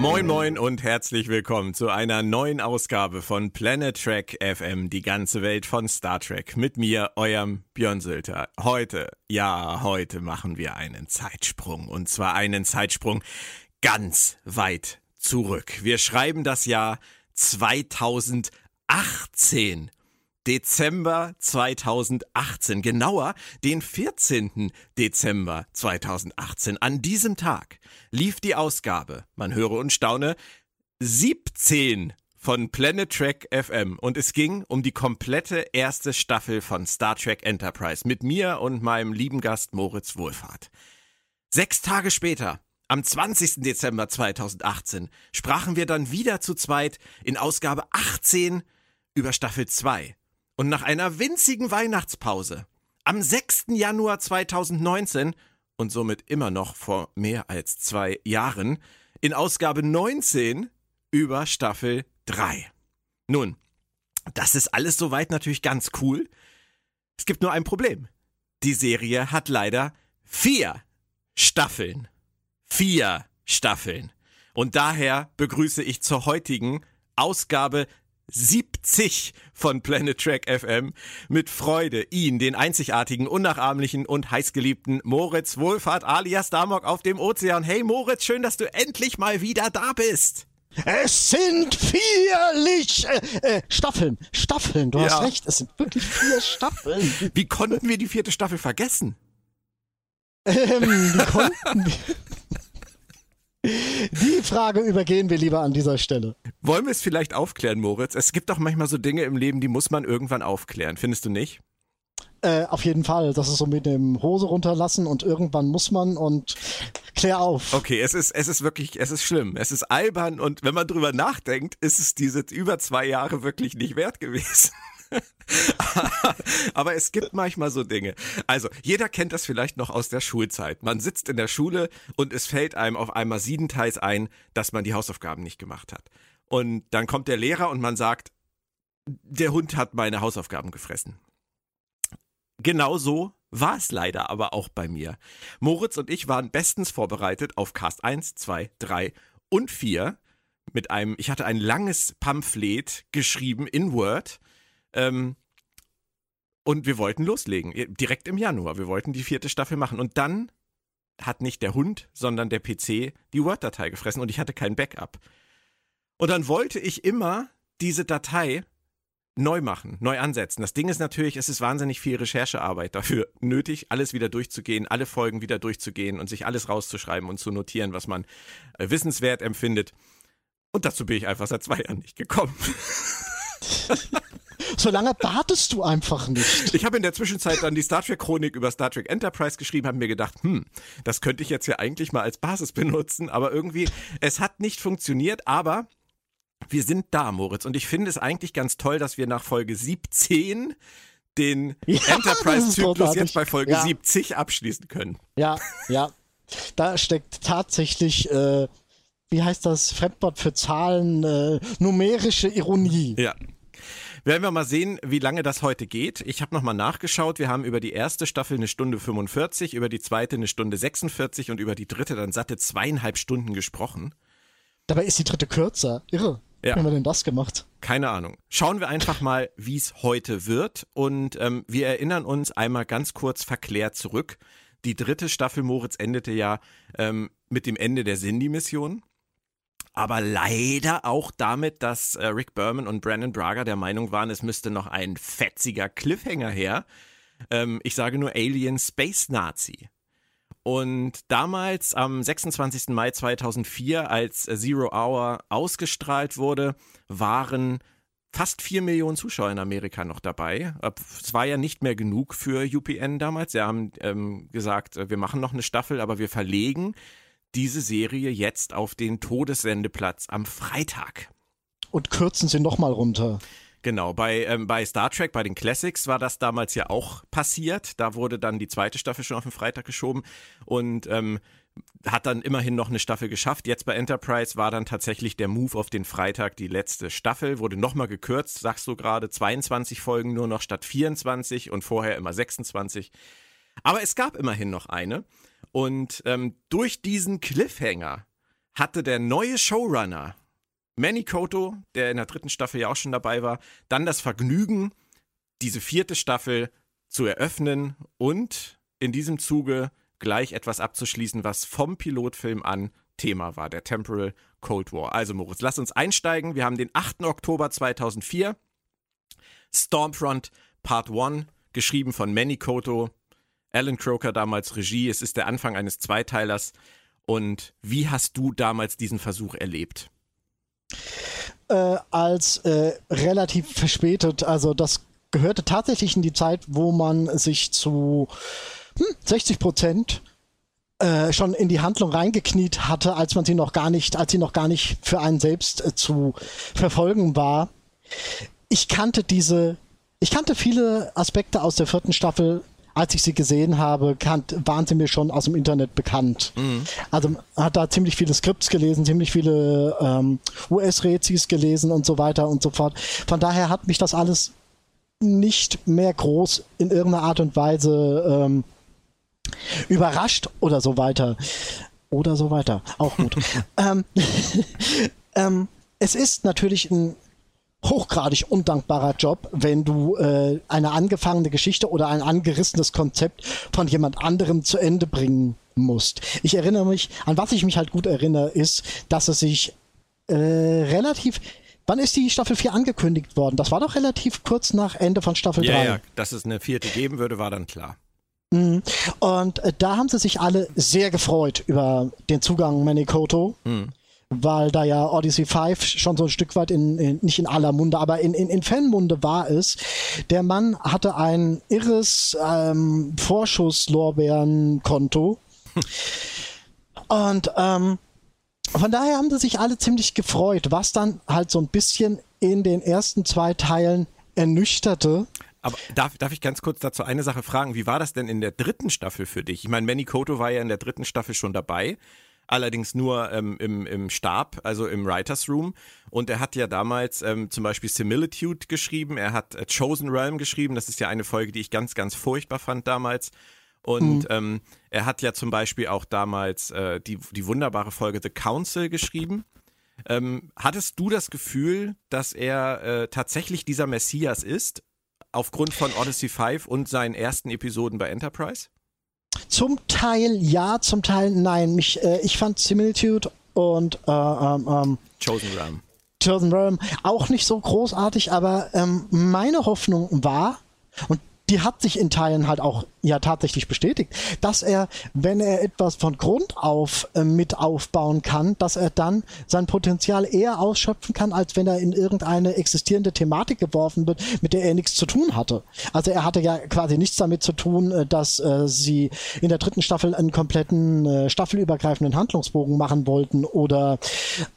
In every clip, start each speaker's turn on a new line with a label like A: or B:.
A: Moin Moin und herzlich willkommen zu einer neuen Ausgabe von Planet Trek FM, die ganze Welt von Star Trek. Mit mir, eurem Björn Sülter. Heute, ja, heute machen wir einen Zeitsprung. Und zwar einen Zeitsprung ganz weit zurück. Wir schreiben das Jahr 2018. Dezember 2018, genauer den 14. Dezember 2018. An diesem Tag lief die Ausgabe, man höre und staune, 17 von Planet Trek FM und es ging um die komplette erste Staffel von Star Trek Enterprise mit mir und meinem lieben Gast Moritz Wohlfahrt. Sechs Tage später, am 20. Dezember 2018, sprachen wir dann wieder zu zweit in Ausgabe 18 über Staffel 2 und nach einer winzigen Weihnachtspause am 6. Januar 2019 und somit immer noch vor mehr als zwei Jahren in Ausgabe 19 über Staffel 3. Nun, das ist alles soweit natürlich ganz cool. Es gibt nur ein Problem. Die Serie hat leider vier Staffeln. Vier Staffeln. Und daher begrüße ich zur heutigen Ausgabe 70 von Planet Track FM mit Freude ihn, den einzigartigen, unnachahmlichen und heißgeliebten Moritz Wohlfahrt alias Damok auf dem Ozean. Hey Moritz, schön, dass du endlich mal wieder da bist.
B: Es sind vier Licht äh, äh, Staffeln, Staffeln. Du ja. hast recht, es sind wirklich vier Staffeln.
A: Wie konnten wir die vierte Staffel vergessen?
B: Ähm, wie konnten wir? Die Frage übergehen wir lieber an dieser Stelle.
A: Wollen wir es vielleicht aufklären, Moritz? Es gibt doch manchmal so Dinge im Leben, die muss man irgendwann aufklären. Findest du nicht?
B: Äh, auf jeden Fall. Das ist so mit dem Hose runterlassen und irgendwann muss man und klär auf.
A: Okay, es ist, es ist wirklich, es ist schlimm. Es ist albern und wenn man drüber nachdenkt, ist es diese über zwei Jahre wirklich nicht wert gewesen. Aber es gibt manchmal so Dinge. Also, jeder kennt das vielleicht noch aus der Schulzeit. Man sitzt in der Schule und es fällt einem auf einmal siebenteils ein, dass man die Hausaufgaben nicht gemacht hat. Und dann kommt der Lehrer und man sagt, der Hund hat meine Hausaufgaben gefressen. Genau so war es leider aber auch bei mir. Moritz und ich waren bestens vorbereitet auf Cast 1, 2, 3 und 4 mit einem, ich hatte ein langes Pamphlet geschrieben in Word ähm, und wir wollten loslegen, direkt im Januar. Wir wollten die vierte Staffel machen. Und dann hat nicht der Hund, sondern der PC die Word-Datei gefressen und ich hatte kein Backup. Und dann wollte ich immer diese Datei neu machen, neu ansetzen. Das Ding ist natürlich, es ist wahnsinnig viel Recherchearbeit dafür nötig, alles wieder durchzugehen, alle Folgen wieder durchzugehen und sich alles rauszuschreiben und zu notieren, was man äh, wissenswert empfindet. Und dazu bin ich einfach seit zwei Jahren nicht gekommen.
B: So lange wartest du einfach nicht.
A: Ich habe in der Zwischenzeit dann die Star Trek Chronik über Star Trek Enterprise geschrieben, habe mir gedacht, hm, das könnte ich jetzt ja eigentlich mal als Basis benutzen, aber irgendwie, es hat nicht funktioniert, aber wir sind da, Moritz, und ich finde es eigentlich ganz toll, dass wir nach Folge 17 den ja, Enterprise-Zyklus jetzt bei Folge ja. 70 abschließen können.
B: Ja, ja. Da steckt tatsächlich, äh, wie heißt das, Fremdwort für Zahlen, äh, numerische Ironie.
A: Ja, werden wir mal sehen, wie lange das heute geht. Ich habe nochmal nachgeschaut. Wir haben über die erste Staffel eine Stunde 45, über die zweite eine Stunde 46 und über die dritte dann satte zweieinhalb Stunden gesprochen.
B: Dabei ist die dritte kürzer. Irre. Ja. Wie haben wir denn das gemacht?
A: Keine Ahnung. Schauen wir einfach mal, wie es heute wird. Und ähm, wir erinnern uns einmal ganz kurz verklärt zurück. Die dritte Staffel Moritz endete ja ähm, mit dem Ende der Cindy-Mission aber leider auch damit, dass äh, Rick Berman und Brandon Braga der Meinung waren, es müsste noch ein fetziger Cliffhanger her. Ähm, ich sage nur Alien Space Nazi. Und damals am 26. Mai 2004, als Zero Hour ausgestrahlt wurde, waren fast vier Millionen Zuschauer in Amerika noch dabei. Es war ja nicht mehr genug für UPN damals. Sie haben ähm, gesagt, wir machen noch eine Staffel, aber wir verlegen diese Serie jetzt auf den Todessendeplatz am Freitag.
B: Und kürzen sie nochmal runter.
A: Genau, bei, ähm, bei Star Trek, bei den Classics war das damals ja auch passiert. Da wurde dann die zweite Staffel schon auf den Freitag geschoben und ähm, hat dann immerhin noch eine Staffel geschafft. Jetzt bei Enterprise war dann tatsächlich der Move auf den Freitag die letzte Staffel, wurde nochmal gekürzt, sagst du gerade, 22 Folgen nur noch statt 24 und vorher immer 26. Aber es gab immerhin noch eine. Und ähm, durch diesen Cliffhanger hatte der neue Showrunner Manny Koto, der in der dritten Staffel ja auch schon dabei war, dann das Vergnügen, diese vierte Staffel zu eröffnen und in diesem Zuge gleich etwas abzuschließen, was vom Pilotfilm an Thema war, der Temporal Cold War. Also Moritz, lass uns einsteigen. Wir haben den 8. Oktober 2004, Stormfront Part 1, geschrieben von Manny Koto, Alan Croker damals Regie. Es ist der Anfang eines Zweiteilers. Und wie hast du damals diesen Versuch erlebt?
B: Äh, als äh, relativ verspätet. Also das gehörte tatsächlich in die Zeit, wo man sich zu hm, 60 Prozent äh, schon in die Handlung reingekniet hatte, als man sie noch gar nicht, als sie noch gar nicht für einen selbst äh, zu verfolgen war. Ich kannte diese, ich kannte viele Aspekte aus der vierten Staffel als ich sie gesehen habe, kannt, waren sie mir schon aus dem Internet bekannt. Mhm. Also hat da ziemlich viele Skripts gelesen, ziemlich viele ähm, US-Rezis gelesen und so weiter und so fort. Von daher hat mich das alles nicht mehr groß in irgendeiner Art und Weise ähm, überrascht oder so weiter. Oder so weiter. Auch gut. ähm, ähm, es ist natürlich ein hochgradig undankbarer Job, wenn du äh, eine angefangene Geschichte oder ein angerissenes Konzept von jemand anderem zu Ende bringen musst. Ich erinnere mich, an was ich mich halt gut erinnere, ist, dass es sich äh, relativ Wann ist die Staffel 4 angekündigt worden? Das war doch relativ kurz nach Ende von Staffel ja, 3. Ja,
A: dass es eine vierte geben würde, war dann klar.
B: Mhm. Und äh, da haben sie sich alle sehr gefreut über den Zugang Manikoto. Mhm weil da ja Odyssey 5 schon so ein Stück weit in, in nicht in aller Munde, aber in, in, in Fanmunde war es. Der Mann hatte ein irres ähm, Vorschusslorbeerenkonto. Und ähm, von daher haben sie sich alle ziemlich gefreut, was dann halt so ein bisschen in den ersten zwei Teilen ernüchterte.
A: Aber darf, darf ich ganz kurz dazu eine Sache fragen? Wie war das denn in der dritten Staffel für dich? Ich meine, Manny Koto war ja in der dritten Staffel schon dabei allerdings nur ähm, im, im Stab, also im Writers Room. Und er hat ja damals ähm, zum Beispiel Similitude geschrieben, er hat äh, Chosen Realm geschrieben, das ist ja eine Folge, die ich ganz, ganz furchtbar fand damals. Und mhm. ähm, er hat ja zum Beispiel auch damals äh, die, die wunderbare Folge The Council geschrieben. Ähm, hattest du das Gefühl, dass er äh, tatsächlich dieser Messias ist, aufgrund von Odyssey 5 und seinen ersten Episoden bei Enterprise?
B: Zum Teil ja, zum Teil nein. Mich, äh, ich fand Similitude und äh, ähm, ähm,
A: Chosen Realm.
B: Chosen Realm auch nicht so großartig, aber ähm, meine Hoffnung war, und die hat sich in Teilen halt auch ja tatsächlich bestätigt, dass er, wenn er etwas von Grund auf äh, mit aufbauen kann, dass er dann sein Potenzial eher ausschöpfen kann, als wenn er in irgendeine existierende Thematik geworfen wird, mit der er nichts zu tun hatte. Also er hatte ja quasi nichts damit zu tun, äh, dass äh, sie in der dritten Staffel einen kompletten äh, staffelübergreifenden Handlungsbogen machen wollten oder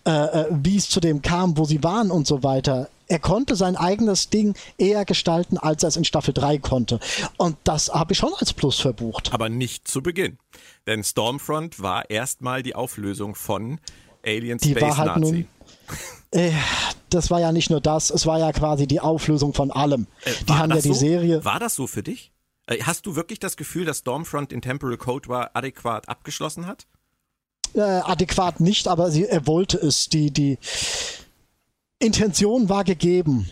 B: äh, äh, wie es zu dem kam, wo sie waren und so weiter er konnte sein eigenes Ding eher gestalten, als er es in Staffel 3 konnte. Und das habe ich schon als Plus verbucht.
A: Aber nicht zu Beginn. Denn Stormfront war erstmal die Auflösung von Alien die Space war halt Nazi. Nun,
B: äh, das war ja nicht nur das, es war ja quasi die Auflösung von allem. Äh, die haben ja die
A: so?
B: Serie.
A: War das so für dich? Äh, hast du wirklich das Gefühl, dass Stormfront in Temporal Code war adäquat abgeschlossen hat?
B: Äh, adäquat nicht, aber sie, er wollte es. Die, die, Intention war gegeben.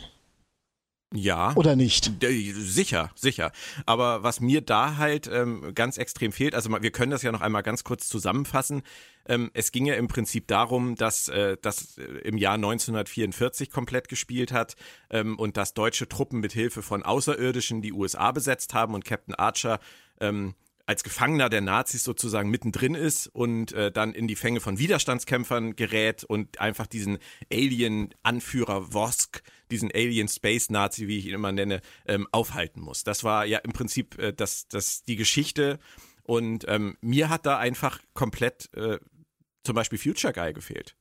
A: Ja.
B: Oder nicht?
A: Sicher, sicher. Aber was mir da halt ähm, ganz extrem fehlt, also wir können das ja noch einmal ganz kurz zusammenfassen. Ähm, es ging ja im Prinzip darum, dass äh, das äh, im Jahr 1944 komplett gespielt hat ähm, und dass deutsche Truppen mit Hilfe von Außerirdischen die USA besetzt haben und Captain Archer ähm, als Gefangener der Nazis sozusagen mittendrin ist und äh, dann in die Fänge von Widerstandskämpfern gerät und einfach diesen Alien-Anführer Vosk, diesen Alien-Space-Nazi, wie ich ihn immer nenne, ähm, aufhalten muss. Das war ja im Prinzip äh, das, das die Geschichte und ähm, mir hat da einfach komplett äh, zum Beispiel Future Guy gefehlt.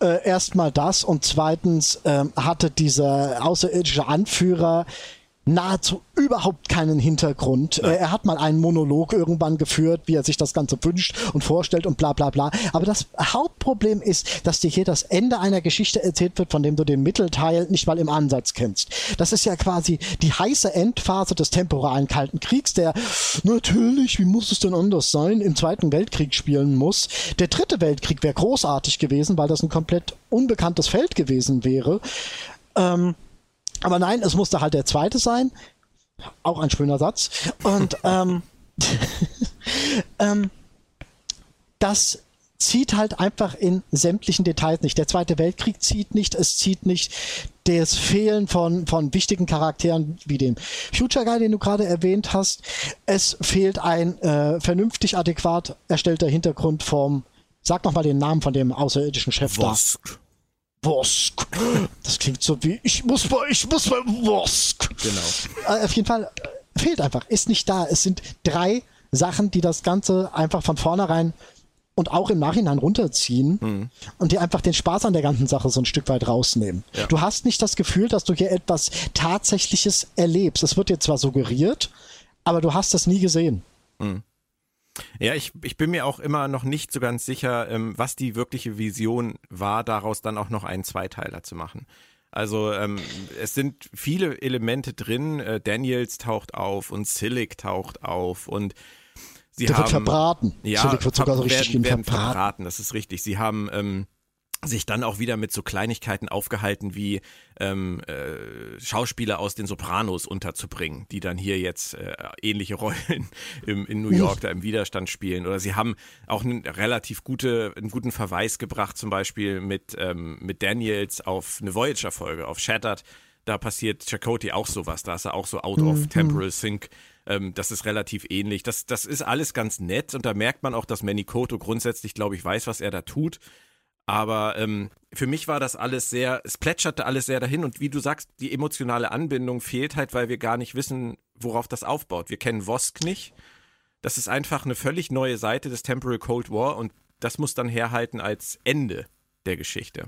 B: Äh, erstmal das und zweitens ähm, hatte dieser außerirdische Anführer nahezu überhaupt keinen Hintergrund. Äh, er hat mal einen Monolog irgendwann geführt, wie er sich das Ganze wünscht und vorstellt und bla bla bla. Aber das Hauptproblem ist, dass dir hier das Ende einer Geschichte erzählt wird, von dem du den Mittelteil nicht mal im Ansatz kennst. Das ist ja quasi die heiße Endphase des temporalen Kalten Kriegs, der natürlich, wie muss es denn anders sein, im Zweiten Weltkrieg spielen muss. Der Dritte Weltkrieg wäre großartig gewesen, weil das ein komplett unbekanntes Feld gewesen wäre. Ähm, aber nein, es musste halt der zweite sein. Auch ein schöner Satz. Und ähm, ähm, das zieht halt einfach in sämtlichen Details nicht. Der Zweite Weltkrieg zieht nicht, es zieht nicht das Fehlen von, von wichtigen Charakteren wie dem Future Guy, den du gerade erwähnt hast. Es fehlt ein äh, vernünftig adäquat erstellter Hintergrund vom, sag noch mal den Namen von dem außerirdischen Chef
A: Vosk.
B: da. Wosk. Das klingt so wie, ich muss mal, ich muss mal Wosk.
A: Genau.
B: Äh, auf jeden Fall äh, fehlt einfach, ist nicht da. Es sind drei Sachen, die das Ganze einfach von vornherein und auch im Nachhinein runterziehen
A: Mhm.
B: und die einfach den Spaß an der ganzen Sache so ein Stück weit rausnehmen.
A: Ja.
B: Du hast nicht das Gefühl, dass du hier etwas Tatsächliches erlebst. Es wird dir zwar suggeriert, aber du hast das nie gesehen.
A: Ja, ich, ich bin mir auch immer noch nicht so ganz sicher, ähm, was die wirkliche Vision war, daraus dann auch noch einen Zweiteiler zu machen. Also ähm, es sind viele Elemente drin. Äh, Daniels taucht auf und Silic taucht auf und sie
B: Der
A: haben
B: wird verbraten.
A: ja
B: Silic wird sogar so richtig
A: werden, werden
B: verbraten.
A: verbraten. Das ist richtig. Sie haben ähm, sich dann auch wieder mit so Kleinigkeiten aufgehalten wie ähm, äh, Schauspieler aus den Sopranos unterzubringen, die dann hier jetzt äh, ähnliche Rollen im, in New York da im Widerstand spielen. Oder sie haben auch einen relativ gute, einen guten Verweis gebracht, zum Beispiel mit, ähm, mit Daniels auf eine Voyager-Folge, auf Shattered. Da passiert Chakotay auch sowas. Da ist er auch so out of temporal sync. Ähm, das ist relativ ähnlich. Das, das ist alles ganz nett und da merkt man auch, dass Manikoto grundsätzlich, glaube ich, weiß, was er da tut. Aber ähm, für mich war das alles sehr, es plätscherte alles sehr dahin und wie du sagst, die emotionale Anbindung fehlt halt, weil wir gar nicht wissen, worauf das aufbaut. Wir kennen Vosk nicht. Das ist einfach eine völlig neue Seite des Temporal Cold War und das muss dann herhalten als Ende der Geschichte.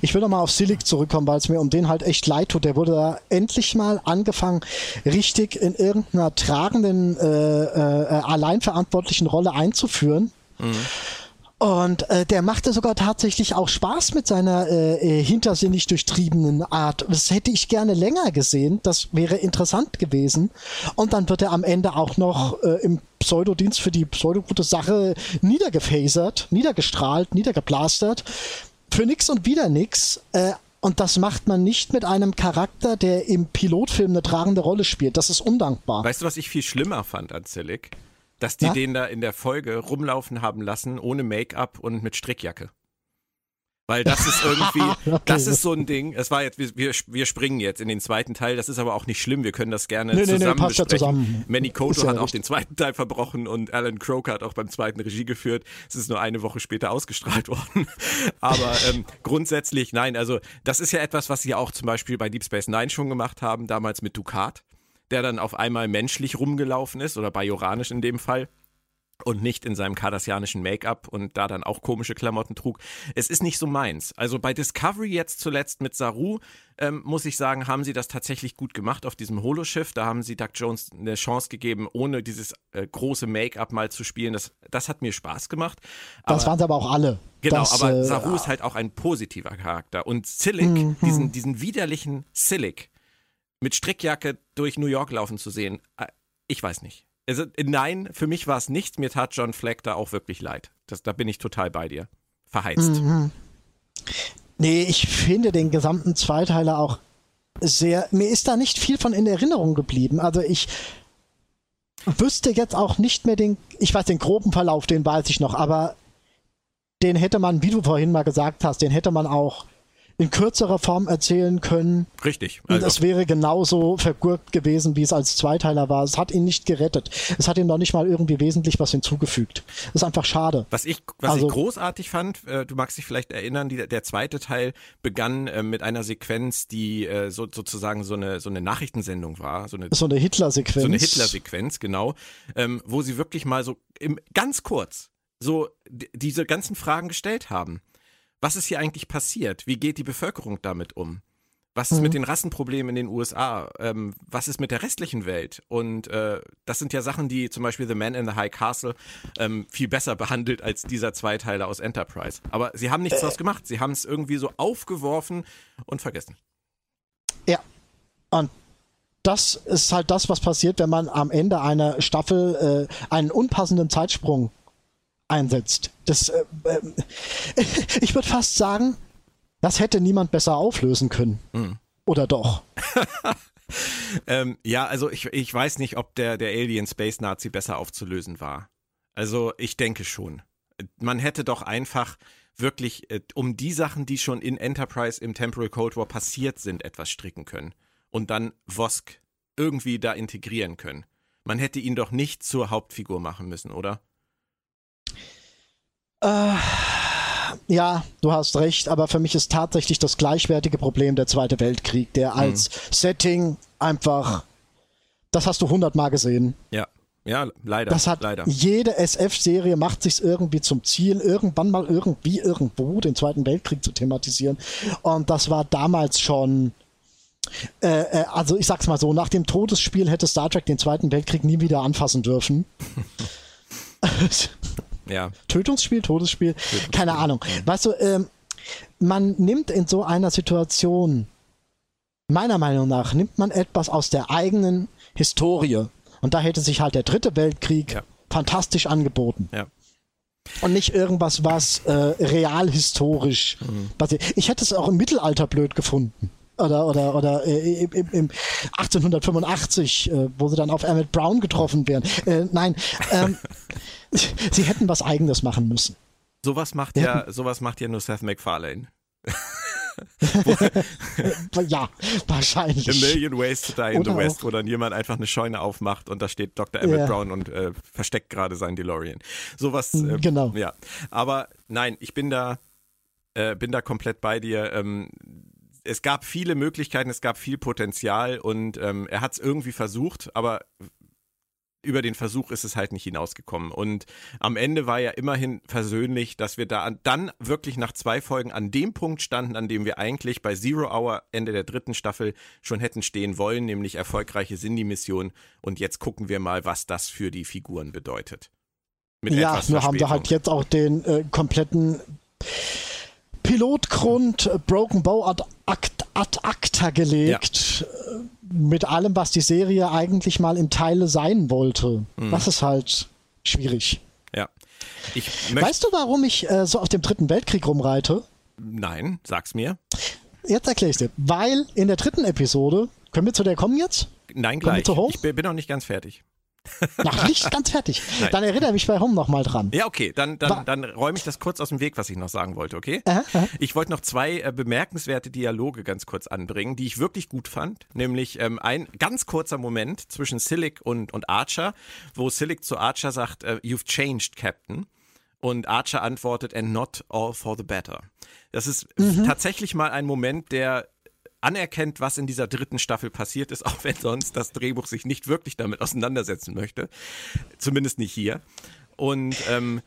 B: Ich will noch mal auf Silic zurückkommen, weil es mir um den halt echt leid tut. Der wurde da endlich mal angefangen, richtig in irgendeiner tragenden, äh, äh, alleinverantwortlichen Rolle einzuführen. Und äh, der machte sogar tatsächlich auch Spaß mit seiner äh, äh, hintersinnig durchtriebenen Art. Das hätte ich gerne länger gesehen. Das wäre interessant gewesen. Und dann wird er am Ende auch noch äh, im Pseudodienst für die pseudogute Sache niedergefasert, niedergestrahlt, niedergeplastert. Für nix und wieder nix. Äh, und das macht man nicht mit einem Charakter, der im Pilotfilm eine tragende Rolle spielt. Das ist undankbar.
A: Weißt du, was ich viel schlimmer fand an Silic? Dass die
B: Ja?
A: den da in der Folge rumlaufen haben lassen, ohne Make-up und mit Strickjacke. Weil das ist irgendwie,
B: Okay.
A: das ist so ein Ding. Es war jetzt, wir, wir, springen jetzt in den zweiten Teil. Das ist aber auch nicht schlimm. Wir können das gerne
B: Nee, nee, nee,
A: zusammen
B: passt ja
A: besprechen.
B: zusammen.
A: Manny Koto
B: ja
A: hat auch
B: richtig.
A: den zweiten Teil verbrochen und Alan Croker hat auch beim zweiten Regie geführt. Es ist nur eine Woche später ausgestrahlt worden. Aber ähm, grundsätzlich, nein, also das ist ja etwas, was sie ja auch zum Beispiel bei Deep Space Nine schon gemacht haben, damals mit Ducat, der dann auf einmal menschlich rumgelaufen ist oder bajoranisch in dem Fall und nicht in seinem kardassianischen Make-up und da dann auch komische Klamotten trug. Es ist nicht so meins. Also bei Discovery jetzt zuletzt mit Saru, ähm, muss ich sagen, haben sie das tatsächlich gut gemacht auf diesem Holoschiff. Da haben sie Doug Jones eine Chance gegeben, ohne dieses äh, große Make-up mal zu spielen. Das, das hat mir Spaß gemacht.
B: das waren sie aber auch alle.
A: Genau,
B: das,
A: aber
B: äh,
A: Saru ist halt auch ein positiver Charakter. Und Silic,
B: Mhm.
A: diesen, diesen widerlichen Silic mit Strickjacke durch New York laufen zu sehen, äh, ich weiß nicht. Also, äh, nein, für mich war es nichts. Mir tat John Fleck da auch wirklich leid. Das, da bin ich total bei dir. Verheizt.
B: Mhm. Nee, ich finde den gesamten Zweiteiler auch sehr. Mir ist da nicht viel von in Erinnerung geblieben. Also ich wüsste jetzt auch nicht mehr den. Ich weiß den groben Verlauf, den weiß ich noch, aber den hätte man, wie du vorhin mal gesagt hast, den hätte man auch in kürzerer Form erzählen können.
A: Richtig.
B: Und
A: Also,
B: es wäre genauso vergurkt gewesen, wie es als Zweiteiler war. Es hat ihn nicht gerettet. Es hat ihm noch nicht mal irgendwie wesentlich was hinzugefügt. Das ist einfach schade.
A: was ich, was
B: also-
A: ich großartig fand, äh, du magst dich vielleicht erinnern, die, der zweite Teil begann äh, mit einer Sequenz, die äh, so, sozusagen so eine, so eine Nachrichtensendung war, so eine
B: So eine Hitler-Sequenz.
A: So eine Hitler-Sequenz, genau, ähm, wo sie wirklich mal so im, ganz kurz so diese ganzen Fragen gestellt haben. Was ist hier eigentlich passiert? Wie geht die Bevölkerung damit um? Was ist mhm. mit den Rassenproblemen in den USA? Ähm, was ist mit der restlichen Welt? Und äh, das sind ja Sachen, die zum Beispiel The Man in the High Castle ähm, viel besser behandelt als dieser Zweiteiler aus Enterprise. Aber sie haben nichts äh. daraus gemacht. Sie haben es irgendwie so aufgeworfen und vergessen.
B: Ja. Und das ist halt das, was passiert, wenn man am Ende einer Staffel äh, einen unpassenden Zeitsprung einsetzt. Das, äh, äh, ich würde fast sagen, das hätte niemand besser auflösen können. Mhm. Oder doch?
A: ähm, ja, also ich, ich weiß nicht, ob der, der Alien Space Nazi besser aufzulösen war. Also ich denke schon. Man hätte doch einfach wirklich äh, um die Sachen, die schon in Enterprise im Temporal Cold War passiert sind, etwas stricken können. Und dann Vosk irgendwie da integrieren können. Man hätte ihn doch nicht zur Hauptfigur machen müssen, oder?
B: Äh, ja, du hast recht, aber für mich ist tatsächlich das gleichwertige Problem der Zweite Weltkrieg, der mhm. als mhm. Setting einfach, das hast du hundertmal gesehen.
A: Ja. Ja, leider.
B: Das hat
A: leider.
B: jede SF-Serie macht sich irgendwie zum Ziel, irgendwann mal irgendwie irgendwo den Zweiten Weltkrieg zu thematisieren. Und das war damals schon. Äh, äh, also ich sag's mal so: Nach dem Todesspiel hätte Star Trek den Zweiten Weltkrieg nie wieder anfassen dürfen.
A: Ja.
B: Tötungsspiel, Todesspiel, Tötungsspiel. keine Ahnung. Ja. Weißt du, ähm, man nimmt in so einer Situation, meiner Meinung nach, nimmt man etwas aus der eigenen Historie. Und da hätte sich halt der dritte Weltkrieg ja. fantastisch angeboten.
A: Ja.
B: Und nicht irgendwas, was äh, realhistorisch mhm. basiert. Ich hätte es auch im Mittelalter blöd gefunden oder oder oder äh, im, im 1885, äh, wo sie dann auf Emmett Brown getroffen wären. Äh, nein, ähm, sie hätten was Eigenes machen müssen.
A: Sowas macht ja, sowas macht ja nur Seth MacFarlane.
B: ja, wahrscheinlich.
A: A Million Ways to Die in Oder the West, auch. wo dann jemand einfach eine Scheune aufmacht und da steht Dr. Emmett ja. Brown und äh, versteckt gerade seinen DeLorean. Sowas.
B: Äh, genau.
A: Ja. Aber nein, ich bin da, äh, bin da komplett bei dir. Ähm, es gab viele Möglichkeiten, es gab viel Potenzial und ähm, er hat es irgendwie versucht, aber über den Versuch ist es halt nicht hinausgekommen. Und am Ende war ja immerhin versöhnlich, dass wir da dann wirklich nach zwei Folgen an dem Punkt standen, an dem wir eigentlich bei Zero Hour Ende der dritten Staffel schon hätten stehen wollen, nämlich erfolgreiche Cindy-Mission. Und jetzt gucken wir mal, was das für die Figuren bedeutet.
B: Mit ja, wir haben da halt jetzt auch den äh, kompletten Pilotgrund äh, Broken Bow ad, ad, acta gelegt. Ja. Äh, mit allem, was die Serie eigentlich mal in Teile sein wollte. Mhm. Das ist halt schwierig.
A: Ja.
B: weißt du, warum ich äh, so auf dem Dritten Weltkrieg rumreite?
A: Nein, sag's mir.
B: Jetzt erkläre ich dir. Weil in der dritten Episode, können wir zu der kommen jetzt?
A: Nein, gleich. Ich bin noch nicht ganz fertig.
B: Noch nicht ganz fertig. Nein. Dann erinnere mich bei Home nochmal dran.
A: Ja, okay, dann, dann, dann räume ich das kurz aus dem Weg, was ich noch sagen wollte, okay? Aha, aha. Ich wollte noch zwei äh, bemerkenswerte Dialoge ganz kurz anbringen, die ich wirklich gut fand. Nämlich ähm, ein ganz kurzer Moment zwischen Silic und, und Archer, wo Silic zu Archer sagt, äh, You've changed, Captain. Und Archer antwortet, and not all for the better. Das ist mhm. tatsächlich mal ein Moment, der anerkennt, was in dieser dritten Staffel passiert ist, auch wenn sonst das Drehbuch sich nicht wirklich damit auseinandersetzen möchte. Zumindest nicht hier. Und ähm,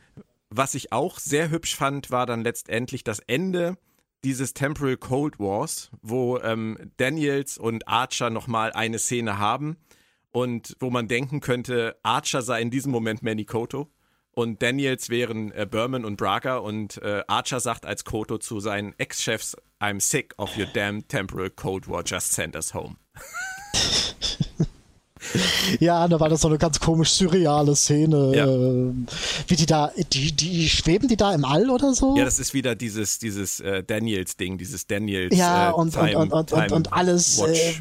A: was ich auch sehr hübsch fand, war dann letztendlich das Ende dieses Temporal Cold Wars, wo ähm, Daniels und Archer nochmal eine Szene haben und wo man denken könnte, Archer sei in diesem Moment Manny Koto und Daniels wären äh, Berman und Braga und äh, Archer sagt als Koto zu seinen Ex-Chefs, I'm sick of your damn temporal Cold War, just send us home.
B: Ja, da war das so eine ganz komisch surreale Szene. Ja. Äh, wie die da, die, die schweben die da im All oder so?
A: Ja, das ist wieder dieses, dieses äh, Daniels-Ding, dieses Daniels.
B: Ja, äh, und, Time, und, und, und, und, alles äh,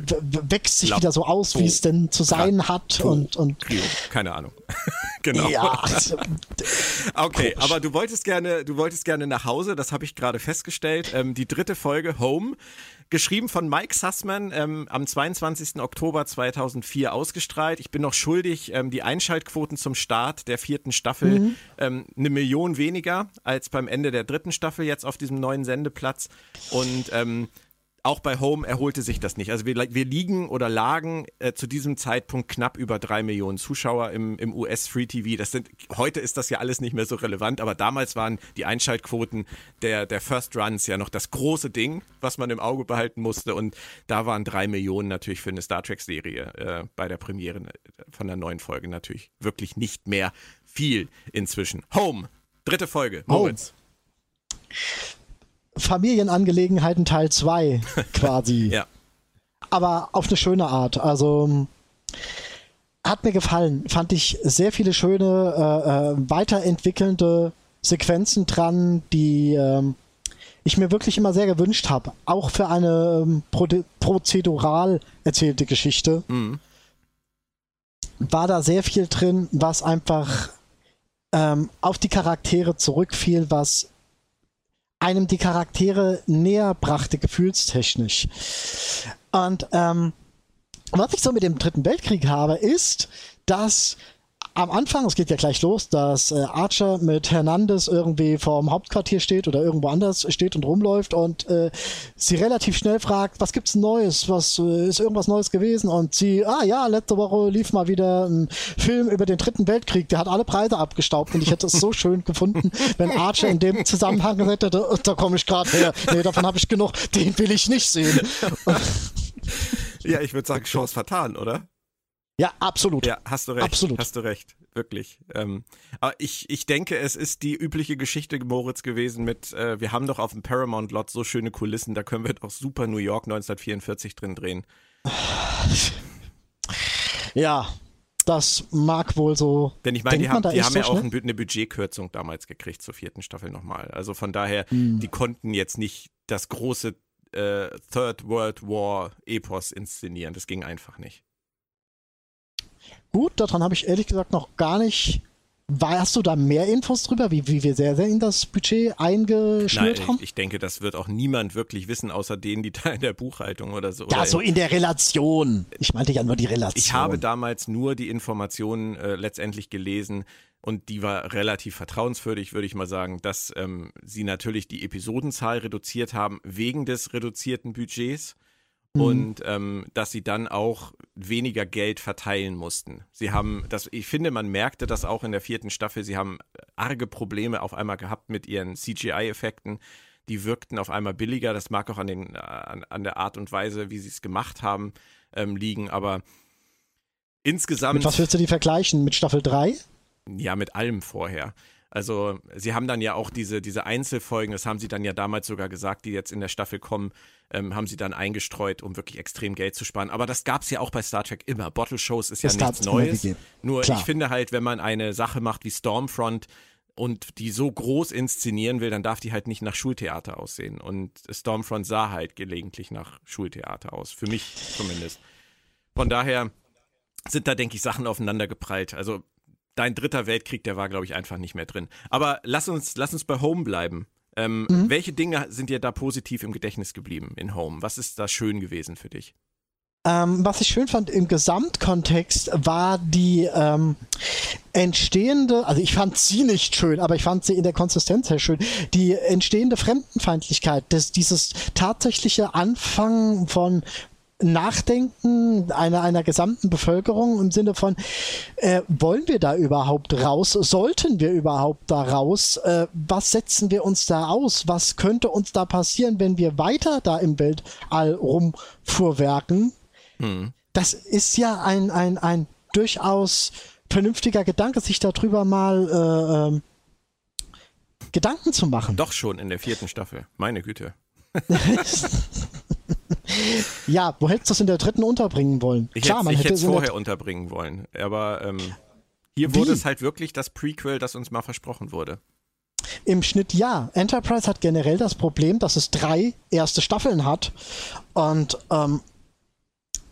B: wächst sich Lab wieder so aus, wie es denn zu sein hat. Und, und
A: Keine Ahnung. genau. Ja, also, okay, komisch. aber du wolltest gerne, du wolltest gerne nach Hause, das habe ich gerade festgestellt. Ähm, die dritte Folge Home geschrieben von Mike Sussman, ähm, am 22. Oktober 2004 ausgestrahlt. Ich bin noch schuldig, ähm, die Einschaltquoten zum Start der vierten Staffel mhm. ähm, eine Million weniger als beim Ende der dritten Staffel jetzt auf diesem neuen Sendeplatz. Und ähm, auch bei Home erholte sich das nicht. Also wir, wir liegen oder lagen äh, zu diesem Zeitpunkt knapp über drei Millionen Zuschauer im, im US-Free TV. Das sind, heute ist das ja alles nicht mehr so relevant, aber damals waren die Einschaltquoten der, der First Runs ja noch das große Ding, was man im Auge behalten musste. Und da waren drei Millionen natürlich für eine Star Trek-Serie äh, bei der Premiere äh, von der neuen Folge natürlich wirklich nicht mehr viel inzwischen. Home, dritte Folge. Moritz.
B: Home. Familienangelegenheiten Teil 2 quasi.
A: ja.
B: Aber auf eine schöne Art. Also hat mir gefallen. Fand ich sehr viele schöne, äh, äh, weiterentwickelnde Sequenzen dran, die äh, ich mir wirklich immer sehr gewünscht habe. Auch für eine ähm, Pro prozedural erzählte Geschichte. Mhm. War da sehr viel drin, was einfach ähm, auf die Charaktere zurückfiel, was einem die Charaktere näher brachte, gefühlstechnisch. Und ähm, was ich so mit dem Dritten Weltkrieg habe, ist, dass am Anfang, es geht ja gleich los, dass äh, Archer mit Hernandez irgendwie vorm Hauptquartier steht oder irgendwo anders steht und rumläuft und äh, sie relativ schnell fragt, was gibt's Neues? Was äh, ist irgendwas Neues gewesen? Und sie, ah ja, letzte Woche lief mal wieder ein Film über den Dritten Weltkrieg, der hat alle Preise abgestaubt und ich hätte es so schön gefunden, wenn Archer in dem Zusammenhang gesagt hätte, da komme ich gerade her. Nee, davon habe ich genug, den will ich nicht sehen.
A: ja, ich würde sagen, Chance vertan, oder?
B: Ja, absolut.
A: Ja, hast du recht. Absolut. Hast du recht. Wirklich. Ähm, aber ich, ich denke, es ist die übliche Geschichte, Moritz, gewesen mit, äh, wir haben doch auf dem Paramount-Lot so schöne Kulissen, da können wir doch super New York 1944 drin drehen.
B: Ja, das mag wohl so.
A: Denn ich meine, die haben, die haben ja so auch ein, eine Budgetkürzung damals gekriegt zur vierten Staffel nochmal. Also von daher, hm. die konnten jetzt nicht das große äh, Third World War Epos inszenieren. Das ging einfach nicht.
B: Gut, daran habe ich ehrlich gesagt noch gar nicht. War, hast du da mehr Infos drüber, wie, wie wir sehr, sehr in das Budget eingeschnürt Nein, haben?
A: Ich, ich denke, das wird auch niemand wirklich wissen, außer denen, die da in der Buchhaltung oder so.
B: Ja,
A: oder
B: so in, in der Relation. Ich meinte ja nur die Relation.
A: Ich habe damals nur die Informationen äh, letztendlich gelesen und die war relativ vertrauenswürdig, würde ich mal sagen, dass ähm, sie natürlich die Episodenzahl reduziert haben wegen des reduzierten Budgets. Und ähm, dass sie dann auch weniger Geld verteilen mussten. Sie haben das, ich finde, man merkte das auch in der vierten Staffel. Sie haben arge Probleme auf einmal gehabt mit ihren CGI-Effekten. Die wirkten auf einmal billiger. Das mag auch an, den, an, an der Art und Weise, wie sie es gemacht haben, ähm, liegen. Aber insgesamt.
B: Mit was willst du die vergleichen? Mit Staffel 3?
A: Ja, mit allem vorher. Also sie haben dann ja auch diese, diese Einzelfolgen, das haben sie dann ja damals sogar gesagt, die jetzt in der Staffel kommen, ähm, haben sie dann eingestreut, um wirklich extrem Geld zu sparen. Aber das gab es ja auch bei Star Trek immer. Bottle Shows ist das ja nichts Neues. Nur Klar. ich finde halt, wenn man eine Sache macht wie Stormfront, und die so groß inszenieren will, dann darf die halt nicht nach Schultheater aussehen. Und Stormfront sah halt gelegentlich nach Schultheater aus, für mich zumindest. Von daher sind da, denke ich, Sachen aufeinander geprallt. Also dein dritter Weltkrieg, der war, glaube ich, einfach nicht mehr drin. Aber lass uns, lass uns bei Home bleiben. Ähm, mhm. Welche Dinge sind dir da positiv im Gedächtnis geblieben in Home? Was ist da schön gewesen für dich?
B: Ähm, was ich schön fand im Gesamtkontext war die ähm, entstehende, also ich fand sie nicht schön, aber ich fand sie in der Konsistenz sehr schön, die entstehende Fremdenfeindlichkeit, das, dieses tatsächliche Anfangen von Nachdenken einer, einer gesamten Bevölkerung im Sinne von, äh, wollen wir da überhaupt raus? Sollten wir überhaupt da raus? Äh, was setzen wir uns da aus? Was könnte uns da passieren, wenn wir weiter da im Weltall rumfuhrwerken? Hm. Das ist ja ein, ein, ein durchaus vernünftiger Gedanke, sich darüber mal äh, ähm, Gedanken zu machen.
A: Doch schon in der vierten Staffel, meine Güte.
B: ja, wo hättest du es in der dritten unterbringen wollen?
A: Ich Klar, man hätte es vorher unterbringen wollen, aber ähm, hier Wie? wurde es halt wirklich das Prequel, das uns mal versprochen wurde.
B: Im Schnitt ja. Enterprise hat generell das Problem, dass es drei erste Staffeln hat und ähm,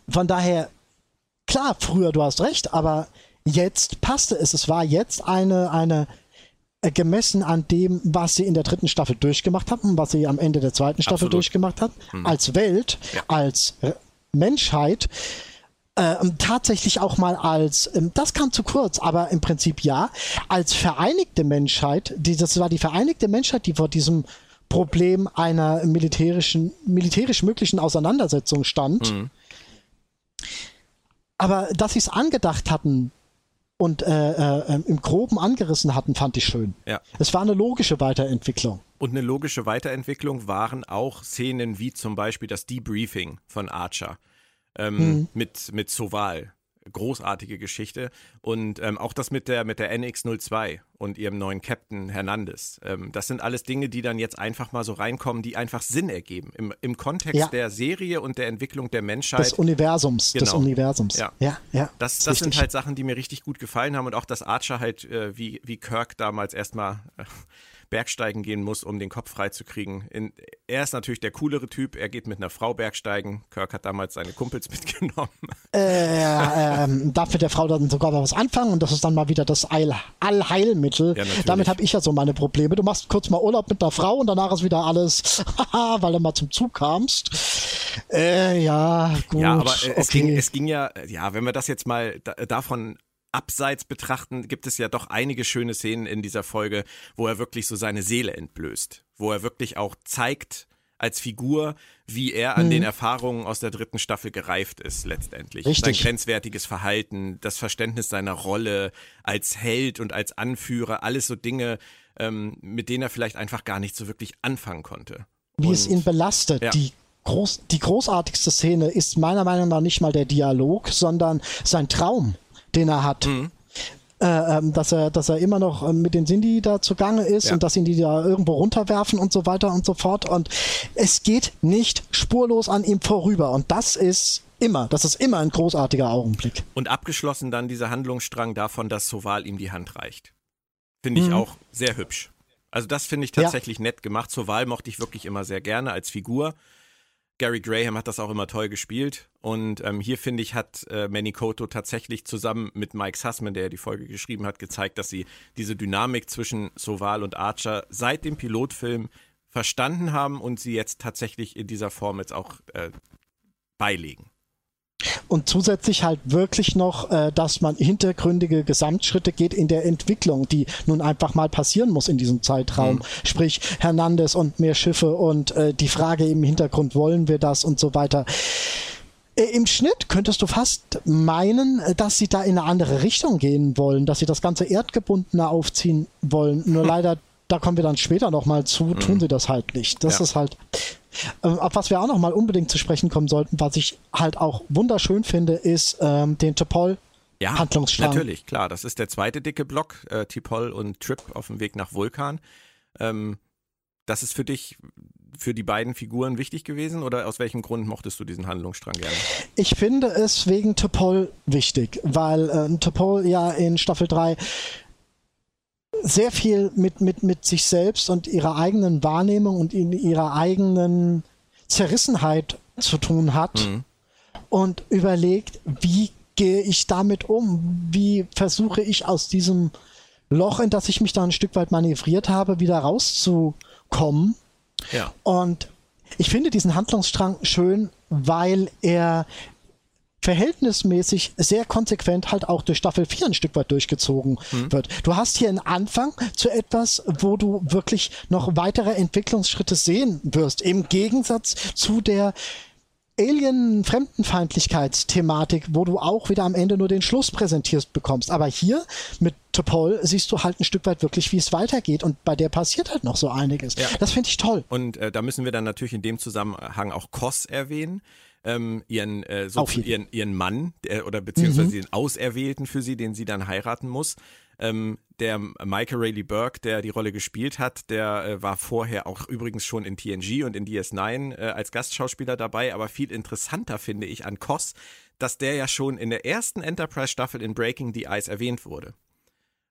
B: von daher, klar, früher du hast recht, aber jetzt passte es. Es war jetzt eine, eine gemessen an dem, was sie in der dritten Staffel durchgemacht haben, was sie am Ende der zweiten Staffel Absolut. durchgemacht haben, mhm. als Welt, ja. als äh, Menschheit, äh, tatsächlich auch mal als, äh, das kam zu kurz, aber im Prinzip ja, als vereinigte Menschheit, die, das war die vereinigte Menschheit, die vor diesem Problem einer militärischen, militärisch möglichen Auseinandersetzung stand. Mhm. Aber dass sie es angedacht hatten und äh, äh, im Groben angerissen hatten, fand ich schön.
A: Ja.
B: Es war eine logische Weiterentwicklung.
A: Und eine logische Weiterentwicklung waren auch Szenen wie zum Beispiel das Debriefing von Archer ähm, mhm. mit, mit Soval großartige Geschichte. Und ähm, auch das mit der, mit der NX02 und ihrem neuen Captain Hernandez. Ähm, das sind alles Dinge, die dann jetzt einfach mal so reinkommen, die einfach Sinn ergeben. Im, im Kontext ja. der Serie und der Entwicklung der Menschheit.
B: Des Universums.
A: Genau.
B: Des Universums.
A: Ja, ja. ja das das sind halt Sachen, die mir richtig gut gefallen haben. Und auch, dass Archer halt äh, wie, wie Kirk damals erstmal. Äh, Bergsteigen gehen muss, um den Kopf freizukriegen. er ist natürlich der coolere Typ. Er geht mit einer Frau Bergsteigen. Kirk hat damals seine Kumpels mitgenommen.
B: Äh, äh, darf mit der Frau dann sogar was anfangen und das ist dann mal wieder das All Allheilmittel. Ja, Damit habe ich ja so meine Probleme. Du machst kurz mal Urlaub mit einer Frau und danach ist wieder alles, weil du mal zum Zug kamst. Äh, ja, gut.
A: Ja, aber es, ging, es ging ja, ja, wenn wir das jetzt mal da, davon abseits betrachten, gibt es ja doch einige schöne Szenen in dieser Folge, wo er wirklich so seine Seele entblößt, wo er wirklich auch zeigt als Figur, wie er an mhm. den Erfahrungen aus der dritten Staffel gereift ist letztendlich.
B: Richtig.
A: Sein grenzwertiges Verhalten, das Verständnis seiner Rolle als Held und als Anführer, alles so Dinge, ähm, mit denen er vielleicht einfach gar nicht so wirklich anfangen konnte.
B: Wie und, es ihn belastet, ja. die Groß, die großartigste Szene ist meiner Meinung nach nicht mal der Dialog, sondern sein Traum den er hat. Mhm. Äh, ähm, dass er, dass er immer noch ähm, mit den Cindy da zugange ist ja. und dass ihn die da irgendwo runterwerfen und so weiter und so fort. Und es geht nicht spurlos an ihm vorüber. Und das ist immer, das ist immer ein großartiger Augenblick.
A: Und abgeschlossen dann dieser Handlungsstrang davon, dass Soval ihm die Hand reicht. Finde ich mhm. auch sehr hübsch. Also das finde ich tatsächlich ja. nett gemacht. Soval mochte ich wirklich immer sehr gerne als Figur. Gary Graham hat das auch immer toll gespielt. Und ähm, hier, finde ich, hat äh, Manny Koto tatsächlich zusammen mit Mike Sussman, der die Folge geschrieben hat, gezeigt, dass sie diese Dynamik zwischen Soval und Archer seit dem Pilotfilm verstanden haben und sie jetzt tatsächlich in dieser Form jetzt auch äh, beilegen.
B: Und zusätzlich halt wirklich noch, äh, dass man hintergründige Gesamtschritte geht in der Entwicklung, die nun einfach mal passieren muss in diesem Zeitraum. Mhm. Sprich, Hernandez und mehr Schiffe und äh, die Frage im Hintergrund, wollen wir das und so weiter. Äh, Im Schnitt könntest du fast meinen, äh, dass sie da in eine andere Richtung gehen wollen, dass sie das ganze Erdgebundene aufziehen wollen. Nur leider, da kommen wir dann später nochmal zu, mhm. tun sie das halt nicht. Das ja. ist halt ähm, auf was wir auch noch mal unbedingt zu sprechen kommen sollten, was ich halt auch wunderschön finde, ist ähm, den Topol ja, Handlungsstrang.
A: Natürlich, klar. Das ist der zweite dicke Block, äh, Tipol und Trip auf dem Weg nach Vulkan. Ähm, das ist für dich, für die beiden Figuren wichtig gewesen oder aus welchem Grund mochtest du diesen Handlungsstrang gerne?
B: Ich finde es wegen Topol wichtig, weil äh, Topol ja in Staffel 3 sehr viel mit, mit, mit sich selbst und ihrer eigenen Wahrnehmung und in ihrer eigenen Zerrissenheit zu tun hat mhm. und überlegt, wie gehe ich damit um? Wie versuche ich aus diesem Loch, in das ich mich da ein Stück weit manövriert habe, wieder rauszukommen?
A: Ja.
B: Und ich finde diesen Handlungsstrang schön, weil er verhältnismäßig sehr konsequent halt auch durch Staffel 4 ein Stück weit durchgezogen mhm. wird. Du hast hier einen Anfang zu etwas, wo du wirklich noch weitere Entwicklungsschritte sehen wirst. Im Gegensatz zu der Alien-Fremdenfeindlichkeitsthematik, wo du auch wieder am Ende nur den Schluss präsentierst bekommst. Aber hier mit Topol siehst du halt ein Stück weit wirklich, wie es weitergeht. Und bei der passiert halt noch so einiges. Ja. Das finde ich toll.
A: Und äh, da müssen wir dann natürlich in dem Zusammenhang auch Koss erwähnen ähm, ihren, äh, so ihren, ihren Mann der, oder beziehungsweise mhm. den Auserwählten für sie, den sie dann heiraten muss. Ähm, der Michael Rayleigh Burke, der die Rolle gespielt hat, der äh, war vorher auch übrigens schon in TNG und in DS9 äh, als Gastschauspieler dabei, aber viel interessanter finde ich an Koss, dass der ja schon in der ersten Enterprise-Staffel in Breaking the Ice erwähnt wurde.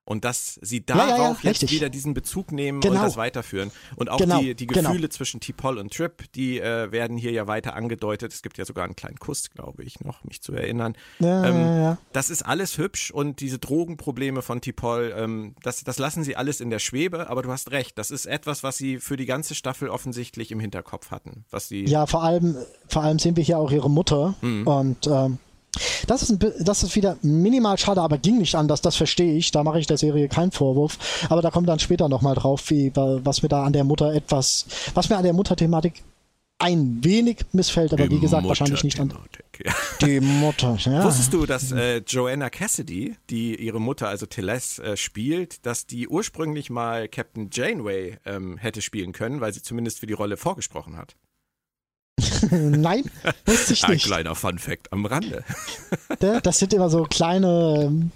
A: Und dass sie darauf ja, ja, ja, jetzt wieder diesen Bezug nehmen genau. und das weiterführen. Und auch genau. die, die genau. Gefühle genau. zwischen T-Pol und Trip, die äh, werden hier ja weiter angedeutet. Es gibt ja sogar einen kleinen Kuss, glaube ich, noch, mich zu erinnern. Ähm, das ist alles hübsch und diese Drogenprobleme von T-Pol, ähm, das, das lassen sie alles in der Schwebe, aber du hast recht, das ist etwas, was sie für die ganze Staffel offensichtlich im Hinterkopf hatten. Was sie
B: ja, vor allem, vor allem sehen wir hier auch ihre Mutter mhm. und ähm, Das ist, ein, das ist wieder minimal schade, aber ging nicht anders, das verstehe ich. Da mache ich der Serie keinen Vorwurf. Aber da kommt dann später nochmal drauf, wie, was mir da an der Mutter etwas, was mir an der Mutterthematik ein wenig missfällt, aber die wie gesagt, wahrscheinlich nicht an.
A: Ja. Die Mutter, ja. Wusstest du, dass äh, Joanna Cassidy, die ihre Mutter, also Teles, äh, spielt, dass die ursprünglich mal Captain Janeway ähm, hätte spielen können, weil sie zumindest für die Rolle vorgesprochen hat?
B: Nein, wusste ich nicht.
A: Ein kleiner Fun-Fact am Rande.
B: Das sind immer so kleine. Ähm,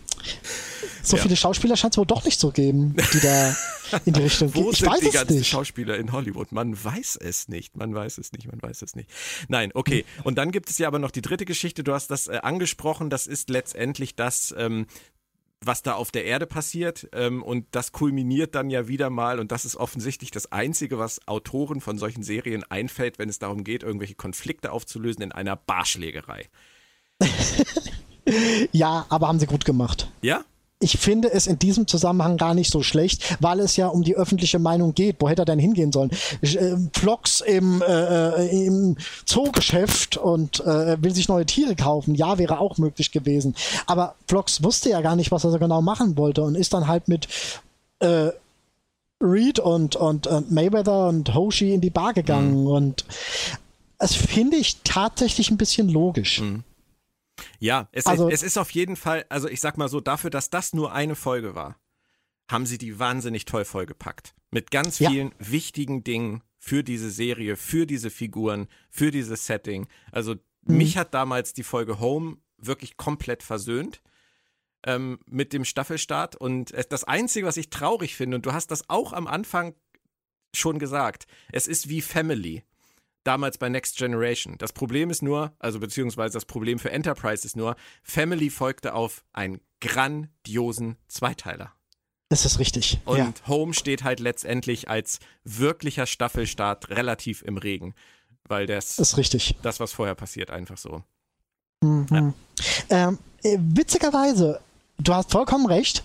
B: so ja. viele Schauspieler scheint es wohl doch nicht zu geben, die da in die Richtung
A: gehen. Ich weiß die ganzen nicht. Schauspieler in Hollywood? Man weiß es nicht. Man weiß es nicht. Man weiß es nicht. Nein, okay. Und dann gibt es ja aber noch die dritte Geschichte. Du hast das äh, angesprochen. Das ist letztendlich das, ähm, was da auf der Erde passiert. Ähm, und das kulminiert dann ja wieder mal, und das ist offensichtlich das Einzige, was Autoren von solchen Serien einfällt, wenn es darum geht, irgendwelche Konflikte aufzulösen in einer Barschlägerei.
B: ja, aber haben sie gut gemacht.
A: Ja?
B: Ich finde es in diesem Zusammenhang gar nicht so schlecht, weil es ja um die öffentliche Meinung geht. Wo hätte er denn hingehen sollen? Äh, Vlogs im, äh, äh, im Zoogeschäft und äh, will sich neue Tiere kaufen. Ja, wäre auch möglich gewesen. Aber Vlogs wusste ja gar nicht, was er so genau machen wollte und ist dann halt mit äh, Reed und, und, und Mayweather und Hoshi in die Bar gegangen. Mhm. Und das finde ich tatsächlich ein bisschen logisch. Mhm.
A: Ja, es, also, es ist auf jeden Fall, also ich sag mal so, dafür, dass das nur eine Folge war, haben sie die wahnsinnig toll vollgepackt. Mit ganz vielen ja. wichtigen Dingen für diese Serie, für diese Figuren, für dieses Setting. Also mhm. mich hat damals die Folge Home wirklich komplett versöhnt ähm, mit dem Staffelstart. Und das Einzige, was ich traurig finde, und du hast das auch am Anfang schon gesagt, es ist wie Family damals bei Next Generation. Das Problem ist nur, also beziehungsweise das Problem für Enterprise ist nur, Family folgte auf einen grandiosen Zweiteiler.
B: Das ist richtig.
A: Und ja. Home steht halt letztendlich als wirklicher Staffelstart relativ im Regen. Weil das,
B: das ist richtig.
A: Das, was vorher passiert, einfach so.
B: Mhm. Ja. Ähm, äh, witzigerweise, du hast vollkommen recht,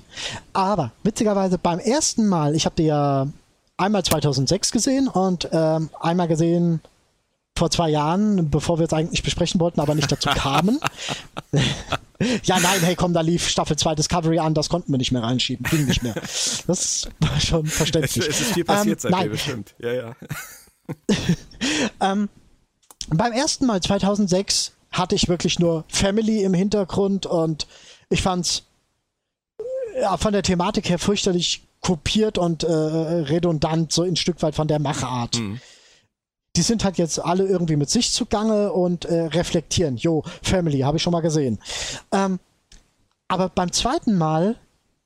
B: aber witzigerweise beim ersten Mal, ich habe die ja einmal 2006 gesehen und ähm, einmal gesehen vor zwei Jahren, bevor wir es eigentlich besprechen wollten, aber nicht dazu kamen. ja, nein, hey, komm, da lief Staffel 2 Discovery an, das konnten wir nicht mehr reinschieben, ging nicht mehr. Das war schon verständlich.
A: Es, es ist viel passiert ähm, seitdem, bestimmt. Ja, ja.
B: ähm, beim ersten Mal 2006 hatte ich wirklich nur Family im Hintergrund und ich fand's ja, von der Thematik her fürchterlich kopiert und äh, redundant, so ein Stück weit von der Machart. Mhm die sind halt jetzt alle irgendwie mit sich zugange und äh, reflektieren. Jo, Family, habe ich schon mal gesehen. Ähm, aber beim zweiten Mal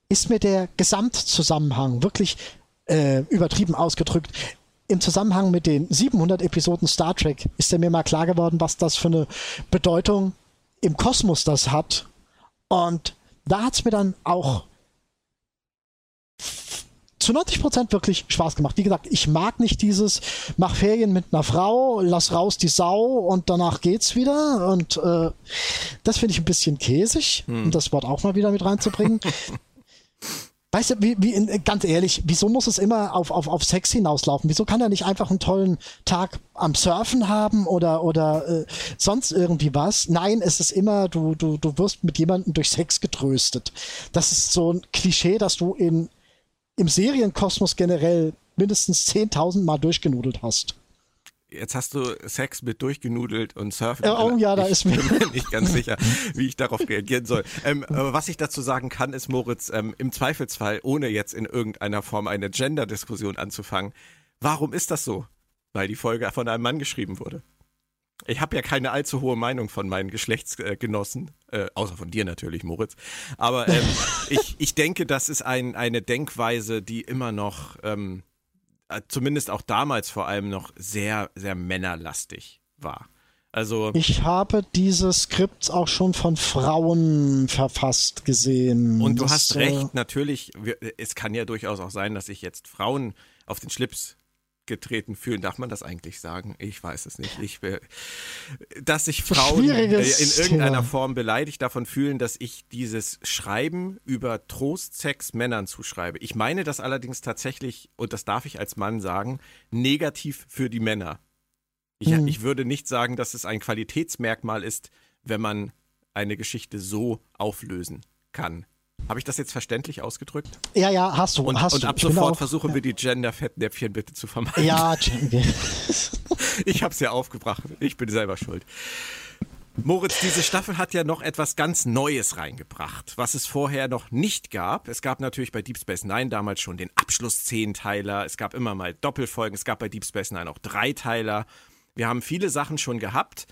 B: ist mir der Gesamtzusammenhang wirklich äh, übertrieben ausgedrückt. Im Zusammenhang mit den 700 Episoden Star Trek ist mir mal klar geworden, was das für eine Bedeutung im Kosmos das hat. Und da hat es mir dann auch zu 90 Prozent wirklich Spaß gemacht. Wie gesagt, ich mag nicht dieses, mach Ferien mit einer Frau, lass raus die Sau und danach geht's wieder. Und äh, das finde ich ein bisschen käsig, hm. um das Wort auch mal wieder mit reinzubringen. Weißt du, wie, wie, ganz ehrlich, wieso muss es immer auf, auf, auf Sex hinauslaufen? Wieso kann er nicht einfach einen tollen Tag am Surfen haben oder, oder äh, sonst irgendwie was? Nein, es ist immer, du, du, du wirst mit jemandem durch Sex getröstet. Das ist so ein Klischee, das du in im Serienkosmos generell mindestens 10.000 Mal durchgenudelt hast.
A: Jetzt hast du Sex mit durchgenudelt und Surfen.
B: Oh, oh ja, da ist mir.
A: bin nicht ganz sicher, wie ich darauf reagieren soll. Ähm, was ich dazu sagen kann, ist, Moritz, ähm, im Zweifelsfall, ohne jetzt in irgendeiner Form eine Gender-Diskussion anzufangen, warum ist das so? Weil die Folge von einem Mann geschrieben wurde. Ich habe ja keine allzu hohe Meinung von meinen Geschlechtsgenossen, äh, außer von dir natürlich, Moritz. Aber ähm, ich, ich denke, das ist ein, eine Denkweise, die immer noch, ähm, äh, zumindest auch damals vor allem noch sehr, sehr männerlastig war. Also
B: ich habe diese Skripts auch schon von Frauen verfasst gesehen.
A: Und du das, hast recht, äh, natürlich, es kann ja durchaus auch sein, dass sich jetzt Frauen auf den Schlips getreten fühlen. Darf man das eigentlich sagen? Ich weiß es nicht. Ich, dass sich Frauen äh, in irgendeiner. Form beleidigt davon fühlen, dass ich dieses Schreiben über Trostsex Männern zuschreibe. Ich meine das allerdings tatsächlich, und das darf ich als Mann sagen, negativ für die Männer. Ich, hm. ich würde nicht sagen, dass es ein Qualitätsmerkmal ist, wenn man eine Geschichte so auflösen kann. Habe ich das jetzt verständlich ausgedrückt?
B: Ja, ja, hast du.
A: Und,
B: hast
A: und
B: du.
A: ab
B: Ich
A: sofort
B: auch,
A: versuchen
B: ja.
A: wir die Gender-Fettnäpfchen bitte zu vermeiden.
B: Ja, Jen-
A: Ich habe es ja aufgebracht. Ich bin selber schuld. Moritz, diese Staffel hat ja noch etwas ganz Neues reingebracht, was es vorher noch nicht gab. Es gab natürlich bei Deep Space Nine damals schon den Abschluss-Zehnteiler. Es gab immer mal Doppelfolgen. Es gab bei Deep Space Nine auch Dreiteiler. Wir haben viele Sachen schon gehabt.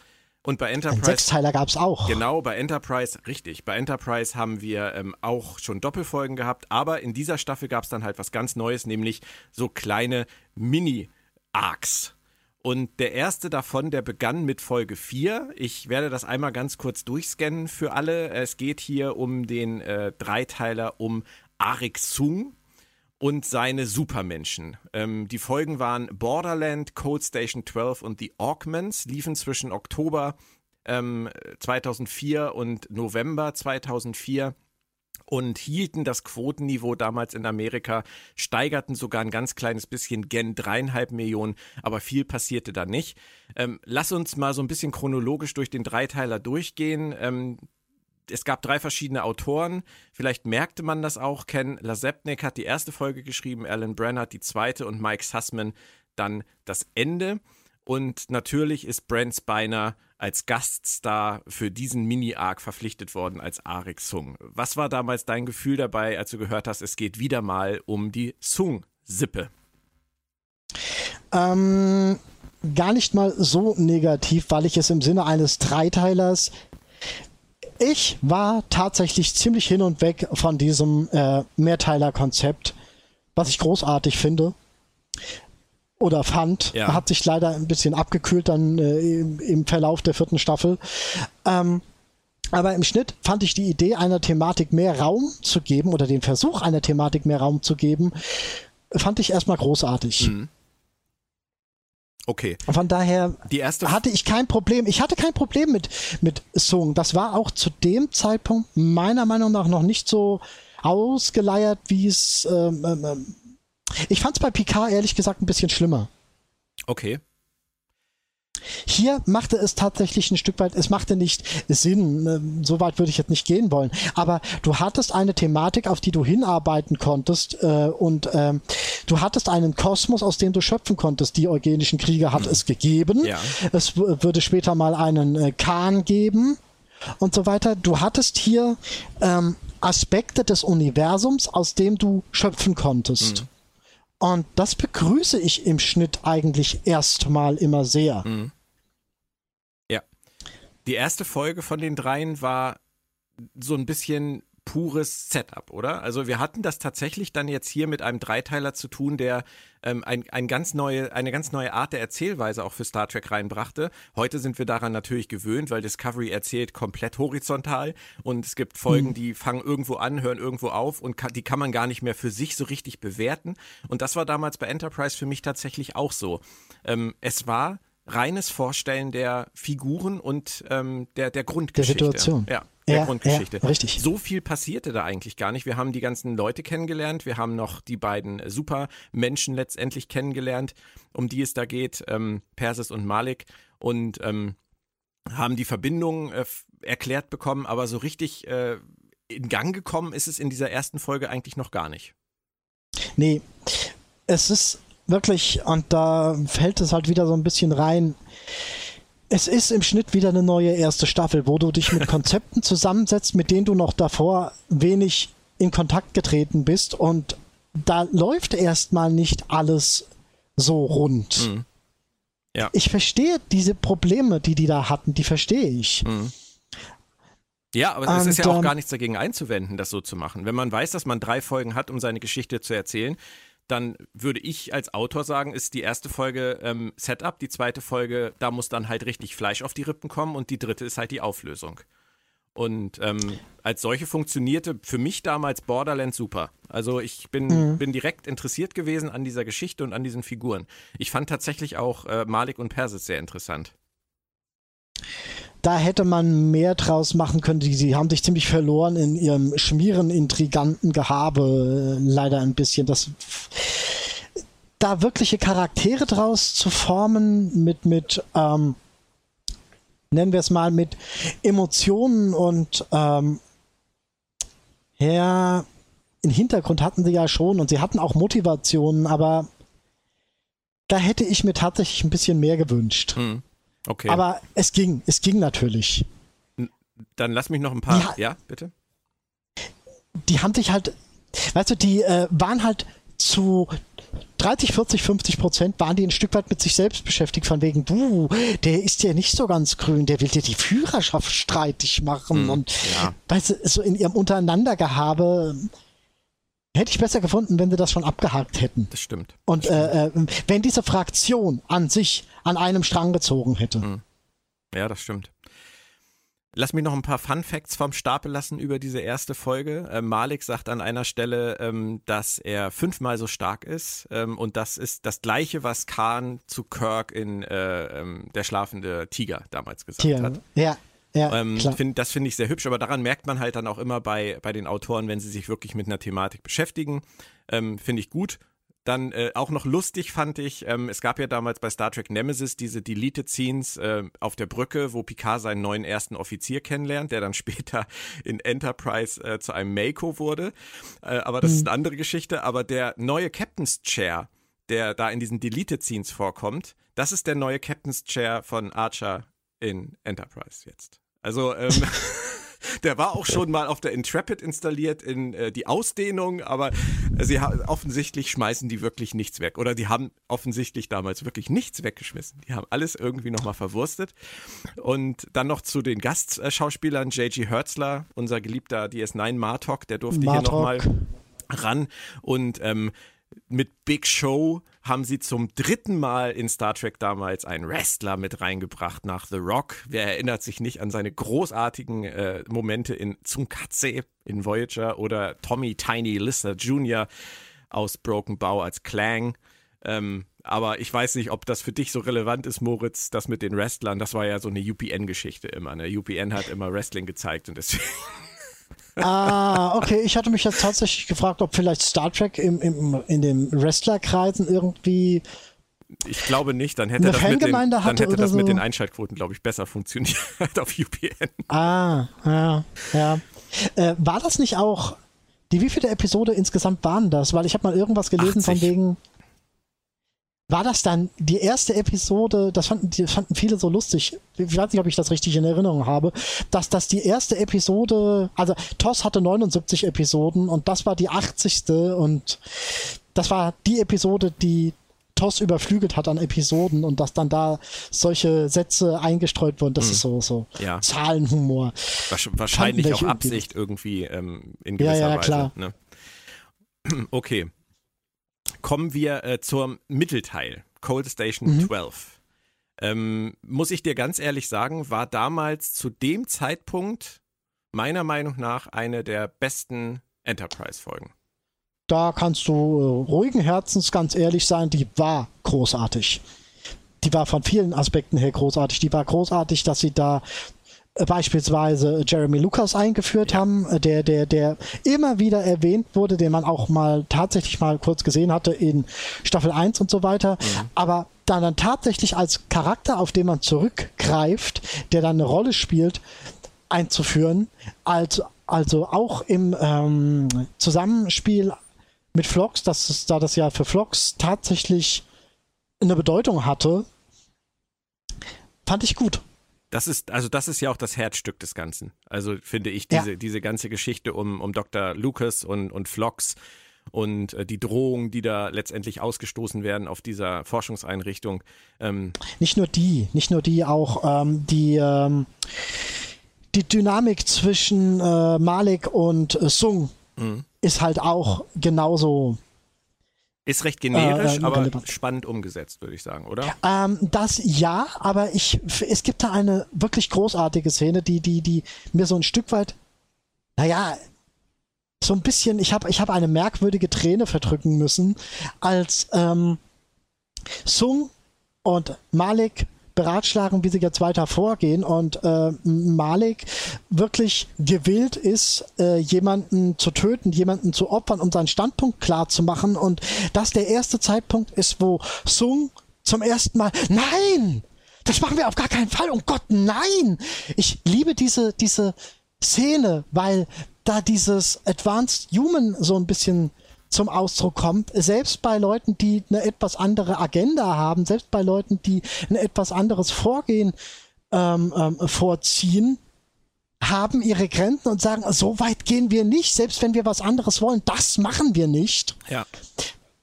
A: Und bei
B: Ein
A: Enterprise.
B: Sechsteiler gab es auch.
A: Genau, bei Enterprise, richtig. Bei Enterprise haben wir ähm, auch schon Doppelfolgen gehabt, aber in dieser Staffel gab es dann halt was ganz Neues, nämlich so kleine Mini-Arcs. Und der erste davon, der begann mit Folge 4. Ich werde das einmal ganz kurz durchscannen für alle. Es geht hier um den äh, Dreiteiler um Arik Sung und seine Supermenschen. Ähm, die Folgen waren Borderland, Code Station 12 und The Augments, liefen zwischen Oktober ähm, 2004 und November 2004 und hielten das Quotenniveau damals in Amerika, steigerten sogar ein ganz kleines bisschen gen dreieinhalb Millionen, aber viel passierte da nicht. Ähm, lass uns mal so ein bisschen chronologisch durch den Dreiteiler durchgehen. Ähm, es gab drei verschiedene Autoren. Vielleicht merkte man das auch. Ken Lasepnik hat die erste Folge geschrieben, Alan Brennard die zweite und Mike Sussman dann das Ende. Und natürlich ist Brent Spiner als Gaststar für diesen Mini-Arc verpflichtet worden als Arik Sung. Was war damals dein Gefühl dabei, als du gehört hast, es geht wieder mal um die Sung-Sippe?
B: Ähm, gar nicht mal so negativ, weil ich es im Sinne eines Dreiteilers. Ich war tatsächlich ziemlich hin und weg von diesem äh, Mehrteiler-Konzept, was ich großartig finde. Oder fand.
A: Ja.
B: Hat sich leider ein bisschen abgekühlt dann äh, im, Verlauf der vierten Staffel. Ähm, aber im Schnitt fand ich die Idee, einer Thematik mehr Raum zu geben oder den Versuch einer Thematik mehr Raum zu geben, fand ich erstmal großartig.
A: Mhm. Okay,
B: Von daher hatte ich kein Problem. Ich hatte kein Problem mit, mit Song. Das war auch zu dem Zeitpunkt meiner Meinung nach noch nicht so ausgeleiert, wie es. Ähm, ähm, ähm, ich fand es bei Picard ehrlich gesagt ein bisschen schlimmer.
A: Okay,
B: Hier machte es tatsächlich ein Stück weit, es machte nicht Sinn, ähm, so weit würde ich jetzt nicht gehen wollen, aber du hattest eine Thematik, auf die du hinarbeiten konntest äh, und ähm, du hattest einen Kosmos, aus dem du schöpfen konntest. Die eugenischen Kriege hat es gegeben.
A: Ja.
B: Es würde später mal einen äh, Khan geben und so weiter. Du hattest hier ähm, Aspekte des Universums, aus dem du schöpfen konntest. Und das begrüße ich im Schnitt eigentlich erstmal immer sehr.
A: Die erste Folge von den dreien war so ein bisschen pures Setup, oder? Also wir hatten das tatsächlich dann jetzt hier mit einem Dreiteiler zu tun, der ähm, ein, ein ganz neue, eine ganz neue Art der Erzählweise auch für Star Trek reinbrachte. Heute sind wir daran natürlich gewöhnt, weil Discovery erzählt komplett horizontal und es gibt Folgen, die fangen irgendwo an, hören irgendwo auf und ka die kann man gar nicht mehr für sich so richtig bewerten. Und das war damals bei Enterprise für mich tatsächlich auch so. Ähm, es war reines Vorstellen der Figuren und ähm, der, der Grundgeschichte.
B: Situation.
A: Ja, der
B: Ja,
A: Grundgeschichte.
B: ja, richtig.
A: So viel passierte da eigentlich gar nicht. Wir haben die ganzen Leute kennengelernt. Wir haben noch die beiden Supermenschen letztendlich kennengelernt, um die es da geht, ähm, Persis und Malik. Und ähm, haben die Verbindung äh, erklärt bekommen, aber so richtig äh, in Gang gekommen ist es in dieser ersten Folge eigentlich noch gar nicht.
B: Nee, es ist wirklich, und da fällt es halt wieder so ein bisschen rein. Es ist im Schnitt wieder eine neue erste Staffel, wo du dich mit Konzepten zusammensetzt, mit denen du noch davor wenig in Kontakt getreten bist und da läuft erstmal nicht alles so rund.
A: Mhm. Ja.
B: Ich verstehe diese Probleme, die die da hatten, die verstehe ich.
A: Mhm. Ja, aber es ist ja auch
B: ähm,
A: gar nichts dagegen einzuwenden, das so zu machen. Wenn man weiß, dass man drei Folgen hat, um seine Geschichte zu erzählen, dann würde ich als Autor sagen, ist die erste Folge ähm, Setup, die zweite Folge, da muss dann halt richtig Fleisch auf die Rippen kommen und die dritte ist halt die Auflösung. Und ähm, als solche funktionierte für mich damals Borderlands super. Also ich bin, bin direkt interessiert gewesen an dieser Geschichte und an diesen Figuren. Ich fand tatsächlich auch äh, Malik und Persis sehr interessant.
B: Da hätte man mehr draus machen können. Sie haben sich ziemlich verloren in ihrem schmieren, intriganten Gehabe, äh, leider ein bisschen. Das, da wirkliche Charaktere draus zu formen mit, mit ähm, nennen wir es mal, mit Emotionen und ähm, ja, im Hintergrund hatten sie ja schon und sie hatten auch Motivationen, aber da hätte ich mir tatsächlich ein bisschen mehr gewünscht.
A: Hm. Okay.
B: Aber es ging, es ging natürlich.
A: Dann lass mich noch ein paar. Ja, ja bitte.
B: Die haben sich halt, weißt du, die äh, waren halt zu 30, 40, 50 Prozent waren die ein Stück weit mit sich selbst beschäftigt, von wegen, du, der ist ja nicht so ganz grün, der will dir die Führerschaft streitig machen. Mm, und ja. weißt du, so in ihrem Untereinandergehabe hätte ich besser gefunden, wenn sie das schon abgehakt hätten.
A: Das stimmt.
B: Und
A: das
B: stimmt. Äh, äh, wenn diese Fraktion an sich an einem Strang gezogen hätte.
A: Mm. Ja, das stimmt. Lass mich noch ein paar Fun Facts vom Stapel lassen über diese erste Folge. Ähm, Malik sagt an einer Stelle, ähm, dass er fünfmal so stark ist. Ähm, und das ist das Gleiche, was Khan zu Kirk in äh, ähm, Der schlafende Tiger damals gesagt Tier. hat.
B: Ja. Ja,
A: ähm, find, das finde ich sehr hübsch, aber daran merkt man halt dann auch immer bei, bei den Autoren, wenn sie sich wirklich mit einer Thematik beschäftigen. Ähm, finde ich gut. Dann äh, auch noch lustig fand ich, ähm, es gab ja damals bei Star Trek Nemesis diese Deleted Scenes äh, auf der Brücke, wo Picard seinen neuen ersten Offizier kennenlernt, der dann später in Enterprise äh, zu einem Mako wurde. Äh, aber das mhm. ist eine andere Geschichte. Aber der neue Captain's Chair, der da in diesen Deleted Scenes vorkommt, das ist der neue Captain's Chair von Archer in Enterprise jetzt. Also ähm, Der war auch schon mal auf der Intrepid installiert in äh, die Ausdehnung, aber sie haben offensichtlich schmeißen die wirklich nichts weg. Oder die haben offensichtlich damals wirklich nichts weggeschmissen. Die haben alles irgendwie nochmal verwurstet. Und dann noch zu den Gastschauspielern, J.G. Hertzler, unser geliebter DS9 Martok, der durfte Martok. hier nochmal ran. Und ähm, mit Big Show haben sie zum dritten Mal in Star Trek damals einen Wrestler mit reingebracht nach The Rock. Wer erinnert sich nicht an seine großartigen äh, Momente in Tsunkatse in Voyager oder Tommy Tiny Lister Jr. aus Broken Bow als Clang. Ähm, aber ich weiß nicht, ob das für dich so relevant ist, Moritz, das mit den Wrestlern. Das war ja so eine UPN-Geschichte immer. Ne? UPN hat immer Wrestling gezeigt und deswegen.
B: Ah, okay. Ich hatte mich jetzt tatsächlich gefragt, ob vielleicht Star Trek im, im, in den Wrestlerkreisen irgendwie.
A: Ich glaube nicht, dann hätte das, mit den, dann hätte das so. mit den Einschaltquoten, glaube ich, besser funktioniert auf UPN.
B: Ah, ja, ja. Äh, war das nicht auch, die wievielte Episode insgesamt waren das? Weil ich habe mal irgendwas gelesen 80. von wegen war das dann die erste Episode, das fanden, die fanden viele so lustig, ich weiß nicht, ob ich das richtig in Erinnerung habe, dass das die erste Episode, also TOS hatte 79 Episoden und das war die 80. und das war die Episode, die TOS überflügelt hat an Episoden und dass dann da solche Sätze eingestreut wurden, das hm. ist so, so
A: ja.
B: Zahlenhumor.
A: Wahrscheinlich auch Absicht irgendwie ähm, in gewisser ja, ja, Weise. Klar. Ne? Okay kommen wir äh, zum Mittelteil, Cold Station mhm. 12. Ähm, muss ich dir ganz ehrlich sagen, war damals zu dem Zeitpunkt meiner Meinung nach eine der besten Enterprise-Folgen.
B: Da kannst du äh, ruhigen Herzens ganz ehrlich sein, die war großartig. Die war von vielen Aspekten her großartig. Die war großartig, dass sie da beispielsweise Jeremy Lucas eingeführt ja. haben, äh, der, der, der immer wieder erwähnt wurde, den man auch mal tatsächlich mal kurz gesehen hatte in Staffel 1 und so weiter, mhm. aber dann, dann tatsächlich als Charakter, auf den man zurückgreift, der dann eine Rolle spielt, einzuführen, als, also auch im ähm, Zusammenspiel mit Vlogs, dass es, da das ja für Vlogs tatsächlich eine Bedeutung hatte, fand ich gut.
A: Das ist, also das ist ja auch das Herzstück des Ganzen. Also finde ich diese, ja. diese ganze Geschichte um, um Dr. Lucas und, und Phlox und äh, die Drohungen, die da letztendlich ausgestoßen werden auf dieser Forschungseinrichtung.
B: Ähm nicht nur die, nicht nur die, auch ähm, die, ähm, die Dynamik zwischen äh, Malik und äh, Sung mhm. ist halt auch genauso
A: ist recht generisch, äh, aber spannend umgesetzt, würde ich sagen, oder?
B: Ähm, das ja, aber ich, es gibt da eine wirklich großartige Szene, die, die, die mir so ein Stück weit, naja, so ein bisschen, ich habe ich hab eine merkwürdige Träne verdrücken müssen, als ähm, Sung und Malik beratschlagen, wie sie jetzt weiter vorgehen und äh, Malik wirklich gewillt ist, äh, jemanden zu töten, jemanden zu opfern, um seinen Standpunkt klar zu machen und das der erste Zeitpunkt ist, wo Sung zum ersten Mal, nein, Das machen wir auf gar keinen Fall. Um Gott, nein! Ich liebe diese, diese Szene, weil da dieses Advanced Human so ein bisschen zum Ausdruck kommt, selbst bei Leuten, die eine etwas andere Agenda haben, selbst bei Leuten, die ein etwas anderes Vorgehen ähm, ähm, vorziehen, haben ihre Grenzen und sagen, so weit gehen wir nicht, selbst wenn wir was anderes wollen, das machen wir nicht.
A: Ja.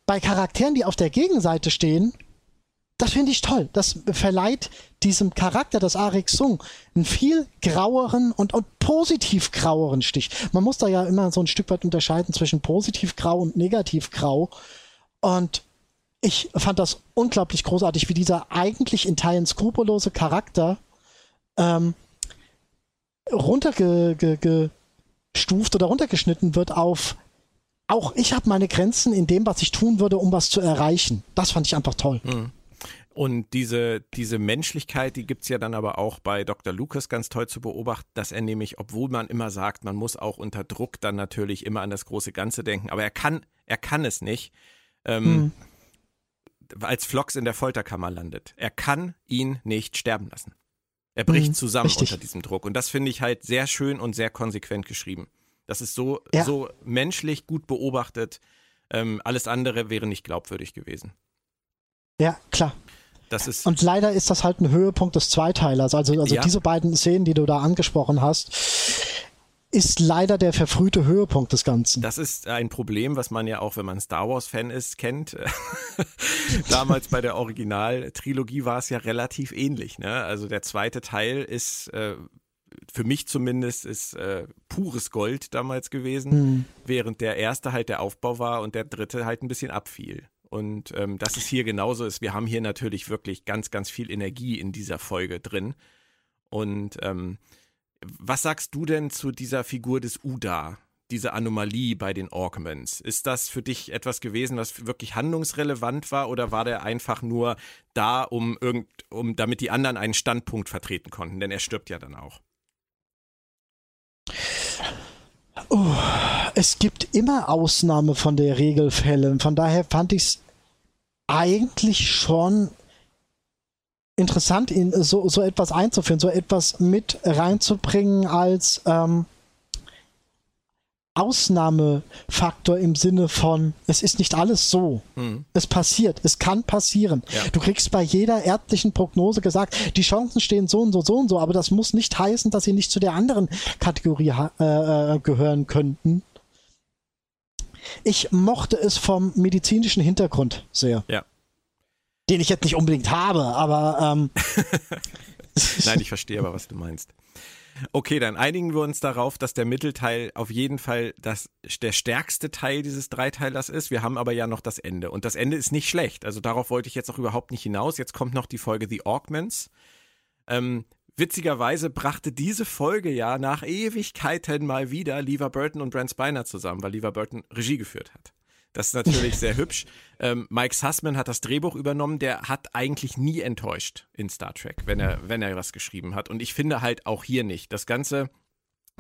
B: Bei Charakteren, die auf der Gegenseite stehen, das finde ich toll. Das verleiht diesem Charakter des Arik Sung einen viel graueren und, und positiv graueren Stich. Man muss da ja immer so ein Stück weit unterscheiden zwischen positiv grau und negativ grau. Und ich fand das unglaublich großartig, wie dieser eigentlich in Teilen skrupellose Charakter ähm, runtergestuft oder runtergeschnitten wird auf auch ich habe meine Grenzen in dem, was ich tun würde, um was zu erreichen. Das fand ich einfach toll.
A: Mhm. Und diese, diese Menschlichkeit, die gibt's ja dann aber auch bei Dr. Lucas ganz toll zu beobachten, dass er nämlich, obwohl man immer sagt, man muss auch unter Druck dann natürlich immer an das große Ganze denken, aber er kann, er kann es nicht, ähm, hm. als Flox in der Folterkammer landet. Er kann ihn nicht sterben lassen. Er bricht hm, zusammen richtig. unter diesem Druck. Und das finde ich halt sehr schön und sehr konsequent geschrieben. Das ist so, ja. so menschlich gut beobachtet. Ähm, alles andere wäre nicht glaubwürdig gewesen.
B: Ja, klar.
A: Das ist
B: und leider ist das halt ein Höhepunkt des Zweiteilers. Also, also ja. diese beiden Szenen, die du da angesprochen hast, ist leider der verfrühte Höhepunkt des Ganzen.
A: Das ist ein Problem, was man ja auch, wenn man Star Wars-Fan ist, kennt. Damals bei der Original-Trilogie war es ja relativ ähnlich. Ne? Also der zweite Teil ist, äh, für mich zumindest, ist äh, pures Gold damals gewesen, hm. während der erste halt der Aufbau war und der dritte halt ein bisschen abfiel. Und ähm, dass es hier genauso ist. Wir haben hier natürlich wirklich ganz, ganz viel Energie in dieser Folge drin. Und ähm, was sagst du denn zu dieser Figur des Uda, diese Anomalie bei den Orkmans? Ist das für dich etwas gewesen, was wirklich handlungsrelevant war, oder war der einfach nur da, um irgend, um damit die anderen einen Standpunkt vertreten konnten? Denn er stirbt ja dann auch.
B: Oh, es gibt immer Ausnahme von der Regelfälle. Von daher fand ich es eigentlich schon interessant, in so, so etwas einzuführen, so etwas mit reinzubringen als ähm, Ausnahmefaktor im Sinne von, es ist nicht alles so. Mhm. Es passiert, es kann passieren. Ja. Du kriegst bei jeder ärztlichen Prognose gesagt, die Chancen stehen so und so, so und so, aber das muss nicht heißen, dass sie nicht zu der anderen Kategorie äh, äh, gehören könnten. Ich mochte es vom medizinischen Hintergrund sehr.
A: Ja.
B: Den ich jetzt nicht unbedingt habe, aber. Ähm,
A: Nein, ich verstehe aber, was du meinst. Okay, dann einigen wir uns darauf, dass der Mittelteil auf jeden Fall das, der stärkste Teil dieses Dreiteilers ist. Wir haben aber ja noch das Ende. Und das Ende ist nicht schlecht. Also darauf wollte ich jetzt auch überhaupt nicht hinaus. Jetzt kommt noch die Folge The Augments. Ähm, witzigerweise brachte diese Folge ja nach Ewigkeiten mal wieder Lever Burton und Brent Spiner zusammen, weil Lever Burton Regie geführt hat. Das ist natürlich sehr hübsch. Ähm, Mike Sussman hat das Drehbuch übernommen. Der hat eigentlich nie enttäuscht in Star Trek, wenn er, wenn er was geschrieben hat. Und ich finde halt auch hier nicht. Das Ganze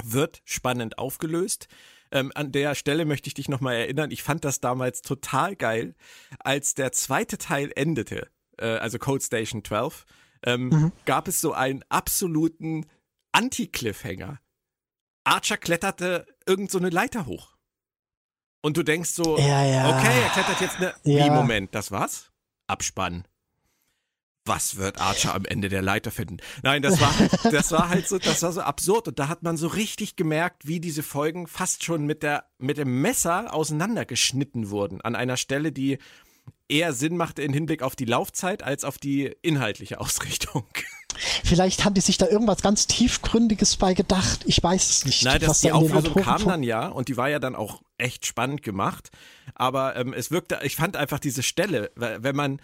A: wird spannend aufgelöst. Ähm, an der Stelle möchte ich dich nochmal erinnern. Ich fand das damals total geil, als der zweite Teil endete, äh, also Code Station 12, ähm, mhm. gab es so einen absoluten Anti-Cliffhanger. Archer kletterte irgend so eine Leiter hoch. Und du denkst so,
B: ja, ja.
A: okay, er klettert jetzt eine. Ja. Wie, Moment, das war's? Abspann. Was wird Archer am Ende der Leiter finden? Nein, das war, das war halt so, das war so absurd. Und da hat man so richtig gemerkt, wie diese Folgen fast schon mit der, mit dem Messer auseinandergeschnitten wurden. An einer Stelle, die eher Sinn machte im Hinblick auf die Laufzeit als auf die inhaltliche Ausrichtung.
B: Vielleicht haben die sich da irgendwas ganz Tiefgründiges bei gedacht. Ich weiß es nicht.
A: Nein, das, die Auflösung kam dann ja und die war ja dann auch echt spannend gemacht. Aber ähm, es wirkte, ich fand einfach diese Stelle, wenn man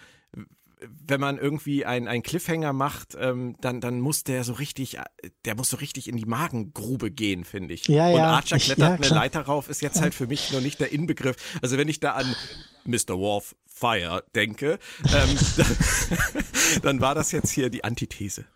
A: wenn man irgendwie einen Cliffhanger macht, ähm, dann, dann muss der so richtig, der muss so richtig in die Magengrube gehen, finde ich.
B: Ja, ja.
A: Und Archer klettert ja, eine Leiter rauf, ist jetzt halt für mich noch nicht der Inbegriff. Also wenn ich da an Mr. Worf Fire denke, ähm, dann, dann war das jetzt hier die Antithese.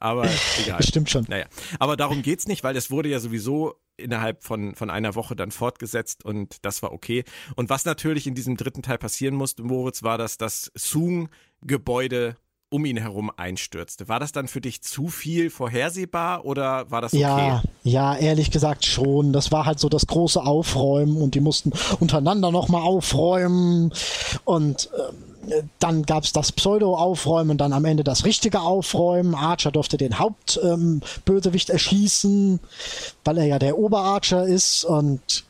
A: Aber egal.
B: Stimmt schon.
A: Naja. Aber darum geht's nicht, weil es wurde ja sowieso innerhalb von, von einer Woche dann fortgesetzt und das war okay. Und was natürlich in diesem dritten Teil passieren musste, Moritz, war, dass das Zoom-Gebäude um ihn herum einstürzte. War das dann für dich zu viel vorhersehbar oder war das okay?
B: Ja, ja, ehrlich gesagt schon. Das war halt so das große Aufräumen und die mussten untereinander nochmal aufräumen und äh, dann gab es das Pseudo-Aufräumen und dann am Ende das richtige Aufräumen. Archer durfte den Hauptbösewicht ähm, erschießen, weil er ja der Oberarcher ist und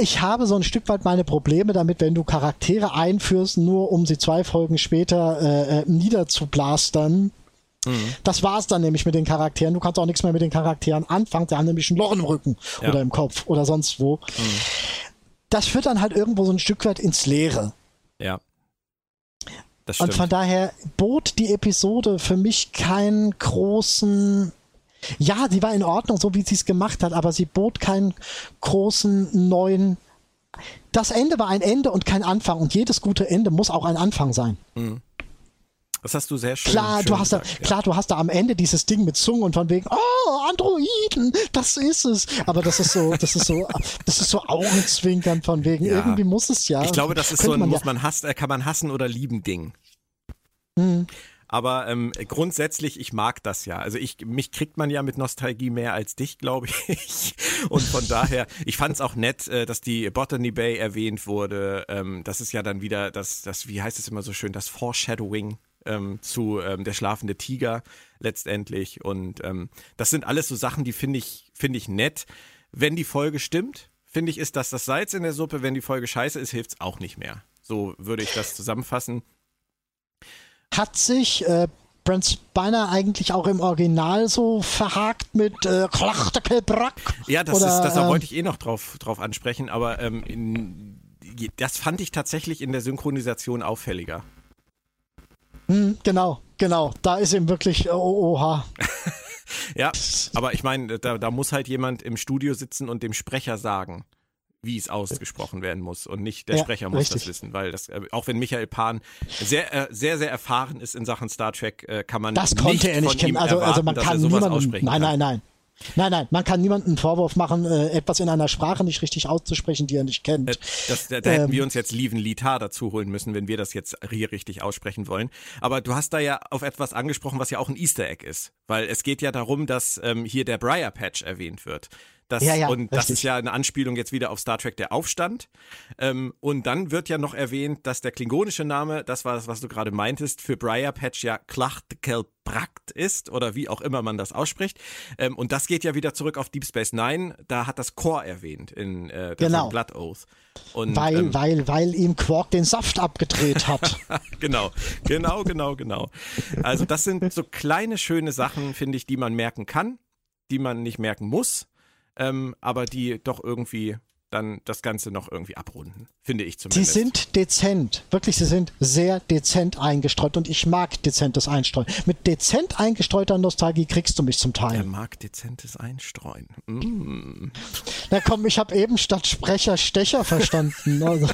B: ich habe so ein Stück weit meine Probleme damit, wenn du Charaktere einführst, nur um sie zwei Folgen später äh, äh niederzublastern. Mhm. Das war's dann nämlich mit den Charakteren. Du kannst auch nichts mehr mit den Charakteren anfangen. Die haben nämlich ein Loch im Rücken ja. oder im Kopf oder sonst wo. Mhm. Das führt dann halt irgendwo so ein Stück weit ins Leere.
A: Ja.
B: Und von daher bot die Episode für mich keinen großen ja, sie war in Ordnung, so wie sie es gemacht hat, aber sie bot keinen großen neuen. Das Ende war ein Ende und kein Anfang und jedes gute Ende muss auch ein Anfang sein. Mhm.
A: Das hast du sehr schön.
B: Klar,
A: schön
B: du hast gesagt, da, ja. klar, du hast da am Ende dieses Ding mit Zungen und von wegen, oh, Androiden, das ist es. Aber das ist so, das ist so, das ist so Augenzwinkern von wegen, ja. irgendwie muss es ja.
A: Ich glaube, das ist so ein, man muss man hassen, kann man hassen oder lieben Ding. Mhm. Aber ähm, grundsätzlich, ich mag das ja. Also ich, mich kriegt man ja mit Nostalgie mehr als dich, glaube ich. Und von daher, ich fand es auch nett, äh, dass die Botany Bay erwähnt wurde. Ähm, das ist ja dann wieder das, das, wie heißt es immer so schön, das Foreshadowing ähm, zu ähm, der schlafende Tiger letztendlich. Und ähm, das sind alles so Sachen, die finde ich, finde ich nett. Wenn die Folge stimmt, finde ich, ist das das Salz in der Suppe. Wenn die Folge scheiße ist, hilft es auch nicht mehr. So würde ich das zusammenfassen
B: hat sich äh, Brent Spiner eigentlich auch im Original so verhakt mit äh, Klachtekelbrack?
A: Ja, das, Oder, ist, das äh, wollte ich eh noch drauf, drauf ansprechen, aber ähm, in, das fand ich tatsächlich in der Synchronisation auffälliger.
B: Hm, genau, genau. Da ist ihm wirklich oh, oha.
A: ja, aber ich meine, da, da muss halt jemand im Studio sitzen und dem Sprecher sagen wie es ausgesprochen werden muss und nicht der ja, Sprecher muss richtig. das wissen, weil das äh, auch wenn Michael Pan sehr äh, sehr sehr erfahren ist in Sachen Star Trek, äh, kann man
B: das konnte
A: nicht
B: er nicht kennen. Also,
A: erwarten,
B: also man kann niemanden, nein, nein, nein. Nein, nein, man kann niemanden einen Vorwurf machen, äh, etwas in einer Sprache nicht richtig auszusprechen, die er nicht kennt. Äh,
A: das, da, da ähm, hätten wir uns jetzt Lieven Litar dazu holen müssen, wenn wir das jetzt hier richtig aussprechen wollen. Aber du hast da ja auf etwas angesprochen, was ja auch ein Easter Egg ist. Weil es geht ja darum, dass ähm, hier der Briar Patch erwähnt wird. Das, ja, ja, und richtig. das ist ja eine Anspielung jetzt wieder auf Star Trek der Aufstand. Ähm, und dann wird ja noch erwähnt, dass der klingonische Name, das war das, was du gerade meintest, für Briar Patch ja Klachtkelbrakt ist oder wie auch immer man das ausspricht. Ähm, und das geht ja wieder zurück auf Deep Space Nine. Da hat das Core erwähnt in äh, genau. Blood Oath.
B: Und, weil, ähm, weil, weil ihm Quark den Saft abgedreht hat.
A: genau, genau, genau, genau. Also das sind so kleine schöne Sachen, finde ich, die man merken kann, die man nicht merken muss ähm, aber die doch irgendwie dann das Ganze noch irgendwie abrunden, finde ich zumindest.
B: Sie sind dezent, wirklich, sie sind sehr dezent eingestreut und ich mag dezentes Einstreuen. Mit dezent eingestreuter Nostalgie kriegst du mich zum Teil.
A: Er mag dezentes Einstreuen. Mm.
B: Na komm, ich habe eben statt Sprecher Stecher verstanden. Also.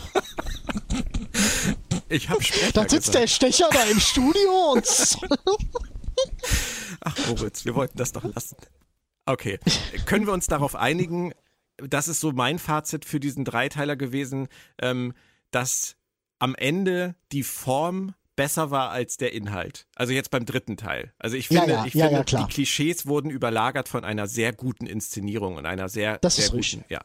A: ich habe Sprecher
B: Dann sitzt gesagt. der Stecher da im Studio und
A: Ach Moritz, wir wollten das doch lassen. Okay. Können wir uns darauf einigen? Das ist so mein Fazit für diesen Dreiteiler gewesen, ähm, dass am Ende die Form besser war als der Inhalt. Also jetzt beim dritten Teil. Also ich finde, ja, ja, ich ja, finde die Klischees wurden überlagert von einer sehr guten Inszenierung und einer sehr,
B: das
A: sehr
B: ist
A: guten,
B: richtig. ja.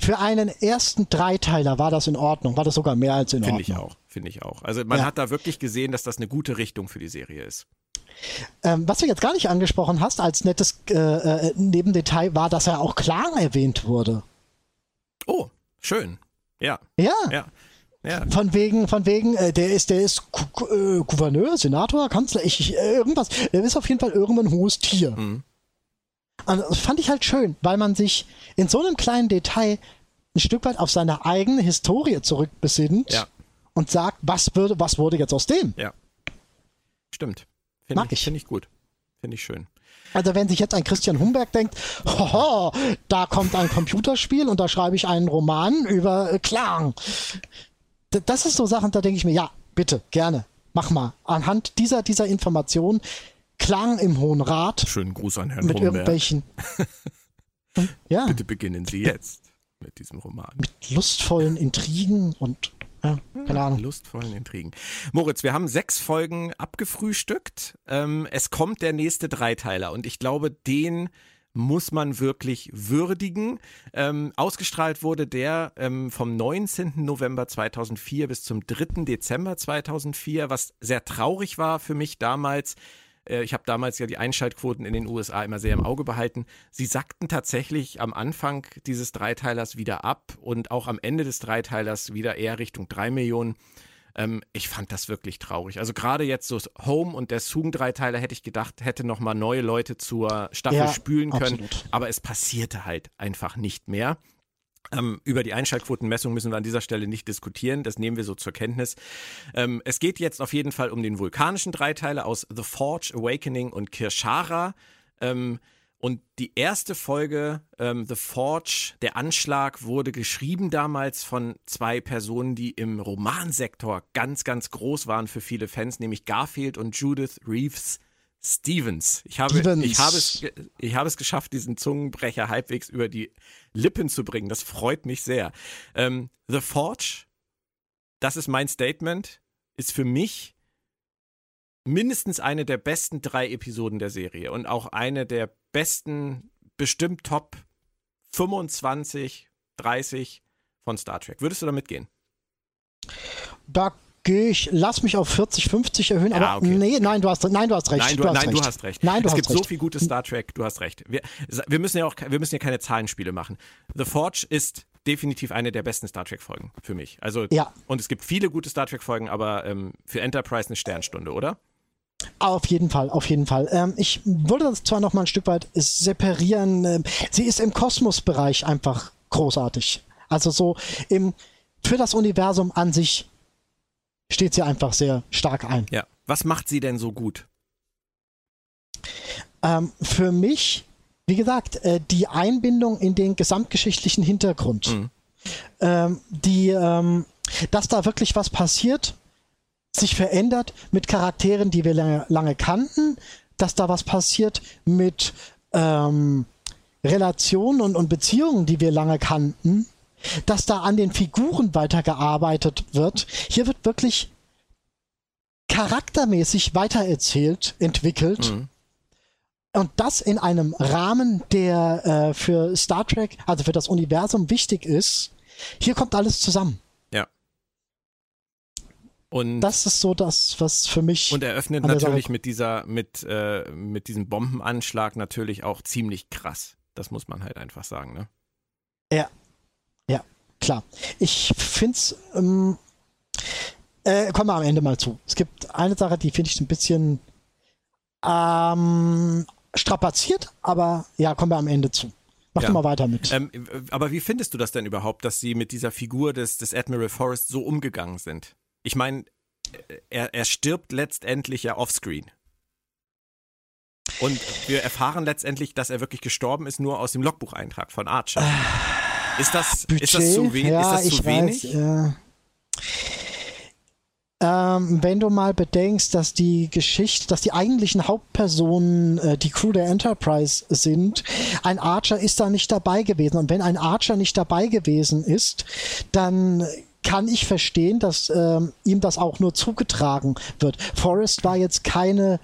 B: Für einen ersten Dreiteiler war das in Ordnung, war das sogar mehr als in Ordnung.
A: Finde ich auch, finde ich auch. Also man hat da wirklich gesehen, dass das eine gute Richtung für die Serie ist.
B: Ähm, was du jetzt gar nicht angesprochen hast als nettes äh, äh, Nebendetail war, dass er auch Klang erwähnt wurde.
A: Oh, schön. Ja.
B: Ja.
A: Ja. Ja.
B: Von wegen, von wegen, äh, der ist, der ist äh, Gouverneur, Senator, Kanzler, ich, ich, äh, irgendwas. Der ist auf jeden Fall irgendein hohes Tier. Mhm. Und das fand ich halt schön, weil man sich in so einem kleinen Detail ein Stück weit auf seine eigene Historie zurückbesinnt
A: ja.
B: und sagt, was würde, was wurde jetzt aus dem?
A: Ja. Stimmt.
B: Find Mag ich.
A: Finde ich gut. Finde ich schön.
B: Also wenn sich jetzt ein Christian Humberg denkt, hoho, da kommt ein Computerspiel und da schreibe ich einen Roman über äh, Klang. Das ist so Sachen, da denke ich mir, ja, bitte, gerne, mach mal. Anhand dieser, dieser Information, Klang im Hohen Rat.
A: Schönen Gruß an Herrn
B: Mit
A: Humberg.
B: irgendwelchen.
A: ja. Bitte beginnen Sie jetzt mit diesem Roman.
B: Mit lustvollen Intrigen und Ja, keine Ahnung.
A: Lustvollen Intrigen. Moritz, wir haben sechs Folgen abgefrühstückt. Ähm, es kommt der nächste Dreiteiler und ich glaube, den muss man wirklich würdigen. Ähm, ausgestrahlt wurde der ähm, vom 19. November 2004 bis zum 3. Dezember 2004, was sehr traurig war für mich damals. Äh, ich habe damals ja die Einschaltquoten in den USA immer sehr im Auge behalten. Sie sackten tatsächlich am Anfang dieses Dreiteilers wieder ab und auch am Ende des Dreiteilers wieder eher Richtung 3 Millionen. Ähm, ich fand das wirklich traurig. Also gerade jetzt so Home und der Zoom-Dreiteiler hätte ich gedacht, hätte nochmal neue Leute zur Staffel
B: Ja,
A: spülen können.
B: absolut.
A: Aber es passierte halt einfach nicht mehr. Ähm, über die Einschaltquotenmessung müssen wir an dieser Stelle nicht diskutieren, das nehmen wir so zur Kenntnis. Ähm, es geht jetzt auf jeden Fall um den vulkanischen Dreiteiler aus The Forge, Awakening und Kirshara. Ähm, und die erste Folge, The Forge, der Anschlag, wurde geschrieben damals von zwei Personen, die im Romansektor ganz, ganz groß waren für viele Fans, nämlich Garfield und Judith Reeves Stevens. Ich habe,
B: Stevens.
A: Ich, habe es, ich habe es geschafft, diesen Zungenbrecher halbwegs über die Lippen zu bringen. Das freut mich sehr. Ähm, The Forge, das ist mein Statement, ist für mich mindestens eine der besten drei Episoden der Serie und auch eine der besten, bestimmt Top 25, 30 von Star Trek. Würdest du damit gehen?
B: Da gehe ich, lass mich auf 40, 50 erhöhen,
A: Ja,
B: aber
A: okay.
B: nee, nein, du hast, nein, du hast recht.
A: Nein, du,
B: du hast
A: nein,
B: recht.
A: du hast recht.
B: Nein, du
A: es
B: hast
A: gibt
B: recht.
A: so viel gutes Star Trek, du hast recht. Wir, wir müssen ja auch, wir müssen ja keine Zahlenspiele machen. The Forge ist definitiv eine der besten Star Trek Folgen für mich. Also
B: Ja.
A: und es gibt viele gute Star Trek Folgen, aber ähm, für Enterprise eine Sternstunde, oder?
B: Auf jeden Fall, auf jeden Fall. Ähm, ich wollte das zwar noch mal ein Stück weit separieren. Ähm, sie ist im Kosmosbereich einfach großartig. Also so im, für das Universum an sich steht sie einfach sehr stark ein.
A: Ja. Was macht sie denn so gut?
B: Ähm, für mich, wie gesagt, äh, die Einbindung in den gesamtgeschichtlichen Hintergrund.
A: Mhm.
B: Ähm, die, ähm, dass da wirklich was passiert, sich verändert mit Charakteren, die wir lange, lange kannten, dass da was passiert mit ähm, Relationen und, und Beziehungen, die wir lange kannten, dass da an den Figuren weitergearbeitet wird. Hier wird wirklich charaktermäßig weitererzählt, entwickelt.
A: Mhm.
B: Und das in einem Rahmen, der äh, für Star Trek, also für das Universum wichtig ist. Hier kommt alles zusammen.
A: Ja. Und
B: Das ist so das, was für mich.
A: Und eröffnet natürlich mit dieser, mit, äh, mit diesem Bombenanschlag natürlich auch ziemlich krass. Das muss man halt einfach sagen, ne?
B: Ja, ja, klar. Ich find's, ähm, äh, kommen wir am Ende mal zu. Es gibt eine Sache, die finde ich ein bisschen ähm, strapaziert, aber ja, kommen wir am Ende zu. Mach
A: Ja.
B: mal weiter mit.
A: Ähm, aber wie findest du das denn überhaupt, dass sie mit dieser Figur des, des Admiral Forrest so umgegangen sind? Ich meine, er, er stirbt letztendlich ja offscreen. Und wir erfahren letztendlich, dass er wirklich gestorben ist, nur aus dem Logbucheintrag von Archer. Ist das, ist das zu, we
B: ja,
A: ist das
B: ich
A: zu wenig?
B: Weiß, ja. ähm, wenn du mal bedenkst, dass die Geschichte, dass die eigentlichen Hauptpersonen äh, die Crew der Enterprise sind, ein Archer ist da nicht dabei gewesen. Und wenn ein Archer nicht dabei gewesen ist, dann kann ich verstehen, dass ähm, ihm das auch nur zugetragen wird. Forrest war jetzt keine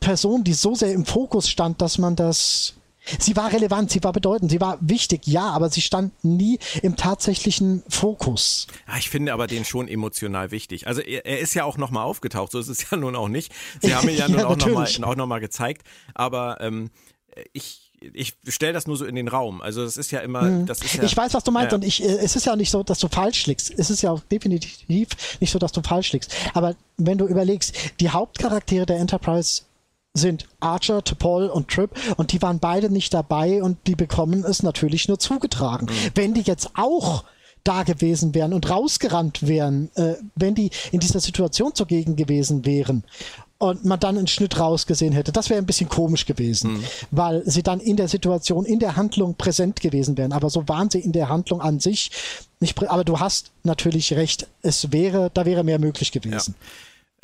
B: Person, die so sehr im Fokus stand, dass man das. Sie war relevant, sie war bedeutend, sie war wichtig, ja, aber sie stand nie im tatsächlichen Fokus.
A: Ah, ich finde aber den schon emotional wichtig. Also er, er ist ja auch nochmal aufgetaucht, so ist es ja nun auch nicht. Sie haben ihn ja,
B: Ja,
A: nun auch nochmal noch mal gezeigt. Aber ähm, ich, ich stelle das nur so in den Raum. Also das ist ja immer, das ist ja,
B: Mhm. ich weiß, was du meinst
A: Ja.
B: und ich, äh, es ist ja nicht so, dass du falsch liegst. Es ist ja auch definitiv nicht so, dass du falsch liegst. Aber wenn du überlegst, die Hauptcharaktere der Enterprise sind Archer, T'Pol und Trip und die waren beide nicht dabei und die bekommen es natürlich nur zugetragen. Wenn die jetzt auch da gewesen wären und rausgerannt wären, äh, wenn die in dieser Situation zugegen gewesen wären und man dann einen Schnitt rausgesehen hätte, das wäre ein bisschen komisch gewesen, weil sie dann in der Situation, in der Handlung präsent gewesen wären. Aber so waren sie in der Handlung an sich nicht. Aber du hast natürlich recht, es wäre, da wäre mehr möglich gewesen.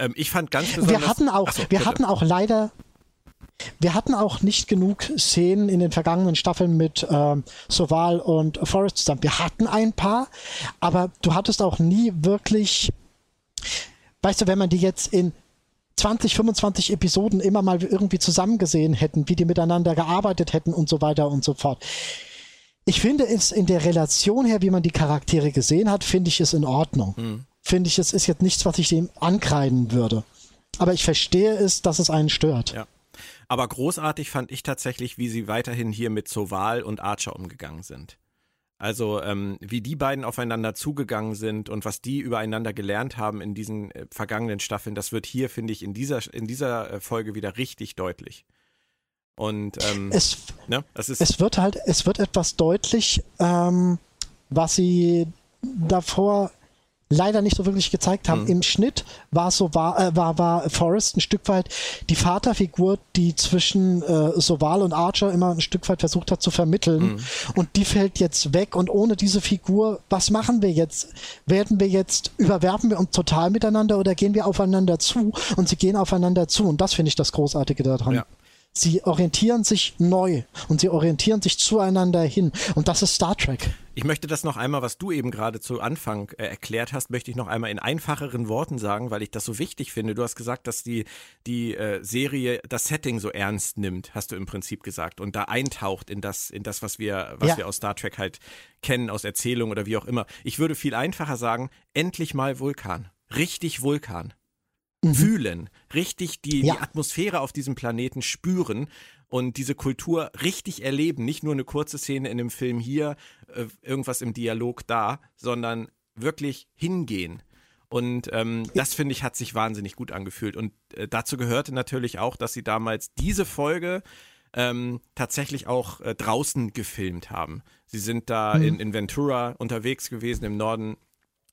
A: Ähm, ich fand ganz besonders.
B: Wir hatten auch,
A: so,
B: wir
A: bitte.
B: hatten auch leider, wir hatten auch nicht genug Szenen in den vergangenen Staffeln mit ähm, Soval und Forrest zusammen. Wir hatten ein paar, aber du hattest auch nie wirklich, weißt du, wenn man die jetzt in 20, 25 Episoden immer mal irgendwie zusammengesehen hätten, wie die miteinander gearbeitet hätten und so weiter und so fort. Ich finde es in der Relation her, wie man die Charaktere gesehen hat, finde ich es in Ordnung. Mhm. Finde ich, es ist jetzt nichts, was ich dem ankreiden würde. Aber ich verstehe es, dass es einen stört.
A: Ja. Aber großartig fand ich tatsächlich, wie sie weiterhin hier mit Soval und Archer umgegangen sind. Also ähm, wie die beiden aufeinander zugegangen sind und was die übereinander gelernt haben in diesen äh, vergangenen Staffeln, das wird hier, finde ich, in dieser, in dieser äh, Folge wieder richtig deutlich. Und ähm,
B: es, ne, es, ist es wird halt, es wird etwas deutlich, ähm, was sie davor leider nicht so wirklich gezeigt haben. Mhm. Im Schnitt war so war, äh, war war Forrest ein Stück weit die Vaterfigur, die zwischen äh, Soval und Archer immer ein Stück weit versucht hat zu vermitteln. Mhm. Und die fällt jetzt weg. Und ohne diese Figur, was machen wir jetzt? Werden wir jetzt überwerfen wir uns total miteinander oder gehen wir aufeinander zu? Und sie gehen aufeinander zu. Und das finde ich das Großartige daran. Ja. Sie orientieren sich neu und sie orientieren sich zueinander hin. Und das ist Star Trek.
A: Ich möchte das noch einmal, was du eben gerade zu Anfang äh, erklärt hast, möchte ich noch einmal in einfacheren Worten sagen, weil ich das so wichtig finde. Du hast gesagt, dass die, die äh, Serie das Setting so ernst nimmt, hast du im Prinzip gesagt, und da eintaucht in das, in das, was wir, was ja. wir aus Star Trek halt kennen, aus Erzählungen oder wie auch immer. Ich würde viel einfacher sagen, endlich mal Vulkan. Richtig Vulkan mhm. fühlen, richtig die, ja. die Atmosphäre auf diesem Planeten spüren und diese Kultur richtig erleben. Nicht nur eine kurze Szene in dem Film hier, äh, irgendwas im Dialog da, sondern wirklich hingehen. Und ähm, das finde ich hat sich wahnsinnig gut angefühlt. Und äh, dazu gehörte natürlich auch, dass sie damals diese Folge ähm, tatsächlich auch äh, draußen gefilmt haben. Sie sind da mhm. in, in Ventura unterwegs gewesen im Norden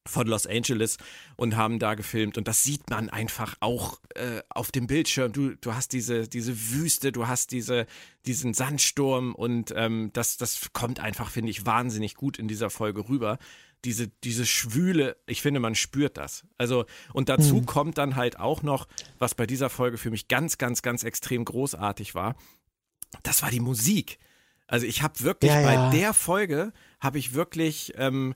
A: von Los Angeles und haben da gefilmt und das sieht man einfach auch äh, auf dem Bildschirm. Du, du hast diese, diese Wüste, du hast diese, diesen Sandsturm und ähm, das, das kommt einfach, finde ich, wahnsinnig gut in dieser Folge rüber. Diese, diese Schwüle, ich finde, man spürt das. Also, und dazu mhm. kommt dann halt auch noch, was bei dieser Folge für mich ganz, ganz, ganz extrem großartig war. Das war die Musik. Also ich habe wirklich ja, ja. bei der Folge habe ich wirklich, ähm,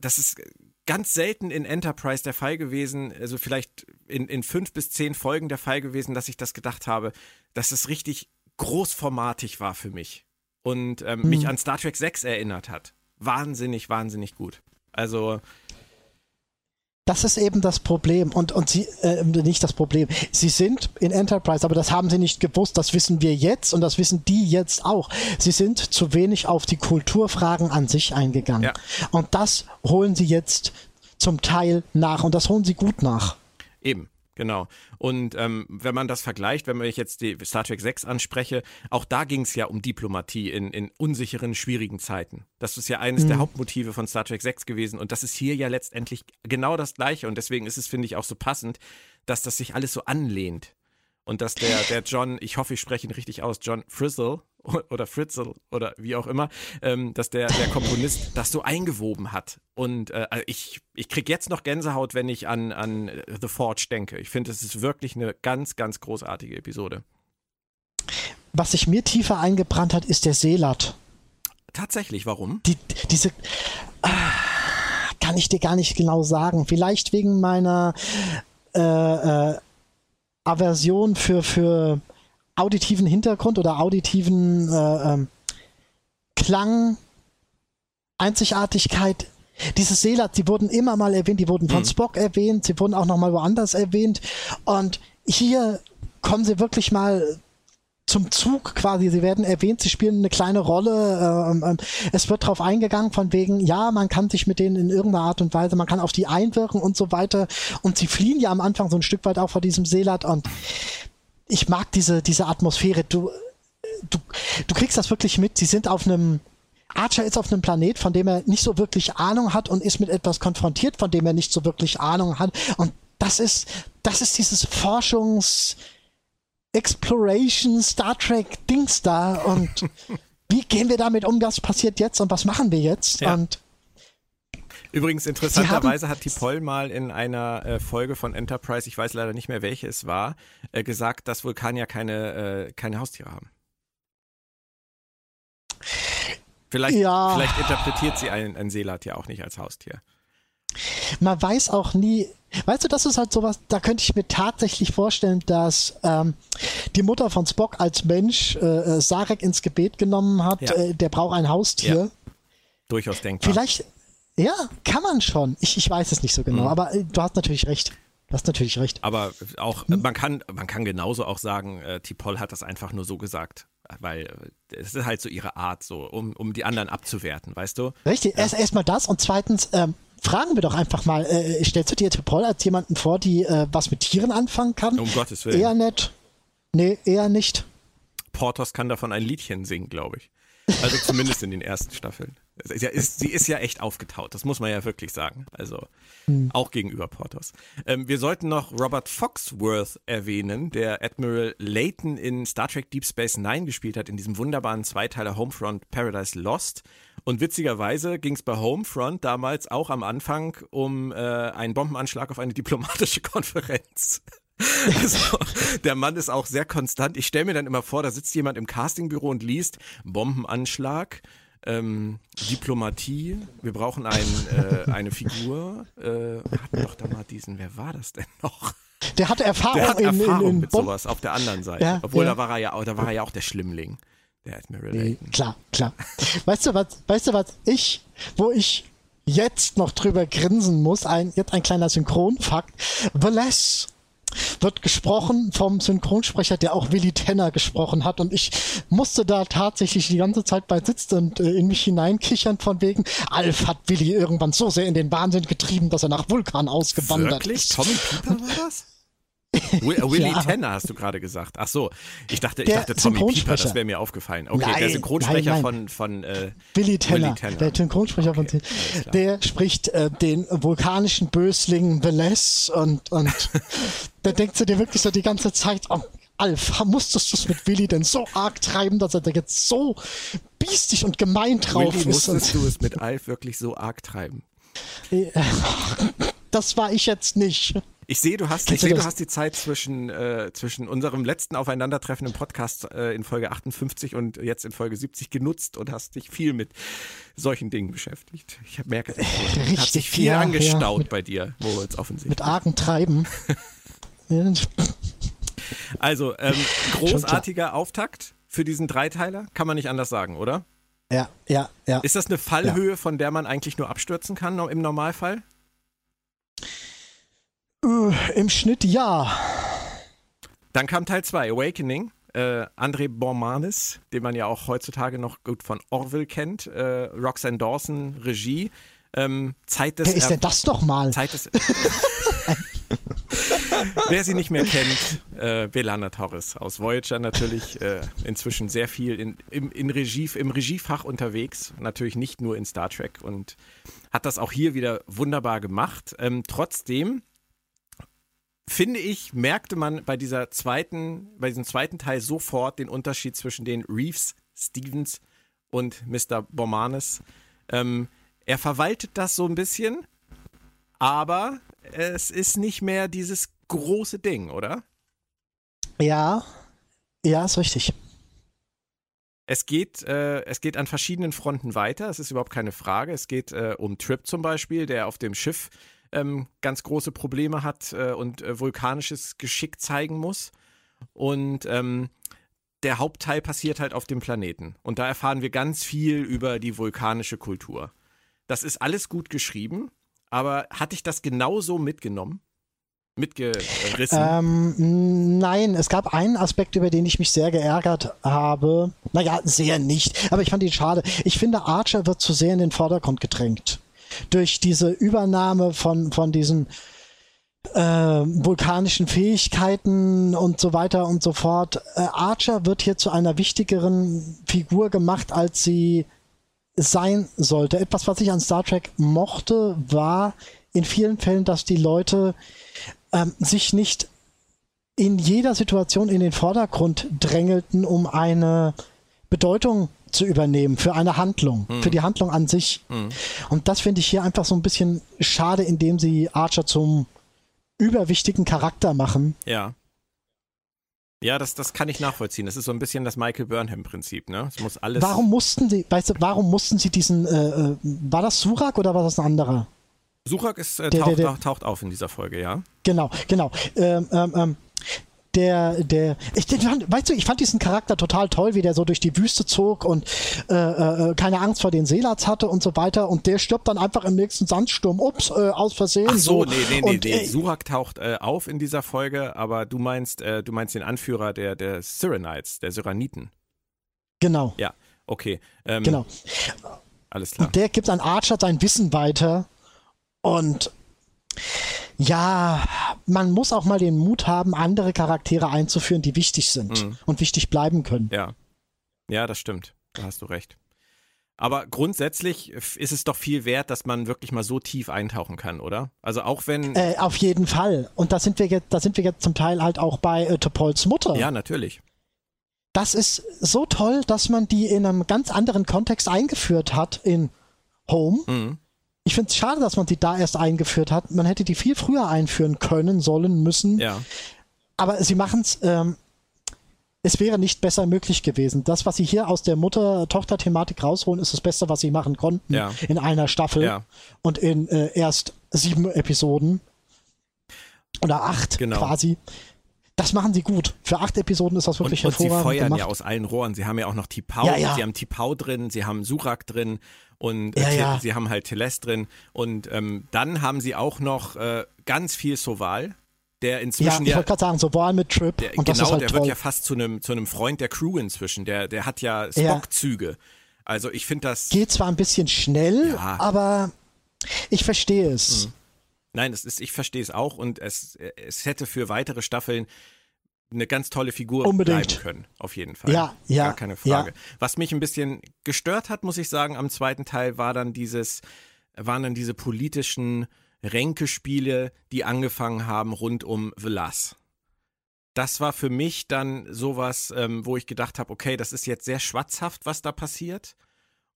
A: das ist ganz selten in Enterprise der Fall gewesen, also vielleicht in, in fünf bis zehn Folgen der Fall gewesen, dass ich das gedacht habe, dass es richtig großformatig war für mich und ähm, mhm. mich an Star Trek 6 erinnert hat. Wahnsinnig, wahnsinnig gut. Also
B: das ist eben das Problem und, und sie, äh, nicht das Problem. Sie sind in Enterprise, aber das haben sie nicht gewusst. Das wissen wir jetzt und das wissen die jetzt auch. Sie sind zu wenig auf die Kulturfragen an sich eingegangen. Ja. Und das holen sie jetzt zum Teil nach und das holen sie gut nach.
A: Eben. Genau. Und ähm, wenn man das vergleicht, wenn ich jetzt die Star Trek 6 anspreche, auch da ging es ja um Diplomatie in, in unsicheren, schwierigen Zeiten. Das ist ja eines mhm. der Hauptmotive von Star Trek 6 gewesen. Und das ist hier ja letztendlich genau das Gleiche. Und deswegen ist es, finde ich, auch so passend, dass das sich alles so anlehnt und dass der, der John, ich hoffe, ich spreche ihn richtig aus, John Frizzle oder Fritzl oder wie auch immer, ähm, dass der, der Komponist das so eingewoben hat. Und äh, also ich, ich kriege jetzt noch Gänsehaut, wenn ich an, an The Forge denke. Ich finde, es ist wirklich eine ganz, ganz großartige Episode.
B: Was sich mir tiefer eingebrannt hat, ist der Seelat.
A: Tatsächlich, warum?
B: Die, diese. Ah, kann ich dir gar nicht genau sagen. Vielleicht wegen meiner äh, äh, Aversion für, für auditiven Hintergrund oder auditiven äh, ähm, Klang, Einzigartigkeit. Diese Seelat, die wurden immer mal erwähnt, die wurden von mhm. Spock erwähnt, sie wurden auch noch mal woanders erwähnt. Und hier kommen sie wirklich mal zum Zug quasi. Sie werden erwähnt, sie spielen eine kleine Rolle. Ähm, ähm, es wird darauf eingegangen, von wegen, ja, man kann sich mit denen in irgendeiner Art und Weise, man kann auf die einwirken und so weiter. Und sie fliehen ja am Anfang so ein Stück weit auch vor diesem Seelat. Und ich mag diese, diese Atmosphäre. Du, du, du kriegst das wirklich mit. Sie sind auf einem Archer ist auf einem Planet, von dem er nicht so wirklich Ahnung hat und ist mit etwas konfrontiert, von dem er nicht so wirklich Ahnung hat. Und das ist, das ist dieses Forschungs, Exploration, Star Trek Dings da und wie gehen wir damit um, was passiert jetzt und was machen wir jetzt? Ja. Und
A: Übrigens, interessanterweise hat Tipol mal in einer äh, Folge von Enterprise, ich weiß leider nicht mehr, welche es war, äh, gesagt, dass Vulkanier keine, äh, keine Haustiere haben. Vielleicht, ja. vielleicht interpretiert sie ein, ein Seelat ja auch nicht als Haustier.
B: Man weiß auch nie, weißt du, das ist halt sowas, da könnte ich mir tatsächlich vorstellen, dass ähm, die Mutter von Spock als Mensch äh, äh Sarek ins Gebet genommen hat, ja. äh, der braucht ein Haustier. Ja.
A: Durchaus denkbar.
B: Vielleicht, ja, kann man schon. Ich, ich weiß es nicht so genau, mhm. aber äh, du hast natürlich recht. Du hast natürlich recht.
A: Aber auch, hm? man kann, man kann genauso auch sagen, äh, Tipol hat das einfach nur so gesagt weil äh, es ist halt so ihre Art, so, um, um die anderen abzuwerten, weißt du?
B: Richtig, ja. erst erstmal das und zweitens, ähm, fragen wir doch einfach mal, äh, stellst du dir Tipol als jemanden vor, die äh, was mit Tieren anfangen kann?
A: Um Gottes Willen.
B: Eher nett. Nee, eher nicht.
A: Portos kann davon ein Liedchen singen, glaube ich. Also zumindest in den ersten Staffeln. Sie ist ja echt aufgetaut, das muss man ja wirklich sagen. Also hm. auch gegenüber Portos. Ähm, wir sollten noch Robert Foxworth erwähnen, der Admiral Layton in Star Trek Deep Space Nine gespielt hat, in diesem wunderbaren Zweiteiler Homefront Paradise Lost. Und witzigerweise ging es bei Homefront damals auch am Anfang um äh, einen Bombenanschlag auf eine diplomatische Konferenz. Also, der Mann ist auch sehr konstant. Ich stelle mir dann immer vor, da sitzt jemand im Castingbüro und liest Bombenanschlag, ähm, Diplomatie, wir brauchen ein, äh, eine Figur. Äh, wir hatten doch da mal diesen, wer war das denn noch?
B: Der hatte Erfahrung,
A: der hat Erfahrung in, in, in mit sowas auf der anderen Seite. Ja, Obwohl ja. da war er ja, da war er ja auch der Schlimmling. Der Admiral nee,
B: Klar, klar. Weißt du was, weißt du was, ich, wo ich jetzt noch drüber grinsen muss, ein, jetzt ein kleiner Synchronfakt. Valas wird gesprochen vom Synchronsprecher, der auch Willy Tenner gesprochen hat. Und ich musste da tatsächlich die ganze Zeit bei sitzen und äh, in mich hineinkichern von wegen, Alf hat Willy irgendwann so sehr in den Wahnsinn getrieben, dass er nach Vulkan ausgewandert
A: Wirklich?
B: ist.
A: Tommy Pieper war das? Willy ja. Tanner hast du gerade gesagt. Ach so, ich dachte, ich dachte Tommy Pieper, das wäre mir aufgefallen. Okay, nein, der Synchronsprecher nein, nein. von, von äh,
B: Willy, Tanner, Willy Tanner. Der Synchronsprecher okay, von der spricht äh, den vulkanischen Bösling Veles und, und da denkst du dir wirklich so die ganze Zeit, oh, Alf, musstest du es mit Willy denn so arg treiben, dass er da jetzt so biestig und gemein drauf
A: Willy,
B: ist?
A: Musstest du es mit Alf wirklich so arg treiben?
B: Das war ich jetzt nicht.
A: Ich sehe, du hast, ich sehe, du hast die Zeit zwischen, äh, zwischen unserem letzten Aufeinandertreffen im Podcast äh, in Folge 58 und jetzt in Folge 70 genutzt und hast dich viel mit solchen Dingen beschäftigt. Ich merke, es hat sich viel ja, angestaut ja, mit, bei dir, wo uns offensichtlich.
B: Mit argen Treiben.
A: also, ähm, großartiger Auftakt für diesen Dreiteiler, kann man nicht anders sagen, oder?
B: Ja, ja, ja.
A: Ist das eine Fallhöhe, ja. von der man eigentlich nur abstürzen kann im Normalfall?
B: Äh, Im Schnitt ja.
A: Dann kam Teil 2, Awakening. Äh, André Bormanis, den man ja auch heutzutage noch gut von Orville kennt. Äh, Roxanne Dawson, Regie. Ähm, Zeit des
B: Wer ist denn das doch mal?
A: Zeit des Wer sie nicht mehr kennt, äh, Belana Torres aus Voyager natürlich äh, inzwischen sehr viel in, im, in Regie, im Regiefach unterwegs, natürlich nicht nur in Star Trek und hat das auch hier wieder wunderbar gemacht. Ähm, trotzdem finde ich, merkte man bei dieser zweiten, bei diesem zweiten Teil sofort den Unterschied zwischen den Reeves, Stevens und Mr. Bormanes. Ähm, er verwaltet das so ein bisschen, aber es ist nicht mehr dieses große Ding, oder?
B: Ja, ja, ist richtig.
A: Es geht, äh, es geht an verschiedenen Fronten weiter, es ist überhaupt keine Frage. Es geht äh, um Trip zum Beispiel, der auf dem Schiff ähm, ganz große Probleme hat äh, und äh, vulkanisches Geschick zeigen muss. Und ähm, der Hauptteil passiert halt auf dem Planeten. Und da erfahren wir ganz viel über die vulkanische Kultur. Das ist alles gut geschrieben, aber hatte ich das genauso mitgenommen? Mitgerissen?
B: Ähm, nein, es gab einen Aspekt, über den ich mich sehr geärgert habe. Naja, sehr nicht, aber ich fand ihn schade. Ich finde, Archer wird zu sehr in den Vordergrund gedrängt durch diese Übernahme von, von diesen äh, vulkanischen Fähigkeiten und so weiter und so fort. Äh, Archer wird hier zu einer wichtigeren Figur gemacht, als sie sein sollte. Etwas, was ich an Star Trek mochte, war in vielen Fällen, dass die Leute ähm, sich nicht in jeder Situation in den Vordergrund drängelten, um eine Bedeutung zu übernehmen für eine Handlung,
A: Mhm.
B: für die Handlung an sich. Und das finde ich hier einfach so ein bisschen schade, indem sie Archer zum überwichtigen Charakter machen.
A: Ja. Ja, das, das kann ich nachvollziehen. Das ist so ein bisschen das Michael Burnham-Prinzip, ne? Es muss alles.
B: Warum mussten sie, weißt du, warum mussten sie diesen, äh, äh, war das Surak oder war das ein anderer?
A: Surak ist, äh,
B: Der-
A: taucht,
B: der- der-
A: taucht auf in dieser Folge, ja.
B: Genau, genau. Ähm, ähm, ähm, der, der, ich fand, weißt du, ich fand diesen Charakter total toll, wie der so durch die Wüste zog und äh, äh, keine Angst vor den Seelats hatte und so weiter. Und der stirbt dann einfach im nächsten Sandsturm. Ups, äh, aus Versehen.
A: Ach so, nee, nee, nee,
B: und,
A: nee.
B: äh,
A: Surak taucht äh, auf in dieser Folge, aber du meinst, äh, du meinst den Anführer der, der Cyrenites, der Syraniten.
B: Genau,
A: Ja, okay. Ähm,
B: genau.
A: Alles klar.
B: Und der gibt an Archer sein Wissen weiter. Und ja, man muss auch mal den Mut haben, andere Charaktere einzuführen, die wichtig sind
A: Mhm.
B: und wichtig bleiben können.
A: Ja. Ja, das stimmt. Da hast du recht. Aber grundsätzlich ist es doch viel wert, dass man wirklich mal so tief eintauchen kann, oder? Also auch wenn.
B: Äh, auf jeden Fall. Und da sind wir jetzt, da sind wir jetzt zum Teil halt auch bei äh, Topols Mutter.
A: ja, natürlich.
B: Das ist so toll, dass man die in einem ganz anderen Kontext eingeführt hat in Home.
A: Mhm.
B: Ich finde es schade, dass man die da erst eingeführt hat. Man hätte die viel früher einführen können, sollen, müssen.
A: Ja.
B: Aber sie machen es, ähm, es wäre nicht besser möglich gewesen. Das, was sie hier aus der Mutter-Tochter-Thematik rausholen, ist das Beste, was sie machen konnten
A: Ja.
B: in einer Staffel
A: Ja.
B: und in äh, erst sieben Episoden oder acht
A: Genau.
B: quasi. Das machen sie gut. Für acht Episoden ist das wirklich
A: und, und sie
B: hervorragend
A: feuern
B: gemacht.
A: ja aus allen Rohren. Sie haben ja auch noch Tipau,
B: Ja, ja.
A: sie haben Tipau drin, sie haben Surak drin und
B: Ja,
A: äh,
B: ja.
A: sie haben halt Teles drin. Und ähm, dann haben sie auch noch äh, ganz viel Soval, der
B: ja,
A: inzwischen
B: ich
A: ja,
B: wollte gerade sagen, so Wahl mit Trip
A: der,
B: und das
A: genau,
B: ist halt
A: der
B: toll.
A: wird ja fast zu einem zu einem Freund der Crew inzwischen. Der, der hat ja
B: Ja.
A: Spock-Züge. Also ich finde das.
B: Geht zwar ein bisschen schnell,
A: Ja.
B: aber ich verstehe es.
A: Nein, es ist, ich verstehe es auch und es, es hätte für weitere Staffeln eine ganz tolle Figur
B: Unbedingt.
A: bleiben können, auf jeden Fall.
B: Ja, ja,
A: Gar keine Frage.
B: ja.
A: Was mich ein bisschen gestört hat, muss ich sagen, am zweiten Teil war dann dieses, waren dann diese politischen Ränkespiele, die angefangen haben rund um Velas. Das war für mich dann sowas, ähm, wo ich gedacht habe, okay, das ist jetzt sehr schwatzhaft, was da passiert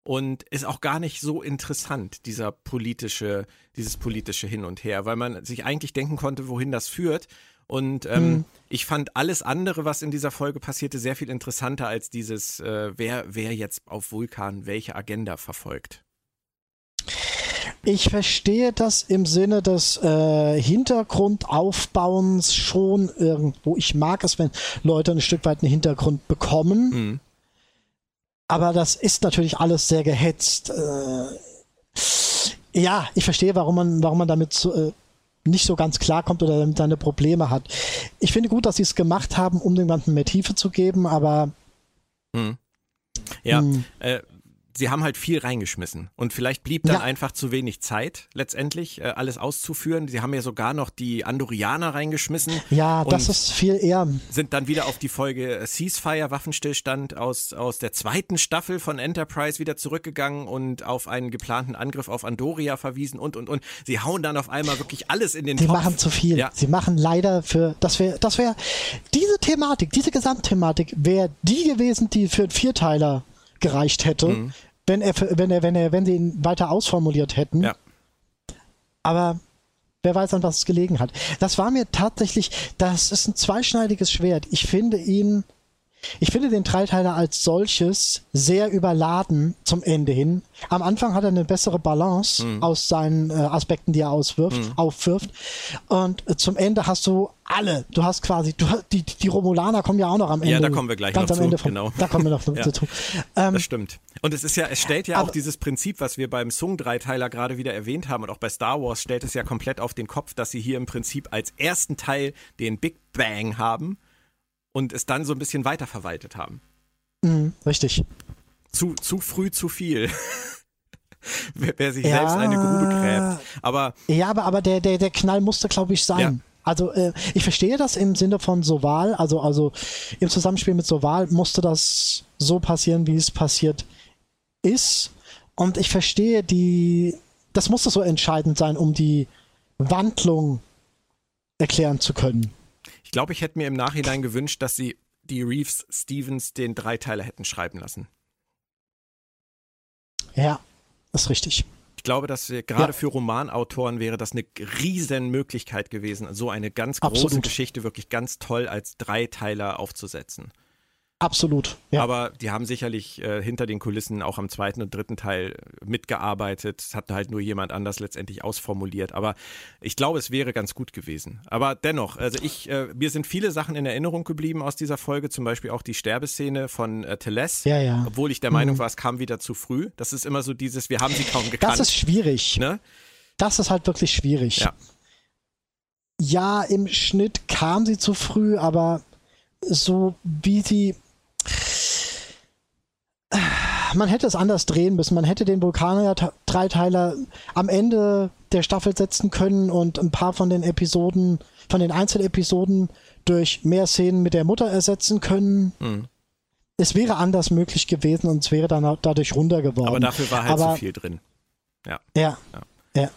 A: und ist auch gar nicht so interessant, dieser politische, dieses politische Hin und Her, weil man sich eigentlich denken konnte, wohin das führt. Und ähm,
B: Mhm.
A: ich fand alles andere, was in dieser Folge passierte, sehr viel interessanter als dieses, äh, wer, wer jetzt auf Vulkan welche Agenda verfolgt.
B: Ich verstehe das im Sinne des äh, Hintergrundaufbauens schon irgendwo. Ich mag es, wenn Leute ein Stück weit einen Hintergrund bekommen.
A: Mhm.
B: Aber das ist natürlich alles sehr gehetzt. Äh, ja, ich verstehe, warum man, warum man damit so, äh, nicht so ganz klarkommt oder damit seine Probleme hat. Ich finde gut, dass sie es gemacht haben, um dem Ganzen mehr Tiefe zu geben, aber
A: Ja,
B: Hm.
A: äh, sie haben halt viel reingeschmissen und vielleicht blieb dann
B: Ja.
A: einfach zu wenig Zeit, letztendlich äh, alles auszuführen. Sie haben ja sogar noch die Andorianer reingeschmissen.
B: ja, das ist viel eher.
A: sind dann wieder auf die Folge äh, Ceasefire, Waffenstillstand aus, aus der zweiten Staffel von Enterprise wieder zurückgegangen und auf einen geplanten Angriff auf Andoria verwiesen und und und. Sie hauen dann auf einmal wirklich alles in den
B: Die
A: Topf.
B: machen zu viel.
A: Ja.
B: Sie machen leider für, das wäre, das wäre, diese Thematik, diese Gesamtthematik wäre die gewesen, die für einen Vierteiler gereicht hätte,
A: Mhm.
B: wenn er, wenn er, wenn er, wenn sie ihn weiter ausformuliert hätten.
A: Ja.
B: Aber wer weiß, an was es gelegen hat. Das war mir tatsächlich, das ist ein zweischneidiges Schwert. Ich finde ihn, ich finde den Dreiteiler als solches sehr überladen zum Ende hin. Am Anfang hat er eine bessere Balance
A: Mhm.
B: aus seinen äh, Aspekten, die er auswirft, aufwirft. Und äh, zum Ende hast du alle. Du hast quasi, du, die, die Romulaner kommen ja auch noch am Ende.
A: Ja, da kommen wir gleich noch
B: am
A: zu,
B: Ende von,
A: genau.
B: Da kommen wir noch
A: Ja.
B: dazu. Ähm,
A: Das stimmt. Und es ist ja, es stellt ja auch
B: Aber-
A: dieses Prinzip, was wir beim Sung-Dreiteiler gerade wieder erwähnt haben und auch bei Star Wars stellt es ja komplett auf den Kopf, dass sie hier im Prinzip als ersten Teil den Big Bang haben und es dann so ein bisschen weiterverwaltet haben.
B: mh, richtig.
A: Zu, zu früh zu viel. wer, wer sich
B: Ja.
A: selbst eine Grube gräbt. Aber
B: Ja, aber, aber der, der, der Knall musste, glaube ich, sein.
A: Ja.
B: Also äh, ich verstehe das im Sinne von Soval, also, also im Zusammenspiel mit Soval musste das so passieren, wie es passiert ist. Und ich verstehe die, das musste so entscheidend sein, um die Wandlung erklären zu können.
A: Ich glaube, ich hätte mir im Nachhinein gewünscht, dass sie die Reeves Stevens den Dreiteiler hätten schreiben lassen.
B: Ja, ist richtig.
A: Ich glaube, dass wir gerade ja. für Romanautoren wäre das eine riesen Möglichkeit gewesen, so eine ganz große Absolut. Geschichte wirklich ganz toll als Dreiteiler aufzusetzen.
B: Absolut.
A: Ja. Aber die haben sicherlich äh, hinter den Kulissen auch am zweiten und dritten Teil mitgearbeitet. Es hat halt nur jemand anders letztendlich ausformuliert. Aber ich glaube, es wäre ganz gut gewesen. Aber dennoch, also ich, äh, mir sind viele Sachen in Erinnerung geblieben aus dieser Folge, zum Beispiel auch die Sterbeszene von äh, Teles.
B: Ja, ja.
A: Obwohl ich der Meinung mhm. war, es kam wieder zu früh. Das ist immer so dieses, wir haben sie kaum gekannt.
B: Das ist schwierig. Ne? Das ist halt wirklich schwierig.
A: Ja.
B: Ja, im Schnitt kam sie zu früh, aber so wie sie man hätte es anders drehen müssen. Man hätte den Vulkanier-Dreiteiler am Ende der Staffel setzen können und ein paar von den Episoden, von den Einzelepisoden durch mehr Szenen mit der Mutter ersetzen können. Mhm. Es wäre anders möglich gewesen und es wäre dann dadurch runder geworden. Aber
A: dafür war halt aber, zu viel drin. Ja.
B: Ja. ja. ja.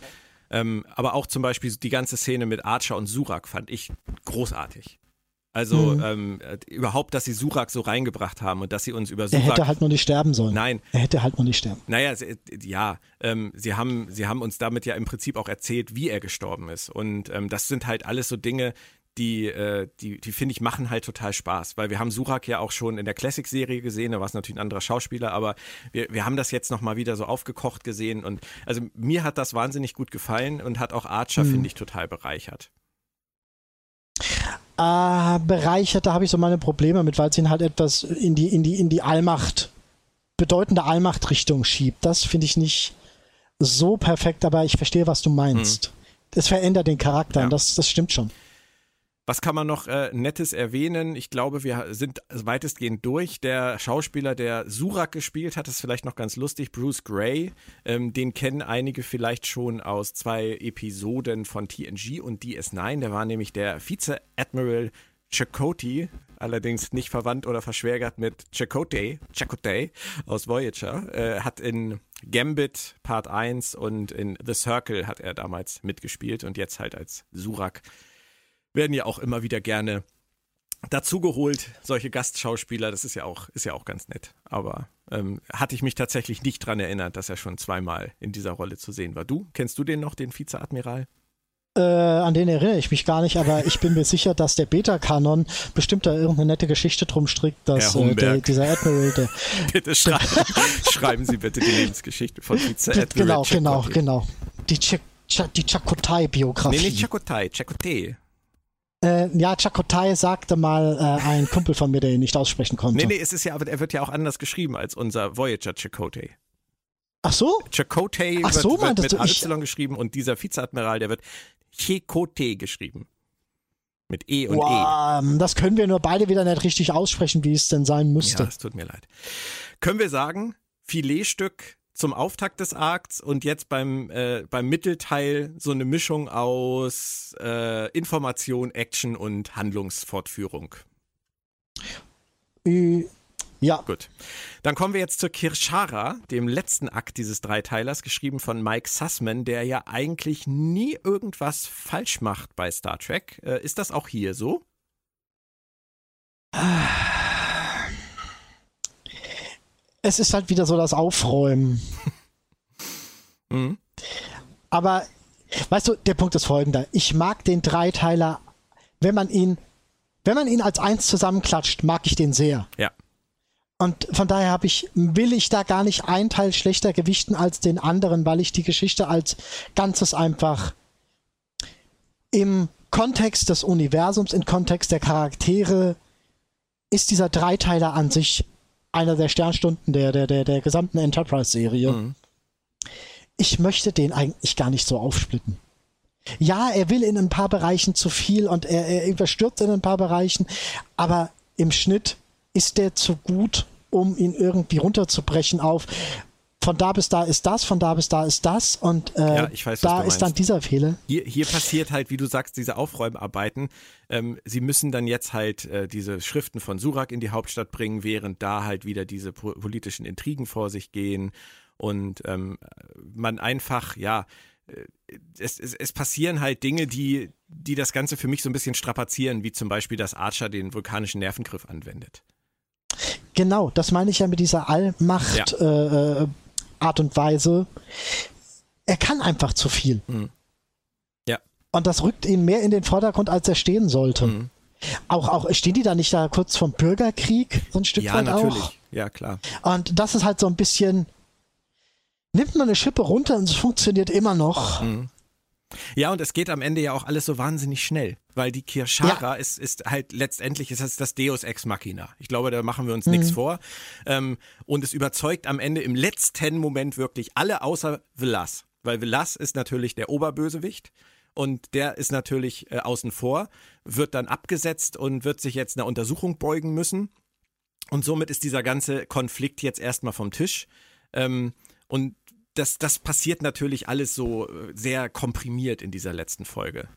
A: Ähm, aber auch zum Beispiel die ganze Szene mit Archer und Surak fand ich großartig. Also mhm. ähm, überhaupt, dass sie Surak so reingebracht haben und dass sie uns über Surak.
B: Er hätte halt nur nicht sterben sollen.
A: Nein.
B: Er hätte halt nur nicht sterben.
A: Naja, ja, ähm, sie, haben, sie haben uns damit ja im Prinzip auch erzählt, wie er gestorben ist. Und ähm, das sind halt alles so Dinge, die, äh, die, die finde ich, machen halt total Spaß. Weil wir haben Surak ja auch schon in der Classic-Serie gesehen, da war es natürlich ein anderer Schauspieler, aber wir, wir haben das jetzt nochmal wieder so aufgekocht gesehen. Und also mir hat das wahnsinnig gut gefallen und hat auch Archer, mhm. finde ich, total bereichert
B: äh, bereichert, da habe ich so meine Probleme mit, weil es ihn halt etwas in die, in die, in die Allmacht, bedeutende Allmacht-Richtung schiebt. Das finde ich nicht so perfekt, aber ich verstehe, was du meinst. Es mhm. verändert den Charakter ja. und das, das stimmt schon.
A: Was kann man noch äh, Nettes erwähnen? Ich glaube, wir sind weitestgehend durch. Der Schauspieler, der Surak gespielt hat, ist vielleicht noch ganz lustig, Bruce Gray. Ähm, den kennen einige vielleicht schon aus zwei Episoden von TNG und DS9. Der war nämlich der Vize-Admiral Chakotay, allerdings nicht verwandt oder verschwägert mit Chakotay, Chakotay aus Voyager, äh, hat in Gambit Part 1 und in The Circle hat er damals mitgespielt und jetzt halt als Surak werden ja auch immer wieder gerne dazugeholt, solche Gastschauspieler, das ist ja auch, ist ja auch ganz nett. Aber ähm, hatte ich mich tatsächlich nicht dran erinnert, dass er schon zweimal in dieser Rolle zu sehen war. Du, kennst du den noch, den Vizeadmiral?
B: Äh, an den erinnere ich mich gar nicht, aber ich bin mir sicher, dass der Beta-Kanon bestimmt da irgendeine nette Geschichte drum strickt, dass äh, der, dieser Admiral, der.
A: bitte schreiben, schreiben Sie bitte die Lebensgeschichte von Vize-Admiral.
B: Genau, genau, genau. Die, Ch Ch die Chakotay-Biografie.
A: Nee, nicht Chakotay, Chakotay.
B: Äh, ja, Chakotay sagte mal äh, ein Kumpel von mir, der ihn nicht aussprechen konnte.
A: Nee, nee, es ist ja, aber er wird ja auch anders geschrieben als unser Voyager Chakotay.
B: Ach so?
A: Chakotay
B: Ach so,
A: wird, wird mit
B: AY
A: geschrieben und dieser Vizeadmiral, der wird Chekote geschrieben. Mit E und wow,
B: E. Das können wir nur beide wieder nicht richtig aussprechen, wie es denn sein müsste.
A: Ja, es tut mir leid. Können wir sagen, Filetstück zum Auftakt des Arcs und jetzt beim, äh, beim Mittelteil so eine Mischung aus äh, Information, Action und Handlungsfortführung.
B: Äh, ja.
A: Gut. Dann kommen wir jetzt zur Kirschara, dem letzten Akt dieses Dreiteilers, geschrieben von Mike Sussman, der ja eigentlich nie irgendwas falsch macht bei Star Trek. Äh, ist das auch hier so?
B: Ah es ist halt wieder so das Aufräumen. mhm. Aber, weißt du, der Punkt ist folgender. Ich mag den Dreiteiler, wenn man ihn, wenn man ihn als eins zusammenklatscht, mag ich den sehr.
A: Ja.
B: Und von daher habe ich, will ich da gar nicht einen Teil schlechter gewichten als den anderen, weil ich die Geschichte als Ganzes einfach im Kontext des Universums, im Kontext der Charaktere, ist dieser Dreiteiler an sich einer der Sternstunden der, der, der, der gesamten Enterprise-Serie. Mhm. Ich möchte den eigentlich gar nicht so aufsplitten. Ja, er will in ein paar Bereichen zu viel und er, er überstürzt in ein paar Bereichen, aber im Schnitt ist der zu gut, um ihn irgendwie runterzubrechen auf von da bis da ist das, von da bis da ist das und äh, ja, weiß, da ist dann dieser Fehler.
A: Hier, hier passiert halt, wie du sagst, diese Aufräumarbeiten. Ähm, sie müssen dann jetzt halt äh, diese Schriften von Surak in die Hauptstadt bringen, während da halt wieder diese politischen Intrigen vor sich gehen und ähm, man einfach, ja, äh, es, es, es, passieren halt Dinge, die, die das Ganze für mich so ein bisschen strapazieren, wie zum Beispiel, dass Archer den vulkanischen Nervengriff anwendet.
B: Genau, das meine ich ja mit dieser Allmacht. Ja. Äh, äh Art und Weise, er kann einfach zu viel.
A: Mhm. Ja.
B: Und das rückt ihn mehr in den Vordergrund, als er stehen sollte.
A: Mhm.
B: Auch, auch, stehen die da nicht da kurz vom Bürgerkrieg, so ein Stück
A: Ja,
B: weit
A: natürlich.
B: auch?
A: Ja, klar.
B: Und das ist halt so ein bisschen, nimmt man eine Schippe runter und es funktioniert immer noch.
A: Mhm. Ja, und es geht am Ende ja auch alles so wahnsinnig schnell, weil die Kirschara ist, ist halt letztendlich ist das, das Deus Ex Machina. Ich glaube, da machen wir uns nichts vor. Ähm, und es überzeugt am Ende im letzten Moment wirklich alle außer Velas, weil Velas ist natürlich der Oberbösewicht. Und der ist natürlich äh, außen vor, wird dann abgesetzt und wird sich jetzt einer Untersuchung beugen müssen. Und somit ist dieser ganze Konflikt jetzt erstmal vom Tisch. Ähm, und das, das passiert natürlich alles so äh, sehr komprimiert in dieser letzten Folge.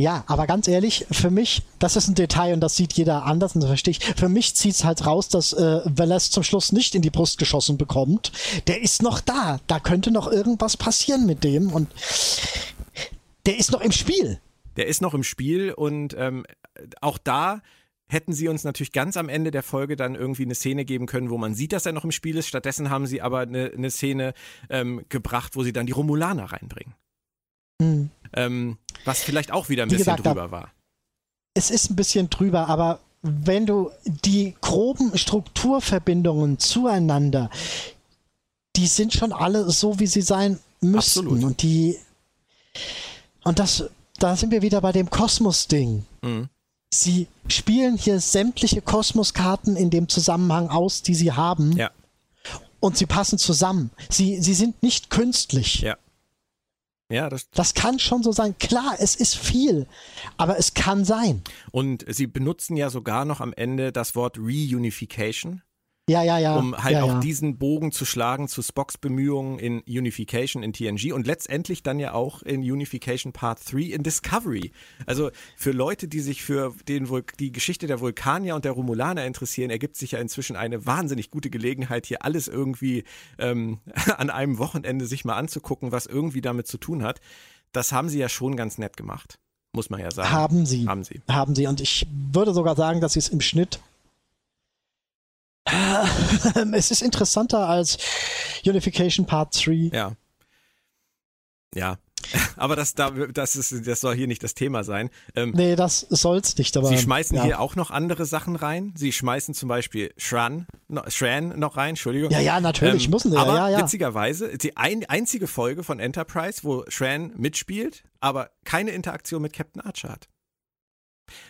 B: Ja, aber ganz ehrlich, für mich, das ist ein Detail und das sieht jeder anders und das verstehe ich. Für mich zieht es halt raus, dass äh, Velas zum Schluss nicht in die Brust geschossen bekommt. Der ist noch da. Da könnte noch irgendwas passieren mit dem und der ist noch im Spiel.
A: Der ist noch im Spiel und ähm, auch da hätten sie uns natürlich ganz am Ende der Folge dann irgendwie eine Szene geben können, wo man sieht, dass er noch im Spiel ist. Stattdessen haben sie aber eine, eine Szene ähm, gebracht, wo sie dann die Romulaner reinbringen.
B: Hm.
A: Ähm, was vielleicht auch wieder ein
B: Wie
A: bisschen
B: gesagt,
A: drüber war.
B: Es ist ein bisschen drüber, aber wenn du die groben Strukturverbindungen zueinander, die sind schon alle so, wie sie sein müssten.
A: Absolut.
B: Und die und das, da sind wir wieder bei dem Kosmos-Ding.
A: Mhm.
B: Sie spielen hier sämtliche Kosmoskarten in dem Zusammenhang aus, die sie haben.
A: Ja,
B: Und sie passen zusammen. Sie, sie sind nicht künstlich.
A: ja. Ja, das,
B: Das kann schon so sein. Klar, es ist viel, aber es kann sein.
A: und sie benutzen ja sogar noch am Ende das Wort Reunification.
B: Ja, ja, ja.
A: um halt
B: ja,
A: auch
B: ja.
A: diesen Bogen zu schlagen zu Spocks Bemühungen in Unification in TNG und letztendlich dann ja auch in Unification Part 3 in Discovery. Also für Leute, die sich für den Vul die Geschichte der Vulkanier und der Romulaner interessieren, ergibt sich ja inzwischen eine wahnsinnig gute Gelegenheit, hier alles irgendwie ähm, an einem Wochenende sich mal anzugucken, was irgendwie damit zu tun hat. Das haben sie ja schon ganz nett gemacht, muss man ja sagen.
B: Haben sie.
A: Haben sie.
B: Haben sie. Und ich würde sogar sagen, dass sie es im Schnitt. Es ist interessanter als Unification Part 3.
A: Ja. Ja. Aber das, da, das, ist, das soll hier nicht das Thema sein. Ähm,
B: Nee, das soll's nicht, aber.
A: Sie schmeißen
B: ja.
A: hier auch noch andere Sachen rein. Sie schmeißen zum Beispiel Shran, no, Shran noch rein, Entschuldigung.
B: Ja, ja, natürlich,
A: Ähm,
B: müssen sie.
A: Aber
B: ja, ja.
A: witzigerweise, die ein, einzige Folge von Enterprise, wo Shran mitspielt, aber keine Interaktion mit Captain Archer hat.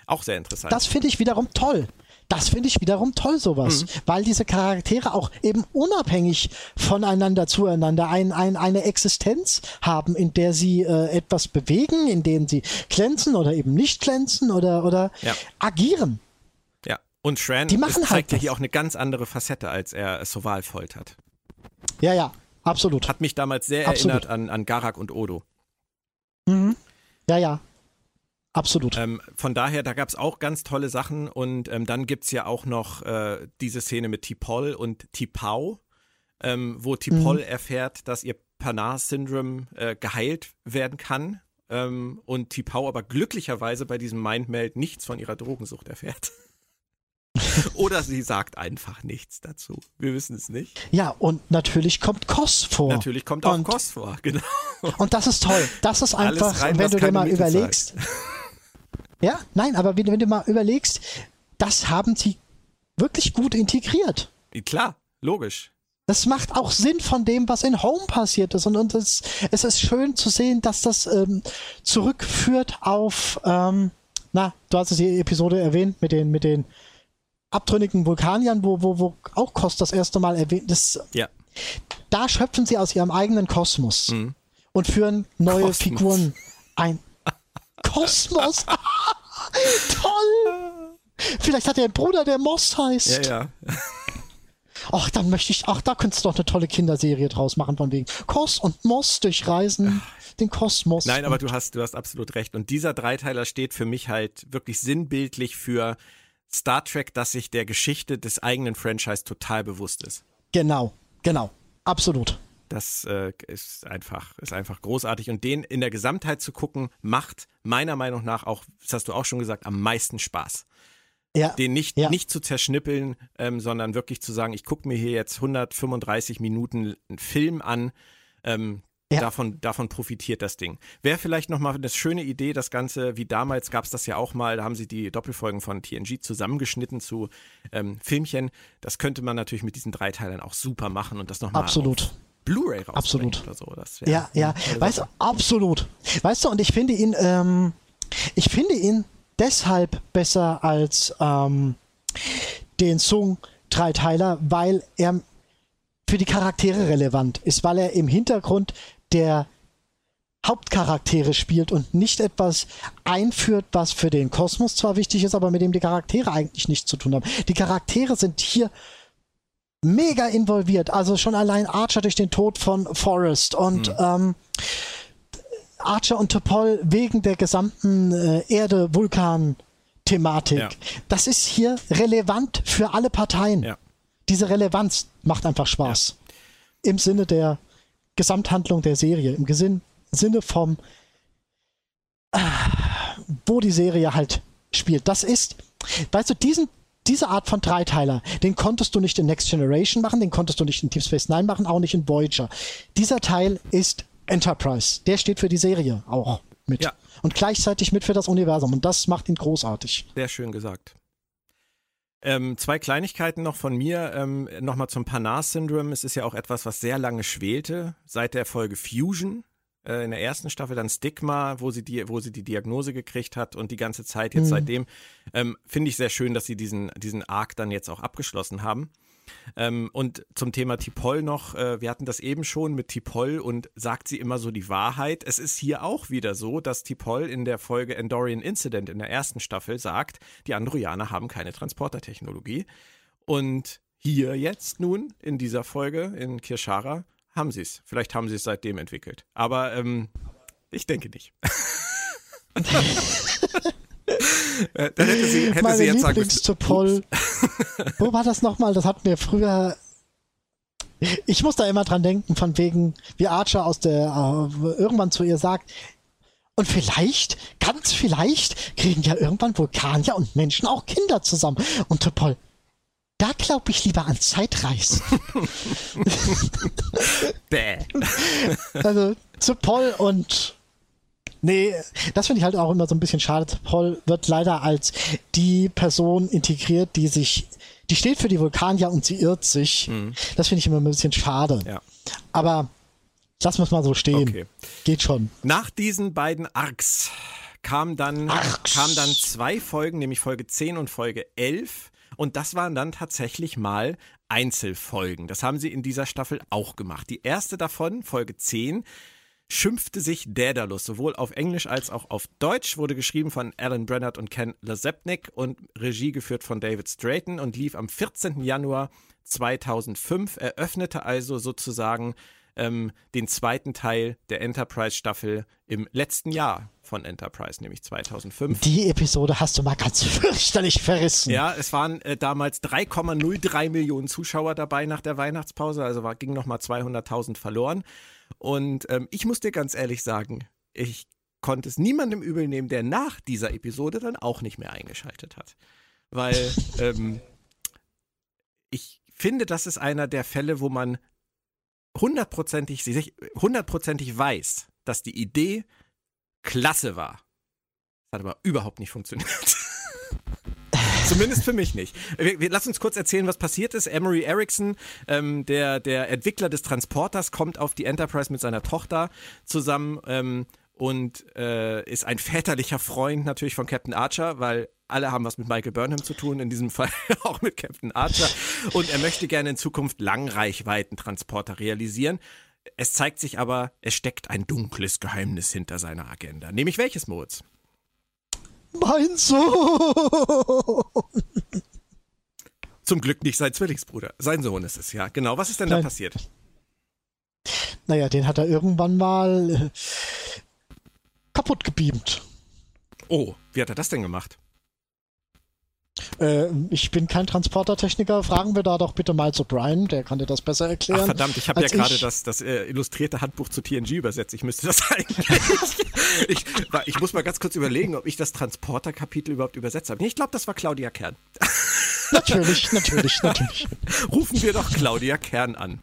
A: Auch sehr interessant.
B: Das finde ich wiederum toll. Das finde ich wiederum toll, sowas.
A: Mhm.
B: Weil diese Charaktere auch eben unabhängig voneinander zueinander ein, ein, eine Existenz haben, in der sie äh, etwas bewegen, in denen sie glänzen oder eben nicht glänzen oder, oder
A: Ja.
B: agieren.
A: ja. Und Shran
B: Die machen halt
A: zeigt ja hier auch eine ganz andere Facette, als er Soval foltert.
B: Ja, ja, absolut.
A: Hat mich damals sehr
B: Absolut.
A: erinnert an, an Garak und Odo.
B: Mhm. Ja, ja. Absolut.
A: Ähm, von daher, da gab es auch ganz tolle Sachen und ähm, dann gibt es ja auch noch äh, diese Szene mit T'Pol und T'Pau, ähm, wo T'Pol
B: Mhm.
A: erfährt, dass ihr Panar-Syndrom äh, geheilt werden kann ähm, und T'Pau aber glücklicherweise bei diesem Mindmeld nichts von ihrer Drogensucht erfährt. Oder sie sagt einfach nichts dazu. Wir wissen es nicht.
B: Ja, und natürlich kommt Kos vor.
A: Natürlich kommt auch
B: Und-
A: Kost vor, genau.
B: Und das ist toll. Das ist einfach,
A: rein,
B: wenn du dir mal
A: Miete
B: überlegst. Ja, nein, aber wenn, wenn du mal überlegst, das haben sie wirklich gut integriert.
A: Klar, logisch.
B: Das macht auch Sinn von dem, was in Home passiert ist. Und, und es, es ist schön zu sehen, dass das ähm, zurückführt auf, ähm, na, du hast es die Episode erwähnt mit den, mit den abtrünnigen Vulkaniern, wo, wo, wo auch Kost das erste Mal erwähnt ist.
A: Ja.
B: Da schöpfen sie aus ihrem eigenen Kosmos
A: Mhm.
B: und führen neue
A: Kosmos.
B: Figuren ein. Kosmos! Toll! Vielleicht hat er einen Bruder, der Moss heißt.
A: Ja, ja.
B: Ach, dann möchte ich, ach, da könntest du doch eine tolle Kinderserie draus machen, von wegen Kos und Moss durchreisen den Kosmos.
A: Nein, aber du hast, du hast absolut recht. Und dieser Dreiteiler steht für mich halt wirklich sinnbildlich für Star Trek, dass sich der Geschichte des eigenen Franchise total bewusst ist.
B: Genau, genau. Absolut.
A: Das äh, ist einfach, ist einfach großartig. Und den in der Gesamtheit zu gucken, macht meiner Meinung nach auch, das hast du auch schon gesagt, am meisten Spaß. Ja, den nicht, ja. nicht zu zerschnippeln, ähm, sondern wirklich zu sagen, ich gucke mir hier jetzt 135 Minuten einen Film an. Ähm, ja. Davon, davon profitiert das Ding. Wäre vielleicht nochmal eine schöne Idee, das Ganze, wie damals gab es das ja auch mal, da haben sie die Doppelfolgen von TNG zusammengeschnitten zu ähm, Filmchen. Das könnte man natürlich mit diesen drei Teilen auch super machen und das nochmal
B: Absolut.
A: Blu-ray
B: Absolut.
A: oder so.
B: Das ja, ja. Weißt du, absolut. Weißt du, und ich finde ihn, ähm, ich finde ihn deshalb besser als ähm, den Song Dreiteiler, weil er für die Charaktere relevant ist, weil er im Hintergrund der Hauptcharaktere spielt und nicht etwas einführt, was für den Kosmos zwar wichtig ist, aber mit dem die Charaktere eigentlich nichts zu tun haben. Die Charaktere sind hier mega involviert. Also schon allein Archer durch den Tod von Forrest und mhm. ähm, Archer und Topol wegen der gesamten äh, Erde-Vulkan-Thematik. Ja. Das ist hier relevant für alle Parteien. Ja. Diese Relevanz macht einfach Spaß. Ja. Im Sinne der Gesamthandlung der Serie, im Gesinn, Sinne vom, äh, wo die Serie halt spielt. Das ist, weißt du, diesen, diese Art von Dreiteiler, den konntest du nicht in Next Generation machen, den konntest du nicht in Deep Space Nine machen, auch nicht in Voyager. Dieser Teil ist Enterprise. Der steht für die Serie auch mit. Ja. Und gleichzeitig mit für das Universum. Und das macht ihn großartig.
A: Sehr schön gesagt. Ähm, zwei Kleinigkeiten noch von mir. Ähm, Nochmal zum Panar-Syndrom. Es ist ja auch etwas, was sehr lange schwelte. Seit der Folge Fusion äh, in der ersten Staffel, dann Stigma, wo sie, die, wo sie die Diagnose gekriegt hat und die ganze Zeit jetzt mhm. seitdem. Ähm, Finde ich sehr schön, dass sie diesen, diesen Arc dann jetzt auch abgeschlossen haben. Ähm, und zum Thema Tipol noch, äh, wir hatten das eben schon mit Tipol und sagt sie immer so die Wahrheit. Es ist hier auch wieder so, dass Tipol in der Folge Endorian Incident in der ersten Staffel sagt, die Androianer haben keine Transportertechnologie. Und hier jetzt nun in dieser Folge in Kirschara haben sie es. Vielleicht haben sie es seitdem entwickelt. Aber ähm, ich denke nicht.
B: Äh, dann hätte sie, hätte Meine sie jetzt Lieblingstopol. Wo war das nochmal? Das hatten wir früher. Ich muss da immer dran denken, von wegen, wie Archer aus der äh, irgendwann zu ihr sagt, und vielleicht, ganz vielleicht, kriegen ja irgendwann Vulkanier und Menschen auch Kinder zusammen. Und Topol, da glaube ich lieber an Zeitreisen. Bäh. also Topol und Nee, das finde ich halt auch immer so ein bisschen schade. Paul wird leider als die Person integriert, die sich, die steht für die Vulkanier und sie irrt sich. Mhm. Das finde ich immer ein bisschen schade. Ja. Aber lassen wir es mal so stehen. Okay. Geht schon.
A: Nach diesen beiden Arcs kam dann, Arcs. kam dann zwei Folgen, nämlich Folge 10 und Folge 11. Und das waren dann tatsächlich mal Einzelfolgen. Das haben sie in dieser Staffel auch gemacht. Die erste davon, Folge 10, schimpfte sich Daedalus, sowohl auf Englisch als auch auf Deutsch, wurde geschrieben von Alan Brennard und Ken Lasepnik und Regie geführt von David Strayton und lief am 14. Januar 2005, eröffnete also sozusagen ähm, den zweiten Teil der Enterprise-Staffel im letzten Jahr von Enterprise, nämlich 2005.
B: Die Episode hast du mal ganz fürchterlich verrissen.
A: Ja, es waren äh, damals 3,03 Millionen Zuschauer dabei nach der Weihnachtspause, also war, ging nochmal 200.000 verloren. Und ähm, ich muss dir ganz ehrlich sagen, ich konnte es niemandem übel nehmen, der nach dieser Episode dann auch nicht mehr eingeschaltet hat. Weil ähm, ich finde, das ist einer der Fälle, wo man hundertprozentig, hundertprozentig weiß, dass die Idee klasse war. Das hat aber überhaupt nicht funktioniert. Zumindest für mich nicht. Wir, wir, lass uns kurz erzählen, was passiert ist. Emery Erickson, ähm, der, der Entwickler des Transporters, kommt auf die Enterprise mit seiner Tochter zusammen ähm, und äh, ist ein väterlicher Freund natürlich von Captain Archer, weil alle haben was mit Michael Burnham zu tun, in diesem Fall auch mit Captain Archer. Und er möchte gerne in Zukunft Langreichweiten-Transporter realisieren. Es zeigt sich aber, es steckt ein dunkles Geheimnis hinter seiner Agenda. Nämlich welches, Moritz?
B: Mein Sohn!
A: Zum Glück nicht sein Zwillingsbruder. Sein Sohn ist es, ja. Genau. Was ist denn Nein. da passiert?
B: Naja, den hat er irgendwann mal äh, kaputt gebeamt.
A: Oh, wie hat er das denn gemacht?
B: Äh, ich bin kein Transportertechniker. Fragen wir da doch bitte mal zu Brian, der kann dir das besser erklären. Ach
A: verdammt, ich habe ja gerade das, das äh, illustrierte Handbuch zu TNG übersetzt. Ich müsste das eigentlich. ich, ich, muss mal ganz kurz überlegen, ob ich das Transporter-Kapitel überhaupt übersetzt habe. Nee, ich glaube, das war Claudia Kern.
B: natürlich, natürlich, natürlich.
A: Rufen wir doch Claudia Kern an.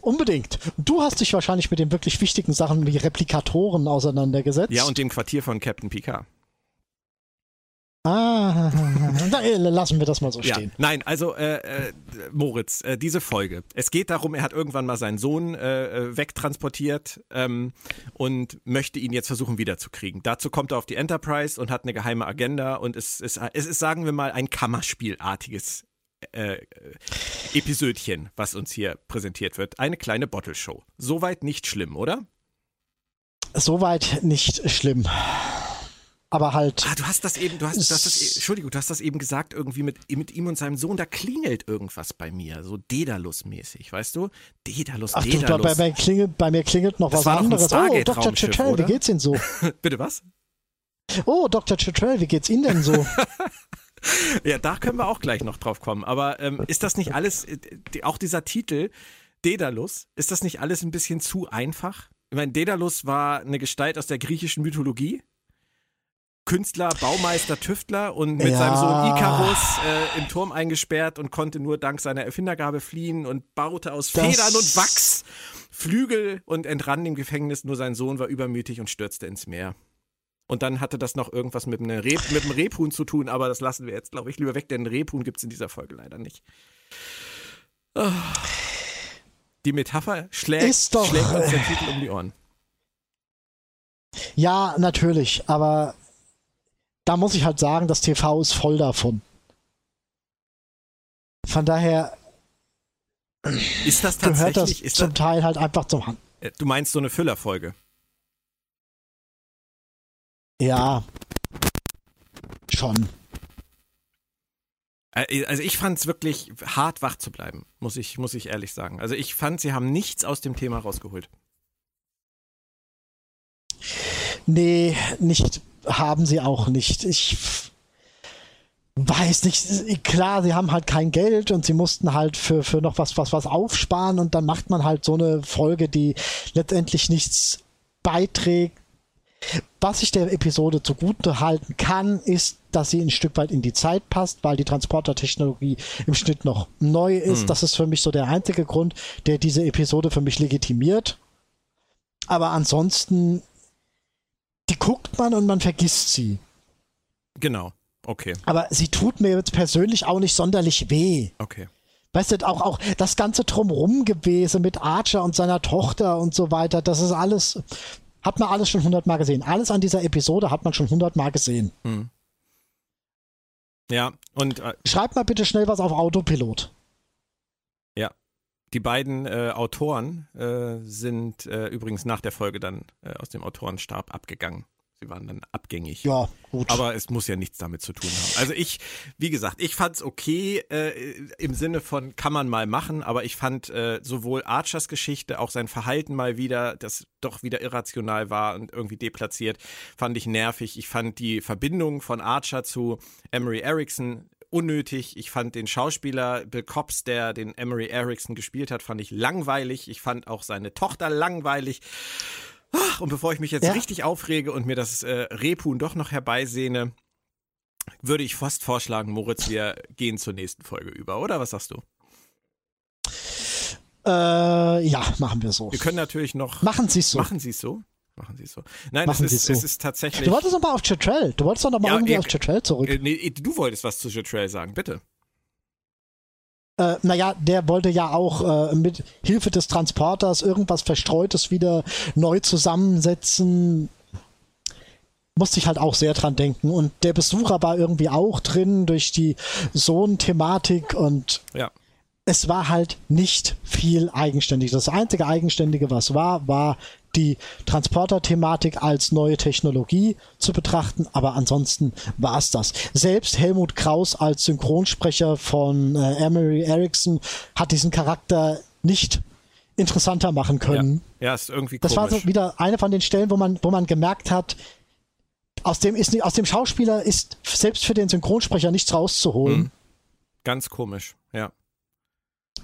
B: Unbedingt. Du hast dich wahrscheinlich mit den wirklich wichtigen Sachen wie Replikatoren auseinandergesetzt.
A: Ja, und dem Quartier von Captain Picard.
B: Ah, lassen wir das mal so stehen. Ja,
A: nein, also äh, äh, Moritz, äh, diese Folge. Es geht darum, er hat irgendwann mal seinen Sohn äh, äh, wegtransportiert ähm, und möchte ihn jetzt versuchen wiederzukriegen. Dazu kommt er auf die Enterprise und hat eine geheime Agenda und es, es, es ist, sagen wir mal, ein Kammerspielartiges äh, Episödchen, was uns hier präsentiert wird. Eine kleine Bottle Show. Soweit nicht schlimm, oder?
B: Soweit nicht schlimm aber halt.
A: Ah, du hast das eben, du hast, du hast das, e, Entschuldigung, du hast das eben gesagt, irgendwie mit, mit ihm und seinem Sohn, da klingelt irgendwas bei mir, so Dedalus-mäßig, weißt du? Dedalus, Ach,
B: Dedalus. Du, bei, bei, klingelt, bei mir klingelt noch das was anderes.
A: Oh, Dr. Chitrell,
B: wie geht's Ihnen so?
A: Bitte was?
B: Oh, Dr. Chitrell, wie geht's Ihnen denn so?
A: ja, da können wir auch gleich noch drauf kommen. Aber ähm, ist das nicht alles, äh, auch dieser Titel, Dedalus, ist das nicht alles ein bisschen zu einfach? Ich meine, Dedalus war eine Gestalt aus der griechischen Mythologie. Künstler, Baumeister, Tüftler und mit ja. seinem Sohn Icarus äh, im Turm eingesperrt und konnte nur dank seiner Erfindergabe fliehen und baute aus das Federn und Wachs Flügel und entrann dem Gefängnis. Nur sein Sohn war übermütig und stürzte ins Meer. Und dann hatte das noch irgendwas mit einem, Reb, Rebhuhn zu tun, aber das lassen wir jetzt, glaube ich, lieber weg, denn Rebhuhn gibt es in dieser Folge leider nicht. Oh. Die Metapher schlägt,
B: doch,
A: schlägt uns den Titel um die Ohren.
B: Ja, natürlich, aber da muss ich halt sagen, das TV ist voll davon. Von daher
A: ist das
B: gehört das
A: ist
B: zum das, Teil halt einfach zum Hand.
A: Äh, du meinst so eine Füllerfolge?
B: Ja. Schon.
A: Äh, also ich fand es wirklich hart wach zu bleiben, muss ich, muss ich ehrlich sagen. Also ich fand, sie haben nichts aus dem Thema rausgeholt.
B: Nee, nicht haben sie auch nicht. Ich weiß nicht, klar, sie haben halt kein Geld und sie mussten halt für, für noch was, was, was aufsparen und dann macht man halt so eine Folge, die letztendlich nichts beiträgt. Was ich der Episode zugute halten kann, ist, dass sie ein Stück weit in die Zeit passt, weil die Transportertechnologie im Schnitt noch neu ist. Hm. Das ist für mich so der einzige Grund, der diese Episode für mich legitimiert. Aber ansonsten die guckt man und man vergisst sie.
A: Genau, okay.
B: Aber sie tut mir jetzt persönlich auch nicht sonderlich weh.
A: Okay.
B: Weißt du, auch, auch das ganze Drumrum gewesen mit Archer und seiner Tochter und so weiter, das ist alles, hat man alles schon hundertmal gesehen. Alles an dieser Episode hat man schon hundertmal gesehen. Hm.
A: Ja, und. Äh,
B: Schreib mal bitte schnell was auf Autopilot.
A: Die beiden äh, Autoren äh, sind äh, übrigens nach der Folge dann äh, aus dem Autorenstab abgegangen. Sie waren dann abgängig.
B: Ja, gut.
A: Aber es muss ja nichts damit zu tun haben. Also ich, wie gesagt, ich fand es okay äh, im Sinne von kann man mal machen, aber ich fand äh, sowohl Archers Geschichte, auch sein Verhalten mal wieder, das doch wieder irrational war und irgendwie deplatziert, fand ich nervig. Ich fand die Verbindung von Archer zu Emery Erickson unnötig. Ich fand den Schauspieler Bill Cobbs, der den Emery Erickson gespielt hat, fand ich langweilig. Ich fand auch seine Tochter langweilig. Und bevor ich mich jetzt ja. richtig aufrege und mir das äh, Rebhuhn doch noch herbeisehne, würde ich fast vorschlagen, Moritz, wir gehen zur nächsten Folge über, oder? Was sagst du?
B: Äh, ja, machen wir so.
A: Wir können natürlich noch.
B: Machen Sie es so.
A: Machen Sie es so? Machen Sie es so. Nein, es ist, so. es ist tatsächlich.
B: Du wolltest doch mal auf Chatrell. Du wolltest doch noch mal ja, irgendwie ich, auf Chatrell zurück. Äh,
A: nee, du wolltest was zu Chatrell sagen, bitte.
B: Äh, naja, der wollte ja auch äh, mit Hilfe des Transporters irgendwas Verstreutes wieder neu zusammensetzen. Musste ich halt auch sehr dran denken. Und der Besucher war irgendwie auch drin durch die Sohn-Thematik und
A: ja
B: es war halt nicht viel eigenständig. Das einzige Eigenständige, was war, war die Transporter-Thematik als neue Technologie zu betrachten, aber ansonsten war es das. Selbst Helmut Kraus als Synchronsprecher von äh, Emery Erickson hat diesen Charakter nicht interessanter machen können.
A: Ja, ja ist irgendwie
B: Das
A: komisch.
B: war so wieder eine von den Stellen, wo man, wo man gemerkt hat, aus dem ist aus dem Schauspieler ist selbst für den Synchronsprecher nichts rauszuholen. Mhm.
A: Ganz komisch, ja.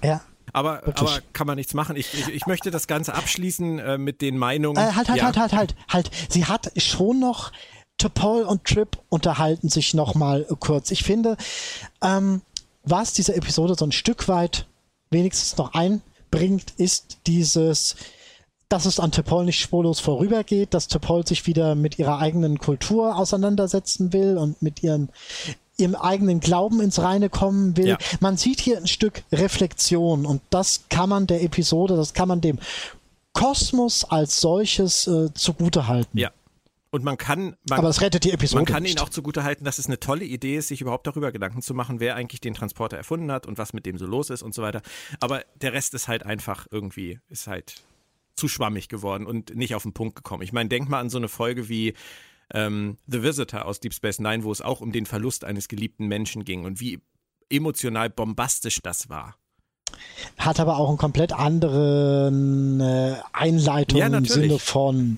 B: Ja.
A: Aber, aber kann man nichts machen. Ich, ich, ich möchte das Ganze abschließen äh, mit den Meinungen.
B: Äh, halt, halt, ja. halt, halt, halt, halt. Sie hat schon noch Topol und Trip unterhalten sich noch mal kurz. Ich finde, ähm, was diese Episode so ein Stück weit wenigstens noch einbringt, ist dieses, dass es an Topol nicht spurlos vorübergeht, dass Topol sich wieder mit ihrer eigenen Kultur auseinandersetzen will und mit ihren ihrem eigenen Glauben ins Reine kommen will. Ja. Man sieht hier ein Stück Reflexion und das kann man der Episode, das kann man dem Kosmos als solches äh, zugutehalten.
A: Ja, und man kann. Man,
B: Aber es rettet die Episode.
A: Man kann
B: nicht.
A: ihnen auch zugutehalten, dass es eine tolle Idee ist, sich überhaupt darüber Gedanken zu machen, wer eigentlich den Transporter erfunden hat und was mit dem so los ist und so weiter. Aber der Rest ist halt einfach irgendwie, ist halt zu schwammig geworden und nicht auf den Punkt gekommen. Ich meine, denk mal an so eine Folge wie ähm, The Visitor aus Deep Space Nine, wo es auch um den Verlust eines geliebten Menschen ging und wie emotional bombastisch das war.
B: Hat aber auch einen komplett anderen äh, Einleitung ja, im Sinne von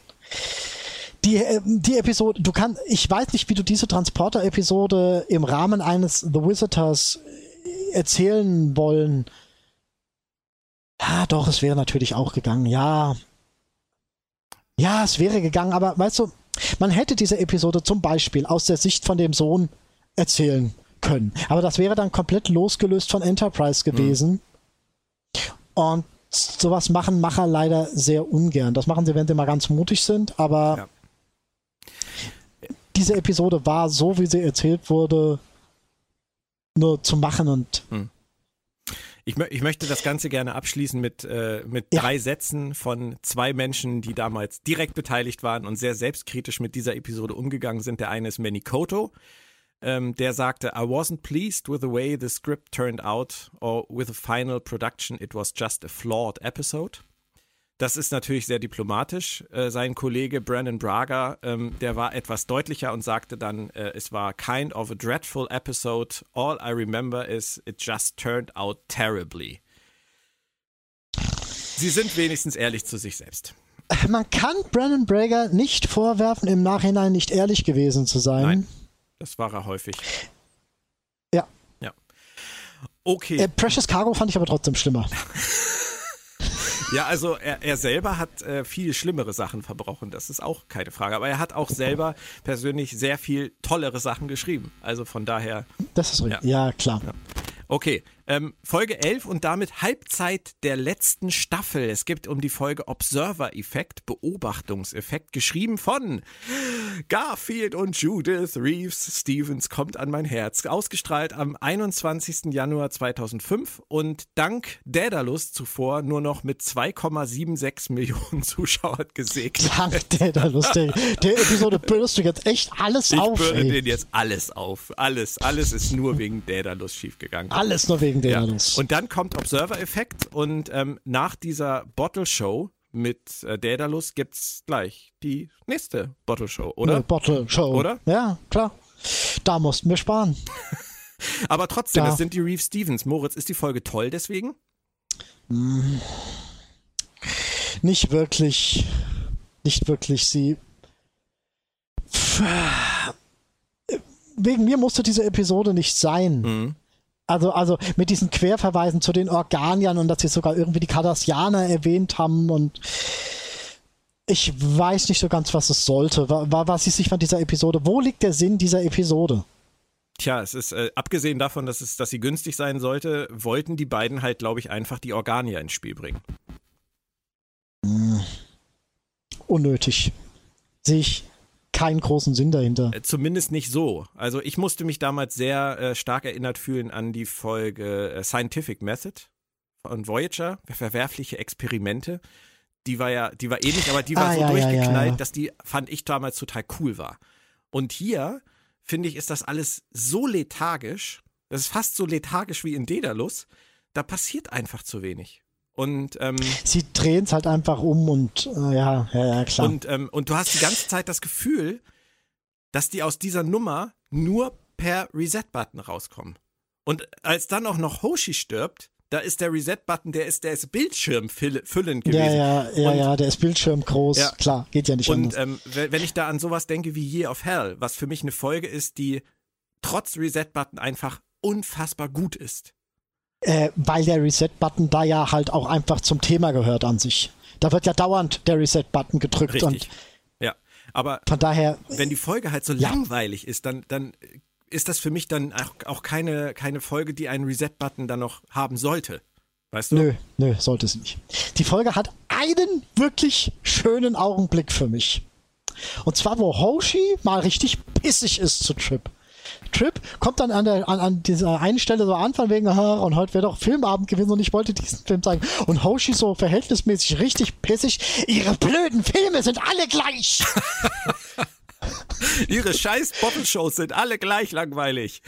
B: die, äh, die Episode, du kannst, ich weiß nicht, wie du diese Transporter-Episode im Rahmen eines The Visitors äh, erzählen wollen. Ja, doch, es wäre natürlich auch gegangen, ja. Ja, es wäre gegangen, aber weißt du, man hätte diese Episode zum Beispiel aus der Sicht von dem Sohn erzählen können. Aber das wäre dann komplett losgelöst von Enterprise gewesen. Mhm. Und sowas machen Macher leider sehr ungern. Das machen sie, wenn sie mal ganz mutig sind, aber ja diese Episode war so, wie sie erzählt wurde, nur zu machen und. Hm.
A: Ich, ich, möchte das Ganze gerne abschließen mit, äh, mit ja. drei Sätzen von zwei Menschen, die damals direkt beteiligt waren und sehr selbstkritisch mit dieser Episode umgegangen sind. Der eine ist Manny Koto. Ähm, der sagte, I wasn't pleased with the way the script turned out or with the final production. It was just a flawed episode. Das ist natürlich sehr diplomatisch. Äh, sein Kollege Brandon Braga, ähm, der war etwas deutlicher und sagte dann, äh, es war kind of a dreadful episode. All I remember is it just turned out terribly. Sie sind wenigstens ehrlich zu sich selbst.
B: Man kann Brandon Braga nicht vorwerfen, im Nachhinein nicht ehrlich gewesen zu sein. Nein,
A: das war er häufig.
B: Ja.
A: Ja. Okay.
B: Äh, Precious Cargo fand ich aber trotzdem schlimmer.
A: Ja, also er, er selber hat äh, viel schlimmere Sachen verbrochen, das ist auch keine Frage. Aber er hat auch selber persönlich sehr viel tollere Sachen geschrieben. Also von daher.
B: Das ist richtig. Ja, ja klar. Ja.
A: Okay, ähm, Folge 11 und damit Halbzeit der letzten Staffel. Es gibt um die Folge Observer-Effekt, Beobachtungseffekt, geschrieben von Garfield und Judith Reeves Stevens kommt an mein Herz. Ausgestrahlt am 21. Januar 2005 und dank Daedalus zuvor nur noch mit 2,76 Millionen Zuschauern gesegnet.
B: Dank Daedalus, der, der Episode bürdest du jetzt echt alles
A: ich
B: auf.
A: Ich bürde den jetzt alles auf. Alles, alles ist nur wegen Daedalus schiefgegangen.
B: Alles nur wegen Daedalus.
A: Ja. Und dann kommt Observer-Effekt und ähm, nach dieser Bottle-Show mit äh, Daedalus es gleich die nächste Bottle-Show, oder? Eine
B: Bottle-Show.
A: Oder?
B: Ja, klar. Da mussten wir sparen.
A: Aber trotzdem, da. das sind die Reeve Stevens. Moritz, ist die Folge toll deswegen?
B: Hm. Nicht wirklich. Nicht wirklich. Sie. Wegen mir musste diese Episode nicht sein. Mhm. Also, also mit diesen Querverweisen zu den Organiern und dass sie sogar irgendwie die Cardassianer erwähnt haben und ich weiß nicht so ganz, was es sollte. Was ist sich von dieser Episode? Wo liegt der Sinn dieser Episode?
A: Tja, es ist äh, abgesehen davon, dass es, dass sie günstig sein sollte, wollten die beiden halt, glaube ich, einfach die Organier ins Spiel bringen.
B: Hm. Unnötig. Sehe ich keinen großen Sinn dahinter.
A: Äh, zumindest nicht so. Also ich musste mich damals sehr äh, stark erinnert fühlen an die Folge äh, Scientific Method von Voyager, verwerfliche Experimente. Die war ja, die war ähnlich, aber die war ah, so ja, durchgeknallt, ja, ja, dass die, fand ich damals total cool war. Und hier, finde ich, ist das alles so lethargisch, das ist fast so lethargisch wie in Daedalus, da passiert einfach zu wenig. Und ähm,
B: sie drehen es halt einfach um und äh, ja, ja, ja, klar.
A: Und, ähm, und du hast die ganze Zeit das Gefühl, dass die aus dieser Nummer nur per Reset-Button rauskommen. Und als dann auch noch Hoshi stirbt, da ist der Reset-Button, der ist, der ist bildschirmfüllend gewesen.
B: Ja, ja, ja,
A: Und-
B: ja, der ist Bildschirm groß.
A: Ja.
B: Klar, geht ja nicht
A: Und
B: anders.
A: ähm, we- wenn ich da an sowas denke wie Year of Hell, was für mich eine Folge ist, die trotz Reset-Button einfach unfassbar gut ist.
B: Äh, weil der Reset-Button da ja halt auch einfach zum Thema gehört an sich. Da wird ja dauernd der Reset-Button gedrückt
A: Richtig.
B: und
A: Ja. Aber
B: von daher,
A: wenn die Folge halt so
B: Ja.
A: langweilig ist, dann, dann ist das für mich dann auch, auch keine, keine Folge, die einen Reset-Button dann noch haben sollte. Weißt du?
B: nö, nö, sollte sie nicht. Die Folge hat einen wirklich schönen Augenblick für mich. Und zwar, wo Hoshi mal richtig pissig ist zu Trip. Trip kommt dann an, der, an, an dieser einen Stelle so an, von wegen, "Ah, und heute wäre doch Filmabend gewesen und ich wollte diesen Film zeigen. Und Hoshi so verhältnismäßig richtig pissig, ihre blöden Filme sind alle gleich.
A: Ihre scheiß Bottle-Shows sind alle gleich langweilig.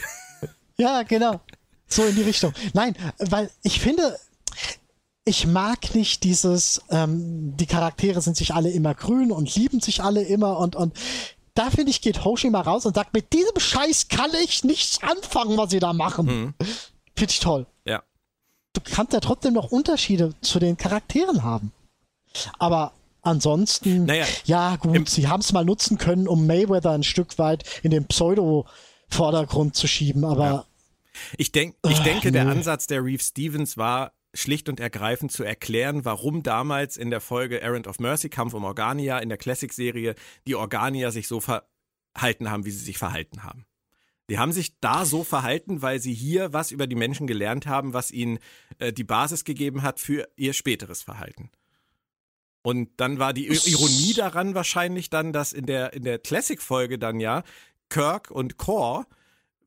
B: Ja, genau. So in die Richtung. Nein, weil ich finde, ich mag nicht dieses, ähm, die Charaktere sind sich alle immer grün und lieben sich alle immer und, und da finde ich, geht Hoshi mal raus und sagt, mit diesem Scheiß kann ich nichts anfangen, was sie da machen. Finde ich toll.
A: Ja.
B: Du kannst ja trotzdem noch Unterschiede zu den Charakteren haben. Aber ansonsten,
A: Naja,
B: ja gut, sie haben es mal nutzen können, um Mayweather ein Stück weit in den Pseudo-Vordergrund zu schieben, aber
A: Ja. Ich, denk, ich
B: Ach,
A: denke, der
B: nee.
A: Ansatz der Reeve Stevens war schlicht und ergreifend zu erklären, warum damals in der Folge Errand of Mercy, Kampf um Organia, in der Classic-Serie, die Organia sich so verhalten haben, wie sie sich verhalten haben. Die haben sich da so verhalten, weil sie hier was über die Menschen gelernt haben, was ihnen äh, die Basis gegeben hat für ihr späteres Verhalten. Und dann war die Ironie daran wahrscheinlich dann, dass in der, in der Classic-Folge dann ja Kirk und Core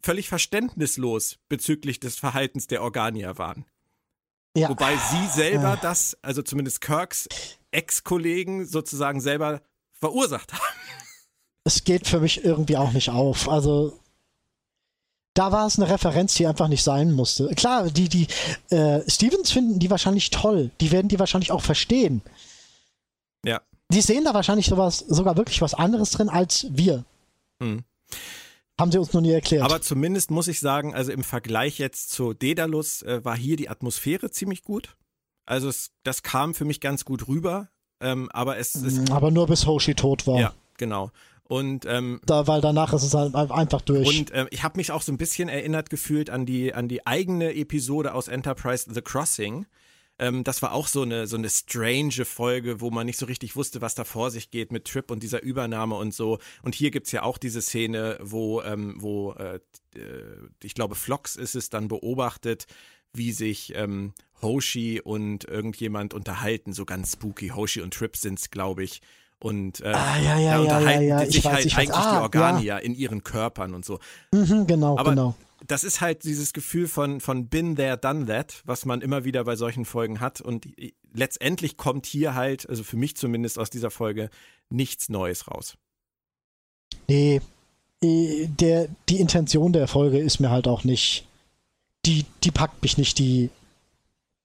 A: völlig verständnislos bezüglich des Verhaltens der Organier waren.
B: Ja.
A: Wobei sie selber das, also zumindest Kirks Ex-Kollegen sozusagen selber verursacht haben.
B: es geht für mich irgendwie auch nicht auf. Also da war es eine Referenz, die einfach nicht sein musste. Klar, die, die äh, Stevens finden die wahrscheinlich toll. Die werden die wahrscheinlich auch verstehen.
A: Ja.
B: Die sehen da wahrscheinlich sowas, sogar wirklich was anderes drin als wir.
A: Hm.
B: Haben sie uns noch nie erklärt.
A: Aber zumindest muss ich sagen, also im Vergleich jetzt zu Daedalus äh, war hier die Atmosphäre ziemlich gut. Also es, das kam für mich ganz gut rüber. Ähm, aber es ist,
B: Aber nur bis Hoshi tot war.
A: ja, genau. Und ähm,
B: Da, weil danach ist es halt einfach durch.
A: Und äh, ich habe mich auch so ein bisschen erinnert gefühlt an die, an die eigene Episode aus Enterprise The Crossing. Ähm, das war auch so eine, so eine strange Folge, wo man nicht so richtig wusste, was da vor sich geht mit Trip und dieser Übernahme und so. Und hier gibt's ja auch diese Szene, wo, ähm, wo äh, äh, ich glaube, Flox ist es dann beobachtet, wie sich ähm, Hoshi und irgendjemand unterhalten, so ganz spooky. Hoshi und Trip sind's, glaube ich. Und äh,
B: Ah, ja, ja,
A: da
B: ja,
A: unterhalten
B: ja, ja,
A: die
B: ich
A: sich
B: weiß,
A: halt
B: weiß.
A: eigentlich
B: Ah,
A: die
B: ja.
A: In ihren Körpern und so.
B: mhm, genau,
A: Aber
B: genau.
A: Das ist halt dieses Gefühl von, von been there, done that, was man immer wieder bei solchen Folgen hat. Und letztendlich kommt hier halt, also für mich zumindest aus dieser Folge, nichts Neues raus.
B: Nee, der, die Intention der Folge ist mir halt auch nicht, die, die packt mich nicht, die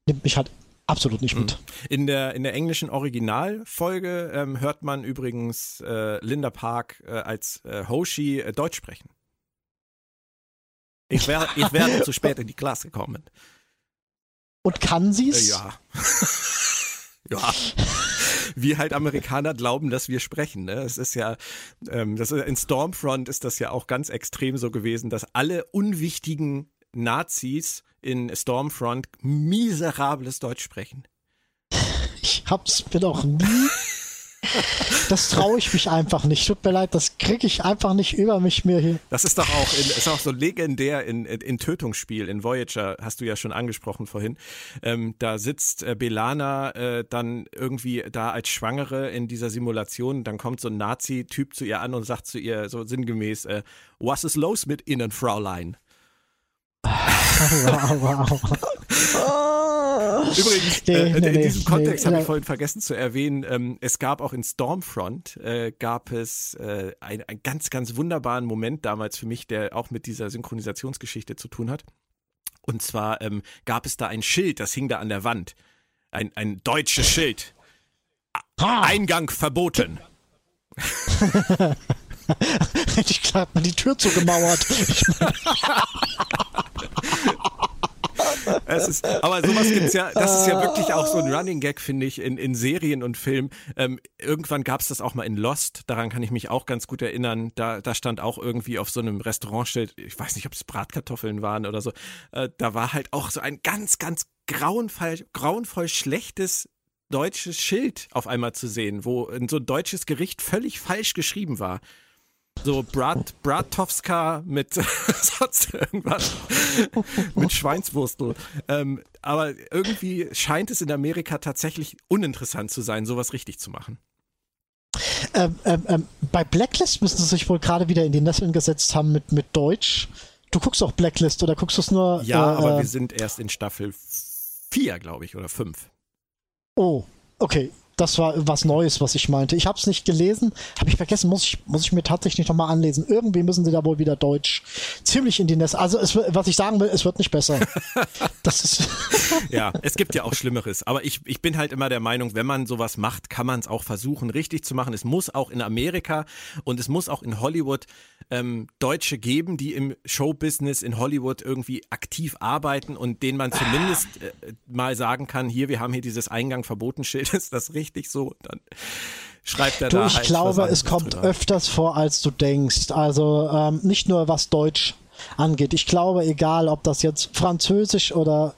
B: nimmt mich halt absolut nicht mit.
A: In der, in der englischen Originalfolge ähm, hört man übrigens äh, Linda Park äh, als äh, Hoshi äh, Deutsch sprechen. Ich, wär, ich wäre zu spät in die Klasse gekommen.
B: Und kann sie es?
A: ja. ja. Wir halt Amerikaner glauben, dass wir sprechen. Ne? Es ist ja, ähm, das ist, in Stormfront ist das ja auch ganz extrem so gewesen, dass alle unwichtigen Nazis in Stormfront miserables Deutsch sprechen.
B: Ich hab's mir doch nie. Das traue ich mich einfach nicht. Tut mir leid, das kriege ich einfach nicht über mich mir hier.
A: Das ist doch auch, in, ist auch so legendär in, in, in Tötungsspiel, in Voyager, hast du ja schon angesprochen vorhin. Ähm, da sitzt äh, Belana äh, dann irgendwie da als Schwangere in dieser Simulation. Dann kommt so ein Nazi-Typ zu ihr an und sagt zu ihr so sinngemäß, äh, was ist los mit Ihnen, Fraulein?
B: Wow, wow.
A: Übrigens,
B: Nee,
A: äh,
B: nee,
A: in
B: nee,
A: diesem Kontext
B: nee,
A: habe
B: ja.
A: ich vorhin vergessen zu erwähnen, ähm, es gab auch in Stormfront, äh, gab es äh, ein- einen ganz, ganz wunderbaren Moment damals für mich, der auch mit dieser Synchronisationsgeschichte zu tun hat. Und zwar ähm, gab es da ein Schild, das hing da an der Wand. Ein, ein deutsches Schild.
B: Ha,
A: Eingang verboten.
B: hätte ich gerade mal die Tür zugemauert. Ich mein,
A: Es ist, aber sowas gibt's ja, das ist ja wirklich auch so ein Running Gag, finde ich, in, in Serien und Filmen. Ähm, irgendwann gab's das auch mal in Lost, daran kann ich mich auch ganz gut erinnern. Da, da stand auch irgendwie auf so einem Restaurantschild, ich weiß nicht, ob es Bratkartoffeln waren oder so, äh, da war halt auch so ein ganz, ganz grauenvoll, grauenvoll schlechtes deutsches Schild auf einmal zu sehen, wo so ein deutsches Gericht völlig falsch geschrieben war. So Brat, Bratowska mit sonst irgendwas. mit Schweinswurstel. Ähm, aber irgendwie scheint es in Amerika tatsächlich uninteressant zu sein, sowas richtig zu machen.
B: Ähm, ähm, ähm, bei Blacklist müssen sie sich wohl gerade wieder in die Nesseln gesetzt haben mit, mit Deutsch. Du guckst auch Blacklist oder guckst du es nur?
A: Ja, äh, aber äh, wir sind erst in Staffel 4, glaube ich, oder 5.
B: Oh, okay das war was Neues, was ich meinte. Ich habe es nicht gelesen, habe ich vergessen, muss ich, muss ich mir tatsächlich nochmal anlesen. Irgendwie müssen sie da wohl wieder Deutsch ziemlich in die Nest. Also es, was ich sagen will, es wird nicht besser. das ist
A: ja, es gibt ja auch Schlimmeres. Aber ich, ich bin halt immer der Meinung, wenn man sowas macht, kann man es auch versuchen, richtig zu machen. Es muss auch in Amerika und es muss auch in Hollywood ähm, Deutsche geben, die im Showbusiness in Hollywood irgendwie aktiv arbeiten und denen man zumindest äh, mal sagen kann, hier, wir haben hier dieses Eingang Verbotenschild, ist das richtig? Richtig so, dann schreibt er
B: du,
A: da.
B: Ich halt glaube, es kommt drüber. öfters vor, als du denkst. Also ähm, nicht nur was Deutsch angeht. Ich glaube, egal, ob das jetzt Französisch oder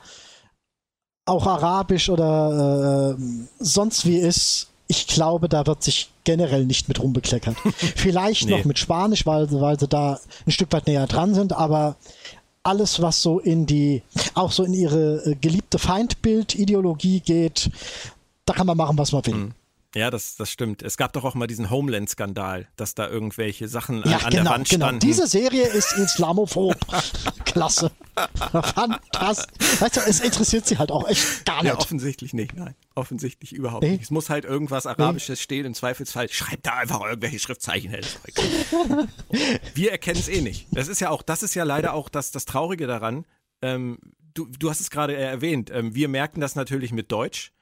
B: auch Arabisch oder äh, sonst wie ist, ich glaube, da wird sich generell nicht mit rumbekleckert. Vielleicht nee. noch mit Spanisch, weil, weil sie da ein Stück weit näher dran sind, aber alles, was so in die, auch so in ihre äh, geliebte Feindbild-Ideologie geht, da kann man machen, was man will. Mhm.
A: Ja, das, das stimmt. Es gab doch auch mal diesen Homeland-Skandal, dass da irgendwelche Sachen ja, an
B: genau,
A: der Wand
B: genau.
A: standen.
B: Diese Serie ist islamophob. Klasse. Fantastisch. Weißt du, es interessiert sie halt auch echt gar nicht.
A: Ja, offensichtlich nicht, nein. Offensichtlich überhaupt nee. nicht. Es muss halt irgendwas Arabisches nee. stehen, im Zweifelsfall schreibt da einfach irgendwelche Schriftzeichen hin. Wir erkennen es eh nicht. Das ist ja auch, das ist ja leider auch das, das Traurige daran. Ähm, du, du hast es gerade erwähnt. Ähm, wir merken das natürlich mit Deutsch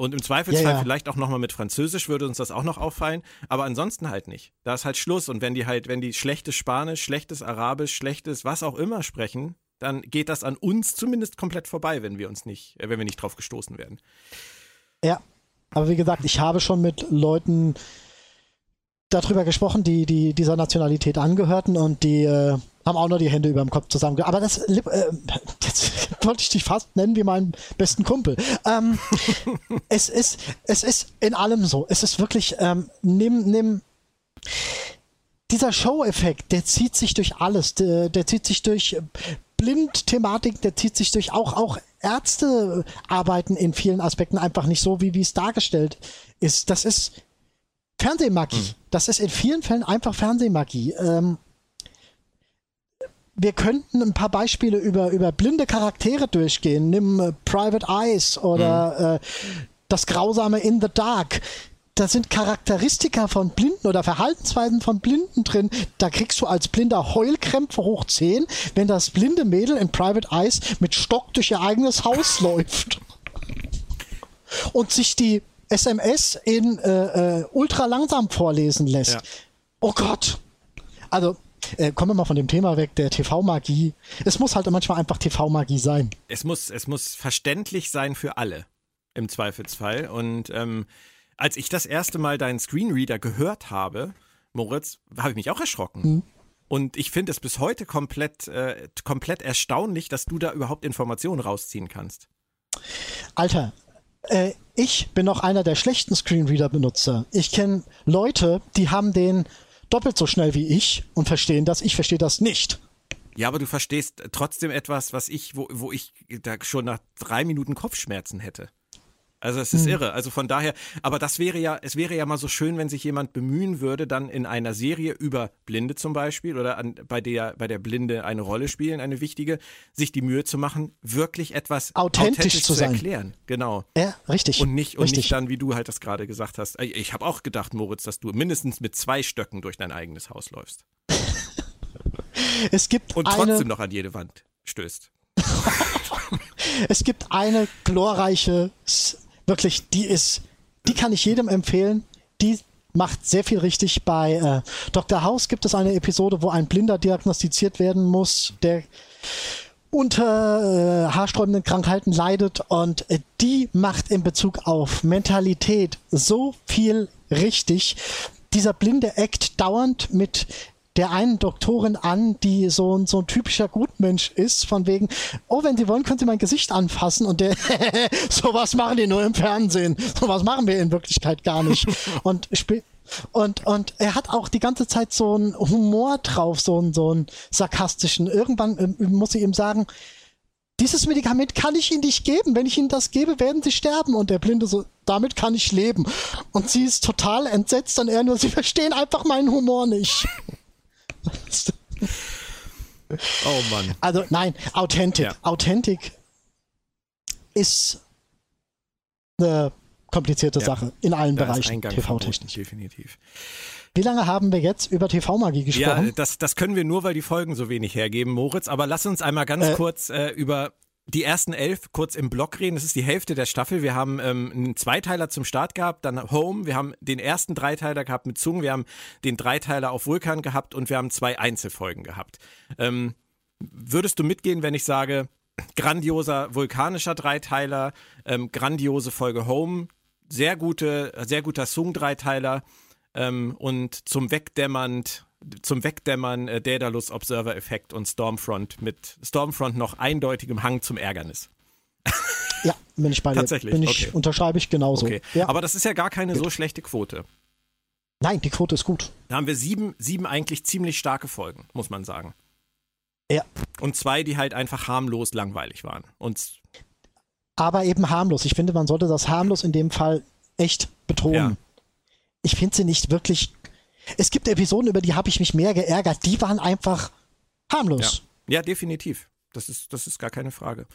A: und im Zweifelsfall ja, ja. vielleicht auch nochmal mit Französisch würde uns das auch noch auffallen, aber ansonsten halt nicht. Da ist halt Schluss. Und wenn die halt, wenn die schlechtes Spanisch, schlechtes Arabisch, schlechtes was auch immer sprechen, dann geht das an uns zumindest komplett vorbei, wenn wir uns nicht, äh, wenn wir nicht drauf gestoßen werden.
B: Ja, aber wie gesagt, ich habe schon mit Leuten darüber gesprochen, die, die dieser Nationalität angehörten und die äh, haben auch nur die Hände über dem Kopf zusammen. Aber das äh, jetzt wollte ich dich fast nennen wie meinen besten Kumpel. Ähm, es ist es ist in allem so. Es ist wirklich ähm, nimm nimm dieser Show-Effekt, der zieht sich durch alles. Der, der zieht sich durch Blind-Thematik, der zieht sich durch auch auch Ärzte arbeiten in vielen Aspekten einfach nicht so, wie wie es dargestellt ist. Das ist Fernsehmagie. Mhm. Das ist in vielen Fällen einfach Fernsehmagie. Ähm, wir könnten ein paar Beispiele über, über blinde Charaktere durchgehen. Nimm äh, Private Eyes oder mhm. äh, das grausame In the Dark. Da sind Charakteristika von Blinden oder Verhaltensweisen von Blinden drin. Da kriegst du als Blinder Heulkrämpfe hoch 10, wenn das blinde Mädel in Private Eyes mit Stock durch ihr eigenes Haus läuft. Und sich die SMS in äh, äh, ultra langsam vorlesen lässt. Ja. Oh Gott. Also, äh, kommen wir mal von dem Thema weg, der TV-Magie. Es muss halt manchmal einfach TV-Magie sein.
A: Es muss, es muss verständlich sein für alle, im Zweifelsfall. Und ähm, als ich das erste Mal deinen Screenreader gehört habe, Moritz, habe ich mich auch erschrocken. Hm. Und ich finde es bis heute komplett, äh, komplett erstaunlich, dass du da überhaupt Informationen rausziehen kannst.
B: Alter, äh, ich bin noch einer der schlechten Screenreader-Benutzer. Ich kenne Leute, die haben den doppelt so schnell wie ich und verstehen das. Ich verstehe das nicht.
A: Ja, aber du verstehst trotzdem etwas, was ich, wo, wo ich da schon nach drei Minuten Kopfschmerzen hätte. Also es ist hm. irre. Also von daher, aber das wäre ja, es wäre ja mal so schön, wenn sich jemand bemühen würde, dann in einer Serie über Blinde zum Beispiel oder an, bei der bei der Blinde eine Rolle spielen, eine wichtige, sich die Mühe zu machen, wirklich etwas authentisch, authentisch zu, zu erklären. Genau.
B: Ja, richtig.
A: Und nicht und
B: richtig.
A: nicht dann, wie du halt das gerade gesagt hast. Ich habe auch gedacht, Moritz, dass du mindestens mit zwei Stöcken durch dein eigenes Haus läufst.
B: es gibt
A: und trotzdem eine... noch an jede Wand stößt.
B: es gibt eine glorreiche wirklich, die ist, die kann ich jedem empfehlen. Die macht sehr viel richtig. Bei äh, Dr. House gibt es eine Episode, wo ein Blinder diagnostiziert werden muss, der unter äh, haarsträubenden Krankheiten leidet und äh, die macht in Bezug auf Mentalität so viel richtig. Dieser blinde Act dauernd mit der einen Doktorin an, die so ein, so ein typischer Gutmensch ist, von wegen, oh, wenn Sie wollen, können Sie mein Gesicht anfassen und der, sowas machen die nur im Fernsehen, sowas machen wir in Wirklichkeit gar nicht. und und, und er hat auch die ganze Zeit so einen Humor drauf, so einen, so einen sarkastischen. Irgendwann äh, muss sie ihm sagen, dieses Medikament kann ich Ihnen nicht geben. Wenn ich Ihnen das gebe, werden Sie sterben. Und der Blinde so, damit kann ich leben. Und sie ist total entsetzt und er nur, Sie verstehen einfach meinen Humor nicht.
A: Oh Mann.
B: Also nein, Authentic. Ja. Authentic ist eine komplizierte ja. Sache in allen da Bereichen TV-technisch.
A: Definitiv.
B: Wie lange haben wir jetzt über TV-Magie gesprochen?
A: Ja, das, das können wir nur, weil die Folgen so wenig hergeben, Moritz. Aber lass uns einmal ganz äh, kurz äh, über die ersten elf kurz im Block reden. Das ist die Hälfte der Staffel. Wir haben ähm, einen Zweiteiler zum Start gehabt, dann Home. Wir haben den ersten Dreiteiler gehabt mit Zung. Wir haben den Dreiteiler auf Vulkan gehabt und wir haben zwei Einzelfolgen gehabt. Ähm, würdest du mitgehen, wenn ich sage, grandioser vulkanischer Dreiteiler, ähm, grandiose Folge Home, sehr gute, sehr guter Sung-Dreiteiler ähm, und zum Wegdämmern, zum Wegdämmern äh, Daedalus Observer Effekt und Stormfront mit Stormfront noch eindeutigem Hang zum Ärgernis.
B: Ja, bin ich bei dir.
A: Tatsächlich.
B: Bin ich, okay. Unterschreibe ich genauso. Okay.
A: Ja. Aber das ist ja gar keine so schlechte Quote.
B: Nein, die Quote ist gut.
A: Da haben wir sieben, sieben eigentlich ziemlich starke Folgen, muss man sagen.
B: Ja.
A: Und zwei, die halt einfach harmlos langweilig waren. Und
B: aber eben harmlos. Ich finde, man sollte das harmlos in dem Fall echt betonen. Ja. Ich finde sie nicht wirklich. Es gibt Episoden, über die habe ich mich mehr geärgert. Die waren einfach harmlos.
A: Ja, ja definitiv. Das ist, das ist gar keine Frage.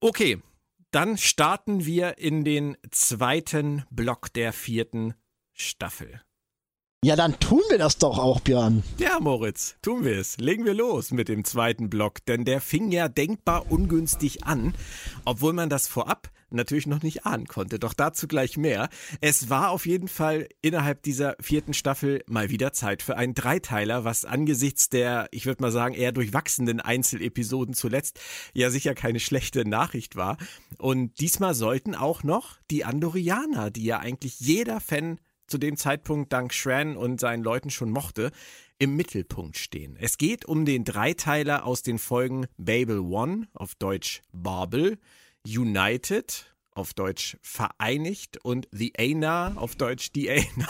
A: Okay, dann starten wir in den zweiten Block der vierten Staffel.
B: Ja, dann tun wir das doch auch, Björn.
A: Ja, Moritz, tun wir es. Legen wir los mit dem zweiten Block, denn der fing ja denkbar ungünstig an, obwohl man das vorab natürlich noch nicht ahnen konnte. Doch dazu gleich mehr. Es war auf jeden Fall innerhalb dieser vierten Staffel mal wieder Zeit für einen Dreiteiler, was angesichts der, ich würde mal sagen, eher durchwachsenden Einzelepisoden zuletzt ja sicher keine schlechte Nachricht war. Und diesmal sollten auch noch die Andorianer, die ja eigentlich jeder Fan zu dem Zeitpunkt dank Shran und seinen Leuten schon mochte, im Mittelpunkt stehen. Es geht um den Dreiteiler aus den Folgen Babel One, auf Deutsch Babel, United, auf Deutsch vereinigt und The Aina, auf Deutsch die Aina.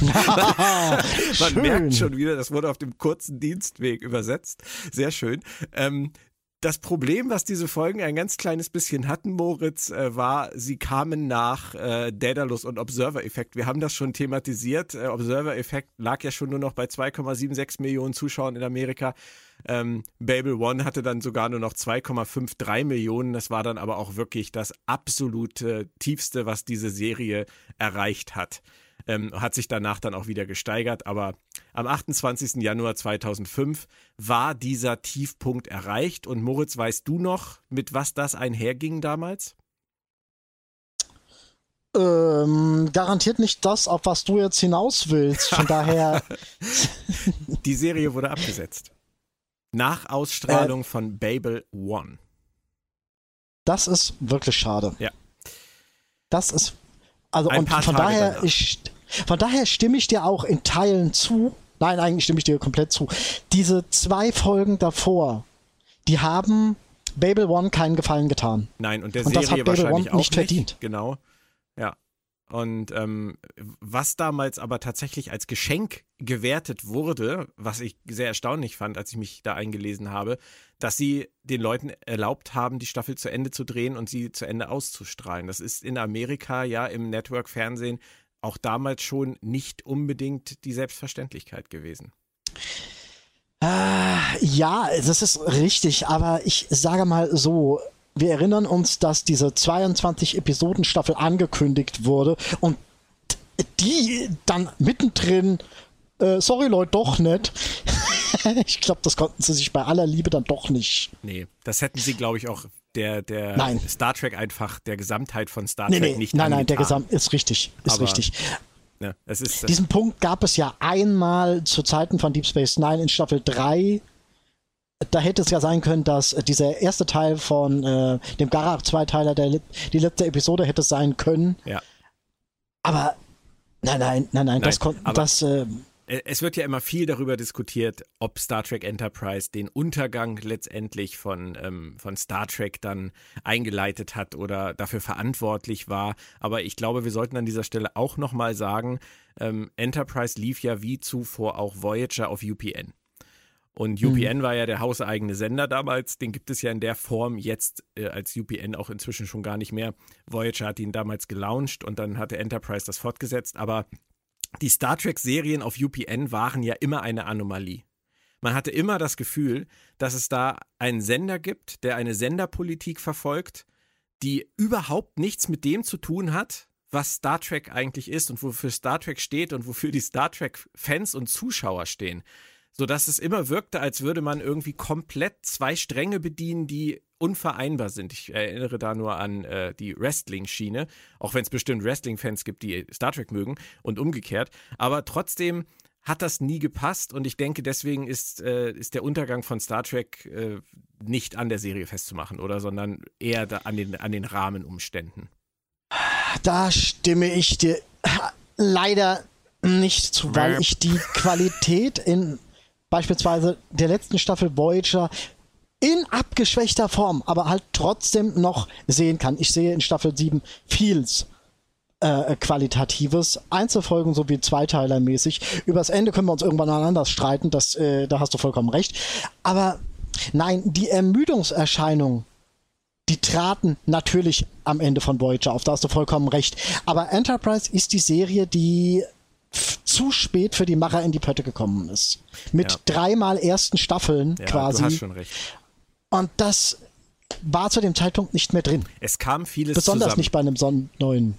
A: Man merkt schon wieder, das wurde auf dem kurzen Dienstweg übersetzt. Sehr schön. Ähm, das Problem, was diese Folgen ein ganz kleines bisschen hatten, Moritz, äh, war, sie kamen nach äh, Daedalus und Observer-Effekt. Wir haben das schon thematisiert. Äh, Observer-Effekt lag ja schon nur noch bei 2,76 Millionen Zuschauern in Amerika. Ähm, Babel One hatte dann sogar nur noch 2,53 Millionen. Das war dann aber auch wirklich das absolute tiefste, was diese Serie erreicht hat ähm, hat sich danach dann auch wieder gesteigert. Aber am 28. Januar 2005 war dieser Tiefpunkt erreicht. Und Moritz, weißt du noch, mit was das einherging damals?
B: Ähm, garantiert nicht das, auf was du jetzt hinaus willst. Von daher.
A: Die Serie wurde abgesetzt. Nach Ausstrahlung äh, von Babel One.
B: Das ist wirklich schade.
A: Ja.
B: Das ist also Ein und von Tage daher, ich, von daher stimme ich dir auch in Teilen zu. Nein, eigentlich stimme ich dir komplett zu. Diese zwei Folgen davor, die haben Babel One keinen Gefallen getan.
A: Nein, und der und Serie das hat Babel wahrscheinlich One auch nicht
B: verdient.
A: Genau. Ja. Und ähm, was damals aber tatsächlich als Geschenk gewertet wurde, was ich sehr erstaunlich fand, als ich mich da eingelesen habe, dass sie den Leuten erlaubt haben, die Staffel zu Ende zu drehen und sie zu Ende auszustrahlen. Das ist in Amerika ja im Network-Fernsehen auch damals schon nicht unbedingt die Selbstverständlichkeit gewesen.
B: Äh, ja, das ist richtig, aber ich sage mal so, wir erinnern uns, dass diese 22 Episoden Staffel angekündigt wurde und die dann mittendrin, äh, sorry Leute, doch nicht. ich glaube, das konnten sie sich bei aller Liebe dann doch nicht.
A: Nee, das hätten sie, glaube ich, auch der, der nein. Star Trek einfach, der Gesamtheit von Star Trek
B: nee, nee,
A: nicht
B: Nein, nein, der Gesamt ist richtig, ist Aber, richtig.
A: Es ist,
B: Diesen Punkt gab es ja einmal zu Zeiten von Deep Space Nine in Staffel 3 da hätte es ja sein können, dass dieser erste Teil von äh, dem Garak-Zweiteiler, der die letzte Episode hätte sein können.
A: Ja.
B: Aber nein, nein, nein, nein, das
A: aber-
B: das äh,
A: Es wird ja immer viel darüber diskutiert, ob Star Trek Enterprise den Untergang letztendlich von, ähm, von Star Trek dann eingeleitet hat oder dafür verantwortlich war. Aber ich glaube, wir sollten an dieser Stelle auch nochmal sagen, ähm, Enterprise lief ja wie zuvor auch Voyager auf UPN. Und UPN war ja der hauseigene Sender damals. Den gibt es ja in der Form jetzt äh, als UPN auch inzwischen schon gar nicht mehr. Voyager hat ihn damals gelauncht und dann hatte Enterprise das fortgesetzt. Aber die Star Trek-Serien auf UPN waren ja immer eine Anomalie. Man hatte immer das Gefühl, dass es da einen Sender gibt, der eine Senderpolitik verfolgt, die überhaupt nichts mit dem zu tun hat, was Star Trek eigentlich ist und wofür Star Trek steht und wofür die Star Trek-Fans und Zuschauer stehen. Sodass es immer wirkte, als würde man irgendwie komplett zwei Stränge bedienen, die unvereinbar sind. Ich erinnere da nur an äh, die Wrestling-Schiene, auch wenn es bestimmt Wrestling-Fans gibt, die Star Trek mögen und umgekehrt. Aber trotzdem hat das nie gepasst und ich denke, deswegen ist, äh, ist der Untergang von Star Trek äh, nicht an der Serie festzumachen, oder, sondern eher da an, den, an den Rahmenumständen.
B: Da stimme ich dir leider nicht zu, weil ich die Qualität in beispielsweise der letzten Staffel Voyager in abgeschwächter Form, aber halt trotzdem noch sehen kann. Ich sehe in Staffel 7 vieles äh, qualitatives, Einzelfolgen sowie Zweiteilermäßig. Übers Ende können wir uns irgendwann anders streiten, das, äh, da hast du vollkommen recht. Aber nein, die Ermüdungserscheinung die traten natürlich am Ende von Voyager auf, da hast du vollkommen recht. Aber Enterprise ist die Serie, die zu spät für die Macher in die Pötte gekommen ist. Mit
A: Ja.
B: dreimal ersten Staffeln
A: Ja,
B: quasi.
A: du hast schon recht.
B: Und das war zu dem Zeitpunkt nicht mehr drin.
A: Es kam vieles
B: Besonders
A: zusammen.
B: nicht bei einem son neuen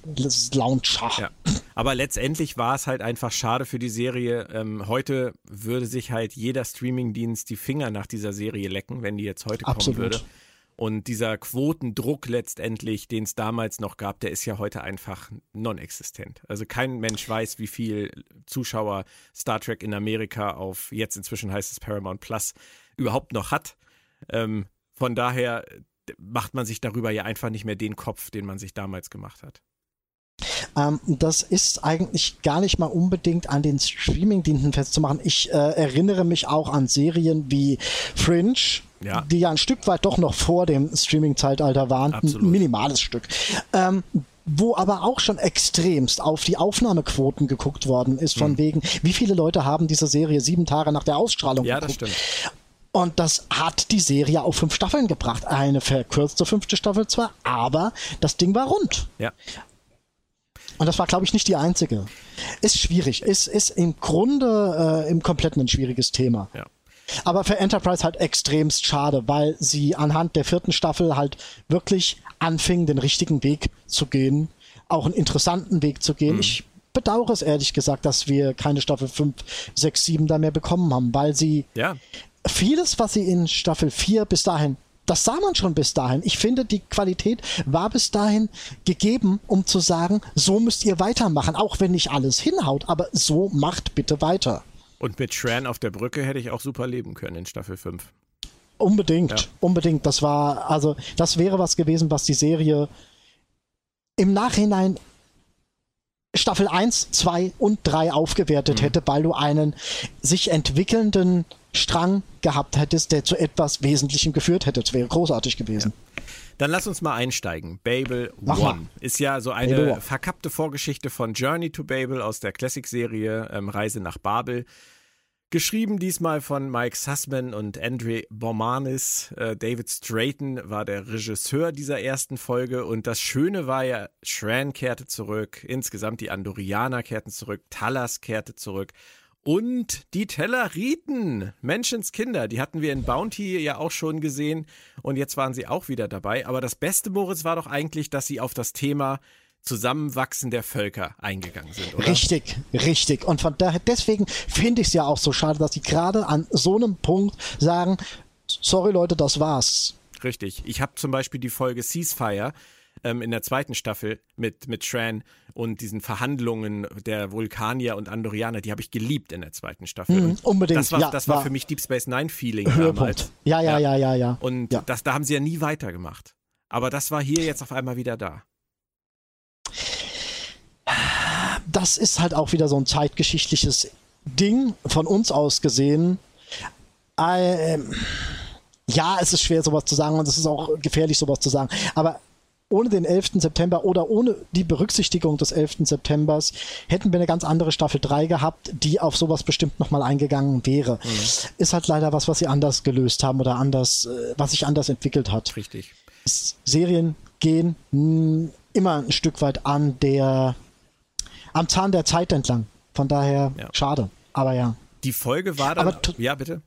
B: Launcher.
A: Ja. Aber letztendlich war es halt einfach schade für die Serie. Ähm, heute würde sich halt jeder Streamingdienst die Finger nach dieser Serie lecken, wenn die jetzt heute kommen
B: Absolut.
A: würde. Und dieser Quotendruck letztendlich, den es damals noch gab, der ist ja heute einfach non-existent. Also kein Mensch weiß, wie viel Zuschauer Star Trek in Amerika auf, jetzt inzwischen heißt es Paramount Plus, überhaupt noch hat. Ähm, von daher macht man sich darüber ja einfach nicht mehr den Kopf, den man sich damals gemacht hat.
B: Ähm, das ist eigentlich gar nicht mal unbedingt an den Streamingdiensten festzumachen. Ich äh, erinnere mich auch an Serien wie Fringe,
A: Ja.
B: die ja ein Stück weit doch noch vor dem Streaming-Zeitalter waren.
A: Absolut.
B: Ein minimales Stück. Ähm, wo aber auch schon extremst auf die Aufnahmequoten geguckt worden ist, von wegen, wie viele Leute haben diese Serie sieben Tage nach der Ausstrahlung
A: Ja, das
B: geguckt.
A: stimmt.
B: Und das hat die Serie auf fünf Staffeln gebracht. Eine verkürzte fünfte Staffel zwar, aber das Ding war rund.
A: Ja.
B: Und das war, glaube ich, nicht die einzige. Ist schwierig. Ist, ist im Grunde äh, im Kompletten ein schwieriges Thema.
A: Ja.
B: Aber für Enterprise halt extremst schade, weil sie anhand der vierten Staffel halt wirklich anfingen, den richtigen Weg zu gehen. Auch einen interessanten Weg zu gehen. Ich bedauere es ehrlich gesagt, dass wir keine Staffel 5, 6, 7 da mehr bekommen haben, weil sie
A: Ja,
B: vieles, was sie in Staffel 4 bis dahin, das sah man schon bis dahin. Ich finde, die Qualität war bis dahin gegeben, um zu sagen, so müsst ihr weitermachen, auch wenn nicht alles hinhaut, aber so macht bitte weiter.
A: und mit Shran auf der Brücke hätte ich auch super leben können in Staffel 5.
B: Unbedingt,
A: Ja.
B: unbedingt. Das war, also, das wäre was gewesen, was die Serie im Nachhinein Staffel 1, 2 und 3 aufgewertet
A: Mhm.
B: hätte, weil du einen sich entwickelnden Strang gehabt hättest, der zu etwas Wesentlichem geführt hätte. Das wäre großartig gewesen.
A: Dann lass uns mal einsteigen. Babel
B: Mach
A: One
B: mal.
A: ist ja so eine verkappte Vorgeschichte von Journey to Babel aus der Classic-Serie ähm, Reise nach Babel. Geschrieben diesmal von Mike Sussman und Andre Bormanis. Äh, David Strayton war der Regisseur dieser ersten Folge und das Schöne war ja, Shran kehrte zurück, insgesamt die Andorianer kehrten zurück, Talas kehrte zurück und die Telleriten, Menschenskinder, die hatten wir in Bounty ja auch schon gesehen und jetzt waren sie auch wieder dabei. Aber das Beste, Moritz, war doch eigentlich, dass sie auf das Thema Zusammenwachsen der Völker eingegangen sind, oder?
B: Richtig, richtig. Und von daher, deswegen finde ich es ja auch so schade, dass sie gerade an so einem Punkt sagen, sorry Leute, das war's.
A: Richtig. Ich habe zum Beispiel die Folge Ceasefire ähm, in der zweiten Staffel mit, mit Shran und diesen Verhandlungen der Vulkanier und Andorianer, die habe ich geliebt in der zweiten Staffel.
B: Mhm, unbedingt.
A: Das war,
B: ja,
A: das war, für mich Deep Space Nine Feeling
B: Höhepunkt.
A: damals.
B: Ja, ja, ja, ja, ja.
A: Und
B: ja.
A: Das, da haben sie ja nie weitergemacht. Aber das war hier jetzt auf einmal wieder da.
B: Das ist halt auch wieder so ein zeitgeschichtliches Ding von uns aus gesehen. Ähm, ja, es ist schwer, sowas zu sagen und es ist auch gefährlich, sowas zu sagen. Aber ohne den 11. September oder ohne die Berücksichtigung des 11. Septembers hätten wir eine ganz andere Staffel 3 gehabt, die auf sowas bestimmt nochmal eingegangen wäre. Mhm. Ist halt leider was, was sie anders gelöst haben oder anders, äh, was sich anders entwickelt hat.
A: Richtig.
B: Serien gehen mh, immer ein Stück weit an der, am Zahn der Zeit entlang. Von daher ja. schade. Aber ja.
A: Die Folge war dann. ja, bitte.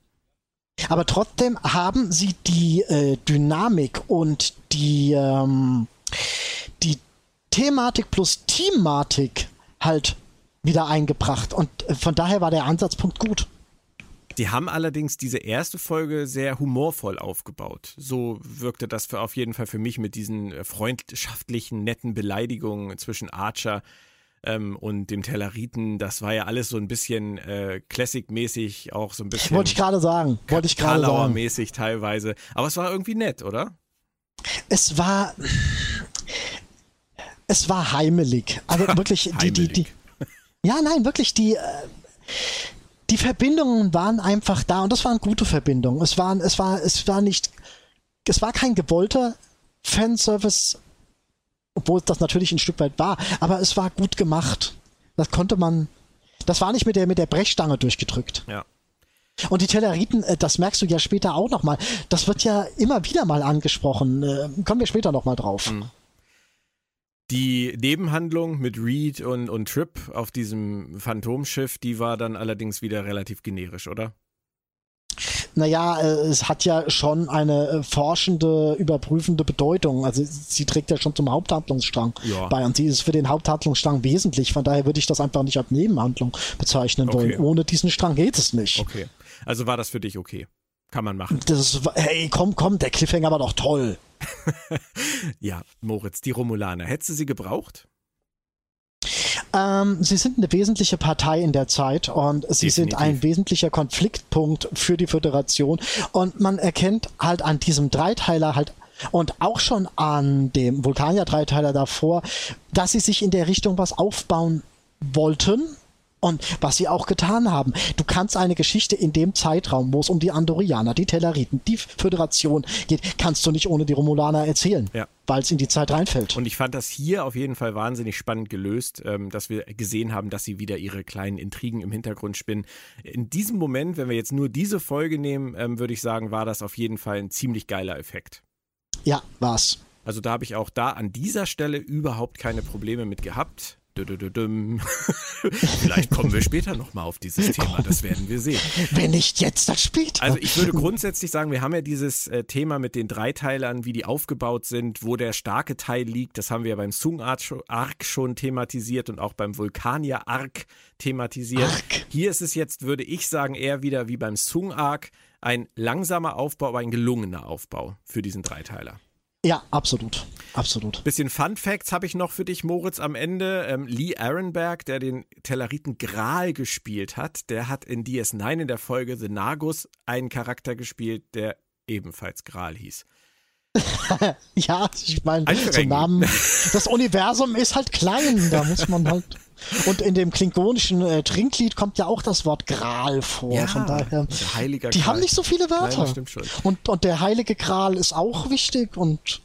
B: Aber trotzdem haben sie die äh, Dynamik und die, ähm, die Thematik plus Teamatik halt wieder eingebracht. Und äh, von daher war der Ansatzpunkt gut.
A: Die haben allerdings diese erste Folge sehr humorvoll aufgebaut. So wirkte das für auf jeden Fall für mich mit diesen äh, freundschaftlichen, netten Beleidigungen zwischen Archer ähm, und dem Telleriten. Das war ja alles so ein bisschen äh, Classic-mäßig, auch so ein bisschen.
B: Wollte ich gerade sagen. Wollte ich gerade sagen.
A: mäßig teilweise. Aber es war irgendwie nett, oder?
B: Es war. Es war heimelig. Also wirklich, die, die, die. Ja, nein, wirklich, die. Äh, die Verbindungen waren einfach da und das waren gute Verbindungen. Es waren, es war, es war nicht, es war kein gewollter Fanservice, obwohl das natürlich ein Stück weit war, aber es war gut gemacht. Das konnte man, das war nicht mit der, mit der Brechstange durchgedrückt.
A: Ja.
B: Und die Telleriten, äh, das merkst du ja später auch nochmal. Das wird ja immer wieder mal angesprochen. Äh, kommen wir später nochmal drauf. Mhm.
A: Die Nebenhandlung mit Reed und, und Trip auf diesem Phantomschiff, die war dann allerdings wieder relativ generisch, oder?
B: Naja, äh, es hat ja schon eine äh, forschende, überprüfende Bedeutung. Also sie trägt ja schon zum Haupthandlungsstrang ja. bei und sie ist für den Haupthandlungsstrang wesentlich. Von daher würde ich das einfach nicht als Nebenhandlung bezeichnen wollen. Okay. Ohne diesen Strang geht es nicht.
A: Okay. Also war das für dich okay? Kann man machen.
B: Das, hey, komm, komm, der Cliffhanger war doch toll.
A: ja, Moritz, die Romulaner. Hättest du sie gebraucht?
B: Ähm, sie sind eine wesentliche Partei in der Zeit und sie Definitiv. sind ein wesentlicher Konfliktpunkt für die Föderation. Und man erkennt halt an diesem Dreiteiler halt und auch schon an dem Vulkanier-Dreiteiler davor, dass sie sich in der Richtung was aufbauen wollten und was sie auch getan haben. Du kannst eine Geschichte in dem Zeitraum, wo es um die Andorianer, die Telleriten, die Föderation geht, kannst du nicht ohne die Romulaner erzählen, ja. weil es in die Zeit reinfällt.
A: Und ich fand das hier auf jeden Fall wahnsinnig spannend gelöst, ähm, dass wir gesehen haben, dass sie wieder ihre kleinen Intrigen im Hintergrund spinnen. In diesem Moment, wenn wir jetzt nur diese Folge nehmen, ähm, würde ich sagen, war das auf jeden Fall ein ziemlich geiler Effekt.
B: Ja, war's.
A: Also da habe ich auch da an dieser Stelle überhaupt keine Probleme mit gehabt. Vielleicht kommen wir später nochmal auf dieses Thema, das werden wir sehen.
B: Wenn nicht jetzt, dann später.
A: Also ich würde grundsätzlich sagen, wir haben ja dieses äh, Thema mit den Dreiteilern, wie die aufgebaut sind, wo der starke Teil liegt. Das haben wir ja beim Sung Arc schon thematisiert und auch beim Vulkanier Arc thematisiert. Arc. Hier ist es jetzt, würde ich sagen, eher wieder wie beim Sung Arc ein langsamer Aufbau, aber ein gelungener Aufbau für diesen Dreiteiler.
B: Ja, absolut. Absolut.
A: Bisschen Fun Facts habe ich noch für dich, Moritz, am Ende. Ähm, Lee Arenberg, der den Telleriten Gral gespielt hat, der hat in DS9 in der Folge The Nagus einen Charakter gespielt, der ebenfalls Gral hieß.
B: ja, ich meine, zum Namen. Das Universum ist halt klein, da muss man halt. Und in dem klingonischen äh, Trinklied kommt ja auch das Wort Gral vor. Ja, von daher.
A: Heiliger
B: die
A: Gral.
B: haben nicht so viele Wörter. Nein,
A: stimmt schon.
B: Und, und der heilige Gral ist auch wichtig und.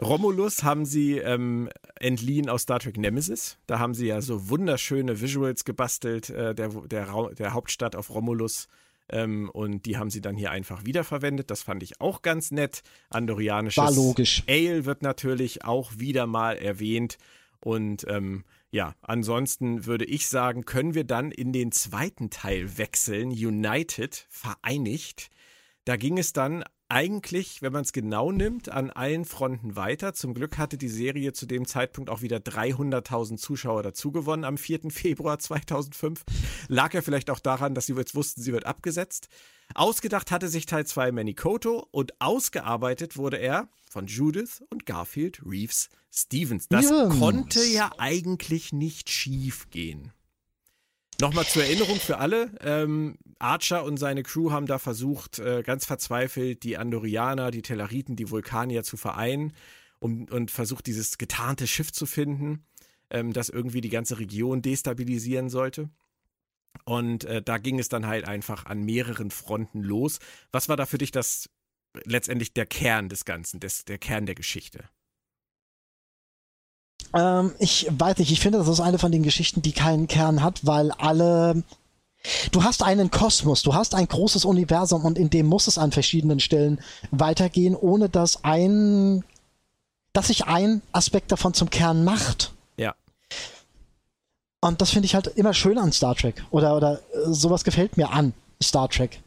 A: Romulus haben sie ähm, entliehen aus Star Trek Nemesis. Da haben sie ja so wunderschöne Visuals gebastelt, äh, der, der, der Hauptstadt auf Romulus. Ähm, und die haben sie dann hier einfach wiederverwendet. Das fand ich auch ganz nett. Andorianisches
B: War logisch.
A: Ale wird natürlich auch wieder mal erwähnt. Und ähm, ja, ansonsten würde ich sagen, können wir dann in den zweiten Teil wechseln. United, vereinigt. Da ging es dann eigentlich, wenn man es genau nimmt, an allen Fronten weiter. Zum Glück hatte die Serie zu dem Zeitpunkt auch wieder 300.000 Zuschauer dazugewonnen am 4. Februar 2005. Lag ja vielleicht auch daran, dass sie jetzt wussten, sie wird abgesetzt. Ausgedacht hatte sich Teil 2 Manikoto und ausgearbeitet wurde er von Judith und Garfield Reeves Stevens. Das
B: Stevens.
A: konnte ja eigentlich nicht schief gehen. Nochmal zur Erinnerung für alle. Ähm, Archer und seine Crew haben da versucht, äh, ganz verzweifelt die Andorianer, die Tellariten, die Vulkanier zu vereinen um, und versucht, dieses getarnte Schiff zu finden, ähm, das irgendwie die ganze Region destabilisieren sollte. Und äh, da ging es dann halt einfach an mehreren Fronten los. Was war da für dich das letztendlich der Kern des Ganzen, des, der Kern der Geschichte?
B: Ähm, ich weiß nicht, ich finde, das ist eine von den Geschichten, die keinen Kern hat, weil alle. Du hast einen Kosmos, du hast ein großes Universum und in dem muss es an verschiedenen Stellen weitergehen, ohne dass ein, dass sich ein Aspekt davon zum Kern macht.
A: Ja.
B: Und das finde ich halt immer schön an Star Trek. Oder, oder äh, sowas gefällt mir an Star Trek.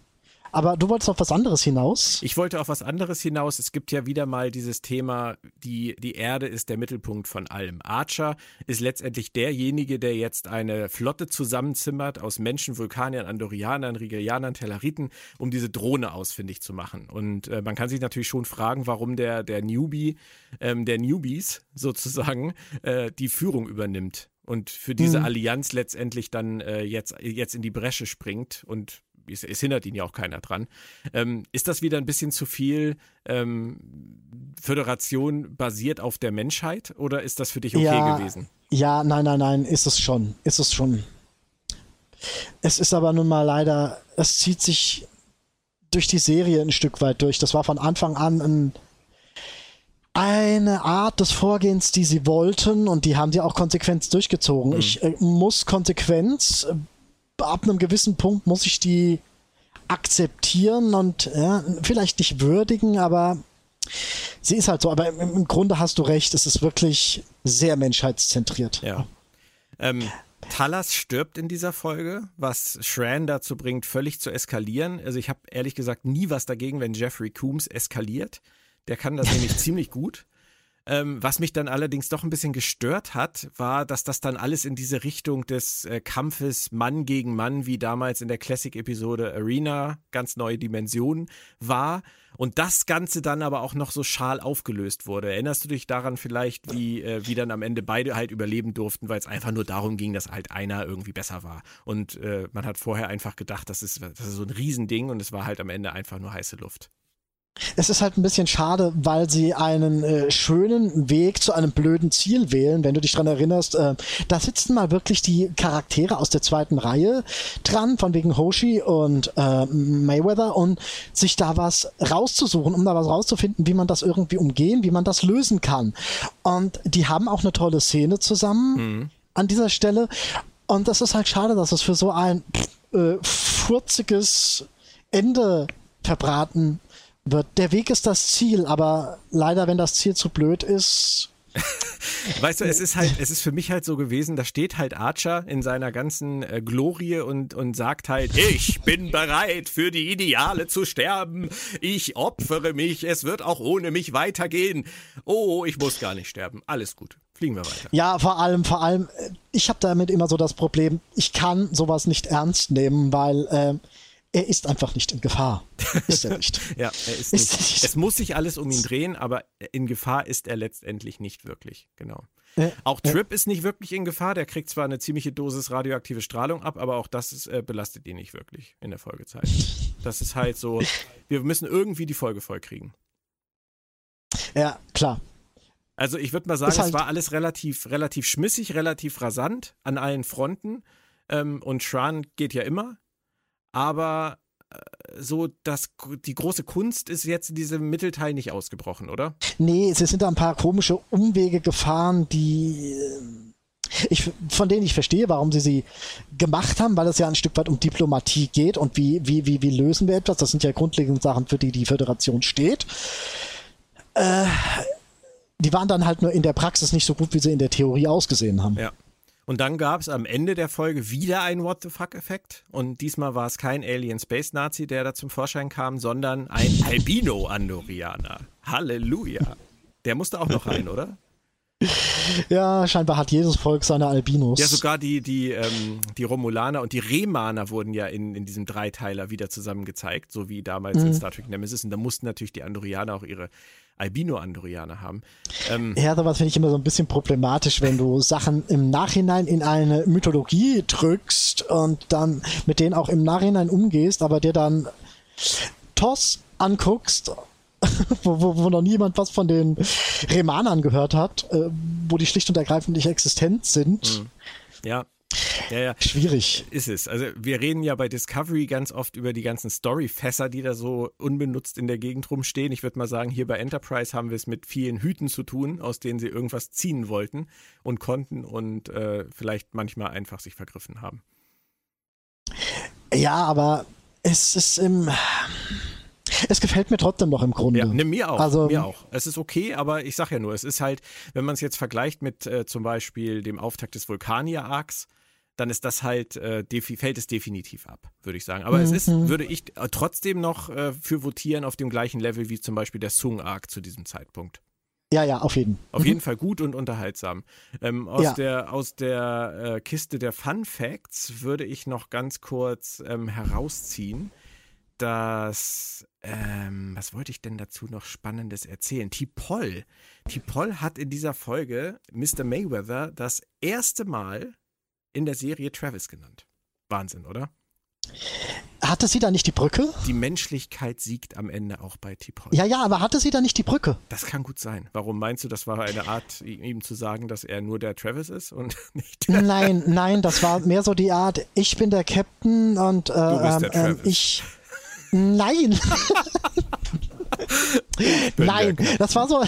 B: Aber du wolltest auf was anderes hinaus.
A: Ich wollte auf was anderes hinaus. Es gibt ja wieder mal dieses Thema, die, die Erde ist der Mittelpunkt von allem. Archer ist letztendlich derjenige, der jetzt eine Flotte zusammenzimmert aus Menschen, Vulkaniern, Andorianern, Rigelianern, Tellariten, um diese Drohne ausfindig zu machen. Und äh, man kann sich natürlich schon fragen, warum der, der Newbie, ähm, der Newbies sozusagen, äh, die Führung übernimmt und für diese
B: Hm.
A: Allianz letztendlich dann äh, jetzt, jetzt in die Bresche springt und es, es hindert ihn ja auch keiner dran. Ähm, ist das wieder ein bisschen zu viel ähm, Föderation basiert auf der Menschheit oder ist das für dich okay
B: Ja.
A: gewesen?
B: Ja, nein, nein, nein, ist es schon. Ist es schon. Es ist aber nun mal leider, es zieht sich durch die Serie ein Stück weit durch. Das war von Anfang an ein, eine Art des Vorgehens, die sie wollten und die haben sie auch konsequent durchgezogen. Ich äh, muss Konsequenz, äh, ab einem gewissen Punkt muss ich die akzeptieren und ja, vielleicht nicht würdigen, aber sie ist halt so. Aber im, im Grunde hast du recht, es ist wirklich sehr menschheitszentriert.
A: Ja. Ähm, Talas stirbt in dieser Folge, was Shran dazu bringt, völlig zu eskalieren. Also ich habe ehrlich gesagt nie was dagegen, wenn Jeffrey Coombs eskaliert. Der kann das nämlich ziemlich gut. Ähm, was mich dann allerdings doch ein bisschen gestört hat, war, dass das dann alles in diese Richtung des äh, Kampfes Mann gegen Mann, wie damals in der Classic-Episode Arena, ganz neue Dimensionen war. Und das Ganze dann aber auch noch so schal aufgelöst wurde. Erinnerst du dich daran vielleicht, wie, äh, wie dann am Ende beide halt überleben durften, weil es einfach nur darum ging, dass halt einer irgendwie besser war. Und äh, man hat vorher einfach gedacht, das ist, das ist so ein Riesending und es war halt am Ende einfach nur heiße Luft.
B: Es ist halt ein bisschen schade, weil sie einen äh, schönen Weg zu einem blöden Ziel wählen. Wenn du dich dran erinnerst, äh, da sitzen mal wirklich die Charaktere aus der zweiten Reihe dran, von wegen Hoshi und äh, Mayweather, und sich da was rauszusuchen, um da was rauszufinden, wie man das irgendwie umgehen, wie man das lösen kann. Und die haben auch eine tolle Szene zusammen an dieser Stelle. Und das ist halt schade, dass es für so ein äh, furziges Ende verbraten wird. Der Weg ist das Ziel, aber leider, wenn das Ziel zu blöd ist,
A: Weißt du, es ist halt, es ist für mich halt so gewesen, da steht halt Archer in seiner ganzen äh, Glorie und, und sagt halt, ich bin bereit für die Ideale zu sterben, ich opfere mich, es wird auch ohne mich weitergehen. Oh, ich muss gar nicht sterben, alles gut, fliegen wir weiter.
B: ja, vor allem, vor allem, äh, ich habe damit immer so das Problem, ich kann sowas nicht ernst nehmen, weil äh, er ist einfach nicht in Gefahr. Ist er nicht.
A: Ja, er ist
B: Ist
A: nicht,
B: nicht-
A: es muss sich alles um ihn drehen, aber in Gefahr ist er letztendlich nicht wirklich, genau.
B: Äh,
A: Auch Trip ist nicht wirklich in Gefahr, der kriegt zwar eine ziemliche Dosis radioaktive Strahlung ab, aber auch das ist, äh, belastet ihn nicht wirklich in der Folgezeit. Das ist halt so, wir müssen irgendwie die Folge voll kriegen.
B: ja, klar.
A: Also ich würde mal sagen,
B: halt-
A: es war alles relativ, relativ schmissig, relativ rasant an allen Fronten. Ähm, und Shran geht ja immer. Aber äh, so, das, die große Kunst ist jetzt in diesem Mittelteil nicht ausgebrochen, oder?
B: Nee, sie sind da ein paar komische Umwege gefahren, die äh, ich, von denen ich verstehe, warum sie sie gemacht haben, weil es ja ein Stück weit um Diplomatie geht und wie, wie, wie, wie lösen wir etwas. Das sind ja grundlegende Sachen, für die die Föderation steht. Äh, die waren dann halt nur in der Praxis nicht so gut, wie sie in der Theorie ausgesehen haben.
A: Ja. Und dann gab es am Ende der Folge wieder einen What the fuck-Effekt. Und diesmal war es kein Alien Space Nazi, der da zum Vorschein kam, sondern ein Albino-Andorianer. Halleluja. Der musste auch noch rein, oder?
B: Ja, scheinbar hat jedes Volk seine Albinos.
A: Ja, sogar die, die, ähm, die Romulaner und die Remaner wurden ja in, in diesem Dreiteiler wieder zusammen gezeigt, so wie damals
B: Mhm.
A: in Star Trek Nemesis. Und da mussten natürlich die Andorianer auch ihre Albino-Andorianer haben. Ähm,
B: Ja, sowas finde ich immer so ein bisschen problematisch, wenn du Sachen im Nachhinein in eine Mythologie drückst und dann mit denen auch im Nachhinein umgehst, aber dir dann TOS anguckst, wo, wo, wo noch niemand was von den Remanern gehört hat, äh, wo die schlicht und ergreifend nicht existent sind.
A: ja. Ja, ja.
B: Schwierig.
A: Ist es. Also wir reden ja bei Discovery ganz oft über die ganzen Storyfässer, die da so unbenutzt in der Gegend rumstehen. Ich würde mal sagen, hier bei Enterprise haben wir es mit vielen Hüten zu tun, aus denen sie irgendwas ziehen wollten und konnten und äh, vielleicht manchmal einfach sich vergriffen haben.
B: Ja, aber es ist im. Es gefällt mir trotzdem noch im Grunde.
A: Ja, ne, mir auch.
B: Also-
A: mir auch. Es ist okay, aber ich sag ja nur, es ist halt, wenn man es jetzt vergleicht mit äh, zum Beispiel dem Auftakt des Vulkanier-Arcs, dann ist das halt, äh, fällt es definitiv ab, würde ich sagen. Aber es ist,
B: Mhm.
A: würde ich äh, trotzdem noch äh, für votieren auf dem gleichen Level wie zum Beispiel der Sung-Arc zu diesem Zeitpunkt.
B: Ja, ja, auf jeden.
A: Auf jeden Fall gut und unterhaltsam. Ähm, aus,
B: Mhm. Ja.
A: der, aus der äh, Kiste der Fun Facts würde ich noch ganz kurz ähm, herausziehen, dass, ähm, was wollte ich denn dazu noch Spannendes erzählen? Tipol. Tipol hat in dieser Folge Mr. Mayweather das erste Mal in der Serie Travis genannt. Wahnsinn, oder?
B: Hatte sie da nicht die Brücke?
A: Die Menschlichkeit siegt am Ende auch bei Tipol.
B: Ja, ja, aber hatte sie da nicht die Brücke?
A: Das kann gut sein. Warum meinst du, das war eine Art, ihm zu sagen, dass er nur der Travis ist und nicht der
B: Nein, nein, das war mehr so die Art, ich bin der Captain und äh, ähm,
A: Travis.
B: ich. Nein, nein, das war so.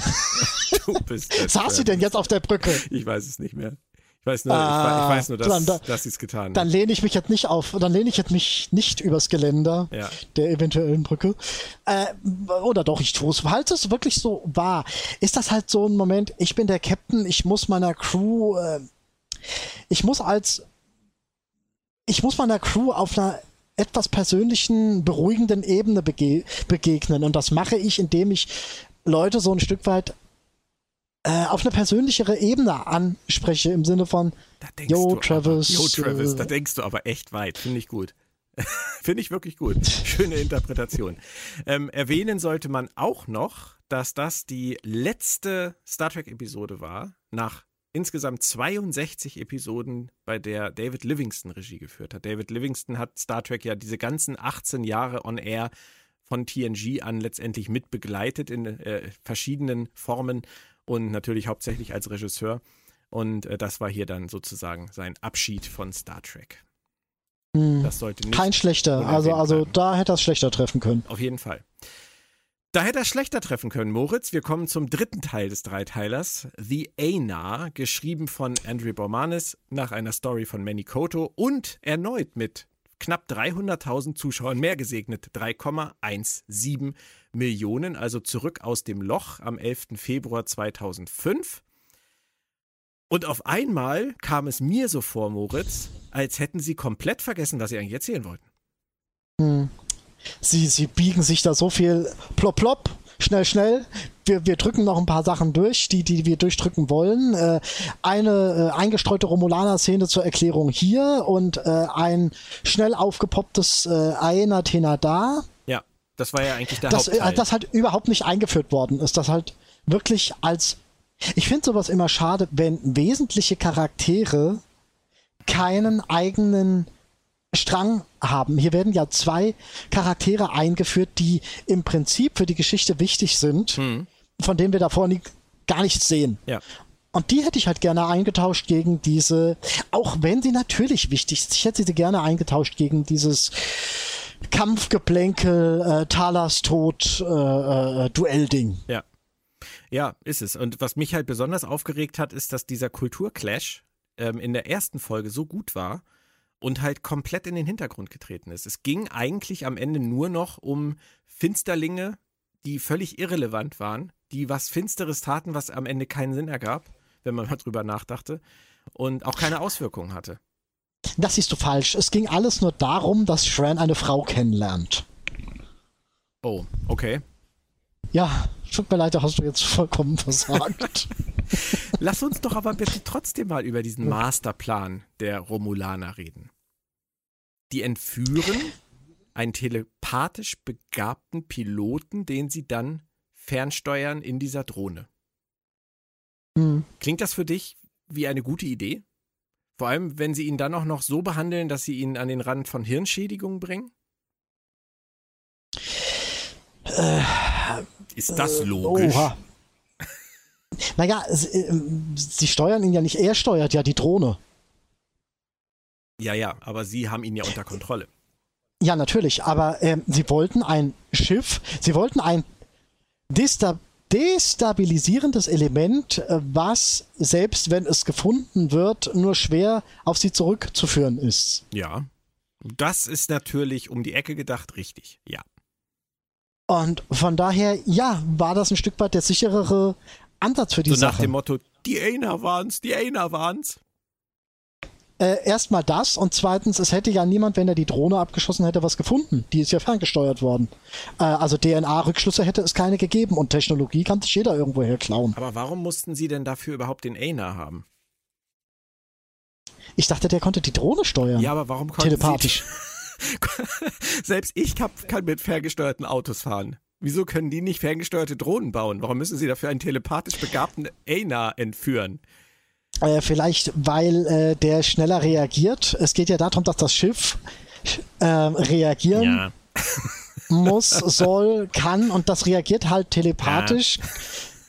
A: Du bist
B: Saß sie denn jetzt auf der Brücke?
A: Ich weiß es nicht mehr. Ich weiß nur,
B: Ah,
A: ich weiß nur dass,
B: dann- dann-
A: dass sie es getan
B: Dann
A: hat.
B: lehne ich mich jetzt nicht auf, dann lehne ich jetzt mich nicht übers Geländer
A: Ja.
B: der eventuellen Brücke. Äh, oder doch, ich tue es. Falls es wirklich so war, ist das halt so ein Moment, ich bin der Captain, ich muss meiner Crew, äh, ich muss als, ich muss meiner Crew auf einer etwas persönlichen, beruhigenden Ebene bege begegnen. Und das mache ich, indem ich Leute so ein Stück weit äh, auf eine persönlichere Ebene anspreche, im Sinne von, Yo, Travis,
A: Aber, yo, Travis,
B: äh,
A: da denkst du aber echt weit. Finde ich gut. Finde ich wirklich gut. Schöne Interpretation. Ähm, erwähnen sollte man auch noch, dass das die letzte Star Trek-Episode war, nach insgesamt 62 Episoden, bei der David Livingston Regie geführt hat. David Livingston hat Star Trek ja diese ganzen 18 Jahre on air von TNG an letztendlich mit begleitet in äh, verschiedenen Formen und natürlich hauptsächlich als Regisseur. Und äh, das war hier dann sozusagen sein Abschied von Star Trek.
B: hm,
A: Das sollte nicht.
B: kein schlechter. Also, also
A: bleiben.
B: da hätte er es schlechter treffen können.
A: Auf jeden Fall. Da hätte er schlechter treffen können, Moritz. Wir kommen zum dritten Teil des Dreiteilers, The Aina, geschrieben von Andrew Bormanis nach einer Story von Manny Koto und erneut mit knapp 300.000 Zuschauern mehr gesegnet, 3,17 Millionen, also zurück aus dem Loch am 11. Februar 2005. Und auf einmal kam es mir so vor, Moritz, als hätten sie komplett vergessen, was sie eigentlich erzählen wollten.
B: Hm. Sie, sie biegen sich da so viel plopp plopp, schnell, schnell. Wir, wir drücken noch ein paar Sachen durch, die, die wir durchdrücken wollen. Äh, eine äh, eingestreute Romulaner-Szene zur Erklärung hier und äh, ein schnell aufgepopptes äh, Aena Tenada,
A: Ja, das war ja eigentlich der
B: das,
A: Hauptteil.
B: äh, das halt überhaupt nicht eingeführt worden ist. Das halt wirklich als. Ich finde sowas immer schade, wenn wesentliche Charaktere keinen eigenen Strang haben. Hier werden ja zwei Charaktere eingeführt, die im Prinzip für die Geschichte wichtig sind,
A: Hm.
B: von denen wir davor nie, gar nichts sehen.
A: Ja.
B: Und die hätte ich halt gerne eingetauscht gegen diese, auch wenn sie natürlich wichtig ist, ich hätte sie gerne eingetauscht gegen dieses Kampfgeplänkel, äh, Talas Tod, äh, äh, Duellding.
A: Ja. Ja, ist es. Und was mich halt besonders aufgeregt hat, ist, dass dieser Kulturclash ähm, in der ersten Folge so gut war und halt komplett in den Hintergrund getreten ist. Es ging eigentlich am Ende nur noch um Finsterlinge, die völlig irrelevant waren, die was Finsteres taten, was am Ende keinen Sinn ergab, wenn man mal drüber nachdachte und auch keine Auswirkungen hatte.
B: Das siehst du falsch. Es ging alles nur darum, dass Shran eine Frau kennenlernt.
A: Oh, okay.
B: ja, tut mir leid, da hast du jetzt vollkommen versagt.
A: Lass uns doch aber bitte trotzdem mal über diesen Masterplan der Romulaner reden. Die entführen einen telepathisch begabten Piloten, den sie dann fernsteuern in dieser Drohne.
B: Hm.
A: Klingt das für dich wie eine gute Idee? Vor allem, wenn sie ihn dann auch noch so behandeln, dass sie ihn an den Rand von Hirnschädigung bringen?
B: Äh,
A: Ist das logisch?
B: Oha. Naja, sie, äh, sie steuern ihn ja nicht, er steuert ja die Drohne.
A: Ja, ja, aber sie haben ihn ja unter Kontrolle.
B: Ja, natürlich, aber ähm, sie wollten ein Schiff, sie wollten ein Desta destabilisierendes Element, äh, was, selbst wenn es gefunden wird, nur schwer auf sie zurückzuführen ist.
A: Ja. Das ist natürlich um die Ecke gedacht richtig, ja.
B: Und von daher, ja, war das ein Stück weit der sicherere Ansatz für die
A: so
B: Sache.
A: nach dem Motto, die Einer waren's, die Einer waren's.
B: Äh, erstmal das und zweitens, es hätte ja niemand, wenn er die Drohne abgeschossen hätte, was gefunden. Die ist ja ferngesteuert worden. Äh, also DNA-Rückschlüsse hätte es keine gegeben und Technologie kann sich jeder irgendwoher klauen.
A: Aber warum mussten sie denn dafür überhaupt den Einer haben?
B: Ich dachte, der konnte die Drohne steuern.
A: Ja, aber warum konnten
B: Telepathisch.
A: Selbst ich hab, kann mit ferngesteuerten Autos fahren. Wieso können die nicht ferngesteuerte Drohnen bauen? Warum müssen sie dafür einen telepathisch begabten Einer entführen?
B: Äh, vielleicht, weil äh, der schneller reagiert. Es geht ja darum, dass das Schiff äh, reagieren muss, soll, kann und das reagiert halt telepathisch.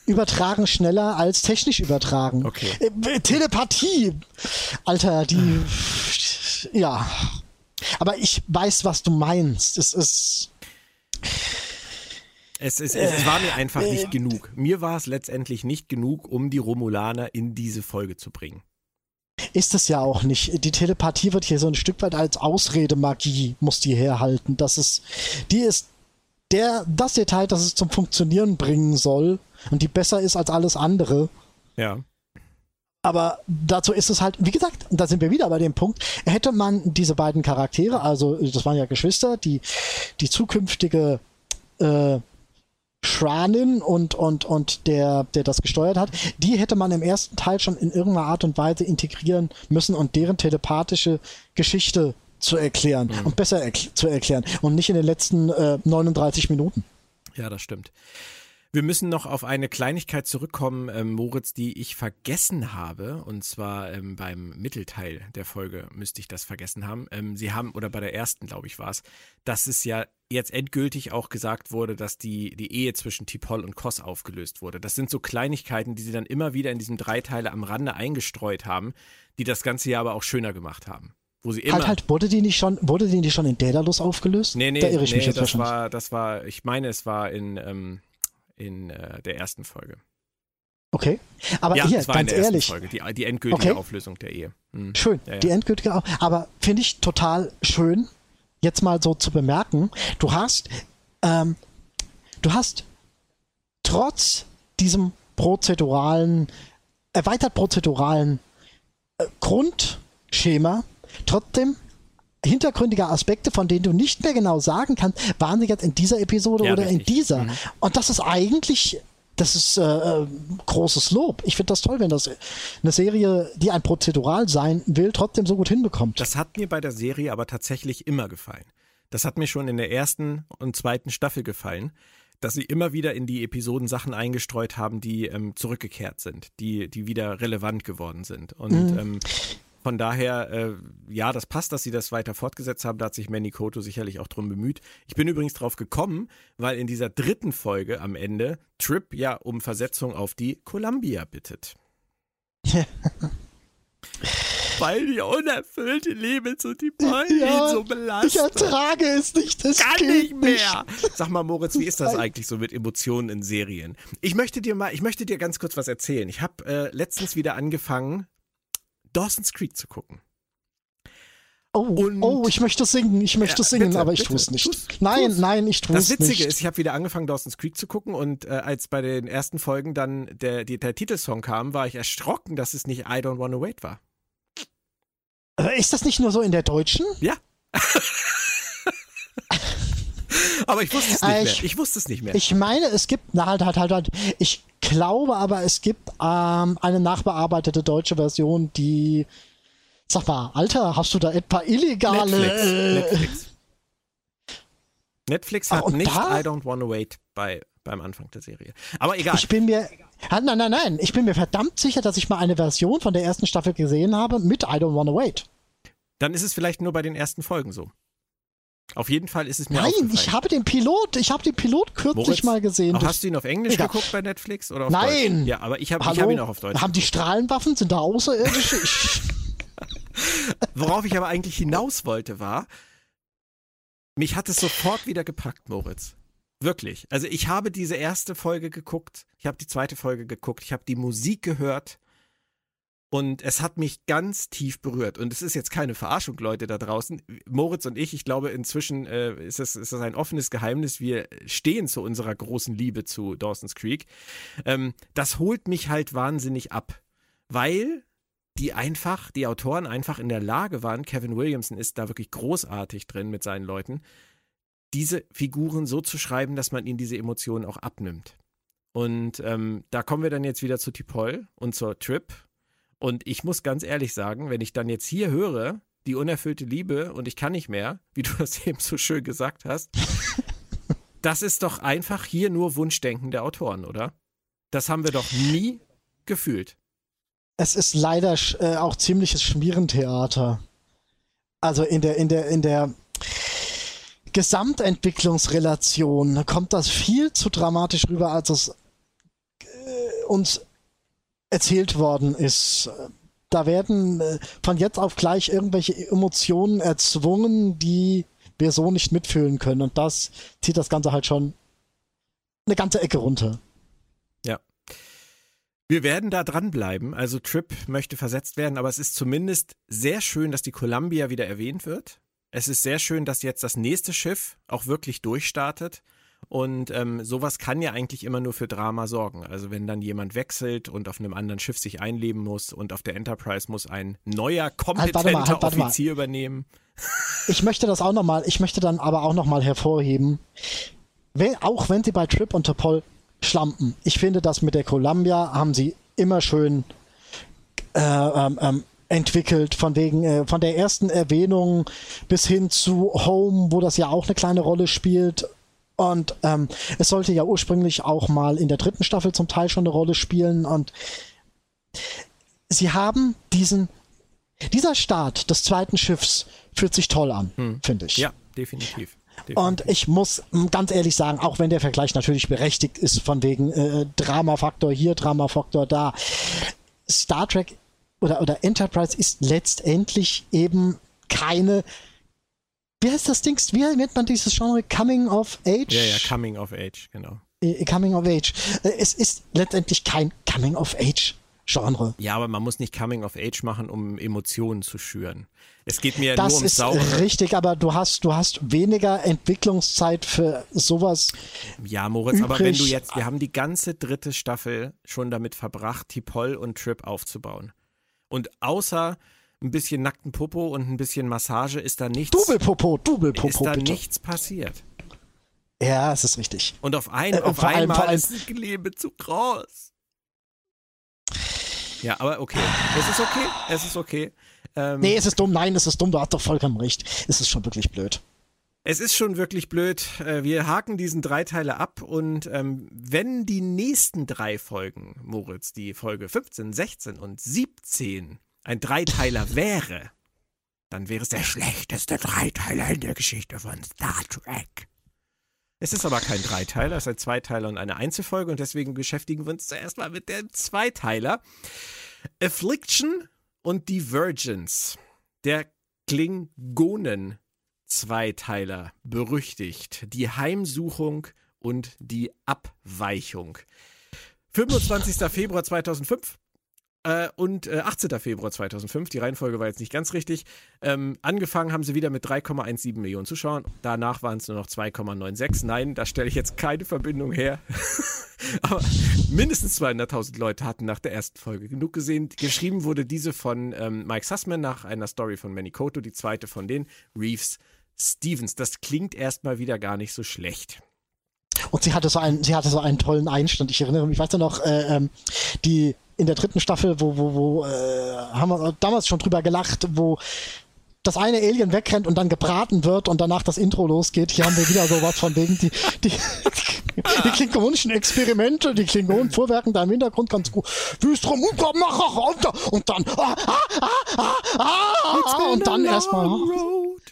B: Übertragen schneller als technisch übertragen.
A: Okay.
B: Äh, Telepathie! Alter, die. Ja. Aber ich weiß, was du meinst. Es ist.
A: Es, es, es, es war mir einfach nicht genug. Mir war es letztendlich nicht genug, um die Romulaner in diese Folge zu bringen.
B: Ist es ja auch nicht. Die Telepathie wird hier so ein Stück weit als Ausredemagie, muss die herhalten. Das ist, die ist der, das Detail, das es zum Funktionieren bringen soll und die besser ist als alles andere.
A: Ja.
B: Aber dazu ist es halt, wie gesagt, da sind wir wieder bei dem Punkt, hätte man diese beiden Charaktere, also das waren ja Geschwister, die, die zukünftige äh, Shranin und, und, und der, der das gesteuert hat, die hätte man im ersten Teil schon in irgendeiner Art und Weise integrieren müssen und deren telepathische Geschichte zu erklären
A: Mhm.
B: und besser erkl zu erklären und nicht in den letzten äh, 39 Minuten.
A: Ja, das stimmt. Wir müssen noch auf eine Kleinigkeit zurückkommen, ähm, Moritz, die ich vergessen habe. Und zwar ähm, beim Mittelteil der Folge müsste ich das vergessen haben. Ähm, Sie haben, oder bei der ersten, glaube ich, war es, dass es ja jetzt endgültig auch gesagt wurde, dass die, die Ehe zwischen Tipol und Kos aufgelöst wurde. Das sind so Kleinigkeiten, die sie dann immer wieder in diesem Dreiteile am Rande eingestreut haben, die das ganze Jahr aber auch schöner gemacht haben. Wo sie immer.
B: Halt, halt, wurde die nicht schon, wurde die nicht schon in Daedalus aufgelöst?
A: Nee, nee,
B: da irre ich
A: nee
B: mich jetzt
A: das war, das war, ich meine, es war in, ähm, in äh, der ersten Folge.
B: Okay. Aber
A: ja,
B: hier, ganz ehrlich,
A: Folge, die, die endgültige
B: Okay.
A: Auflösung der Ehe. Hm.
B: schön,
A: Ja, ja.
B: die endgültige, Au- aber finde ich total schön, jetzt mal so zu bemerken, du hast, ähm, du hast trotz diesem prozeduralen, erweitert prozeduralen äh, Grundschema trotzdem hintergründige Aspekte, von denen du nicht mehr genau sagen kannst, waren sie jetzt in dieser Episode
A: Ja,
B: oder in
A: richtig.
B: dieser.
A: Mhm.
B: Und das ist eigentlich, das ist äh, großes Lob. Ich finde das toll, wenn das eine Serie, die ein Prozedural sein will, trotzdem so gut hinbekommt.
A: Das hat mir bei der Serie aber tatsächlich immer gefallen. Das hat mir schon in der ersten und zweiten Staffel gefallen, dass sie immer wieder in die Episoden Sachen eingestreut haben, die ähm, zurückgekehrt sind, die, die wieder relevant geworden sind. Und
B: Mhm.
A: ähm, von daher, äh, ja, das passt, dass sie das weiter fortgesetzt haben. Da hat sich Manny Koto sicherlich auch drum bemüht. Ich bin übrigens drauf gekommen, weil in dieser dritten Folge am Ende Trip ja um Versetzung auf die Columbia bittet. weil die unerfüllte Liebe zu Timon
B: Ja,
A: ihn so
B: ich
A: belastet.
B: ertrage es nicht, das
A: Kann
B: geht
A: nicht mehr. Sag mal, Moritz, wie ist das eigentlich so mit Emotionen in Serien? Ich möchte dir mal, ich möchte dir ganz kurz was erzählen. Ich habe äh, letztens wieder angefangen, Dawson's Creek zu gucken.
B: Oh,
A: Und-
B: oh, ich möchte singen, ich möchte
A: Ja,
B: singen,
A: bitte,
B: aber ich tue es nicht.
A: tu's,
B: nein,
A: tu's.
B: nein, ich tue
A: Das
B: es
A: Witzige
B: nicht.
A: ist, ich habe wieder angefangen, Dawson's Creek zu gucken und äh, als bei den ersten Folgen dann der, die, der Titelsong kam, war ich erschrocken, dass es nicht I Don't Wanna Wait war.
B: Äh, Ist das nicht nur so in der deutschen?
A: Ja. aber ich wusste es nicht äh, ich, mehr. Ich wusste es nicht mehr.
B: Ich meine, es gibt, na halt, halt, halt, halt. Ich glaube aber, es gibt ähm, eine nachbearbeitete deutsche Version, die, sag mal, Alter, hast du da etwa illegale? Netflix. Netflix.
A: Netflix hat Ach, nicht da? I Don't Wanna Wait bei, beim Anfang der Serie. Aber egal.
B: Ich bin mir, nein, nein, nein, ich bin mir verdammt sicher, dass ich mal eine Version von der ersten Staffel gesehen habe mit I Don't Wanna Wait.
A: Dann ist es vielleicht nur bei den ersten Folgen so. Auf jeden Fall ist es mir
B: Nein, ich habe den Pilot, ich habe den Pilot kürzlich Moritz, mal gesehen.
A: hast du ihn auf Englisch Egal. geguckt bei Netflix oder auf
B: Nein.
A: Deutsch? Ja, aber ich habe hab ihn auch auf Deutsch.
B: Haben die Strahlenwaffen, sind da außerirdische?
A: Worauf ich aber eigentlich hinaus wollte, war, mich hat es sofort wieder gepackt, Moritz. Wirklich. Also ich habe diese erste Folge geguckt, ich habe die zweite Folge geguckt, ich habe die Musik gehört und es hat mich ganz tief berührt. Und es ist jetzt keine Verarschung, Leute da draußen. Moritz und ich, ich glaube, inzwischen äh, ist, das, ist das ein offenes Geheimnis. Wir stehen zu unserer großen Liebe zu Dawson's Creek. Ähm, das holt mich halt wahnsinnig ab, weil die einfach, die Autoren einfach in der Lage waren, Kevin Williamson ist da wirklich großartig drin mit seinen Leuten, diese Figuren so zu schreiben, dass man ihnen diese Emotionen auch abnimmt. Und ähm, da kommen wir dann jetzt wieder zu Tipol und zur Trip. Und ich muss ganz ehrlich sagen, wenn ich dann jetzt hier höre, die unerfüllte Liebe und ich kann nicht mehr, wie du das eben so schön gesagt hast, das ist doch einfach hier nur Wunschdenken der Autoren, oder? Das haben wir doch nie gefühlt
B: es ist leider äh, auch ziemliches Schmierentheater. Also in der, in der, in der Gesamtentwicklungsrelation kommt das viel zu dramatisch rüber, als es äh, uns erzählt worden ist. Da werden äh, von jetzt auf gleich irgendwelche Emotionen erzwungen, die wir so nicht mitfühlen können. Und das zieht das Ganze halt schon eine ganze Ecke runter.
A: Wir werden da dranbleiben. Also Trip möchte versetzt werden, aber es ist zumindest sehr schön, dass die Columbia wieder erwähnt wird. Es ist sehr schön, dass jetzt das nächste Schiff auch wirklich durchstartet. Und ähm, sowas kann ja eigentlich immer nur für Drama sorgen. Also wenn dann jemand wechselt und auf einem anderen Schiff sich einleben muss und auf der Enterprise muss ein neuer kompetenter halt, mal, halt, Offizier übernehmen.
B: Ich möchte das auch nochmal, ich möchte dann aber auch nochmal hervorheben, wenn, auch wenn sie bei Trip und Topol Schlampen. Ich finde, das mit der Columbia haben sie immer schön äh, ähm, ähm, entwickelt, von wegen, äh, von der ersten Erwähnung bis hin zu Home, wo das ja auch eine kleine Rolle spielt. Und ähm, es sollte ja ursprünglich auch mal in der dritten Staffel zum Teil schon eine Rolle spielen. Und sie haben diesen, dieser Start des zweiten Schiffs fühlt sich toll an, hm. finde ich.
A: Ja, definitiv.
B: Und ich muss ganz ehrlich sagen, auch wenn der Vergleich natürlich berechtigt ist, von wegen äh, Drama-Faktor hier, Drama-Faktor da, Star Trek oder, oder Enterprise ist letztendlich eben keine wie heißt das Ding? Wie nennt man dieses Genre? Coming of Age?
A: Ja, ja, Coming of Age, genau.
B: Äh, Coming of Age. Äh, es ist letztendlich kein Coming of Age Genre.
A: Ja, aber man muss nicht Coming of Age machen, um Emotionen zu schüren. Es geht mir
B: das
A: nur ums
B: Saubere. Das ist richtig, aber du hast, du hast weniger Entwicklungszeit für sowas.
A: Ja, Moritz, übrig. aber wenn du jetzt, wir haben die ganze dritte Staffel schon damit verbracht, Tipol und Trip aufzubauen. Und außer ein bisschen nackten Popo und ein bisschen Massage ist da nichts.
B: Double-Popo, Double-Popo.
A: Ist da bitte. nichts passiert.
B: Ja, es ist richtig.
A: Und auf, ein, äh, auf einmal allem, ist die Klebe zu groß. Ja, aber okay. Es ist okay. Es ist okay.
B: Ähm, nee, es ist dumm. Nein, es ist dumm. Du hast doch vollkommen recht. Es ist schon wirklich blöd.
A: Es ist schon wirklich blöd. Äh, wir haken diesen drei Teile ab und ähm, wenn die nächsten drei Folgen, Moritz, die Folge 15, 16 und 17 ein Dreiteiler wäre, dann wäre es der schlechteste Dreiteiler in der Geschichte von Star Trek. Es ist aber kein Dreiteiler, es ist ein Zweiteiler und eine Einzelfolge und deswegen beschäftigen wir uns zuerst mal mit dem Zweiteiler. Affliction und Divergence. Der Klingonen Zweiteiler berüchtigt. Die Heimsuchung und die Abweichung. 25. Februar 2005 äh, und äh, 18. Februar 2005. Die Reihenfolge war jetzt nicht ganz richtig. Ähm, angefangen haben sie wieder mit 3,17 Millionen Zuschauern. Danach waren es nur noch 2,96. Nein, da stelle ich jetzt keine Verbindung her. Aber mindestens 200.000 Leute hatten nach der ersten Folge genug gesehen. Geschrieben wurde diese von ähm, Mike Sussman nach einer Story von Manny Koto, die zweite von den Reeves Stevens. Das klingt erstmal wieder gar nicht so schlecht.
B: Und sie hatte so einen, sie hatte so einen tollen Einstand. Ich erinnere mich, weißt du noch, äh, ähm, die in der dritten Staffel, wo, wo, wo, äh, haben wir damals schon drüber gelacht, wo das eine Alien wegrennt und dann gebraten wird und danach das Intro losgeht. Hier haben wir wieder sowas von wegen die, die, die klingonischen Experimente, die Klingonen vorwerken da im Hintergrund ganz gut. Wüstrom, komm, mach auch runter und dann ah, ah, ah, ah, ah, und dann erstmal.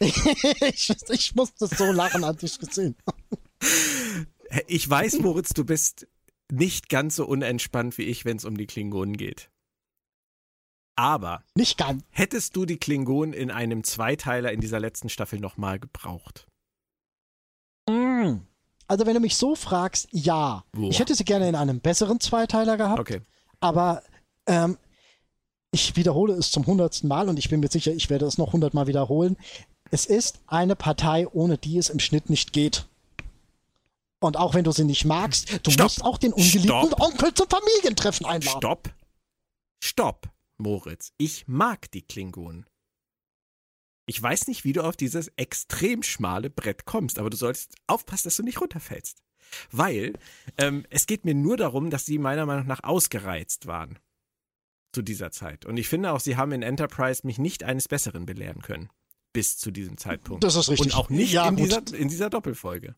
B: ich, ich musste so lachen, als ich es gesehen habe.
A: Ich weiß, Moritz, du bist nicht ganz so unentspannt wie ich, wenn es um die Klingonen geht. Aber
B: nicht ganz.
A: Hättest du die Klingonen in einem Zweiteiler in dieser letzten Staffel nochmal gebraucht?
B: Mm. Also wenn du mich so fragst, ja. Boah. Ich hätte sie gerne in einem besseren Zweiteiler gehabt.
A: Okay.
B: Aber ähm, ich wiederhole es zum hundertsten Mal und ich bin mir sicher, ich werde es noch hundertmal wiederholen. Es ist eine Partei, ohne die es im Schnitt nicht geht. Und auch wenn du sie nicht magst, du Stopp. musst auch den ungeliebten Stopp. Onkel zum Familientreffen einladen.
A: Stopp. Stopp, Moritz. Ich mag die Klingonen. Ich weiß nicht, wie du auf dieses extrem schmale Brett kommst, aber du solltest aufpassen, dass du nicht runterfällst. Weil ähm, es geht mir nur darum, dass sie meiner Meinung nach ausgereizt waren zu dieser Zeit. Und ich finde auch, sie haben in Enterprise mich nicht eines Besseren belehren können. Bis zu diesem Zeitpunkt.
B: Das ist richtig.
A: Und auch nicht ja, in, dieser, in dieser Doppelfolge.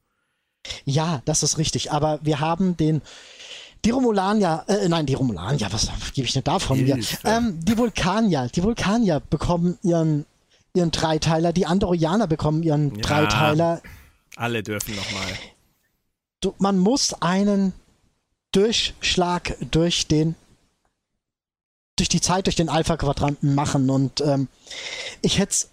B: Ja, das ist richtig. Aber wir haben den, die Romulanier, äh, nein, die Romulanier, was gebe ich denn da von mir? Ähm, die Vulkanier, die Vulkanier bekommen ihren, ihren Dreiteiler, die Andorianer bekommen ihren ja, Dreiteiler.
A: Alle dürfen nochmal.
B: Man muss einen Durchschlag durch den durch die Zeit, durch den Alpha-Quadranten machen und ähm, ich hätte es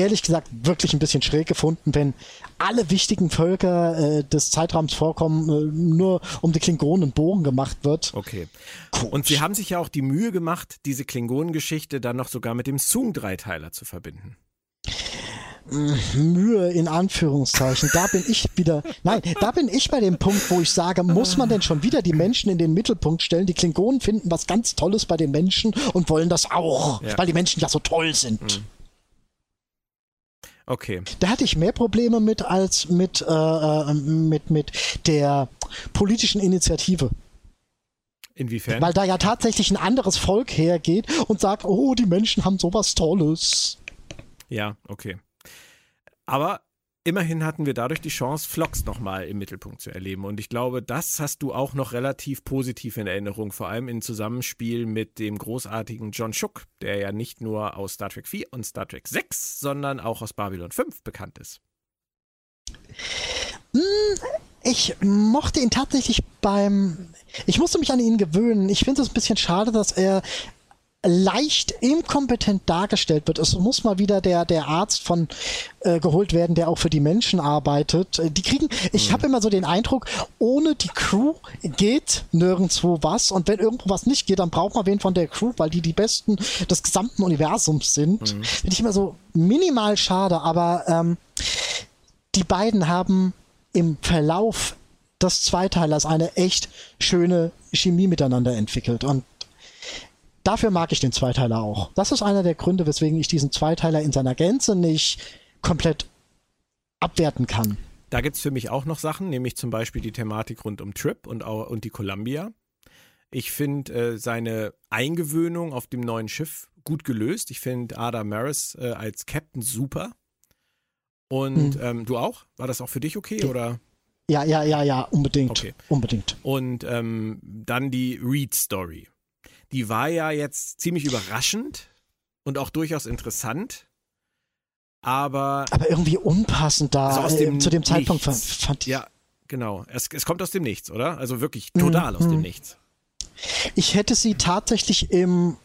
B: ehrlich gesagt wirklich ein bisschen schräg gefunden, wenn alle wichtigen Völker äh, des Zeitraums vorkommen, äh, nur um die Klingonen und Bogen gemacht wird.
A: Okay. Gut. Und sie haben sich ja auch die Mühe gemacht, diese Klingonengeschichte dann noch sogar mit dem Sung-Dreiteiler zu verbinden.
B: Mühe in Anführungszeichen. Da bin ich wieder, nein, da bin ich bei dem Punkt, wo ich sage, muss man denn schon wieder die Menschen in den Mittelpunkt stellen? Die Klingonen finden was ganz Tolles bei den Menschen und wollen das auch, ja. weil die Menschen ja so toll sind. Mhm.
A: Okay.
B: Da hatte ich mehr Probleme mit als mit, äh, äh, mit, mit der politischen Initiative.
A: Inwiefern?
B: Weil da ja tatsächlich ein anderes Volk hergeht und sagt, oh, die Menschen haben sowas Tolles.
A: Ja, okay. Aber immerhin hatten wir dadurch die Chance, Vlogs nochmal im Mittelpunkt zu erleben. Und ich glaube, das hast du auch noch relativ positiv in Erinnerung, vor allem im Zusammenspiel mit dem großartigen John Shook, der ja nicht nur aus Star Trek 4 und Star Trek 6, sondern auch aus Babylon 5 bekannt ist.
B: Hm, ich mochte ihn tatsächlich beim. Ich musste mich an ihn gewöhnen. Ich finde es ein bisschen schade, dass er leicht inkompetent dargestellt wird. Es muss mal wieder der, der Arzt von äh, geholt werden, der auch für die Menschen arbeitet. Äh, die kriegen, ich mhm. habe immer so den Eindruck, ohne die Crew geht nirgendwo was und wenn irgendwo was nicht geht, dann braucht man wen von der Crew, weil die die Besten des gesamten Universums sind. Mhm. Finde ich immer so minimal schade, aber ähm, die beiden haben im Verlauf des Zweiteilers eine echt schöne Chemie miteinander entwickelt und dafür mag ich den Zweiteiler auch. Das ist einer der Gründe, weswegen ich diesen Zweiteiler in seiner Gänze nicht komplett abwerten kann.
A: Da gibt es für mich auch noch Sachen, nämlich zum Beispiel die Thematik rund um Trip und, und die Columbia. Ich finde äh, seine Eingewöhnung auf dem neuen Schiff gut gelöst. Ich finde Ada Maris äh, als Captain super. Und hm. ähm, du auch? War das auch für dich okay oder?
B: Ja, ja, ja, ja, unbedingt. Okay. Unbedingt.
A: Und ähm, dann die Reed-Story die war ja jetzt ziemlich überraschend und auch durchaus interessant. Aber.
B: Aber irgendwie unpassend da also aus dem äh, zu dem Zeitpunkt
A: nichts. fand ich. Ja, genau. Es, es kommt aus dem Nichts, oder? Also wirklich total mm, aus dem mhm. Nichts.
B: Ich hätte sie tatsächlich im.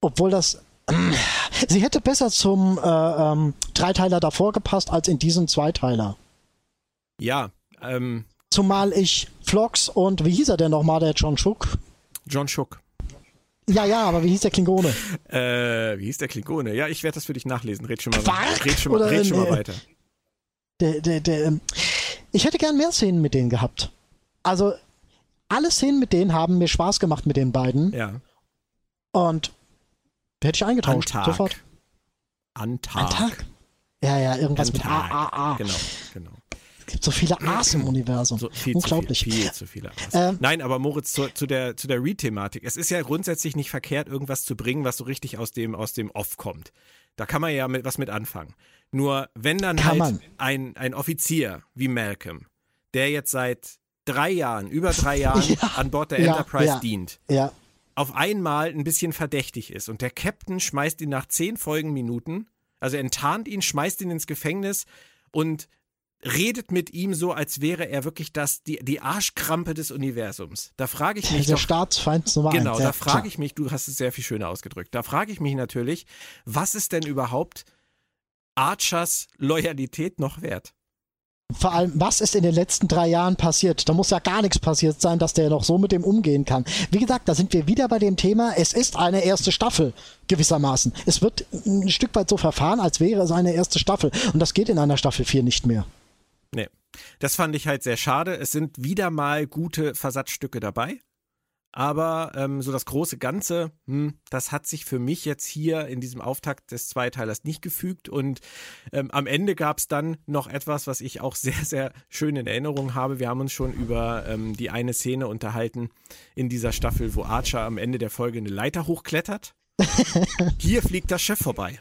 B: Obwohl das. sie hätte besser zum äh, ähm, Dreiteiler davor gepasst als in diesen Zweiteiler.
A: Ja, ähm.
B: Zumal ich Vlogs und wie hieß er denn nochmal, der John Shook?
A: John Shook.
B: Ja, ja, aber wie hieß der Klingone?
A: Äh, wie hieß der Klingone? Ja, ich werde das für dich nachlesen. Red schon mal, Quark? red schon mal, red schon mal weiter.
B: Der, der, der, ähm, ich hätte gern mehr Szenen mit denen gehabt. Also, alle Szenen mit denen haben mir Spaß gemacht mit den beiden.
A: Ja.
B: Und hätte ich eingetauscht.
A: An Tag.
B: Sofort.
A: An Tag. An Tag.
B: Ja, ja, irgendwas mit A, A, A.
A: Genau, genau.
B: Es gibt so viele A's im Universum.
A: So viel
B: Unglaublich.
A: Zu viel, viel zu viele A's.
B: Ähm,
A: Nein, aber Moritz, zu, zu der, zu der Read-Thematik. Es ist ja grundsätzlich nicht verkehrt, irgendwas zu bringen, was so richtig aus dem, aus dem Off kommt. Da kann man ja mit, was mit anfangen. Nur wenn dann halt
B: man.
A: ein, ein Offizier wie Malcolm, der jetzt seit drei Jahren, über drei Jahren
B: Ja,
A: an Bord der
B: ja,
A: Enterprise
B: ja.
A: dient, auf einmal ein bisschen verdächtig ist und der Captain schmeißt ihn nach zehn Folgenminuten, also enttarnt ihn, schmeißt ihn ins Gefängnis und redet mit ihm so, als wäre er wirklich das, die, die Arschkrampe des Universums. Da frage ich mich
B: der
A: doch,
B: Staatsfeind Nummer
A: genau,
B: eins.
A: da
B: ja,
A: frage
B: klar.
A: ich mich, du hast es sehr viel schöner ausgedrückt, da frage ich mich natürlich, was ist denn überhaupt Archers Loyalität noch wert?
B: Vor allem, was ist in den letzten drei Jahren passiert? Da muss ja gar nichts passiert sein, dass der noch so mit dem umgehen kann. Wie gesagt, da sind wir wieder bei dem Thema, es ist eine erste Staffel, gewissermaßen. Es wird ein Stück weit so verfahren, als wäre es eine erste Staffel. Und das geht in einer Staffel 4 nicht mehr.
A: Das fand ich halt sehr schade. Es sind wieder mal gute Versatzstücke dabei. Aber ähm, so das große Ganze, hm, das hat sich für mich jetzt hier in diesem Auftakt des Zweiteilers nicht gefügt. Und ähm, am Ende gab es dann noch etwas, was ich auch sehr, sehr schön in Erinnerung habe. Wir haben uns schon über ähm, die eine Szene unterhalten in dieser Staffel, wo Archer am Ende der Folge eine Leiter hochklettert. hier fliegt das Schiff vorbei.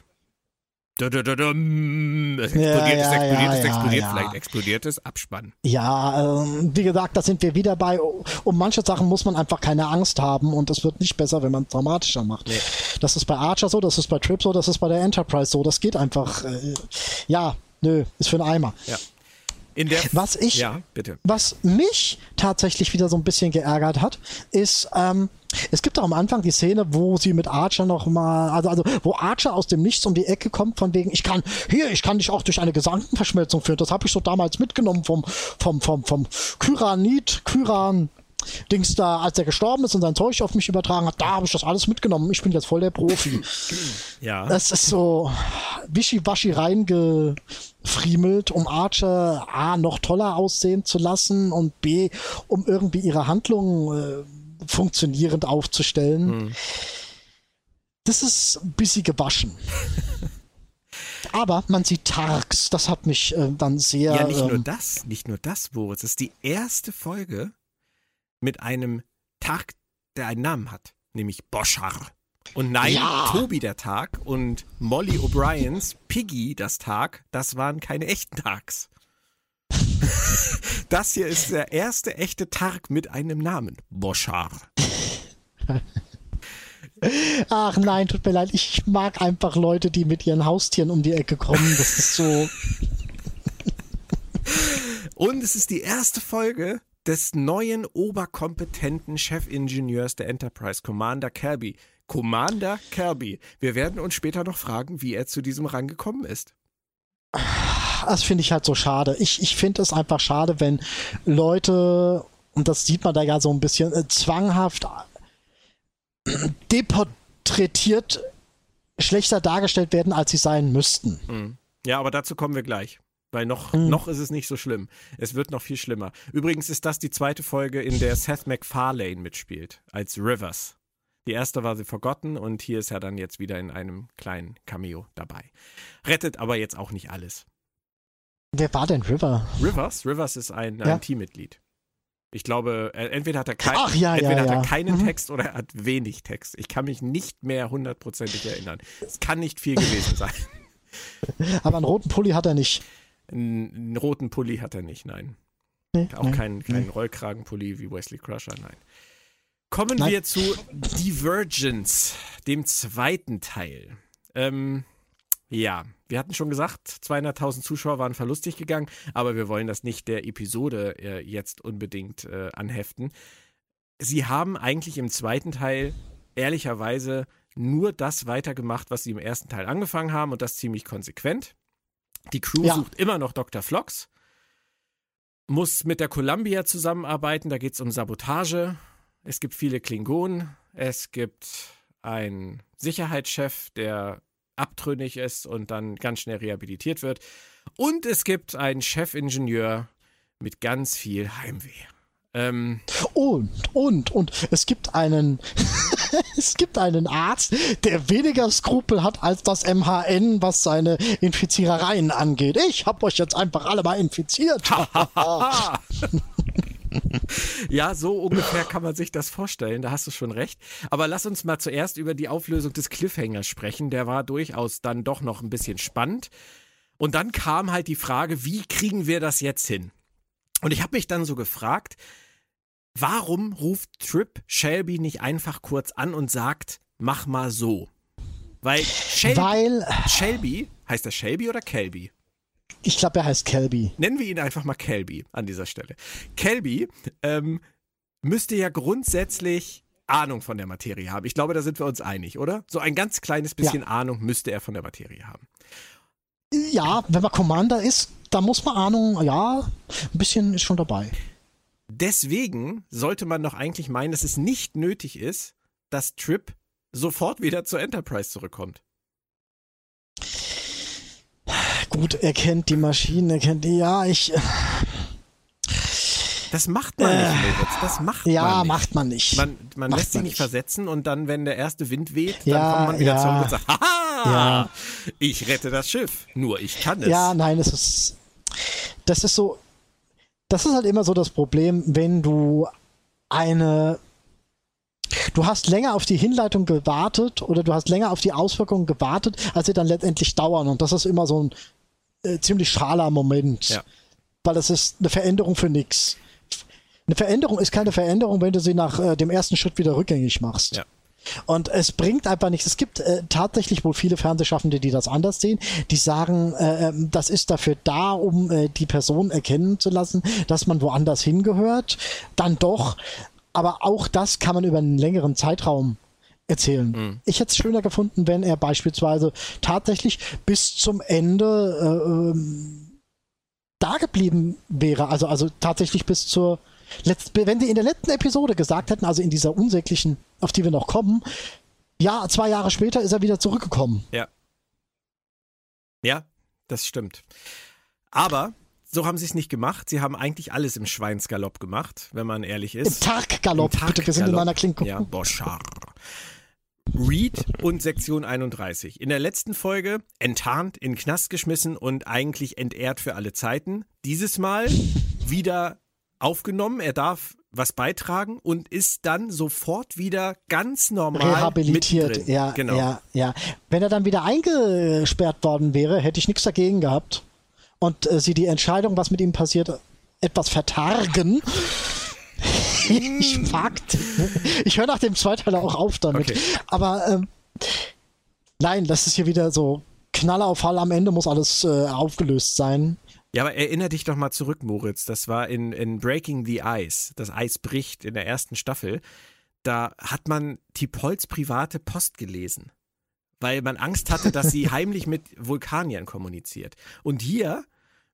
A: Dudududum. Es explodiert,
B: Ja,
A: es
B: ja,
A: explodiert,
B: ja,
A: es explodiert, vielleicht explodiert es, Abspann.
B: Ja, ähm, wie gesagt, da sind wir wieder bei. Um manche Sachen muss man einfach keine Angst haben und es wird nicht besser, wenn man es dramatischer macht.
A: Nee.
B: Das ist bei Archer so, das ist bei Trip so, das ist bei der Enterprise so. Das geht einfach. Äh, ja, nö, ist für einen Eimer.
A: Ja. In der
B: Was ich-
A: Ja.
B: Was mich tatsächlich wieder so ein bisschen geärgert hat, ist, ähm, es gibt auch am Anfang die Szene, wo sie mit Archer noch mal, also, also wo Archer aus dem Nichts um die Ecke kommt, von wegen, ich kann, hier, ich kann dich auch durch eine Gedankenverschmelzung führen. Das habe ich so damals mitgenommen vom, vom, vom, vom Kyranit, Kyran. Dings da, als er gestorben ist und sein Zeug auf mich übertragen hat, da habe ich das alles mitgenommen. Ich bin jetzt voll der Profi.
A: Ja.
B: Das ist so wischiwaschi reingefriemelt, um Archer A noch toller aussehen zu lassen und B, um irgendwie ihre Handlungen äh, funktionierend aufzustellen.
A: Hm.
B: Das ist ein bisschen gewaschen. Aber man sieht Tarks, das hat mich äh, dann sehr.
A: ja, nicht nur
B: ähm,
A: das, nicht nur das, Boris. Es ist die erste Folge mit einem Tag, der einen Namen hat, nämlich Boschar. Und nein,
B: Ja.
A: Tobi der Tag und Molly O'Briens Piggy das Tag, das waren keine echten Tags. das hier ist der erste echte Tag mit einem Namen. Boschar.
B: Ach nein, tut mir leid, ich mag einfach Leute, die mit ihren Haustieren um die Ecke kommen. Das ist so.
A: Und es ist die erste Folge des neuen oberkompetenten Chefingenieurs der Enterprise, Commander Kirby. Commander Kirby. Wir werden uns später noch fragen, wie er zu diesem Rang gekommen ist.
B: Das finde ich halt so schade. Ich, ich finde es einfach schade, wenn Leute, und das sieht man da ja so ein bisschen, äh, zwanghaft äh, deporträtiert schlechter dargestellt werden, als sie sein müssten.
A: Ja, aber dazu kommen wir gleich. Weil noch,
B: Mhm.
A: noch ist es nicht so schlimm. Es wird noch viel schlimmer. Übrigens ist das die zweite Folge, in der Seth MacFarlane mitspielt, als Rivers. Die erste war The Forgotten und hier ist er dann jetzt wieder in einem kleinen Cameo dabei. Rettet aber jetzt auch nicht alles.
B: Wer war denn River?
A: Rivers, Rivers ist ein,
B: Ja.
A: ein Teammitglied. Ich glaube, äh, entweder hat er, kein,
B: Ach, ja, ja,
A: entweder hat er
B: ja.
A: keinen
B: Mhm.
A: Text oder er hat wenig Text. Ich kann mich nicht mehr hundertprozentig erinnern. Es kann nicht viel gewesen sein.
B: Aber einen roten Pulli hat er nicht.
A: Einen, einen roten Pulli hat er nicht, nein.
B: Nee,
A: Auch
B: nee,
A: keinen kein
B: nee.
A: Rollkragenpulli wie Wesley Crusher, nein. Kommen
B: Nein.
A: wir zu Divergence, dem zweiten Teil. Ähm, ja, wir hatten schon gesagt, 200.000 Zuschauer waren verlustig gegangen, aber wir wollen das nicht der Episode äh, jetzt unbedingt äh, anheften. Sie haben eigentlich im zweiten Teil ehrlicherweise nur das weitergemacht, was sie im ersten Teil angefangen haben und das ziemlich konsequent. Die Crew
B: Ja.
A: sucht immer noch Dr. Flox, muss mit der Columbia zusammenarbeiten, da geht es um Sabotage. Es gibt viele Klingonen, es gibt einen Sicherheitschef, der abtrünnig ist und dann ganz schnell rehabilitiert wird. Und es gibt einen Chefingenieur mit ganz viel Heimweh. Ähm,
B: Und, und, und es gibt einen, es gibt einen Arzt, der weniger Skrupel hat als das MHN, was seine Infizierereien angeht. Ich hab euch jetzt einfach alle mal infiziert.
A: ja, so ungefähr kann man sich das vorstellen, da hast du schon recht. Aber lass uns mal zuerst über die Auflösung des Cliffhangers sprechen. Der war durchaus dann doch noch ein bisschen spannend. Und dann kam halt die Frage, wie kriegen wir das jetzt hin? Und ich habe mich dann so gefragt, warum ruft Trip Shelby nicht einfach kurz an und sagt, mach mal so? Weil Shelby,
B: Weil,
A: Shelby heißt er Shelby oder Kelby?
B: ich glaube, er heißt Kelby.
A: Nennen wir ihn einfach mal Kelby an dieser Stelle. Kelby ähm, müsste ja grundsätzlich Ahnung von der Materie haben. Ich glaube, da sind wir uns einig, oder? So ein ganz kleines bisschen Ahnung müsste er von der Materie haben.
B: Ja, wenn man Commander ist, da muss man Ahnung, ja, ein bisschen ist schon dabei.
A: Deswegen sollte man doch eigentlich meinen, dass es nicht nötig ist, dass Trip sofort wieder zur Enterprise zurückkommt.
B: Gut, er kennt die Maschinen, er kennt die, ja, ich,
A: Das macht man nicht, Moritz. Das macht
B: ja,
A: man nicht.
B: macht man nicht.
A: Man, man lässt sich nicht. versetzen und dann, wenn der erste Wind weht, dann
B: Ja,
A: kommt man wieder
B: ja.
A: zurück und sagt, haha,
B: Ja.
A: ich rette das Schiff. Nur ich kann es.
B: Ja, nein, es ist. Das ist so. Das ist halt immer so das Problem, wenn du eine. Du hast länger auf die Hinleitung gewartet oder du hast länger auf die Auswirkungen gewartet, als sie dann letztendlich dauern. Und das ist immer so ein äh, ziemlich schaler Moment.
A: Ja.
B: Weil das ist eine Veränderung für nix. Eine Veränderung ist keine Veränderung, wenn du sie nach äh, dem ersten Schritt wieder rückgängig machst.
A: Ja.
B: Und es bringt einfach nichts. Es gibt äh, tatsächlich wohl viele Fernsehschaffende, die das anders sehen. Die sagen, äh, ähm, das ist dafür da, um äh, die Person erkennen zu lassen, dass man woanders hingehört. Dann doch. Aber auch das kann man über einen längeren Zeitraum erzählen. Ich hätte es schöner gefunden, wenn er beispielsweise tatsächlich bis zum Ende äh, ähm, da geblieben wäre. Also, also tatsächlich bis zur Letzt, wenn sie in der letzten Episode gesagt hätten, also in dieser unsäglichen, auf die wir noch kommen, ja, zwei Jahre später ist er wieder zurückgekommen.
A: Ja. Ja, das stimmt. Aber so haben sie es nicht gemacht. Sie haben eigentlich alles im Schweinsgalopp gemacht, wenn man ehrlich
B: Im
A: ist.
B: Taggalopp,
A: Im
B: bitte, wir sind in
A: Taggalopp.
B: einer Klinke.
A: Ja, Boschar. Reed und Sektion 31. In der letzten Folge enttarnt, in Knast geschmissen und eigentlich entehrt für alle Zeiten. Dieses Mal wieder aufgenommen. Er darf was beitragen und ist dann sofort wieder ganz normal
B: Rehabilitiert,
A: mittendrin.
B: ja,
A: genau.
B: ja, ja. Wenn er dann wieder eingesperrt worden wäre, hätte ich nichts dagegen gehabt. Und äh, sie die Entscheidung, was mit ihm passiert, etwas vertargen. ich mag, ich höre nach dem Zweiteiler auch auf damit.
A: Okay.
B: Aber ähm, nein, das ist hier wieder so Knaller auf Fall. Am Ende muss alles äh, aufgelöst sein.
A: Ja, aber erinnere dich doch mal zurück, Moritz. Das war in, in Breaking the Ice. Das Eis bricht in der ersten Staffel. Da hat man Tipolz private Post gelesen. Weil man Angst hatte, dass sie heimlich mit Vulkaniern kommuniziert. Und hier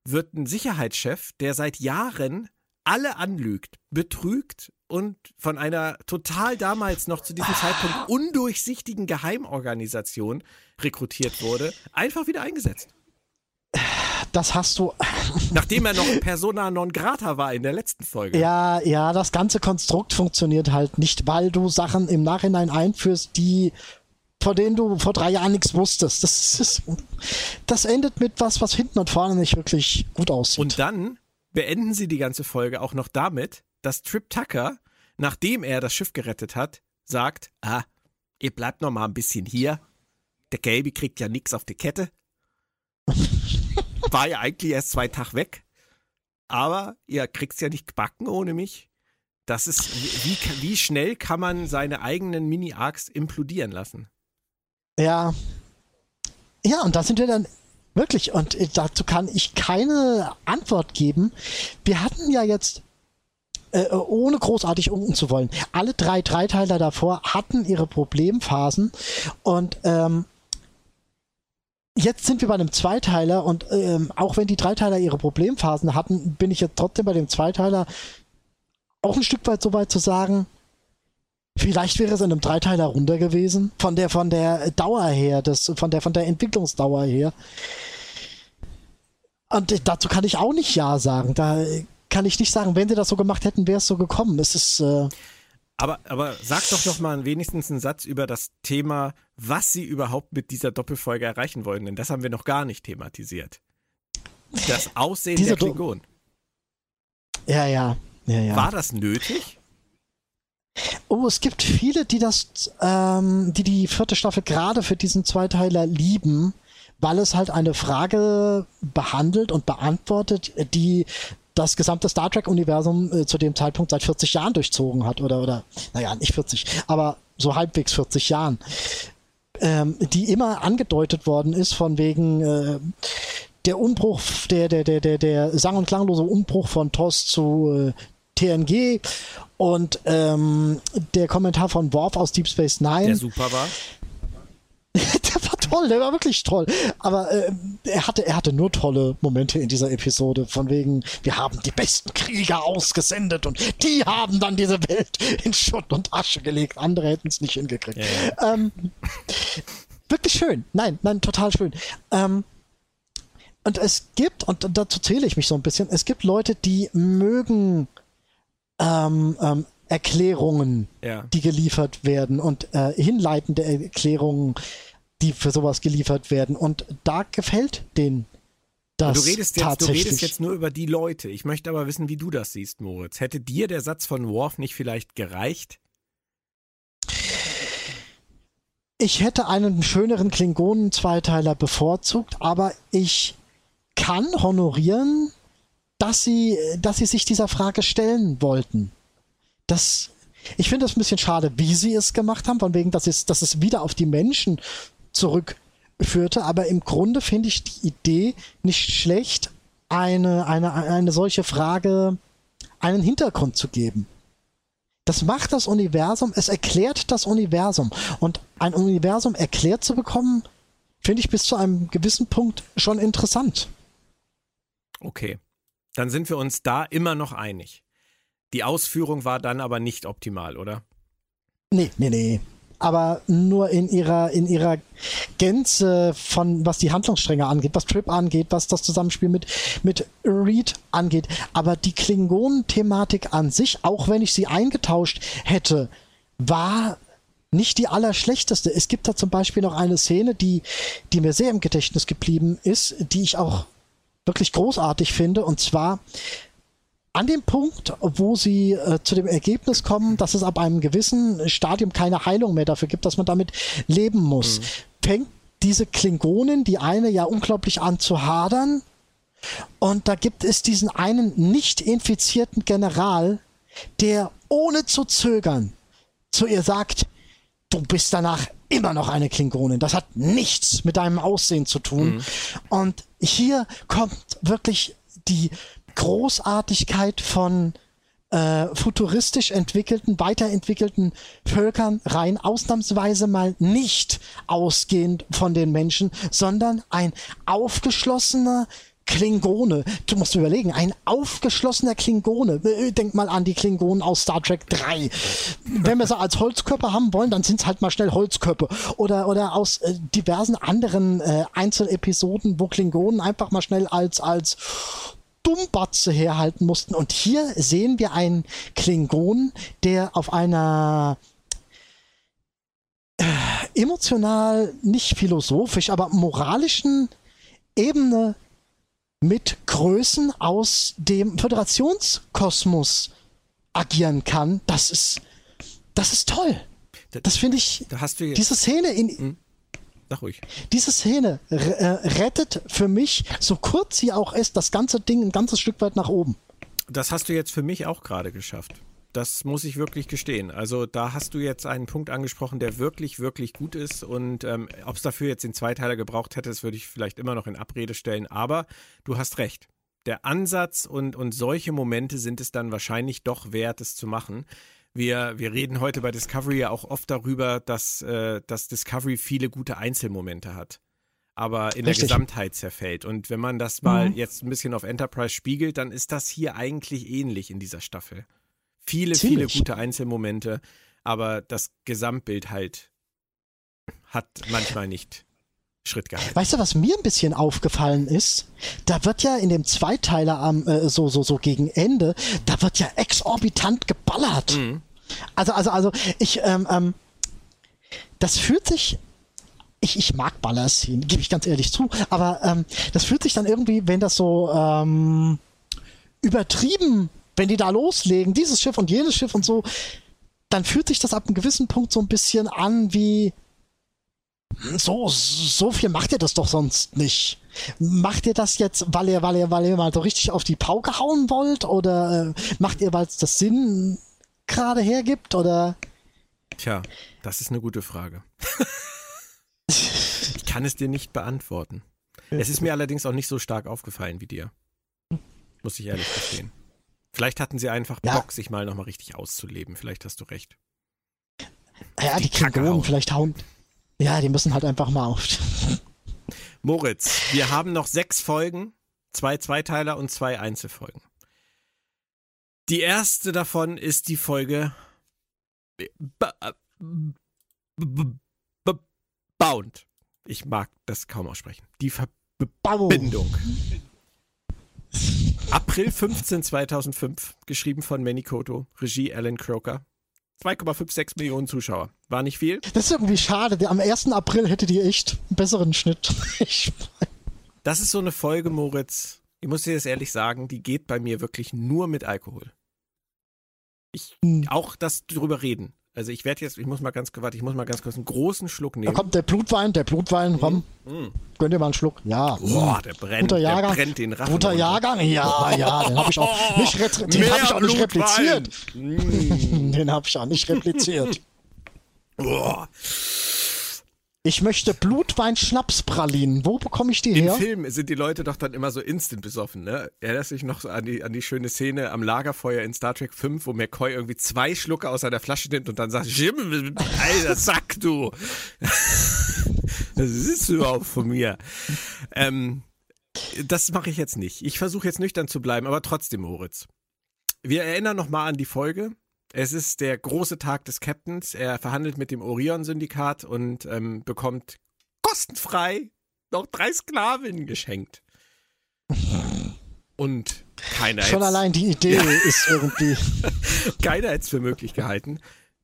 A: wird ein Sicherheitschef, der seit Jahren alle anlügt, betrügt und von einer total damals noch zu diesem Zeitpunkt undurchsichtigen Geheimorganisation rekrutiert wurde, einfach wieder eingesetzt.
B: Das hast du.
A: Nachdem er noch Persona non grata war in der letzten Folge.
B: Ja, ja, das ganze Konstrukt funktioniert halt nicht, weil du Sachen im Nachhinein einführst, die vor denen du vor drei Jahren nichts wusstest. Das ist, das endet mit was, was hinten und vorne nicht wirklich gut aussieht.
A: Und dann beenden sie die ganze Folge auch noch damit, dass Trip Tucker, nachdem er das Schiff gerettet hat, sagt, ah, ihr bleibt noch mal ein bisschen hier. Der Gelbi kriegt ja nichts auf die Kette. War ja eigentlich erst zwei Tage weg. Aber ihr kriegt's ja nicht gebacken ohne mich. Das ist, wie, wie schnell kann man seine eigenen Mini-Arcs implodieren lassen?
B: Ja. Ja, und da sind wir dann wirklich, und dazu kann ich keine Antwort geben. Wir hatten ja jetzt, äh, ohne großartig unten zu wollen, alle drei Dreiteiler davor hatten ihre Problemphasen und ähm, Jetzt sind wir bei einem Zweiteiler und ähm, auch wenn die Dreiteiler ihre Problemphasen hatten, bin ich jetzt trotzdem bei dem Zweiteiler auch ein Stück weit so weit zu sagen, Vielleicht wäre es in einem Dreiteiler runter gewesen. Von der, von der Dauer her, das, von der, von der Entwicklungsdauer her. Und dazu kann ich auch nicht Ja sagen. Da kann ich nicht sagen, wenn sie das so gemacht hätten, wäre es so gekommen. Es ist, äh,
A: Aber, aber sag doch noch mal wenigstens einen Satz über das Thema, was sie überhaupt mit dieser Doppelfolge erreichen wollen, denn das haben wir noch gar nicht thematisiert. Das Aussehen
B: Diese
A: der Klingonen.
B: Ja, ja, ja, ja.
A: War das nötig?
B: Oh, es gibt viele, die das, ähm, die die vierte Staffel gerade für diesen Zweiteiler lieben, weil es halt eine Frage behandelt und beantwortet, die das gesamte Star Trek-Universum äh, zu dem Zeitpunkt seit 40 Jahren durchzogen hat. Oder, oder, naja, nicht 40, aber so halbwegs 40 Jahren. Ähm, die immer angedeutet worden ist von wegen äh, der Umbruch, der, der, der, der, der sang- und klanglose Umbruch von TOS zu äh, TNG und ähm, der Kommentar von Worf aus Deep Space
A: Der
B: Nine,
A: super war.
B: der war toll, der war wirklich toll. Aber äh, er hatte, er hatte nur tolle Momente in dieser Episode, von wegen, wir haben die besten Krieger ausgesendet und die haben dann diese Welt in Schutt und Asche gelegt. Andere hätten es nicht hingekriegt.
A: Ja,
B: Ähm, wirklich schön. Nein, nein, total schön. Ähm, und es gibt, und dazu zähle ich mich so ein bisschen, es gibt Leute, die mögen ähm, ähm, Erklärungen,
A: Ja.
B: die geliefert werden und äh, hinleitende Erklärungen, die für sowas geliefert werden. Und da gefällt denen das
A: Du redest, jetzt, du redest jetzt nur über die Leute. Ich möchte aber wissen, wie du das siehst, Moritz. Hätte dir der Satz von Worf nicht vielleicht gereicht?
B: Ich hätte einen schöneren Klingonen-Zweiteiler bevorzugt, aber ich kann honorieren, dass sie, dass sie sich dieser Frage stellen wollten. Das, ich finde es ein bisschen schade, wie sie es gemacht haben, von wegen, dass es, dass es wieder auf die Menschen zurückführte, aber im Grunde finde ich die Idee nicht schlecht, eine, eine, eine solche Frage einen Hintergrund zu geben. Das macht das Universum, es erklärt das Universum. Und ein Universum erklärt zu bekommen, finde ich bis zu einem gewissen Punkt schon interessant.
A: Okay. Dann sind wir uns da immer noch einig. Die Ausführung war dann aber nicht optimal, oder?
B: Nee, nee, nee. Aber nur in ihrer, in ihrer Gänze von, was die Handlungsstränge angeht, was Trip angeht, was das Zusammenspiel mit, mit Reed angeht. Aber die Klingonen-Thematik an sich, auch wenn ich sie eingetauscht hätte, war nicht die allerschlechteste. Es gibt da zum Beispiel noch eine Szene, die, die mir sehr im Gedächtnis geblieben ist, die ich auch wirklich großartig finde, und zwar an dem Punkt, wo sie äh, zu dem Ergebnis kommen, dass es ab einem gewissen Stadium keine Heilung mehr dafür gibt, dass man damit leben muss, fängt diese Klingonen, die eine ja unglaublich an zu hadern. Und da gibt es diesen einen nicht infizierten General, der ohne zu zögern zu ihr sagt, du bist danach immer noch eine Klingonin. Das hat nichts mit deinem Aussehen zu tun. Und hier kommt wirklich die Großartigkeit von äh, futuristisch entwickelten, weiterentwickelten Völkern rein, ausnahmsweise mal nicht ausgehend von den Menschen, sondern ein aufgeschlossener Klingone. Du musst überlegen, ein aufgeschlossener Klingone. Äh, Denk mal an die Klingonen aus Star Trek 3. Wenn wir sie als Holzkörper haben wollen, dann sind es halt mal schnell Holzkörper. Oder, oder aus äh, diversen anderen äh, Einzelepisoden, wo Klingonen einfach mal schnell als, als Dummbatze herhalten mussten. Und hier sehen wir einen Klingon, der auf einer äh, emotional, nicht philosophisch, aber moralischen Ebene mit Größen aus dem Föderationskosmos agieren kann. Das ist, das ist toll. Das finde ich,
A: Da hast du jetzt.
B: diese Szene in,
A: Sag ruhig.
B: diese Szene äh, rettet für mich, so kurz sie auch ist, das ganze Ding ein ganzes Stück weit nach oben.
A: Das hast du jetzt für mich auch gerade geschafft. Das muss ich wirklich gestehen. Also da hast du jetzt einen Punkt angesprochen, der wirklich, wirklich gut ist. Und ähm, ob es dafür jetzt den Zweiteiler gebraucht hätte, das würde ich vielleicht immer noch in Abrede stellen. Aber du hast recht. Der Ansatz und, und solche Momente sind es dann wahrscheinlich doch wert, es zu machen. Wir, wir reden heute bei Discovery ja auch oft darüber, dass, äh, dass Discovery viele gute Einzelmomente hat. Aber in
B: Richtig.
A: der Gesamtheit zerfällt. Und wenn man das mal
B: Mhm.
A: jetzt ein bisschen auf Enterprise spiegelt, dann ist das hier eigentlich ähnlich in dieser Staffel. Viele,
B: Ziemlich.
A: viele gute Einzelmomente, aber das Gesamtbild halt hat manchmal nicht Schritt gehalten.
B: Weißt du, was mir ein bisschen aufgefallen ist? Da wird ja in dem Zweiteiler am äh, so so so gegen Ende, da wird ja exorbitant geballert.
A: Mhm.
B: Also, also, also, ich, ähm, ähm, das fühlt sich, ich, ich mag Ballerszenen, gebe ich ganz ehrlich zu, aber ähm, das fühlt sich dann irgendwie, wenn das so ähm, übertrieben, wenn die da loslegen, dieses Schiff und jenes Schiff und so, dann fühlt sich das ab einem gewissen Punkt so ein bisschen an wie, so, so viel macht ihr das doch sonst nicht. Macht ihr das jetzt, weil ihr, weil ihr, weil ihr mal so richtig auf die Pauke hauen wollt? Oder äh, macht ihr, weil es das Sinn gerade hergibt? Oder?
A: Tja, das ist eine gute Frage. ich kann es dir nicht beantworten. Es ist mir allerdings auch nicht so stark aufgefallen wie dir. Muss ich ehrlich gestehen. Vielleicht hatten sie einfach
B: Ja.
A: Bock, sich mal nochmal richtig auszuleben. Vielleicht hast du recht.
B: Ja, die,
A: die
B: Klingonen vielleicht hauen. Ja, die müssen halt einfach mal auf.
A: Moritz, wir haben noch sechs Folgen, zwei Zweiteiler und zwei Einzelfolgen. Die erste davon ist die Folge B- B- Bound. Ich mag das kaum aussprechen. Die. Verbindung. April 15, 2005, geschrieben von Manny Koto, Regie Alan Croker. 2,56 Millionen Zuschauer. War nicht viel.
B: Das ist irgendwie schade. Am 1. April hätte die echt einen besseren Schnitt. Ich,
A: Das ist so eine Folge, Moritz. Ich muss dir das ehrlich sagen, die geht bei mir wirklich nur mit Alkohol. Ich
B: Hm.
A: auch das drüber reden. Also ich werde jetzt, ich muss mal ganz warte, ich muss mal ganz kurz einen großen Schluck
B: da
A: nehmen.
B: kommt der Blutwein, der Blutwein, komm,
A: Mm.
B: gönn dir mal einen Schluck. Ja.
A: Boah, der brennt,
B: Guter
A: der
B: Jahrgang.
A: brennt den Rachen.
B: Guter. Jahrgang? Ja, ja, den habe ich auch nicht, retri- den hab ich auch nicht repliziert.
A: Mm.
B: Den habe ich auch nicht repliziert.
A: Boah.
B: Ich möchte Blutwein-Schnapspralinen. Wo bekomme ich die
A: Im
B: her?
A: Film sind die Leute doch dann immer so instant besoffen, ne? Erinnerst dich noch so an die, an die schöne Szene am Lagerfeuer in Star Trek 5, wo McCoy irgendwie zwei Schlucke aus seiner Flasche nimmt und dann sagt, Jim, alter Sack, du. Das ist überhaupt von mir. Ähm, das mache ich jetzt nicht. Ich versuche jetzt nüchtern zu bleiben, aber trotzdem, Moritz. Wir erinnern nochmal an die Folge. Es ist der große Tag des Captains. Er verhandelt mit dem Orion-Syndikat und ähm, bekommt kostenfrei noch drei Sklavinnen geschenkt. Und keiner
B: Schon allein die Idee ist irgendwie.
A: keiner hätte es für möglich gehalten.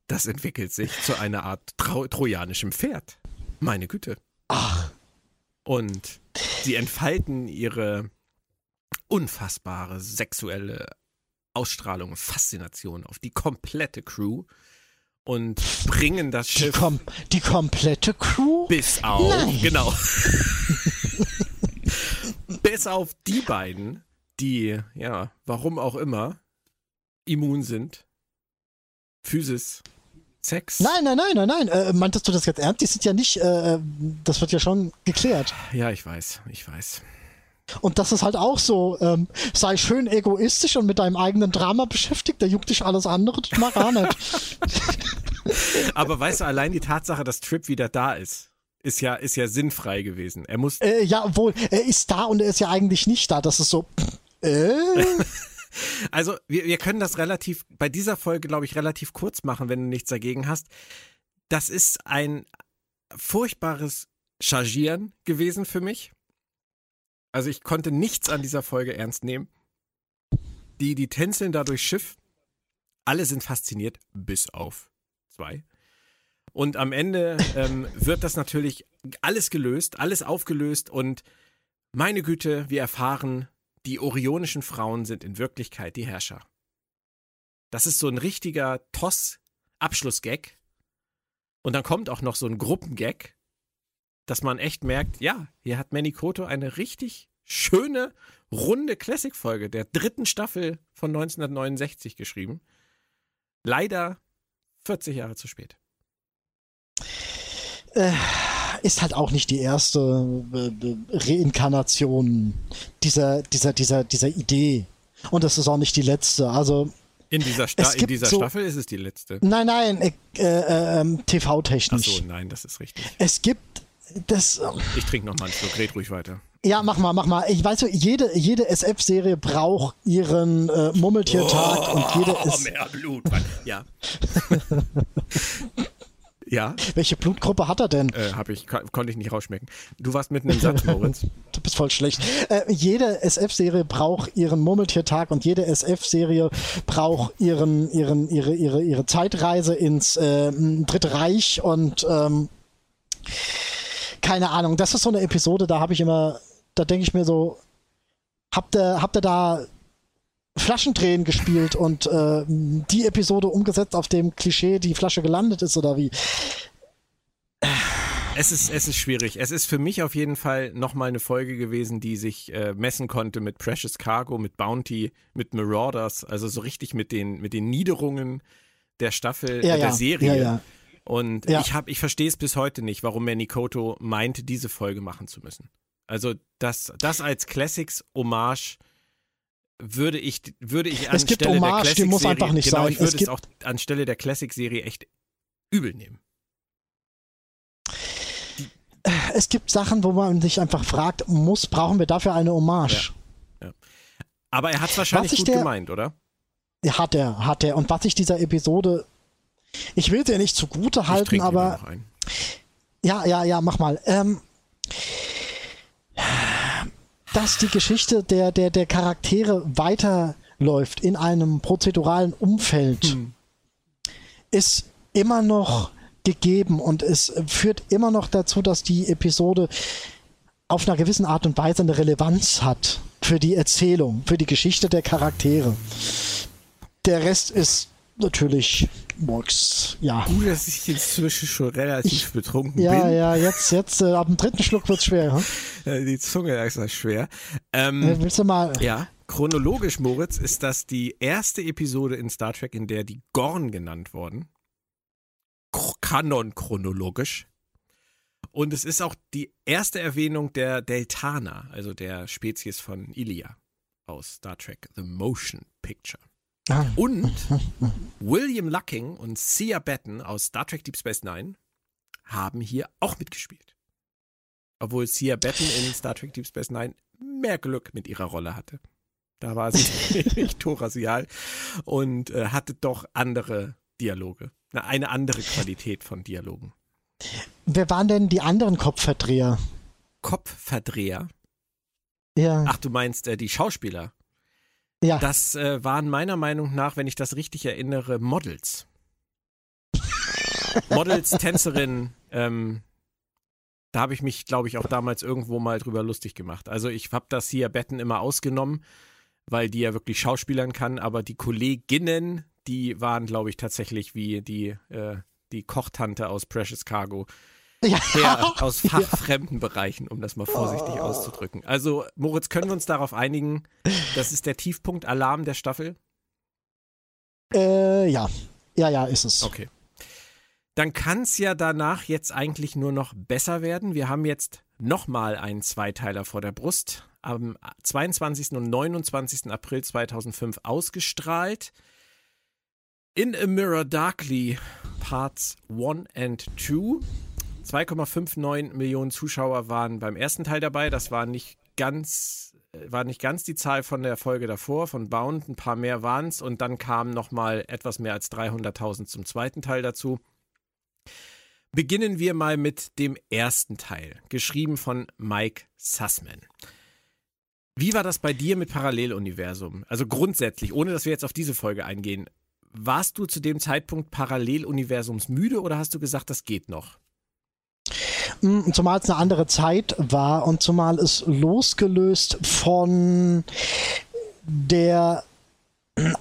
A: Das entwickelt sich zu einer Art Trau trojanischem Pferd. Meine Güte.
B: Ach,
A: Und sie entfalten ihre unfassbare sexuelle Ausstrahlung Faszination auf die komplette Crew und bringen das
B: die,
A: Schiff
B: kom die komplette Crew?
A: bis auf,
B: Nein.
A: genau, bis auf die beiden, die, ja, warum auch immer, immun sind. Physis, Sex.
B: Nein, nein, nein, nein, nein. Äh, meintest du das jetzt ernst? Die sind ja nicht, äh, das wird ja schon geklärt.
A: Ja, ich weiß, ich weiß.
B: Und das ist halt auch so, ähm, sei schön egoistisch und mit deinem eigenen Drama beschäftigt, da juckt dich alles andere, das mag gar nicht.
A: Aber weißt du, allein die Tatsache, dass Trip wieder da ist, ist ja, ist ja sinnfrei gewesen. Er muss,
B: äh, ja, obwohl, er ist da und er ist ja eigentlich nicht da. Das ist so, äh,
A: also wir, wir können das relativ, bei dieser Folge, glaube ich, relativ kurz machen, wenn du nichts dagegen hast. Das ist ein furchtbares Chargieren gewesen für mich. Also ich konnte nichts an dieser Folge ernst nehmen. Die, die tänzeln da durchs Schiff. Alle sind fasziniert, bis auf zwei. Und am Ende ähm, wird das natürlich alles gelöst, alles aufgelöst und meine Güte, wir erfahren, die orionischen Frauen sind in Wirklichkeit die Herrscher. Das ist so ein richtiger Toss-Abschlussgag. Und dann kommt auch noch so ein Gruppengag, dass man echt merkt, ja, hier hat Manny Koto eine richtig schöne, runde Classic-Folge der dritten Staffel von 1969 geschrieben. Leider 40 Jahre zu spät.
B: äh, ist halt auch nicht die erste äh, äh, Reinkarnation dieser, dieser, dieser, dieser Idee. Und das ist auch nicht die letzte. Also,
A: In dieser, Sta in dieser
B: so-
A: Staffel ist es die letzte.
B: nein, nein, äh, äh, ähm,
A: Ach
B: TV-technisch.
A: so, nein, das ist richtig.
B: Es gibt das,
A: Ich trinke noch mal einen Schluck, red ruhig weiter.
B: ja, mach mal, mach mal. Ich weiß, so, jede, jede SF-Serie braucht ihren äh, Mummeltiertag und jede
A: Oh,
B: ist,
A: mehr Blut. Ja. Ja,
B: Welche Blutgruppe hat er denn?
A: äh, hab ich, kon konnte ich nicht rausschmecken. Du warst mitten im Satz, Moritz.
B: Du bist voll schlecht. Äh, jede SF-Serie braucht ihren Murmeltiertag und jede SF-Serie braucht ihren, ihren, ihre, ihre, ihre Zeitreise ins äh, Dritte Reich und ähm, keine Ahnung. Das ist so eine Episode, da habe ich immer, da denke ich mir so, habt ihr, habt ihr da Flaschendrehen gespielt und äh, die Episode umgesetzt auf dem Klischee, die Flasche gelandet ist oder wie?
A: Es ist, es ist schwierig. Es ist für mich auf jeden Fall nochmal eine Folge gewesen, die sich äh, messen konnte mit Precious Cargo, mit Bounty, mit Marauders, also so richtig mit den, mit den Niederungen der Staffel,
B: Ja,
A: äh, der
B: ja,
A: Serie.
B: ja, ja.
A: Und
B: Ja.
A: ich habe, ich verstehe es bis heute nicht, warum Manny Koto meinte, diese Folge machen zu müssen. Also das, das als Classics Hommage würde ich, würde ich
B: Es gibt
A: anstelle der
B: Hommage, die muss einfach nicht
A: genau,
B: sein.
A: ich würde
B: Es
A: es, auch anstelle der Classic-Serie echt übel nehmen.
B: Es gibt Sachen, wo man sich einfach fragt, muss, brauchen wir dafür eine Hommage?
A: Aber er hat es wahrscheinlich gut
B: der-
A: gemeint, oder?
B: Ja. Hat er, hat er. Und was ich dieser Episode, ich will ja nicht zugute halten, aber ja, ja, ja, mach mal. Ähm, dass die Geschichte der, der, der Charaktere weiterläuft in einem prozeduralen Umfeld,
A: Hm.
B: ist immer noch gegeben und es führt immer noch dazu, dass die Episode auf einer gewissen Art und Weise eine Relevanz hat für die Erzählung, für die Geschichte der Charaktere. Der Rest ist natürlich Murks, ja.
A: Gut, dass ich inzwischen schon relativ betrunken
B: Ja,
A: bin.
B: ja, jetzt, jetzt, äh, ab dem dritten Schluck wird's schwer. Hm?
A: Die Zunge ist das schwer. Ähm,
B: Äh, Willst du mal?
A: ja, chronologisch, Moritz, ist das die erste Episode in Star Trek, in der die Gorn genannt wurden. Kanon chronologisch. Und es ist auch die erste Erwähnung der Deltaner, also der Spezies von Ilia aus Star Trek The Motion Picture. Und William Lucking und Sia Batten aus Star Trek Deep Space Nine haben hier auch mitgespielt. Obwohl Sia Batten in Star Trek Deep Space Nine mehr Glück mit ihrer Rolle hatte. Da war sie rasial und äh, hatte doch andere Dialoge. Na, Eine andere Qualität von Dialogen.
B: Wer waren denn die anderen Kopfverdreher?
A: Kopfverdreher.
B: Ja,
A: Ach, du meinst äh, die Schauspieler.
B: Ja.
A: Das äh, waren meiner Meinung nach, wenn ich das richtig erinnere, Models. Models, Tänzerinnen, ähm, da habe ich mich, glaube ich, auch damals irgendwo mal drüber lustig gemacht. Also ich habe das hier Betten immer ausgenommen, weil die ja wirklich Schauspielern kann, aber die Kolleginnen, die waren, glaube ich, tatsächlich wie die, äh, die Kochtante aus Precious Cargo.
B: Ja.
A: Der aus fachfremden Bereichen, um das mal vorsichtig auszudrücken. Also, Moritz, können wir uns darauf einigen, das ist der Tiefpunkt Alarm der Staffel?
B: Äh, ja. Ja, ja, ist es.
A: Okay. Dann kann es ja danach jetzt eigentlich nur noch besser werden. Wir haben jetzt nochmal einen Zweiteiler vor der Brust. Am 22. und 29. April 2005 ausgestrahlt. In a Mirror Darkly Parts 1 and 2. 2,59 Millionen Zuschauer waren beim ersten Teil dabei. Das war nicht ganz, äh, war nicht ganz die Zahl von der Folge davor, von Bound. Ein paar mehr waren es. Und dann kamen nochmal etwas mehr als 300.000 zum zweiten Teil dazu. Beginnen wir mal mit dem ersten Teil, geschrieben von Mike Sussman. Wie war das bei dir mit Paralleluniversum? Also grundsätzlich, ohne dass wir jetzt auf diese Folge eingehen, warst du zu dem Zeitpunkt Paralleluniversums müde oder hast du gesagt, das geht noch?
B: Zumal es eine andere Zeit war und zumal es losgelöst von der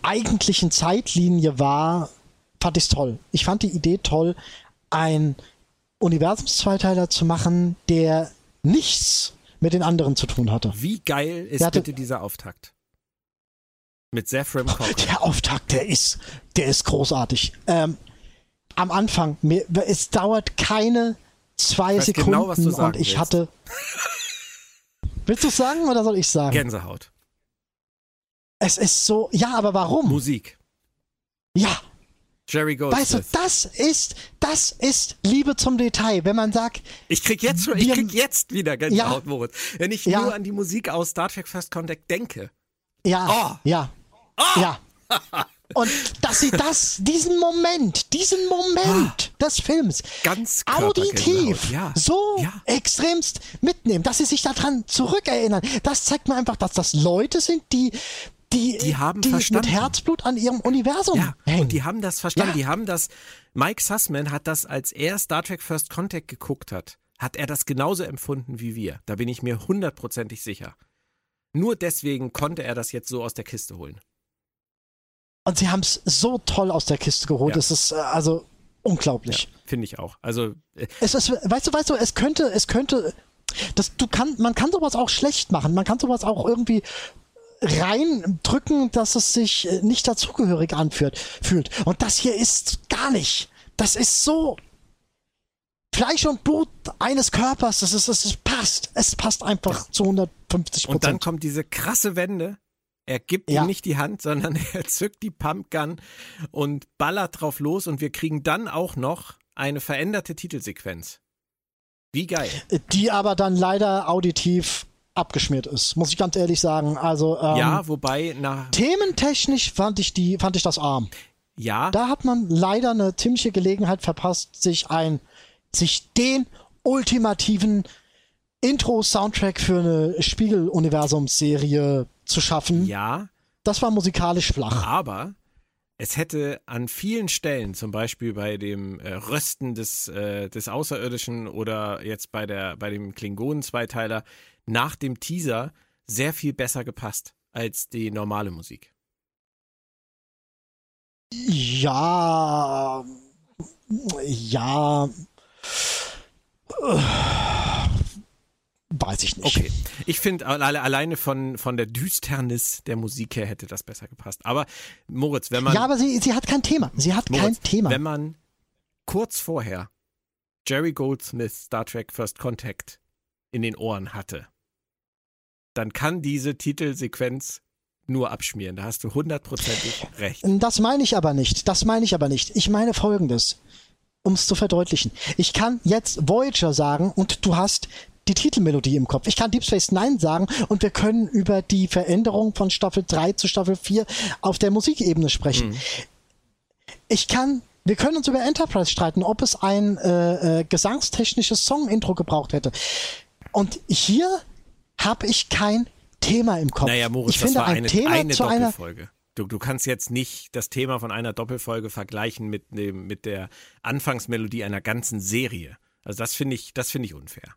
B: eigentlichen Zeitlinie war, fand ich es toll. Ich fand die Idee toll, ein Universumszweiteiler zu machen, der nichts mit den anderen zu tun hatte.
A: Wie geil ist
B: hatte-
A: bitte dieser Auftakt? Mit Zephram Cochrane.
B: Der Auftakt, der ist, der ist großartig. Ähm, am Anfang, mir, es dauert keine zwei
A: weiß
B: Sekunden
A: genau,
B: und ich
A: willst.
B: hatte. Willst du sagen oder soll ich sagen?
A: Gänsehaut.
B: Es ist so, ja, aber warum?
A: Musik.
B: Ja,
A: Jerry
B: weißt du,
A: Goldsmith.
B: das ist, das ist Liebe zum Detail. Wenn man sagt,
A: Ich krieg jetzt schon, ich krieg jetzt wieder Gänsehaut, Moritz. Wenn ich
B: Ja.
A: nur an die Musik aus Star Trek First Contact denke.
B: ja,
A: Oh.
B: ja, ja, Und dass sie das, diesen Moment, diesen Moment ah, des Films
A: ganz
B: auditiv ja. so ja. extremst mitnehmen, dass sie sich daran zurückerinnern, das zeigt mir einfach, dass das Leute sind, die die,
A: die haben
B: die
A: verstanden.
B: mit Herzblut an ihrem Universum
A: ja,
B: hängen.
A: Und die haben das verstanden. Ja. Die haben das. Mike Sussman hat das, als er Star Trek First Contact geguckt hat, hat er das genauso empfunden wie wir. Da bin ich mir hundertprozentig sicher. Nur deswegen konnte er das jetzt so aus der Kiste holen.
B: Und sie haben es so toll aus der Kiste geholt. Ja. Es ist äh, also unglaublich. Ja,
A: Finde ich auch. Also
B: äh es ist, weißt du, weißt du, es könnte, es könnte, das, du kann, man kann sowas auch schlecht machen. Man kann sowas auch irgendwie reindrücken, dass es sich äh, nicht dazugehörig anfühlt. Fühlt. Und das hier ist gar nicht. Das ist so Fleisch und Blut eines Körpers. Das ist, das passt. Es passt einfach ja. zu 150 Prozent.
A: Und dann kommt diese krasse Wende. Er gibt ja. ihm nicht die Hand, sondern er zückt die Pumpgun und ballert drauf los und wir kriegen dann auch noch eine veränderte Titelsequenz. Wie geil.
B: Die aber dann leider auditiv abgeschmiert ist, muss ich ganz ehrlich sagen. Also ähm,
A: ja, wobei nach
B: thementechnisch fand ich die, fand ich das arm.
A: Ja.
B: Da hat man leider eine ziemliche Gelegenheit verpasst, sich ein, sich den ultimativen Intro-Soundtrack für eine Spiegel-Universums-Serie zu schaffen.
A: Ja.
B: Das war musikalisch flach.
A: Aber es hätte an vielen Stellen, zum Beispiel bei dem äh, Rösten des, äh, des Außerirdischen oder jetzt bei, der, bei dem Klingonen-Zweiteiler, nach dem Teaser sehr viel besser gepasst als die normale Musik.
B: Ja, ja. Weiß ich nicht.
A: Okay. Ich finde, alle, alleine von, von der Düsternis der Musik her hätte das besser gepasst. Aber Moritz, wenn man.
B: Ja, aber sie, sie hat kein Thema. Sie hat Moritz, kein Thema.
A: Wenn man kurz vorher Jerry Goldsmith Star Trek First Contact in den Ohren hatte, dann kann diese Titelsequenz nur abschmieren. Da hast du hundertprozentig recht.
B: Das meine ich aber nicht. Das meine ich aber nicht. Ich meine folgendes, um es zu verdeutlichen. Ich kann jetzt Voyager sagen und du hast die Titelmelodie im Kopf. Ich kann Deep Space Nine sagen und wir können über die Veränderung von Staffel 3 zu Staffel 4 auf der Musikebene sprechen. Mhm. Ich kann wir können uns über Enterprise streiten, ob es ein äh, äh, gesangstechnisches Song-Intro gebraucht hätte. Und hier habe ich kein Thema im Kopf.
A: Naja, Moritz,
B: ich
A: das
B: finde
A: war eine,
B: ein Thema
A: eine
B: zu
A: Doppelfolge.
B: Einer
A: Du, du kannst jetzt nicht das Thema von einer Doppelfolge vergleichen mit, dem, mit der Anfangsmelodie einer ganzen Serie. Also das finde ich, das finde ich unfair.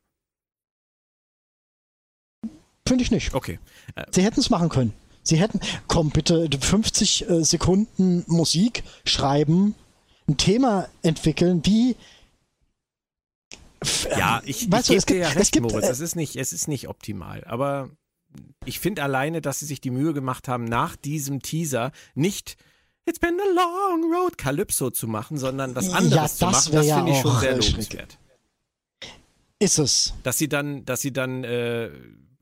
B: Finde ich nicht.
A: Okay.
B: Äh, Sie hätten es machen können. Sie hätten, komm bitte, 50 äh, Sekunden Musik schreiben, ein Thema entwickeln, wie
A: ja, ich, weißt ich gebe dir ja recht, gibt, Moritz. Äh, es ist nicht, es ist nicht optimal. Aber ich finde alleine, dass sie sich die Mühe gemacht haben, nach diesem Teaser nicht It's been a long road Calypso zu machen, sondern was anderes ja, zu machen, das ja finde ich schon sehr lobenswert.
B: Ist es.
A: Dass sie dann, dass sie dann äh,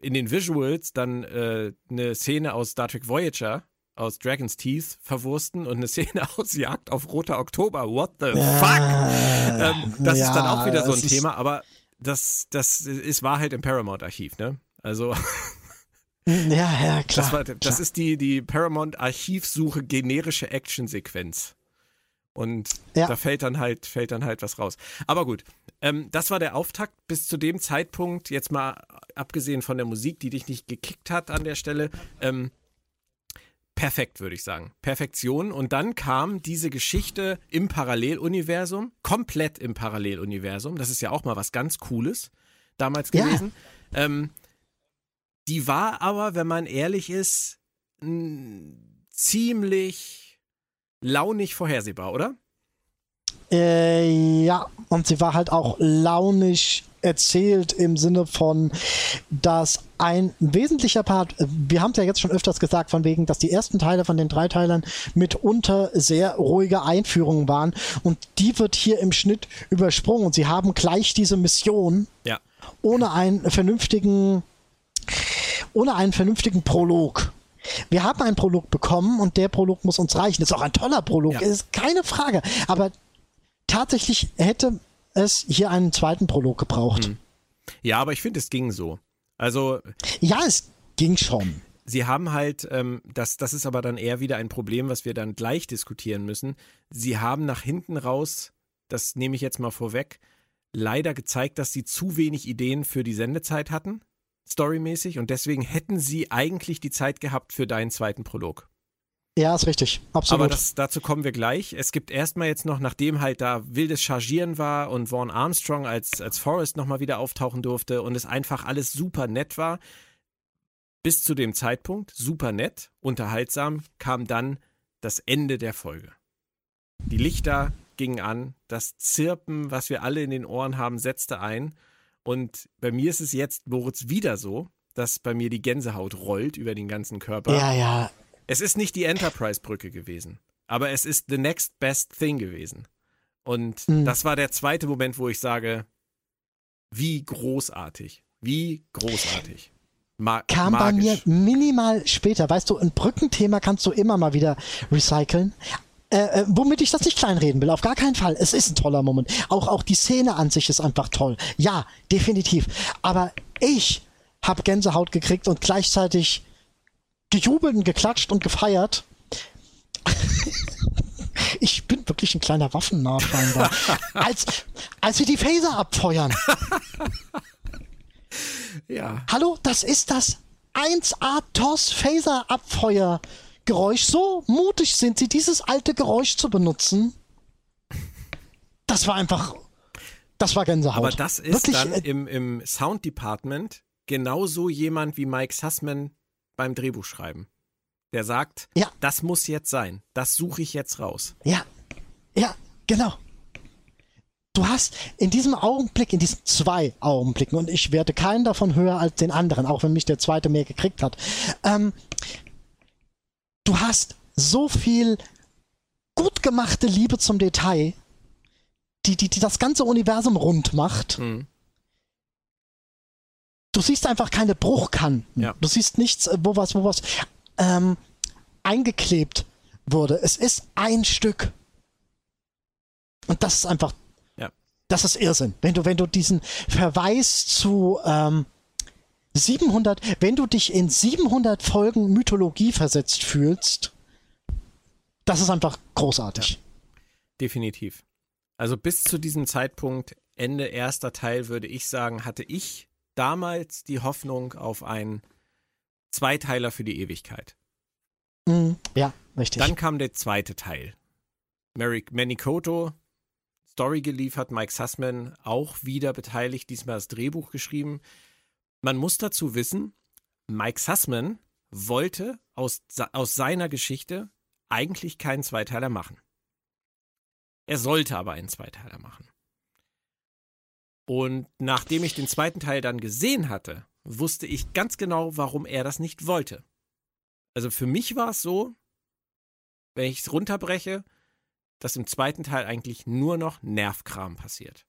A: in den Visuals dann äh, eine Szene aus Star Trek Voyager aus Dragon's Teeth verwursten und eine Szene aus Jagd auf Roter Oktober. What the ja, fuck? Ähm, das ja, ist dann auch wieder so ein Thema, aber das, das ist Wahrheit im Paramount-Archiv, ne? Also.
B: Ja, ja, klar.
A: Das, war, das
B: klar.
A: ist die, die Paramount-Archivsuche generische Action-Sequenz. Und ja. da fällt dann halt, fällt dann halt was raus. Aber gut, ähm, das war der Auftakt bis zu dem Zeitpunkt, jetzt mal abgesehen von der Musik, die dich nicht gekickt hat an der Stelle, ähm, perfekt, würde ich sagen. Perfektion. Und dann kam diese Geschichte im Paralleluniversum, komplett im Paralleluniversum. Das ist ja auch mal was ganz Cooles damals gewesen. Ja. Ähm, die war aber, wenn man ehrlich ist, ziemlich launig vorhersehbar, oder?
B: Äh, ja, und sie war halt auch launig erzählt im Sinne von, dass ein wesentlicher Part, wir haben es ja jetzt schon öfters gesagt, von wegen, dass die ersten Teile von den drei Teilern mitunter sehr ruhige Einführungen waren und die wird hier im Schnitt übersprungen und sie haben gleich diese Mission
A: ja.
B: ohne einen vernünftigen, ohne einen vernünftigen Prolog. Wir haben einen Prolog bekommen und der Prolog muss uns reichen. Das ist auch ein toller Prolog, ja. ist keine Frage. Aber tatsächlich hätte es hier einen zweiten Prolog gebraucht. Hm.
A: Ja, aber ich finde, es ging so. Also.
B: Ja, es ging schon.
A: sie haben halt, ähm, das, das ist aber dann eher wieder ein Problem, was wir dann gleich diskutieren müssen. Sie haben nach hinten raus, das nehme ich jetzt mal vorweg, leider gezeigt, dass sie zu wenig Ideen für die Sendezeit hatten, storymäßig, und deswegen hätten sie eigentlich die Zeit gehabt für deinen zweiten Prolog.
B: Ja, ist richtig. Absolut.
A: Aber das, dazu kommen wir gleich. Es gibt erstmal jetzt noch, nachdem halt da wildes Chargieren war und Vaughn Armstrong als, als Forrest nochmal wieder auftauchen durfte und es einfach alles super nett war, bis zu dem Zeitpunkt, super nett, unterhaltsam, kam dann das Ende der Folge. Die Lichter gingen an, das Zirpen, was wir alle in den Ohren haben, setzte ein. Und bei mir ist es jetzt, Moritz, wieder so, dass bei mir die Gänsehaut rollt über den ganzen Körper.
B: Ja, ja.
A: Es ist nicht die Enterprise-Brücke gewesen, aber es ist the next best thing gewesen. Und mhm. das war der zweite Moment, wo ich sage, wie großartig, wie großartig.
B: Ma Kam magisch. bei mir minimal später. Weißt du, ein Brückenthema kannst du immer mal wieder recyceln. Äh, äh, womit ich das nicht kleinreden will, auf gar keinen Fall. Es ist ein toller Moment. Auch, auch die Szene an sich ist einfach toll. Ja, definitiv. Aber ich habe Gänsehaut gekriegt und gleichzeitig gejubelt und geklatscht und gefeiert. ich bin wirklich ein kleiner Waffennah als, als sie die Phaser abfeuern.
A: Ja.
B: Hallo, das ist das 1A TOS Phaser Abfeuer Geräusch. So mutig sind sie, dieses alte Geräusch zu benutzen. Das war einfach, das war Gänsehaut.
A: Aber das ist Wirklich, dann äh, im, im Sound Department genauso jemand wie Mike Sussman beim Drehbuchschreiben. Der sagt, ja. das muss jetzt sein. Das suche ich jetzt raus.
B: Ja, ja, genau du hast in diesem Augenblick, in diesen zwei Augenblicken, und ich werde keinen davon höher als den anderen, auch wenn mich der zweite mehr gekriegt hat, ähm, du hast so viel gut gemachte Liebe zum Detail, die, die, die das ganze Universum rund macht. Mhm. Du siehst einfach keine Bruchkanten. Ja. Du siehst nichts, äh, wo was, wo was ähm, eingeklebt wurde. Es ist ein Stück. Und das ist einfach das ist Irrsinn. Wenn du, wenn du diesen Verweis zu ähm, 700, wenn du dich in 700 Folgen Mythologie versetzt fühlst, das ist einfach großartig. Ja,
A: definitiv. Also bis zu diesem Zeitpunkt, Ende erster Teil, würde ich sagen, hatte ich damals die Hoffnung auf einen Zweiteiler für die Ewigkeit.
B: Mm, ja, richtig.
A: Dann kam der zweite Teil. Mary Manikoto Story geliefert, Mike Sussman auch wieder beteiligt, diesmal das Drehbuch geschrieben. Man muss dazu wissen, Mike Sussman wollte aus, aus seiner Geschichte eigentlich keinen Zweiteiler machen. Er sollte aber einen Zweiteiler machen. Und nachdem ich den zweiten Teil dann gesehen hatte, wusste ich ganz genau, warum er das nicht wollte. Also für mich war es so, wenn ich es runterbreche, dass im zweiten Teil eigentlich nur noch Nervkram passiert.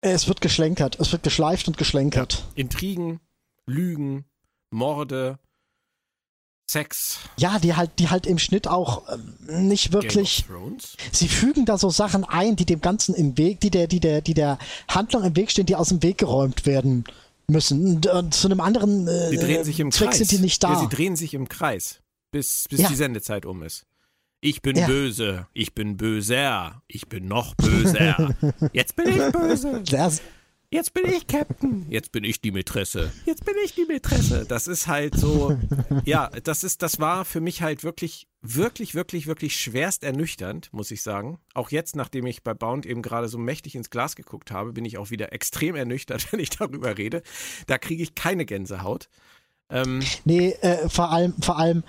B: Es wird geschlenkert, es wird geschleift und geschlenkert.
A: Ja. Intrigen, Lügen, Morde, Sex.
B: Ja, die halt, die halt im Schnitt auch ähm, nicht wirklich. Sie fügen da so Sachen ein, die dem Ganzen im Weg, die der, die der, die der Handlung im Weg stehen, die aus dem Weg geräumt werden müssen. Und, und zu einem anderen äh,
A: sie drehen sich im
B: Zweck
A: Kreis.
B: sind die nicht da.
A: Ja, sie drehen sich im Kreis, bis, bis ja. die Sendezeit um ist. Ich bin ja. böse, ich bin böser, ich bin noch böser. Jetzt bin ich böse. Das Jetzt bin ich Captain. Jetzt bin ich die Mätresse. Jetzt bin ich die Mätresse. Das ist halt so, ja, das ist, das war für mich halt wirklich, wirklich, wirklich, wirklich schwerst ernüchternd, muss ich sagen. Auch jetzt, nachdem ich bei Bound eben gerade so mächtig ins Glas geguckt habe, bin ich auch wieder extrem ernüchtert, wenn ich darüber rede. Da kriege ich keine Gänsehaut.
B: Ähm, nee, äh, vor allem, vor allem,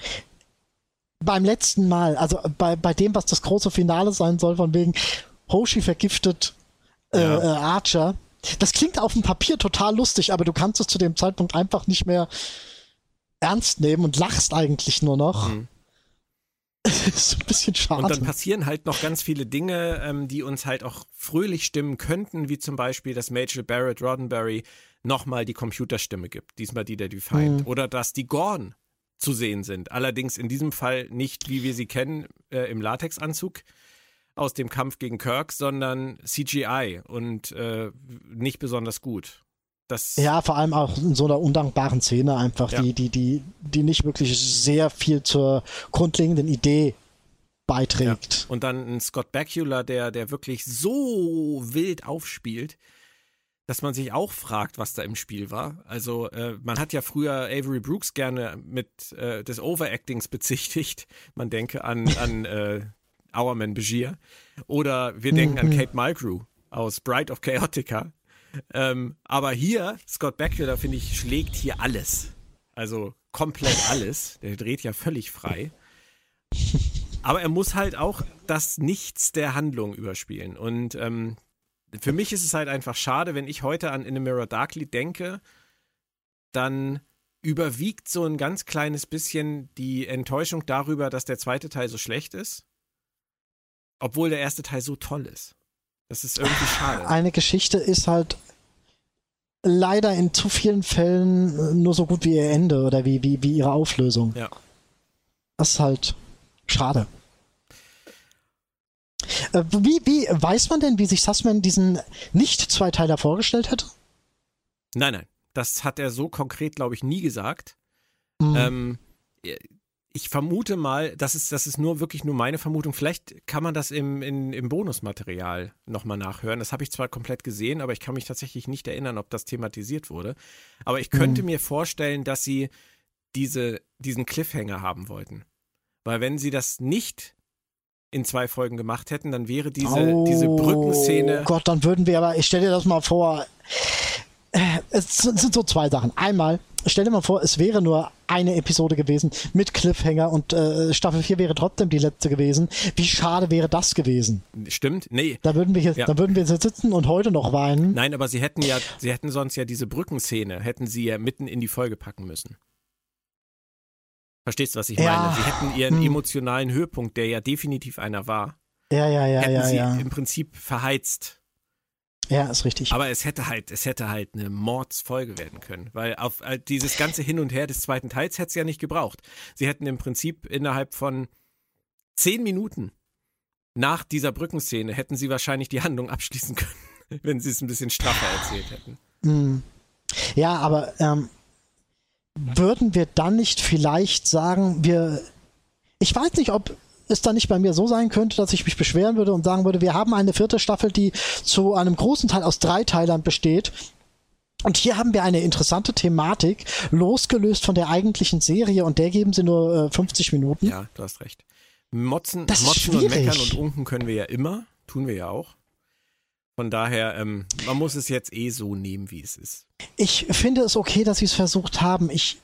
B: beim letzten Mal, also bei, bei dem, was das große Finale sein soll, von wegen Hoshi vergiftet äh, ja. äh, Archer. Das klingt auf dem Papier total lustig, aber du kannst es zu dem Zeitpunkt einfach nicht mehr ernst nehmen und lachst eigentlich nur noch. Mhm. ist ein bisschen schade.
A: Und dann passieren halt noch ganz viele Dinge, ähm, die uns halt auch fröhlich stimmen könnten, wie zum Beispiel, dass Major Barrett Roddenberry nochmal die Computerstimme gibt, diesmal die der Defiant. Mhm. Oder dass die Gorn zu sehen sind. Allerdings in diesem Fall nicht, wie wir sie kennen, äh, im Latexanzug aus dem Kampf gegen Kirk, sondern CGI und äh, nicht besonders gut. Das
B: Ja, vor allem auch in so einer undankbaren Szene einfach,
A: Ja.
B: die, die, die, die nicht wirklich sehr viel zur grundlegenden Idee beiträgt.
A: Und dann ein Scott Bakula, der, der wirklich so wild aufspielt, dass man sich auch fragt, was da im Spiel war. Also äh, man hat ja früher Avery Brooks gerne mit äh, des Overactings bezichtigt. Man denke an, an äh, Hourman Begier. Oder wir denken an Kate Mulgrew aus Bride of Chaotica. Ähm, aber hier, Scott Bakula, finde ich, schlägt hier alles. Also komplett alles. Der dreht ja völlig frei. Aber er muss halt auch das Nichts der Handlung überspielen. Und ähm, für mich ist es halt einfach schade, wenn ich heute an In a Mirror Darkly denke, dann überwiegt so ein ganz kleines bisschen die Enttäuschung darüber, dass der zweite Teil so schlecht ist, obwohl der erste Teil so toll ist. Das ist irgendwie schade.
B: Eine Geschichte ist halt leider in zu vielen Fällen nur so gut wie ihr Ende oder wie, wie, wie ihre Auflösung.
A: Ja.
B: Das ist halt schade. Äh, Wie, wie weiß man denn, wie sich Sussman diesen Nicht-Zweiteiler vorgestellt hätte?
A: Nein, nein, das hat er so konkret, glaube ich, nie gesagt.
B: Hm.
A: Ähm, ich vermute mal, das ist, das ist nur wirklich nur meine Vermutung. Vielleicht kann man das im, in, im Bonusmaterial nochmal nachhören. Das habe ich zwar komplett gesehen, aber ich kann mich tatsächlich nicht erinnern, ob das thematisiert wurde. Aber ich könnte mir vorstellen, dass sie diese, diesen Cliffhanger haben wollten. Weil wenn sie das nicht in zwei Folgen gemacht hätten, dann wäre diese, diese Brückenszene.
B: Oh Gott, dann würden wir aber, ich stell dir das mal vor. Äh, Es sind sind so zwei Sachen. Einmal, stell dir mal vor, es wäre nur eine Episode gewesen mit Cliffhanger und äh, Staffel 4 wäre trotzdem die letzte gewesen. Wie schade wäre das gewesen?
A: Stimmt? Nee.
B: Da würden wir jetzt,
A: Ja.
B: da würden wir jetzt sitzen und heute noch weinen.
A: Nein, aber sie hätten ja, sie hätten sonst ja diese Brückenszene, hätten sie ja mitten in die Folge packen müssen. Verstehst du, was ich
B: Ja.
A: meine? Sie hätten ihren
B: Hm.
A: emotionalen Höhepunkt, der ja definitiv einer war,
B: Ja, ja, ja,
A: hätten
B: ja,
A: sie
B: ja.
A: im Prinzip verheizt.
B: Ja, ist richtig.
A: Aber es hätte halt, es hätte halt eine Mordsfolge werden können, weil auf äh, dieses ganze Hin und Her des zweiten Teils hätte es ja nicht gebraucht. Sie hätten im Prinzip innerhalb von zehn Minuten nach dieser Brückenszene hätten sie wahrscheinlich die Handlung abschließen können, wenn sie es ein bisschen straffer erzählt hätten.
B: Hm. Ja, aber ähm, würden wir dann nicht vielleicht sagen, wir. Ich weiß nicht, ob es dann nicht bei mir so sein könnte, dass ich mich beschweren würde und sagen würde, wir haben eine vierte Staffel, die zu einem großen Teil aus drei Teilern besteht. Und hier haben wir eine interessante Thematik, losgelöst von der eigentlichen Serie und der geben sie nur äh, 50 Minuten.
A: Ja, du hast recht. Motzen,
B: Das
A: Motzen und meckern und unken können wir ja immer, tun wir ja auch. Von daher, ähm, man muss es jetzt eh so nehmen, wie es ist.
B: Ich finde es okay, dass sie es versucht haben. Ich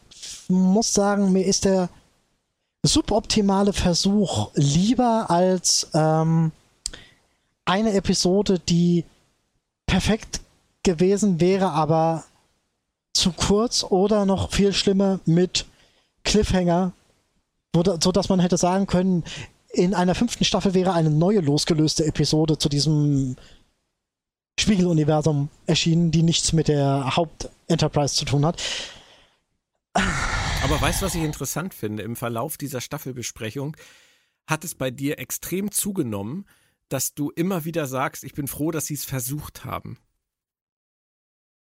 B: muss sagen, mir ist der suboptimale Versuch lieber als ähm, eine Episode, die perfekt gewesen wäre, aber zu kurz oder noch viel schlimmer mit Cliffhanger, da, so dass man hätte sagen können, in einer fünften Staffel wäre eine neue losgelöste Episode zu diesem Spiegeluniversum erschienen, die nichts mit der Haupt-Enterprise zu tun hat.
A: Aber weißt du, was ich interessant finde? Im Verlauf dieser Staffelbesprechung hat es bei dir extrem zugenommen, dass du immer wieder sagst, ich bin froh, dass sie es versucht haben.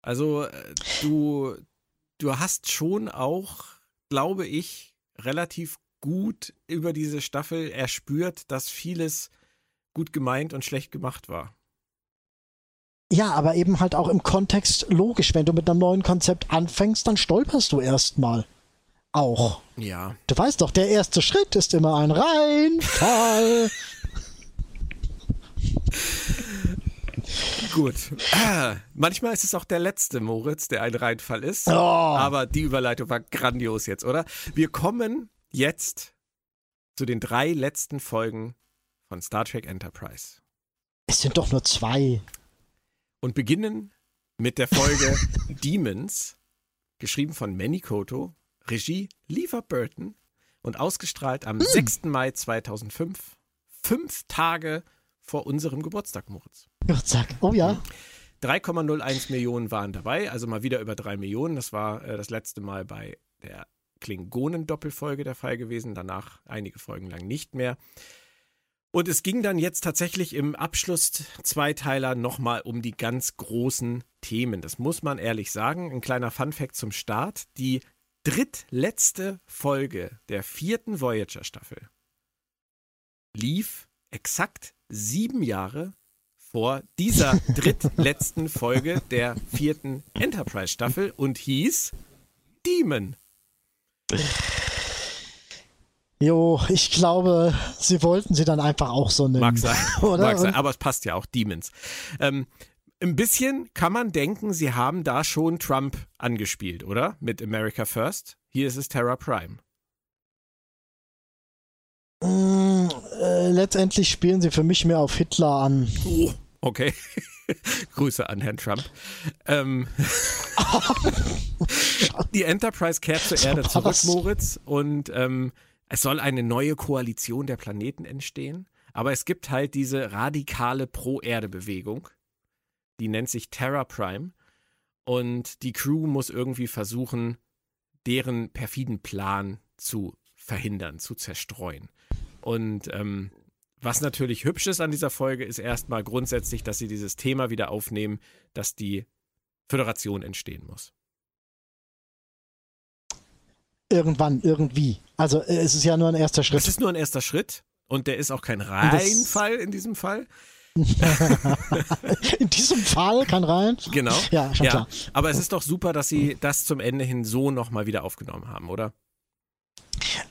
A: Also äh, du, du hast schon auch, glaube ich, relativ gut über diese Staffel erspürt, dass vieles gut gemeint und schlecht gemacht war.
B: Ja, aber eben halt auch im Kontext logisch. Wenn du mit einem neuen Konzept anfängst, dann stolperst du erstmal. Auch.
A: Ja.
B: Du weißt doch, der erste Schritt ist immer ein Reinfall.
A: Gut. Ah, manchmal ist es auch der letzte Moritz, der ein Reinfall ist.
B: Oh.
A: Aber die Überleitung war grandios jetzt, oder? Wir kommen jetzt zu den drei letzten Folgen von Star Trek Enterprise
B: Es sind doch nur zwei.
A: Und beginnen mit der Folge Demons, geschrieben von Manny Koto, Regie Lever Burton und ausgestrahlt am 6. Mai 2005, fünf Tage vor unserem Geburtstag, Moritz.
B: Geburtstag. Oh ja.
A: 3,01 Millionen waren dabei, also mal wieder über 3 Millionen. Das war äh, das letzte Mal bei der Klingonen-Doppelfolge der Fall gewesen, danach einige Folgen lang nicht mehr. Und es ging dann jetzt tatsächlich im Abschluss-Zweiteiler nochmal um die ganz großen Themen. Das muss man ehrlich sagen. Ein kleiner Funfact zum Start. Die drittletzte Folge der vierten Voyager-Staffel lief exakt sieben Jahre vor dieser drittletzten Folge der vierten Enterprise-Staffel und hieß Demon.
B: Jo, ich glaube, sie wollten sie dann einfach auch so nennen.
A: Mag sein, oder? Mag sein aber es passt ja auch, Demons. Ähm, ein bisschen kann man denken, sie haben da schon Trump angespielt, oder? Mit America First. Hier ist es Terra Prime.
B: Mm, äh, letztendlich spielen sie für mich mehr auf Hitler an.
A: Oh, okay. Grüße an Herrn Trump. Ähm, die Enterprise kehrt zur Erde zurück, Moritz, und ähm, es soll eine neue Koalition der Planeten entstehen. Aber es gibt halt diese radikale Pro-Erde-Bewegung. Die nennt sich Terra Prime. Und die Crew muss irgendwie versuchen, deren perfiden Plan zu verhindern, zu zerstreuen. Und ähm, was natürlich hübsch ist an dieser Folge, ist erstmal grundsätzlich, dass sie dieses Thema wieder aufnehmen, dass die Föderation entstehen muss.
B: Irgendwann, irgendwie. Also äh, es ist ja nur ein erster Schritt. Es
A: ist nur ein erster Schritt und der ist auch kein Reinfall in diesem Fall.
B: in diesem Fall kein rein.
A: Genau.
B: Ja, schon ja. klar.
A: Aber es ist doch super, dass sie das zum Ende hin so nochmal wieder aufgenommen haben, oder?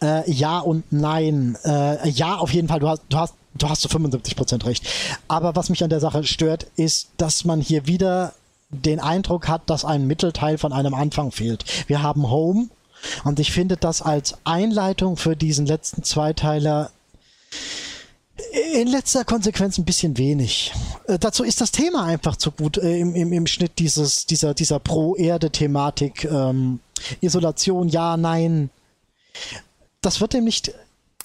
B: Äh, ja und nein. Äh, ja, auf jeden Fall. Du hast, du hast, du hast zu 75 Prozent recht. Aber was mich an der Sache stört, ist, dass man hier wieder den Eindruck hat, dass ein Mittelteil von einem Anfang fehlt. Wir haben Home und ich finde das als Einleitung für diesen letzten Zweiteiler in letzter Konsequenz ein bisschen wenig. Äh, dazu ist das Thema einfach zu gut äh, im, im, im Schnitt dieses, dieser, dieser Pro-Erde-Thematik. Ähm, Isolation, ja, nein, das wird dem nicht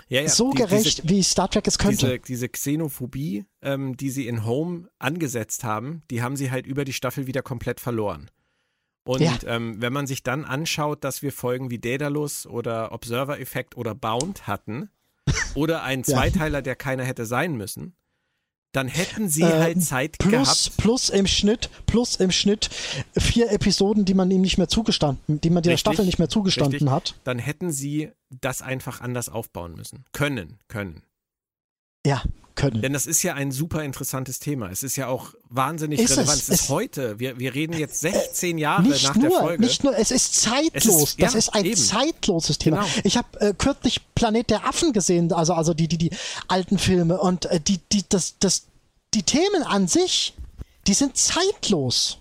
B: ja, ja, so die, gerecht, diese, wie Star Trek es könnte.
A: Diese, diese Xenophobie, ähm, die sie in Home angesetzt haben, die haben sie halt über die Staffel wieder komplett verloren. Und ja. ähm, wenn man sich dann anschaut, dass wir Folgen wie Daedalus oder Observer Effect oder Bound hatten, oder einen Zweiteiler, der keiner hätte sein müssen, dann hätten sie äh, halt Zeit
B: plus,
A: gehabt.
B: Plus im Schnitt, plus im Schnitt vier Episoden, die man ihm nicht mehr zugestanden, die man der Staffel nicht mehr zugestanden richtig. hat.
A: Dann hätten sie das einfach anders aufbauen müssen. Können, können.
B: Ja, können.
A: Denn das ist ja ein super interessantes Thema. Es ist ja auch wahnsinnig ist relevant. Es, es ist es, heute. Wir, wir reden jetzt 16 äh, Jahre nach
B: nur,
A: der Folge.
B: Nicht nur, es ist zeitlos. Ist, das ja, ist ein eben. zeitloses Thema. Genau. Ich habe äh, kürzlich Planet der Affen gesehen, also, also die, die, die alten Filme. Und äh, die, die, das, das, die Themen an sich, die sind zeitlos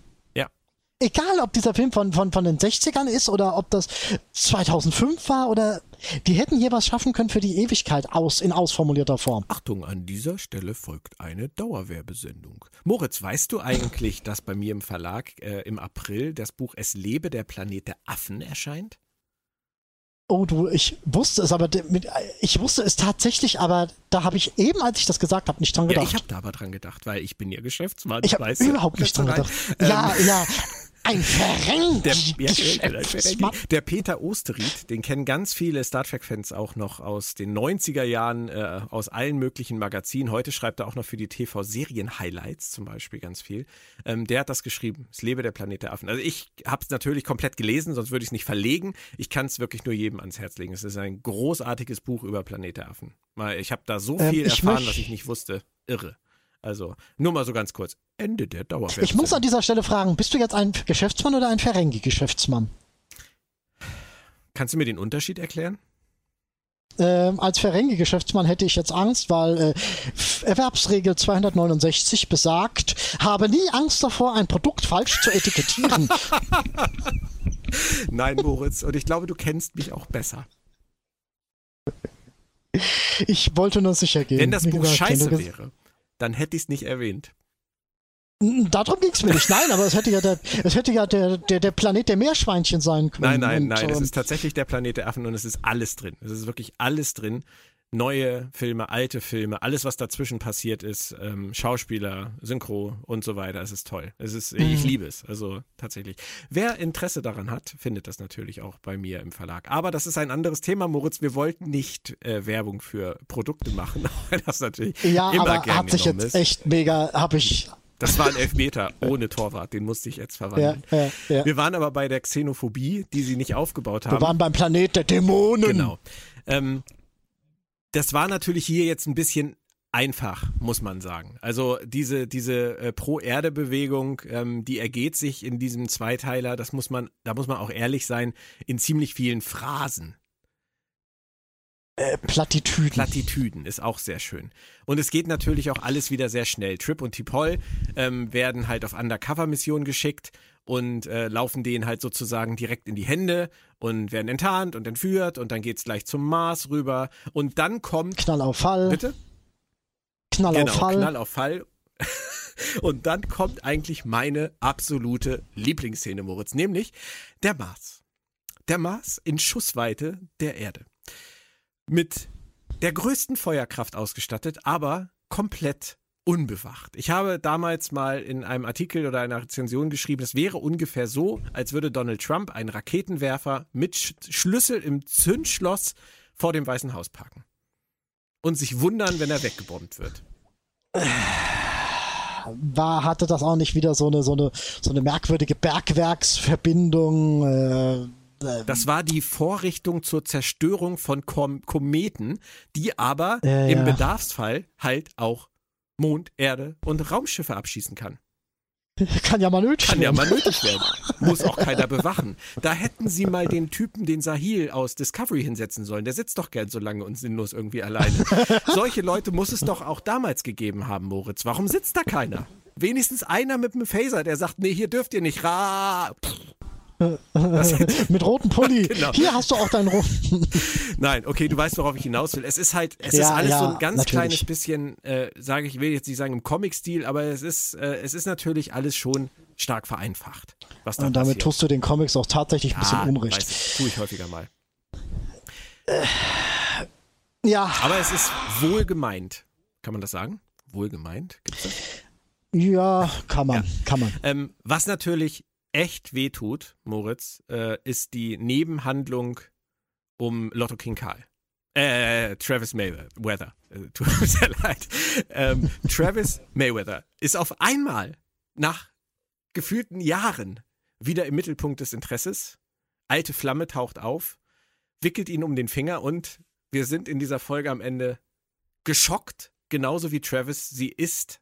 B: egal ob dieser Film von, von, von den 60ern ist oder ob das 2005 war oder die hätten hier was schaffen können für die Ewigkeit aus in ausformulierter Form.
A: Achtung, an dieser Stelle folgt eine Dauerwerbesendung. Moritz, weißt du eigentlich, dass bei mir im Verlag äh, im April das Buch Es lebe der Planet der Affen erscheint?
B: Oh du, ich wusste es, aber ich wusste es tatsächlich, aber da habe ich eben, als ich das gesagt habe, nicht dran gedacht.
A: Ja, ich habe da aber dran gedacht, weil ich bin ja Geschäftsmann.
B: Ich habe überhaupt nicht dran gedacht. Ja, ähm, ja, ein Ferengi.
A: Der, ja, der, Peter Osterried, den kennen ganz viele Star Trek-Fans auch noch aus den 90er Jahren, äh, aus allen möglichen Magazinen. Heute schreibt er auch noch für die TV-Serien-Highlights zum Beispiel ganz viel. Ähm, der hat das geschrieben. Es lebe der Planet der Affen. Also ich habe es natürlich komplett gelesen, sonst würde ich es nicht verlegen. Ich kann es wirklich nur jedem ans Herz legen. Es ist ein großartiges Buch über Planet der Affen. Ich habe da so ähm, viel ähm, erfahren, was ich nicht wusste. Irre. Also, nur mal so ganz kurz. Ende der Dauerwerbung.
B: Ich muss an dieser Stelle fragen, bist du jetzt ein Geschäftsmann oder ein Ferengi-Geschäftsmann?
A: Kannst du mir den Unterschied erklären?
B: Ähm, als Ferengi-Geschäftsmann hätte ich jetzt Angst, weil äh, Erwerbsregel 269 besagt, habe nie Angst davor, ein Produkt falsch zu etikettieren.
A: Nein, Moritz, und ich glaube, du kennst mich auch besser.
B: Ich wollte nur sicher gehen.
A: Wenn das Buch scheiße wäre, dann hätte ich es nicht erwähnt.
B: Darum ging es mir nicht. Nein, aber es hätte ja, der, es hätte ja der, der, der Planet der Meerschweinchen sein können.
A: Nein, nein, und, nein. Ähm, es ist tatsächlich der Planet der Affen und es ist alles drin. Es ist wirklich alles drin. Neue Filme, alte Filme, alles, was dazwischen passiert ist, ähm, Schauspieler, Synchro und so weiter. Es ist toll. Es ist, ich
B: Mhm.
A: liebe es. Also tatsächlich. Wer Interesse daran hat, findet das natürlich auch bei mir im Verlag. Aber das ist ein anderes Thema, Moritz. Wir wollten nicht äh, Werbung für Produkte machen, weil das natürlich
B: Ja,
A: immer
B: aber
A: gern
B: hat sich jetzt
A: ist.
B: echt mega, habe ich.
A: Das war ein Elfmeter ohne Torwart, den musste ich jetzt
B: Ja,
A: verwandeln.
B: ja, ja.
A: Wir waren aber bei der Xenophobie, die sie nicht aufgebaut
B: Wir
A: haben.
B: waren beim Planet der Dämonen.
A: Genau. Ähm, das war natürlich hier jetzt ein bisschen einfach, muss man sagen. Also diese, diese äh, Pro-Erde-Bewegung, ähm, die ergeht sich in diesem Zweiteiler, das muss man, da muss man auch ehrlich sein, in ziemlich vielen Phrasen.
B: Äh, Plattitüden.
A: Plattitüden ist auch sehr schön. Und es geht natürlich auch alles wieder sehr schnell. Trip und Tipol ähm, werden halt auf Undercover-Missionen geschickt und äh, laufen denen halt sozusagen direkt in die Hände und werden enttarnt und entführt und dann geht's gleich zum Mars rüber und dann kommt
B: Knall auf Fall.
A: bitte
B: Knall
A: genau
B: auf Fall.
A: Knall auf Fall und dann kommt eigentlich meine absolute Lieblingsszene Moritz, nämlich der Mars. Der Mars in Schussweite der Erde mit der größten Feuerkraft ausgestattet, aber komplett unbewacht. Ich habe damals mal in einem Artikel oder einer Rezension geschrieben, es wäre ungefähr so, als würde Donald Trump einen Raketenwerfer mit Sch Schlüssel im Zündschloss vor dem Weißen Haus parken. Und sich wundern, wenn er weggebombt wird.
B: War, hatte das auch nicht wieder so eine, so eine, so eine merkwürdige Bergwerksverbindung? Äh, äh,
A: Das war die Vorrichtung zur Zerstörung von Kom Kometen, die aber
B: Ja,
A: im
B: ja.
A: Bedarfsfall halt auch Mond, Erde und Raumschiffe abschießen kann.
B: kann ja mal nötig
A: Kann ja
B: werden.
A: mal nötig werden. Muss auch keiner bewachen. Da hätten sie mal den Typen, den Sahil aus Discovery hinsetzen sollen. Der sitzt doch gern so lange und sinnlos irgendwie alleine. Solche Leute muss es doch auch damals gegeben haben, Moritz. Warum sitzt da keiner? Wenigstens einer mit einem Phaser, der sagt, nee, hier dürft ihr nicht. Ra
B: Mit rotem Pulli.
A: Genau.
B: Hier hast du auch deinen roten.
A: Nein, okay, du weißt, worauf ich hinaus will. Es ist halt, es ist
B: Ja,
A: alles
B: ja,
A: so ein ganz
B: natürlich.
A: kleines bisschen, äh, sage ich, will jetzt nicht sagen im Comic-Stil, aber es ist, äh, es ist natürlich alles schon stark vereinfacht. Was da
B: Und damit
A: passiert.
B: tust du den Comics auch tatsächlich ein bisschen
A: Ah,
B: Unrecht.
A: Weiß, tue ich häufiger mal.
B: Ja,
A: Aber es ist wohl gemeint. Kann man das sagen? Wohl gemeint? Gibt's das?
B: ja, kann man, kann man.
A: Ähm, was natürlich echt wehtut, Moritz, äh, ist die Nebenhandlung um Lotto King Karl. Äh, Travis Mayweather. Äh, tut mir sehr leid. Ähm, Travis Mayweather ist auf einmal nach gefühlten Jahren wieder im Mittelpunkt des Interesses. Alte Flamme taucht auf, wickelt ihn um den Finger und wir sind in dieser Folge am Ende geschockt, genauso wie Travis. Sie ist,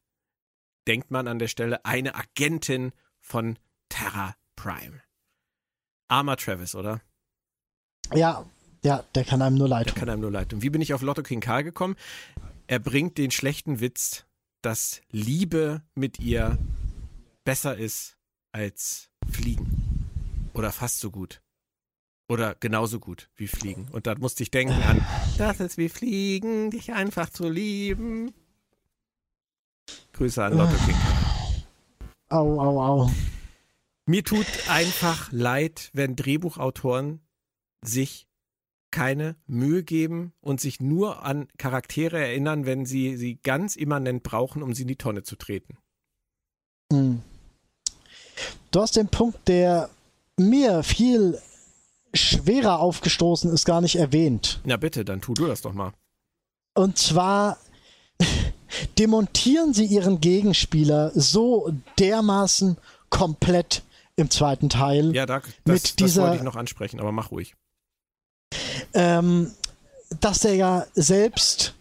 A: denkt man an der Stelle, eine Agentin von Terra Prime. Armer Travis, oder?
B: Ja, ja, der kann einem nur leid
A: Der kann einem nur leid tun. Wie bin ich auf Lotto King Karl gekommen? Er bringt den schlechten Witz, dass Liebe mit ihr besser ist als Fliegen. Oder fast so gut. Oder genauso gut wie Fliegen. Und da musste ich denken an, das ist wie Fliegen, dich einfach zu lieben. Grüße an Lotto King Karl.
B: Au, au, au.
A: Mir tut einfach leid, wenn Drehbuchautoren sich keine Mühe geben und sich nur an Charaktere erinnern, wenn sie sie ganz immanent brauchen, um sie in die Tonne zu treten.
B: Hm. Du hast den Punkt, der mir viel schwerer aufgestoßen ist, gar nicht erwähnt.
A: Na bitte, dann tu du das doch mal.
B: Und zwar demontieren sie ihren Gegenspieler so dermaßen komplett im zweiten Teil,
A: Ja, da, das,
B: Mit
A: das
B: dieser-
A: wollte ich noch ansprechen, aber mach ruhig.
B: ähm, dass er ja selbst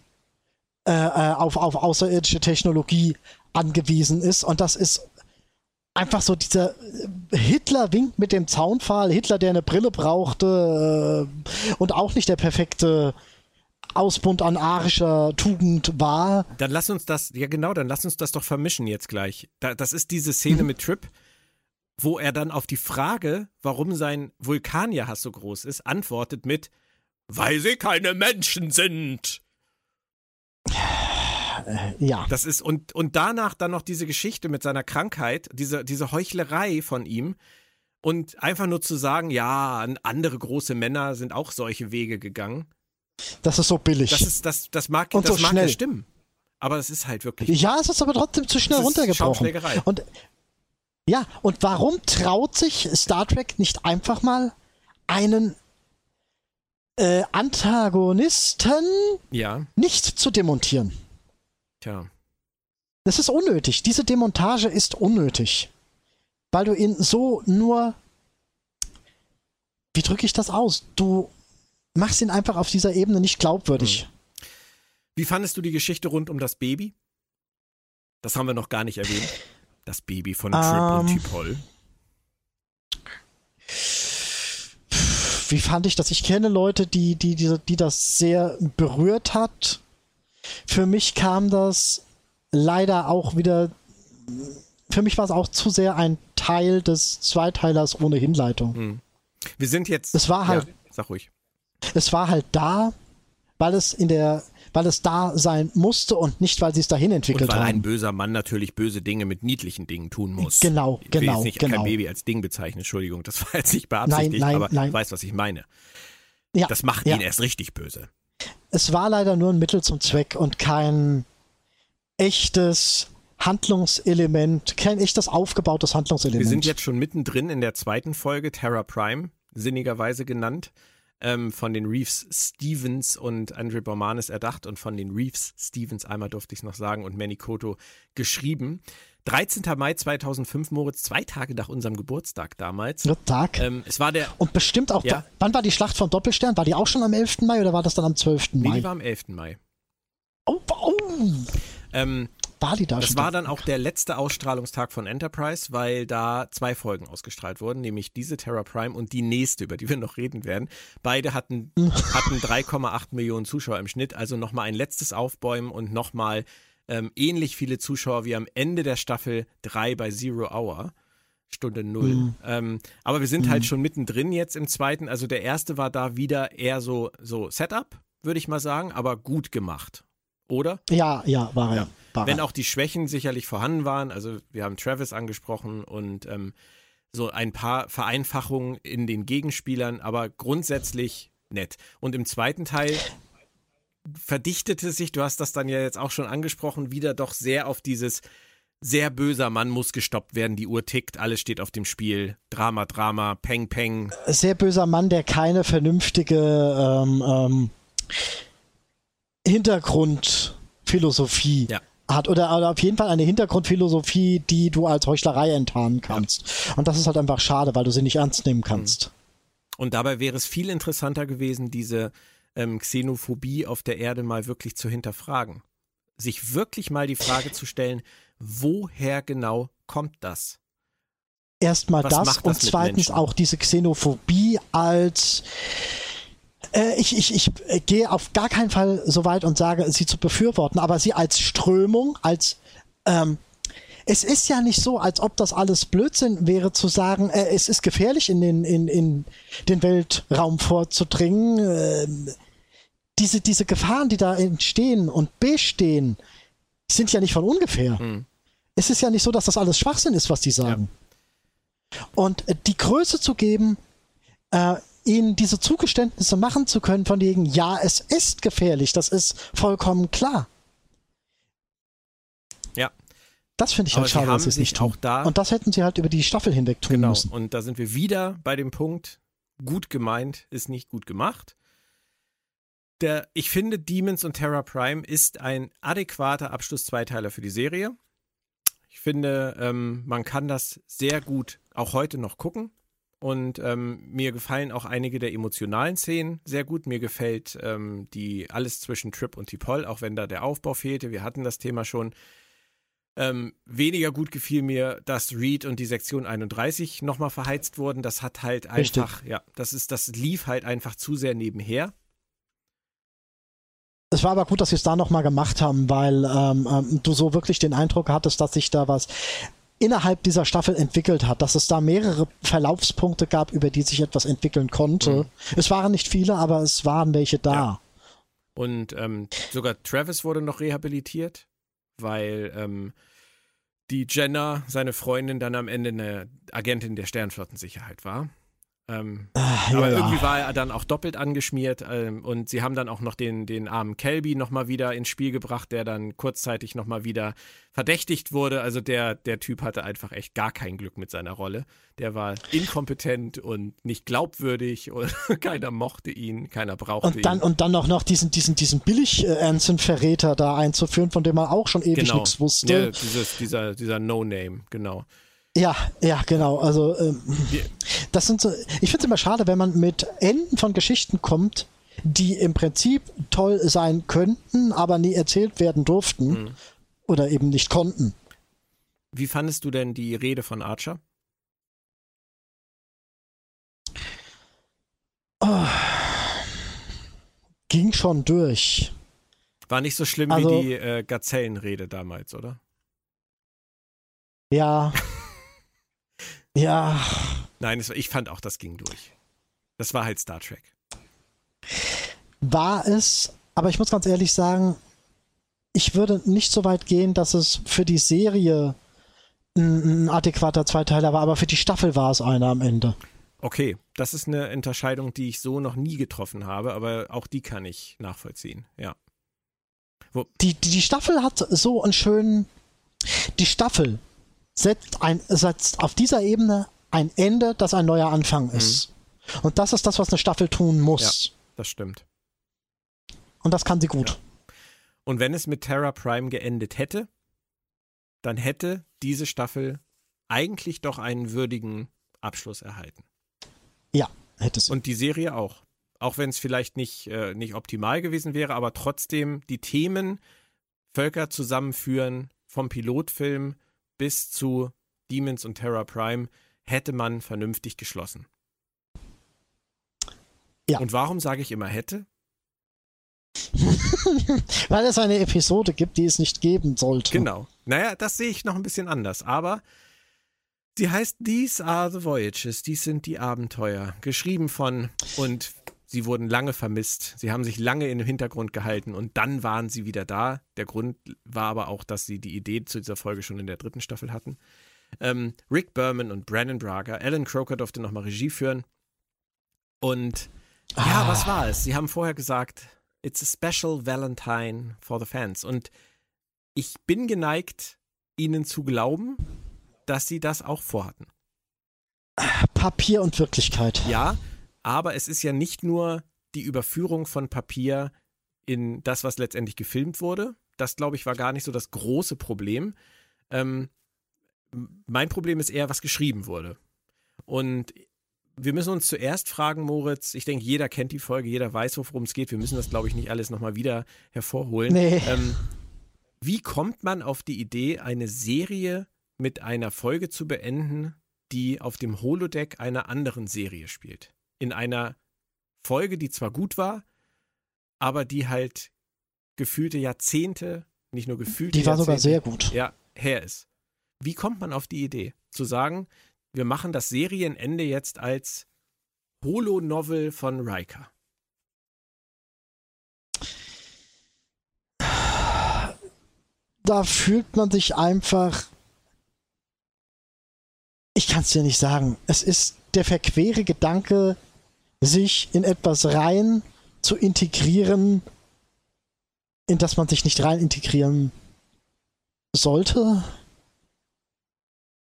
B: äh, äh, auf, auf außerirdische Technologie angewiesen ist. Und das ist einfach so dieser äh, Hitler winkt mit dem Zaunpfahl, Hitler, der eine Brille brauchte äh, und auch nicht der perfekte Ausbund an arischer Tugend war.
A: Dann lass uns das, ja genau, dann lass uns das doch vermischen jetzt gleich. Da, das ist diese Szene mit Trip, wo er dann auf die Frage, warum sein Vulkanierhass so groß ist, antwortet mit, weil sie keine Menschen sind.
B: Ja.
A: Das ist, und, und danach dann noch diese Geschichte mit seiner Krankheit, diese, diese Heuchlerei von ihm. Und einfach nur zu sagen, ja, andere große Männer sind auch solche Wege gegangen.
B: Das ist so billig.
A: Das, ist, das, das mag,
B: Und
A: das
B: so
A: mag
B: schnell.
A: ja stimmen. Aber es ist halt wirklich.
B: Ja, es ist aber trotzdem zu schnell runtergebrochen. Und ja, und warum traut sich Star Trek nicht einfach mal einen äh, Antagonisten
A: Ja,
B: nicht zu demontieren?
A: tja.
B: Das ist unnötig. Diese Demontage ist unnötig. Weil du ihn so nur. Wie drücke ich das aus? Du machst ihn einfach auf dieser Ebene nicht glaubwürdig.
A: Wie fandest du die Geschichte rund um das Baby? Das haben wir noch gar nicht erwähnt. Das Baby von Trip und
B: Ähm.
A: T'Pol.
B: Wie fand ich das? Ich kenne Leute, die, die, die, die das sehr berührt hat. Für mich kam das leider auch wieder. Für mich war es auch zu sehr ein Teil des Zweiteilers ohne Hinleitung.
A: Wir sind jetzt.
B: Es war halt-
A: Ja, sag ruhig.
B: Es war halt da, weil es in der, weil es da sein musste und nicht, weil sie es dahin
A: Und
B: entwickelt
A: weil ein
B: haben.
A: böser Mann natürlich böse Dinge mit niedlichen Dingen tun muss.
B: Genau,
A: Ich will
B: genau,
A: jetzt nicht
B: genau.
A: kein Baby als Ding bezeichnen, Entschuldigung, das war jetzt nicht beabsichtigt,
B: nein,
A: aber
B: nein.
A: du weißt, was ich meine.
B: Ja,
A: Das macht
B: ja.
A: ihn erst richtig böse.
B: Es war leider nur ein Mittel zum Zweck und kein echtes Handlungselement, kein echtes aufgebautes Handlungselement.
A: Wir sind jetzt schon mittendrin in der zweiten Folge, Terra Prime, sinnigerweise genannt, ähm, von den Reeves Stevens und Andre Bormanis erdacht und von den Reeves Stevens, einmal durfte ich es noch sagen, und Manny Koto geschrieben. 13. Mai 2005, Moritz, zwei Tage nach unserem Geburtstag damals.
B: Ja, Tag.
A: Ähm, es war der,
B: und bestimmt auch,
A: Ja.
B: wann war die Schlacht von Doppelstern? War die auch schon am 11. Mai oder war das dann am 12.
A: nee,
B: Mai?
A: die war am 11. Mai.
B: oh, oh,
A: Ähm,
B: war die da
A: Das war dann auch der letzte Ausstrahlungstag von Enterprise, weil da zwei Folgen ausgestrahlt wurden, nämlich diese Terra Prime und die nächste, über die wir noch reden werden. Beide hatten, hatten 3,8 Millionen Zuschauer im Schnitt, also nochmal ein letztes Aufbäumen und nochmal ähm, ähnlich viele Zuschauer wie am Ende der Staffel 3 bei Zero Hour. Stunde null.
B: Mhm.
A: Ähm, aber wir sind halt schon mittendrin jetzt im zweiten. Also der erste war da wieder eher so, so Setup, würde ich mal sagen, aber gut gemacht. Oder?
B: ja, ja, war er.
A: Ja.
B: War
A: Wenn auch die Schwächen sicherlich vorhanden waren, also wir haben Travis angesprochen und ähm, so ein paar Vereinfachungen in den Gegenspielern, aber grundsätzlich nett. Und im zweiten Teil verdichtete sich, du hast das dann ja jetzt auch schon angesprochen, wieder doch sehr auf dieses sehr böser Mann muss gestoppt werden, die Uhr tickt, alles steht auf dem Spiel, Drama, Drama, Peng, Peng.
B: Sehr böser Mann, der keine vernünftige ähm, ähm, Hintergrundphilosophie
A: Ja.
B: Hat oder, oder auf jeden Fall eine Hintergrundphilosophie, die du als Heuchlerei enttarnen kannst. Und das ist halt einfach schade, weil du sie nicht ernst nehmen kannst.
A: Und dabei wäre es viel interessanter gewesen, diese ähm, Xenophobie auf der Erde mal wirklich zu hinterfragen. Sich wirklich mal die Frage zu stellen, woher genau kommt das?
B: Erstmal das
A: das
B: und zweitens
A: Menschen?
B: auch diese Xenophobie als äh, ich, ich, ich äh, gehe auf gar keinen Fall so weit und sage, sie zu befürworten, aber sie als Strömung, als ähm, es ist ja nicht so, als ob das alles Blödsinn wäre zu sagen, äh, es ist gefährlich in den, in, in den Weltraum vorzudringen. Ähm, diese, diese Gefahren, die da entstehen und bestehen, sind ja nicht von ungefähr.
A: Hm.
B: Es ist ja nicht so, dass das alles Schwachsinn ist, was die sagen. Und äh, die Größe zu geben, äh, ihnen diese Zugeständnisse machen zu können, von wegen, ja, es ist gefährlich, das ist vollkommen klar.
A: Ja,
B: Das finde ich
A: Aber
B: halt schade, dass sie es nicht tun.
A: auch da-
B: Und das hätten sie halt über die Staffel hinweg tun
A: genau.
B: müssen.
A: Und da sind wir wieder bei dem Punkt, gut gemeint ist nicht gut gemacht. Der, ich finde, Demons und Terra Prime ist ein adäquater Abschluss-Zweiteiler für die Serie. Ich finde, ähm, man kann das sehr gut auch heute noch gucken. Und ähm, mir gefallen auch einige der emotionalen Szenen sehr gut. Mir gefällt ähm, die alles zwischen Trip und T'Pol, auch wenn da der Aufbau fehlte. Wir hatten das Thema schon. Ähm, weniger gut gefiel mir, dass Reed und die Sektion 31 nochmal verheizt wurden. Das hat halt
B: Richtig.
A: einfach, ja, das ist, das lief halt einfach zu sehr nebenher.
B: Es war aber gut, dass sie es da nochmal gemacht haben, weil ähm, ähm, du so wirklich den Eindruck hattest, dass sich da was innerhalb dieser Staffel entwickelt hat, dass es da mehrere Verlaufspunkte gab, über die sich etwas entwickeln konnte.
A: Mhm.
B: Es waren nicht viele, aber es waren welche da.
A: Ja. Und ähm, sogar Travis wurde noch rehabilitiert, weil ähm, die Jenna, seine Freundin, dann am Ende eine Agentin der Sternflottensicherheit war. Ähm,
B: Ah,
A: aber
B: ja,
A: irgendwie war er dann auch doppelt angeschmiert ähm, und sie haben dann auch noch den, den armen Kelby nochmal wieder ins Spiel gebracht, der dann kurzzeitig nochmal wieder verdächtigt wurde. Also der, der Typ hatte einfach echt gar kein Glück mit seiner Rolle. Der war inkompetent und nicht glaubwürdig und keiner mochte ihn, keiner brauchte
B: Und dann,
A: ihn.
B: und dann auch noch diesen, diesen, diesen Billig-Ernsten-Verräter da einzuführen, von dem man auch schon ewig
A: Genau.
B: nichts wusste.
A: Ja, dieses, dieser, dieser No-Name, genau.
B: Ja, ja, genau. Also ähm, das sind so. Ich finde es immer schade, wenn man mit Enden von Geschichten kommt, die im Prinzip toll sein könnten, aber nie erzählt werden durften
A: Mhm.
B: oder eben nicht konnten.
A: Wie fandest du denn die Rede von Archer?
B: Ging schon durch.
A: War nicht so schlimm
B: Also-
A: wie die äh, Gazellenrede damals, oder?
B: Ja. Ja.
A: Nein, war- ich fand auch, das ging durch. Das war halt Star Trek.
B: War es, aber ich muss ganz ehrlich sagen, ich würde nicht so weit gehen, dass es für die Serie ein, ein adäquater Zweiteiler war, aber für die Staffel war es einer am Ende.
A: Okay, das ist eine Unterscheidung, die ich so noch nie getroffen habe, aber auch die kann ich nachvollziehen, ja.
B: Die, die, die Staffel hat so einen schönen. Die Staffel setzt, ein, setzt auf dieser Ebene ein Ende, das ein neuer Anfang ist. Und das ist das, was eine Staffel tun muss.
A: Das stimmt.
B: Und das kann sie gut.
A: Und wenn es mit Terra Prime geendet hätte, dann hätte diese Staffel eigentlich doch einen würdigen Abschluss erhalten.
B: Ja, hätte sie.
A: Und die Serie auch. Auch wenn es vielleicht nicht, äh, nicht optimal gewesen wäre, aber trotzdem die Themen Völker zusammenführen, vom Pilotfilm bis zu Demons und Terra Prime, hätte man vernünftig geschlossen.
B: Ja.
A: Und warum sage ich immer hätte?
B: Weil es eine Episode gibt, die es nicht geben sollte.
A: Genau. Naja, das sehe ich noch ein bisschen anders. Aber sie heißt These are the Voyages. Dies sind die Abenteuer. Geschrieben von und sie wurden lange vermisst. Sie haben sich lange in den Hintergrund gehalten und dann waren sie wieder da. Der Grund war aber auch, dass sie die Idee zu dieser Folge schon in der dritten Staffel hatten. Ähm, Rick Berman und Brandon Braga. Alan Croker durfte nochmal Regie führen. Und ja,
B: Ah.
A: was war es? Sie haben vorher gesagt, it's a special Valentine for the fans. Und ich bin geneigt, ihnen zu glauben, dass sie das auch vorhatten.
B: Papier und Wirklichkeit.
A: Ja, aber es ist ja nicht nur die Überführung von Papier in das, was letztendlich gefilmt wurde. Das, glaube ich, war gar nicht so das große Problem. Ähm, mein Problem ist eher, was geschrieben wurde. Und wir müssen uns zuerst fragen, Moritz, ich denke, jeder kennt die Folge, jeder weiß, worum es geht. Wir müssen das, glaube ich, nicht alles nochmal wieder hervorholen.
B: Nee.
A: Ähm, wie kommt man auf die Idee, eine Serie mit einer Folge zu beenden, die auf dem Holodeck einer anderen Serie spielt? In einer Folge, die zwar gut war, aber die halt gefühlte Jahrzehnte, nicht nur gefühlte
B: Die war sogar
A: Jahrzehnte,
B: sehr gut.
A: ja, her ist. Wie kommt man auf die Idee, zu sagen, wir machen das Serienende jetzt als Holo-Novel von Riker?
B: Da fühlt man sich einfach. Ich kann es dir nicht sagen. Es ist der verquere Gedanke, sich in etwas rein zu integrieren, in das man sich nicht rein integrieren sollte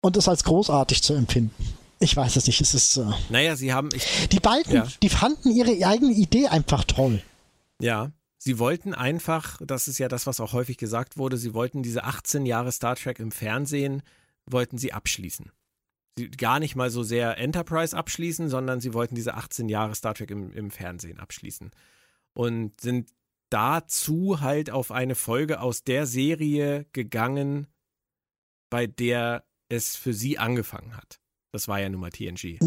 B: und es als großartig zu empfinden. Ich weiß es nicht. Es ist äh,
A: Naja, sie haben, ich,
B: die beiden,
A: Ja.
B: die fanden ihre eigene Idee einfach toll.
A: Ja, sie wollten einfach, das ist ja das, was auch häufig gesagt wurde, sie wollten diese 18 Jahre Star Trek im Fernsehen, wollten sie abschließen. Sie, gar nicht mal so sehr Enterprise abschließen, sondern sie wollten diese 18 Jahre Star Trek im, im Fernsehen abschließen. Und sind dazu halt auf eine Folge aus der Serie gegangen, bei der es für sie angefangen hat. Das war ja nun mal TNG.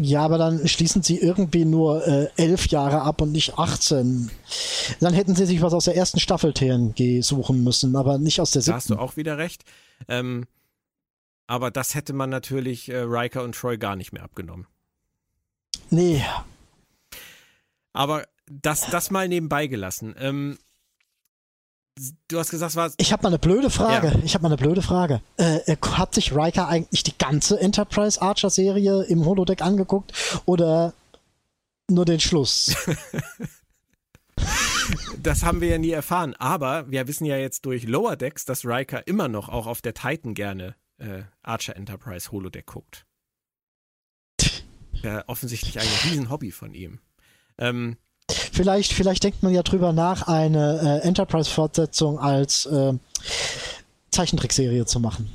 B: Ja, aber dann schließen sie irgendwie nur äh, elf Jahre ab und nicht 18. Dann hätten sie sich was aus der ersten Staffel TNG suchen müssen, aber nicht aus der
A: Da hast du
B: siebten.
A: auch wieder recht. Ähm, aber das hätte man natürlich äh, Riker und Troy gar nicht mehr abgenommen.
B: Nee,
A: Aber das, das mal nebenbei gelassen. Ähm, du hast gesagt, es war.
B: Ich habe mal eine blöde Frage. Ja. Ich habe mal eine blöde Frage. Äh, hat sich Riker eigentlich die ganze Enterprise Archer Serie im Holodeck angeguckt oder nur den Schluss?
A: das haben wir ja nie erfahren. Aber wir wissen ja jetzt durch Lower Decks, dass Riker immer noch auch auf der Titan gerne äh, Archer Enterprise Holodeck guckt. Ja, offensichtlich ein Riesenhobby von ihm. Ähm,
B: Vielleicht, vielleicht denkt man ja drüber nach, eine äh, Enterprise-Fortsetzung als äh, Zeichentrickserie zu machen.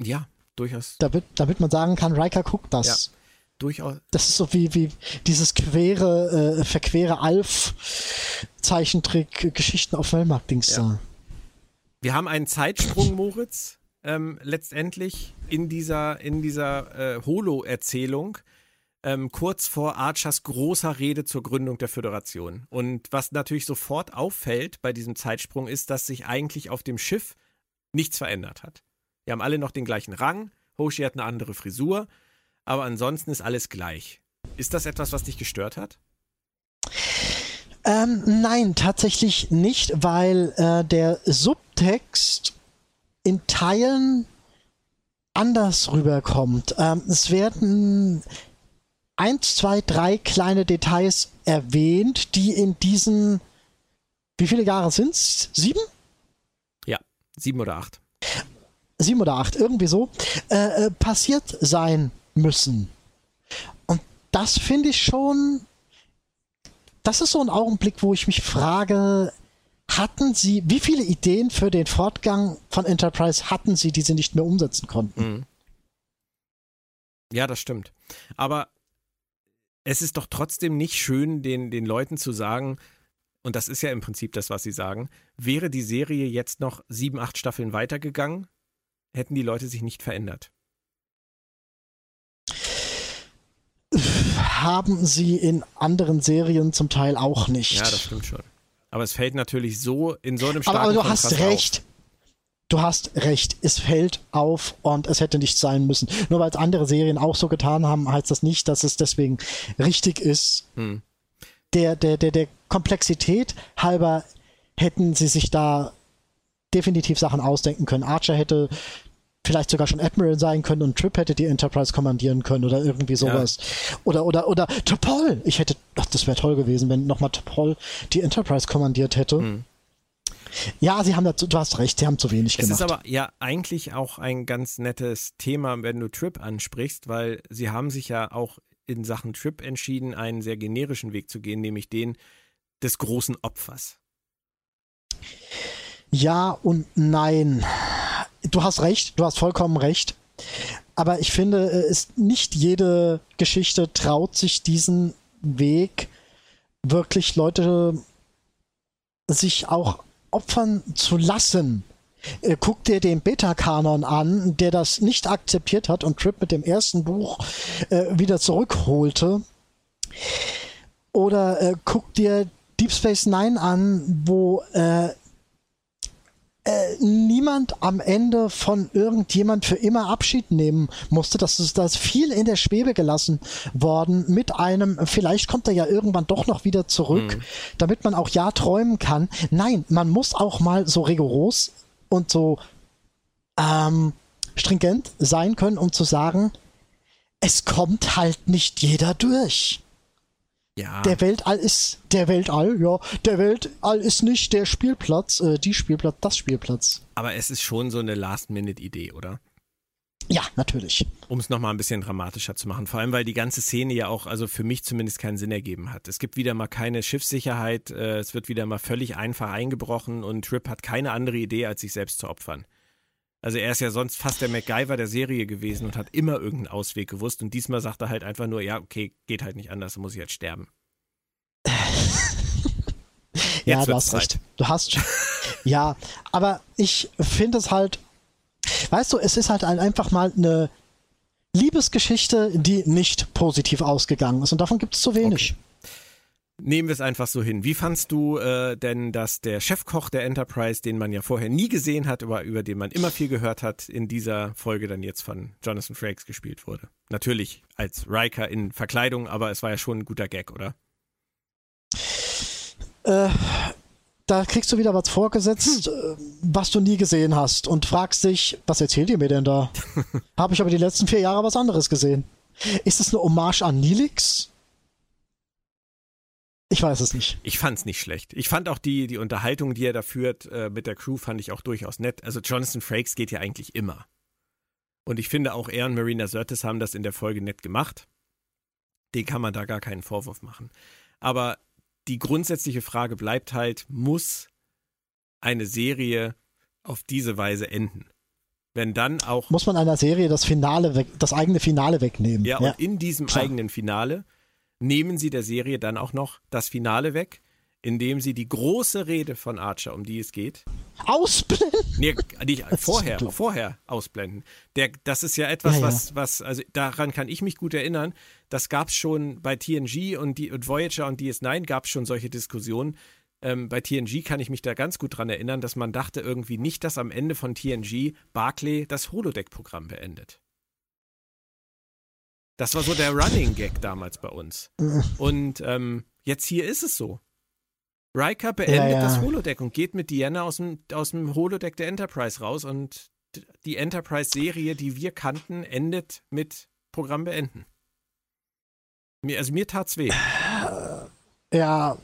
A: Ja, durchaus.
B: Damit, damit man sagen kann, Riker guckt das. Ja,
A: durchaus.
B: Das ist so wie, wie dieses quere, äh, verquere Alf-Zeichentrick-Geschichten auf Wellmarkt-Dings ja. da.
A: Wir haben einen Zeitsprung, Moritz, ähm, letztendlich in dieser, in dieser äh, Holo-Erzählung ähm, kurz vor Archers großer Rede zur Gründung der Föderation. Und was natürlich sofort auffällt bei diesem Zeitsprung ist, dass sich eigentlich auf dem Schiff nichts verändert hat. Wir haben alle noch den gleichen Rang, Hoshi hat eine andere Frisur, aber ansonsten ist alles gleich. Ist das etwas, was dich gestört hat?
B: Ähm, nein, tatsächlich nicht, weil äh, der Subtext in Teilen anders rüberkommt. Ähm, es werden eins, zwei, drei kleine Details erwähnt, die in diesen, wie viele Jahre sind es? Sieben?
A: Ja, sieben oder acht.
B: Sieben oder acht, irgendwie so, äh, äh passiert sein müssen. Und das finde ich schon, das ist so ein Augenblick, wo ich mich frage, hatten Sie, wie viele Ideen für den Fortgang von Enterprise hatten Sie, die Sie nicht mehr umsetzen konnten? Mhm.
A: Ja, das stimmt. Aber es ist doch trotzdem nicht schön, den, den Leuten zu sagen, und das ist ja im Prinzip das, was sie sagen, wäre die Serie jetzt noch sieben, acht Staffeln weitergegangen, hätten die Leute sich nicht verändert.
B: Haben sie in anderen Serien zum Teil auch nicht.
A: Ja, das stimmt schon. Aber es fällt natürlich so in so einem starken
B: Aber, aber du hast recht. Auf du hast recht, es fällt auf und es hätte nicht sein müssen. Nur weil es andere Serien auch so getan haben, heißt das nicht, dass es deswegen richtig ist. Hm. Der, der, der, der Komplexität halber hätten sie sich da definitiv Sachen ausdenken können. Archer hätte vielleicht sogar schon Admiral sein können und Trip hätte die Enterprise kommandieren können oder irgendwie sowas. Ja. Oder, oder, oder Topol. Ich hätte, ach, das wäre toll gewesen, wenn nochmal Topol die Enterprise kommandiert hätte. Hm. Ja, sie haben dazu, du hast recht, sie haben zu wenig
A: gemacht.
B: Es ist
A: aber ja eigentlich auch ein ganz nettes Thema, wenn du Trip ansprichst, weil sie haben sich ja auch in Sachen Trip entschieden, einen sehr generischen Weg zu gehen, nämlich den des großen Opfers.
B: Ja und nein. Du hast recht, du hast vollkommen recht. Aber ich finde, ist äh, nicht jede Geschichte traut sich diesen Weg wirklich Leute sich auch opfern zu lassen. Äh, guck dir den Beta-Kanon an, der das nicht akzeptiert hat und Trip mit dem ersten Buch äh, wieder zurückholte. Oder äh, guck dir Deep Space Nine an, wo äh, äh, niemand am Ende von irgendjemand für immer Abschied nehmen musste. Das ist das viel in der Schwebe gelassen worden mit einem, vielleicht kommt er ja irgendwann doch noch wieder zurück, mhm. damit man auch ja träumen kann. Nein, man muss auch mal so rigoros und so ähm, stringent sein können, um zu sagen, es kommt halt nicht jeder durch. Ja. Der Weltall ist der Weltall, ja. Der Weltall ist nicht der Spielplatz, äh, die Spielplatz, das Spielplatz.
A: Aber es ist schon so eine Last-Minute-Idee, oder?
B: Ja, natürlich.
A: Um es nochmal ein bisschen dramatischer zu machen. Vor allem, weil die ganze Szene ja auch, also für mich zumindest keinen Sinn ergeben hat. Es gibt wieder mal keine Schiffssicherheit, äh, es wird wieder mal völlig einfach eingebrochen und Trip hat keine andere Idee, als sich selbst zu opfern. Also er ist ja sonst fast der MacGyver der Serie gewesen und hat immer irgendeinen Ausweg gewusst. Und diesmal sagt er halt einfach nur, ja, okay, geht halt nicht anders, dann muss ich jetzt sterben.
B: ja, du hast Zeit. recht. Du hast ja, aber ich finde es halt, weißt du, es ist halt einfach mal eine Liebesgeschichte, die nicht positiv ausgegangen ist. Und davon gibt es zu wenig. Okay.
A: Nehmen wir es einfach so hin. Wie fandst du äh, denn, dass der Chefkoch der Enterprise, den man ja vorher nie gesehen hat, aber über den man immer viel gehört hat, in dieser Folge dann jetzt von Jonathan Frakes gespielt wurde? Natürlich als Riker in Verkleidung, aber es war ja schon ein guter Gag, oder?
B: Äh, da kriegst du wieder was vorgesetzt, hm. was du nie gesehen hast und fragst dich, was erzählt ihr mir denn da? Habe ich aber die letzten vier Jahre was anderes gesehen. Ist es eine Hommage an Nilix? Ich weiß es nicht.
A: Ich fand es nicht schlecht. Ich fand auch die, die Unterhaltung, die er da führt äh, mit der Crew, fand ich auch durchaus nett. Also Jonathan Frakes geht ja eigentlich immer. Und ich finde auch er und Marina Sirtis haben das in der Folge nett gemacht. Den kann man da gar keinen Vorwurf machen. Aber die grundsätzliche Frage bleibt halt, muss eine Serie auf diese Weise enden? Wenn dann auch.
B: Muss man einer Serie das Finale weg, das eigene Finale wegnehmen.
A: Ja, ja. und in diesem Klar. eigenen Finale nehmen sie der Serie dann auch noch das Finale weg, indem sie die große Rede von Archer, um die es geht,
B: ausblenden.
A: Nee, nicht, vorher, vorher ausblenden. Der, das ist ja etwas, ja, ja. was, was, also daran kann ich mich gut erinnern. Das gab es schon bei TNG und, die, und Voyager und DS9 gab es schon solche Diskussionen. Ähm, bei TNG kann ich mich da ganz gut dran erinnern, dass man dachte irgendwie nicht, dass am Ende von TNG Barclay das Holodeck-Programm beendet. Das war so der Running Gag damals bei uns. Und ähm, jetzt hier ist es so. Riker beendet ja, ja. das Holodeck und geht mit Diana aus dem, aus dem Holodeck der Enterprise raus und die Enterprise-Serie, die wir kannten, endet mit Programm beenden. Mir, also mir tat's weh.
B: Ja.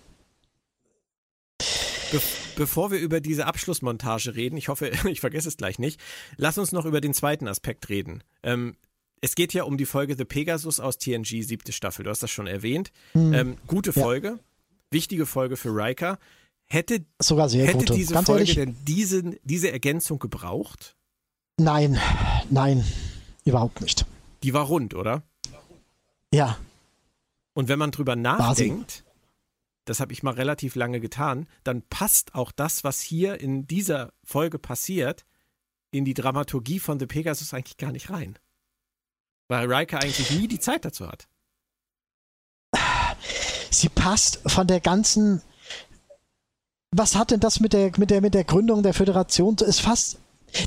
A: Be bevor wir über diese Abschlussmontage reden, ich hoffe, ich vergesse es gleich nicht, lass uns noch über den zweiten Aspekt reden. Ähm, es geht ja um die Folge The Pegasus aus TNG, siebte Staffel. Du hast das schon erwähnt. Hm. Ähm, gute Folge, ja. wichtige Folge für Riker. Hätte,
B: Sogar sehr hätte
A: gute. diese Ganz Folge ehrlich, denn diese, diese Ergänzung gebraucht?
B: Nein, nein, überhaupt nicht.
A: Die war rund, oder?
B: Ja.
A: Und wenn man drüber nachdenkt, das habe ich mal relativ lange getan, dann passt auch das, was hier in dieser Folge passiert, in die Dramaturgie von The Pegasus eigentlich gar nicht rein. Weil Riker eigentlich nie die Zeit dazu hat.
B: Sie passt von der ganzen. Was hat denn das mit der, mit der, mit der Gründung der Föderation? Es fast.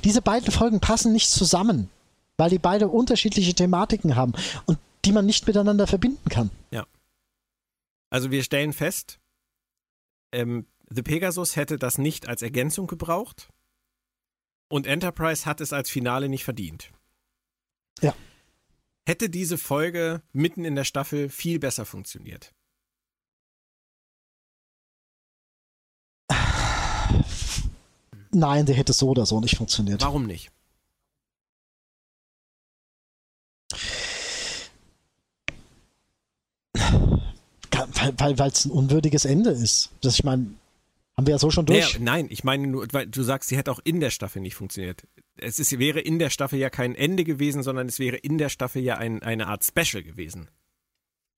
B: Diese beiden Folgen passen nicht zusammen, weil die beide unterschiedliche Thematiken haben und die man nicht miteinander verbinden kann.
A: Ja. Also wir stellen fest, ähm, The Pegasus hätte das nicht als Ergänzung gebraucht und Enterprise hat es als Finale nicht verdient.
B: Ja
A: hätte diese Folge mitten in der Staffel viel besser funktioniert.
B: Nein, der hätte so oder so nicht funktioniert.
A: Warum nicht?
B: Weil es ein unwürdiges Ende ist. Das, ich meine, haben wir ja so schon durch.
A: Naja, nein, ich meine nur, weil du sagst, sie hätte auch in der Staffel nicht funktioniert. Es ist, wäre in der Staffel ja kein Ende gewesen, sondern es wäre in der Staffel ja ein, eine Art Special gewesen.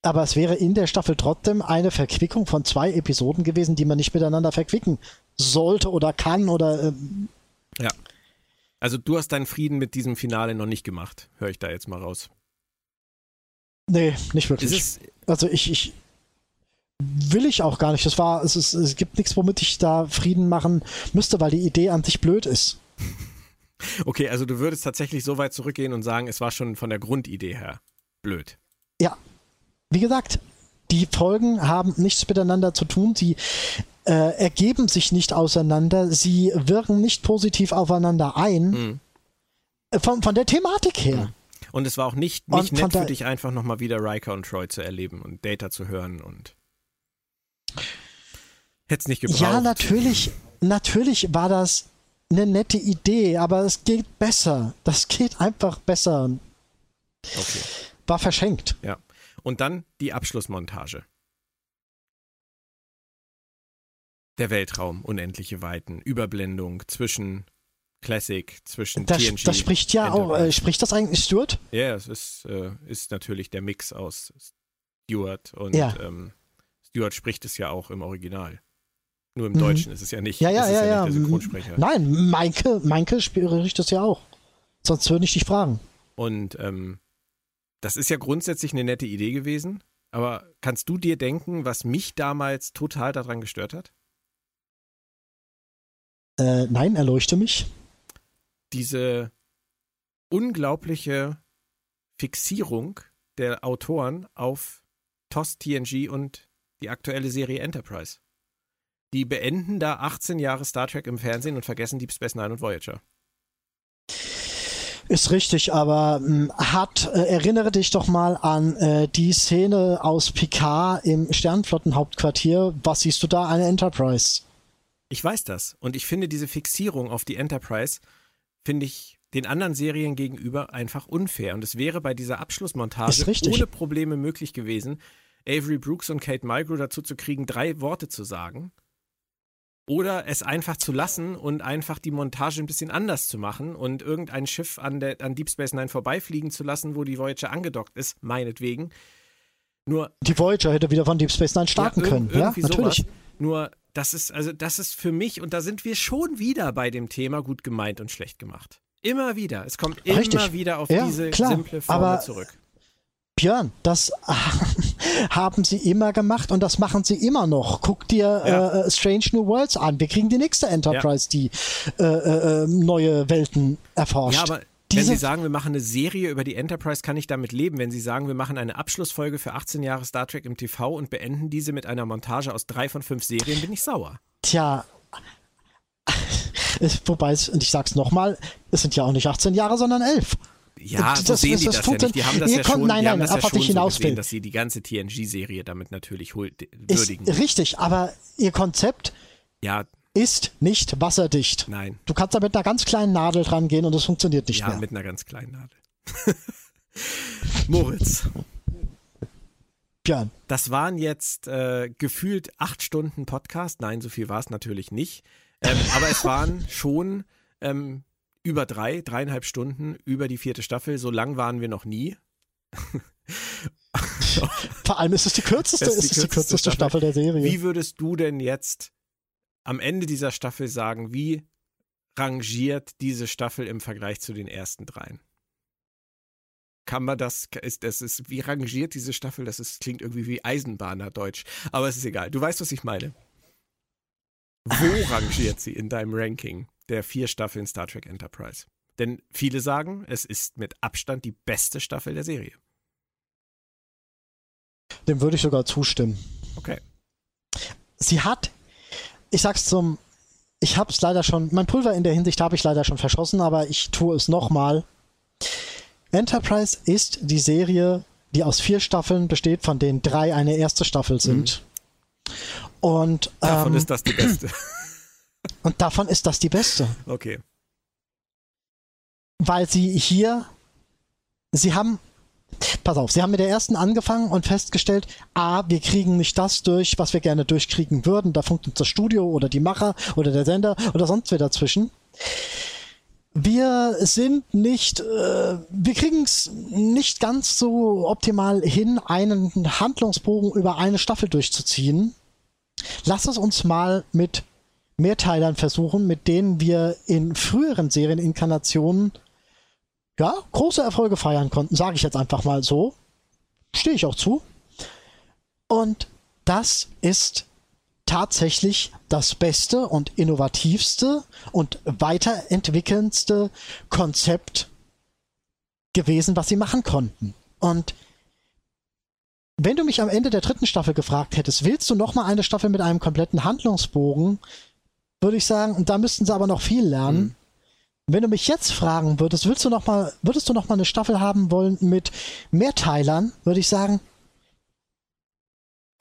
B: Aber es wäre in der Staffel trotzdem eine Verquickung von zwei Episoden gewesen, die man nicht miteinander verquicken sollte oder kann oder. Ähm
A: ja. Also du hast deinen Frieden mit diesem Finale noch nicht gemacht, höre ich da jetzt mal raus.
B: Nee, nicht wirklich. also ich, ich, will ich auch gar nicht. Das war, es, ist, es gibt nichts, womit ich da Frieden machen müsste, weil die Idee an sich blöd ist.
A: Okay, also du würdest tatsächlich so weit zurückgehen und sagen, es war schon von der Grundidee her blöd.
B: Ja. Wie gesagt, die Folgen haben nichts miteinander zu tun. Sie äh, ergeben sich nicht auseinander. Sie wirken nicht positiv aufeinander ein. Mhm. Von, von der Thematik her. Mhm.
A: Und es war auch nicht, nicht nett für dich, einfach nochmal wieder Riker und Troy zu erleben und Data zu hören und. Hätte es nicht gebraucht.
B: Ja, natürlich, natürlich war das eine nette Idee, aber es geht besser. Das geht einfach besser. Okay. War verschenkt.
A: Ja. Und dann die Abschlussmontage. Der Weltraum, unendliche Weiten, Überblendung zwischen Classic, zwischen
B: das,
A: TNG.
B: Das spricht ja auch, äh, spricht das eigentlich Stuart?
A: Ja, es ist, äh, ist natürlich der Mix aus Stuart und ja. ähm, Stuart spricht es ja auch im Original. Nur im mhm. Deutschen ist es ja nicht.
B: Ja, ja, ja,
A: ja,
B: ja. der Synchronsprecher. Nein, Maike, Maike spricht das ja auch. Sonst würde ich dich fragen.
A: Und ähm, das ist ja grundsätzlich eine nette Idee gewesen. Aber kannst du dir denken, was mich damals total daran gestört hat?
B: Äh, nein, erleuchte mich.
A: Diese unglaubliche Fixierung der Autoren auf TOS, TNG und die aktuelle Serie Enterprise. Die beenden da 18 Jahre Star Trek im Fernsehen und vergessen Deep Space Nine und Voyager.
B: Ist richtig, aber mh, hat, äh, erinnere dich doch mal an äh, die Szene aus Picard im Sternflottenhauptquartier. Was siehst du da? Eine Enterprise.
A: Ich weiß das. Und ich finde diese Fixierung auf die Enterprise, finde ich den anderen Serien gegenüber einfach unfair. Und es wäre bei dieser Abschlussmontage ohne Probleme möglich gewesen, Avery Brooks und Kate Mulgrew dazu zu kriegen, drei Worte zu sagen. Oder es einfach zu lassen und einfach die Montage ein bisschen anders zu machen und irgendein Schiff an, der, an Deep Space Nine vorbeifliegen zu lassen, wo die Voyager angedockt ist, meinetwegen. Nur.
B: Die Voyager hätte wieder von Deep Space Nine starten ja, können. Ja, natürlich.
A: Sowas. Nur, das ist, also, das ist für mich, und da sind wir schon wieder bei dem Thema gut gemeint und schlecht gemacht. Immer wieder. Es kommt immer Richtig. wieder auf ja, diese klar, simple Formel zurück.
B: Björn, das haben sie immer gemacht und das machen sie immer noch. Guck dir ja. äh, Strange New Worlds an. Wir kriegen die nächste Enterprise, ja. die äh, äh, äh, neue Welten erforscht.
A: Ja, aber Diese wenn Sie sagen, wir machen eine Serie über die Enterprise, kann ich damit leben. Wenn Sie sagen, wir machen eine Abschlussfolge für 18 Jahre Star Trek im TV und beenden diese mit einer Montage aus drei von fünf Serien, bin ich sauer.
B: Tja, wobei, und ich sag's nochmal, es sind ja auch nicht 18 Jahre, sondern 11.
A: Ja, so sehen das, die das, das ja nicht. Die haben das ja
B: schon, nein, nein, das ja schon
A: so gesehen, dass sie die ganze TNG-Serie damit natürlich würdigen.
B: Ist richtig, aber ihr Konzept ja. ist nicht wasserdicht.
A: Nein.
B: Du kannst da mit einer ganz kleinen Nadel dran gehen und es funktioniert nicht
A: ja,
B: mehr.
A: Ja, mit einer ganz kleinen Nadel. Moritz.
B: Björn.
A: Das waren jetzt äh, gefühlt acht Stunden Podcast. Nein, so viel war es natürlich nicht. Ähm, aber es waren schon ähm, über drei, dreieinhalb Stunden über die vierte Staffel. So lang waren wir noch nie.
B: Vor allem ist es die kürzeste, ist, die, kürzeste, die kürzeste Staffel. Staffel der Serie.
A: Wie würdest du denn jetzt am Ende dieser Staffel sagen, wie rangiert diese Staffel im Vergleich zu den ersten dreien? Kann man das, ist, das ist, wie rangiert diese Staffel? Das ist, klingt irgendwie wie Eisenbahner-Deutsch. Aber es ist egal. Du weißt, was ich meine. Wo rangiert sie in deinem Ranking? Der vier Staffeln Star Trek Enterprise. Denn viele sagen, es ist mit Abstand die beste Staffel der Serie.
B: Dem würde ich sogar zustimmen.
A: Okay.
B: Sie hat, ich sag's zum, ich hab's leider schon, mein Pulver in der Hinsicht habe ich leider schon verschossen, aber ich tue es nochmal. Enterprise ist die Serie, die aus vier Staffeln besteht, von denen drei eine erste Staffel sind. Mhm. Und
A: davon
B: ähm,
A: ist das die beste.
B: Und davon ist das die beste.
A: Okay.
B: Weil sie hier, sie haben, pass auf, sie haben mit der ersten angefangen und festgestellt, a, wir kriegen nicht das durch, was wir gerne durchkriegen würden. Da funkt uns das Studio oder die Macher oder der Sender oder sonst wer dazwischen. Wir sind nicht, äh, wir kriegen es nicht ganz so optimal hin, einen Handlungsbogen über eine Staffel durchzuziehen. Lass es uns mal mit Mehrteilern versuchen, mit denen wir in früheren Serieninkarnationen ja, große Erfolge feiern konnten, sage ich jetzt einfach mal so. Stehe ich auch zu. Und das ist tatsächlich das beste und innovativste und weiterentwickelndste Konzept gewesen, was sie machen konnten. Und wenn du mich am Ende der dritten Staffel gefragt hättest, willst du noch mal eine Staffel mit einem kompletten Handlungsbogen, würde ich sagen, und da müssten sie aber noch viel lernen. Mhm. Wenn du mich jetzt fragen würdest, würdest du noch mal, würdest du noch mal eine Staffel haben wollen mit Mehrteilern, würde ich sagen,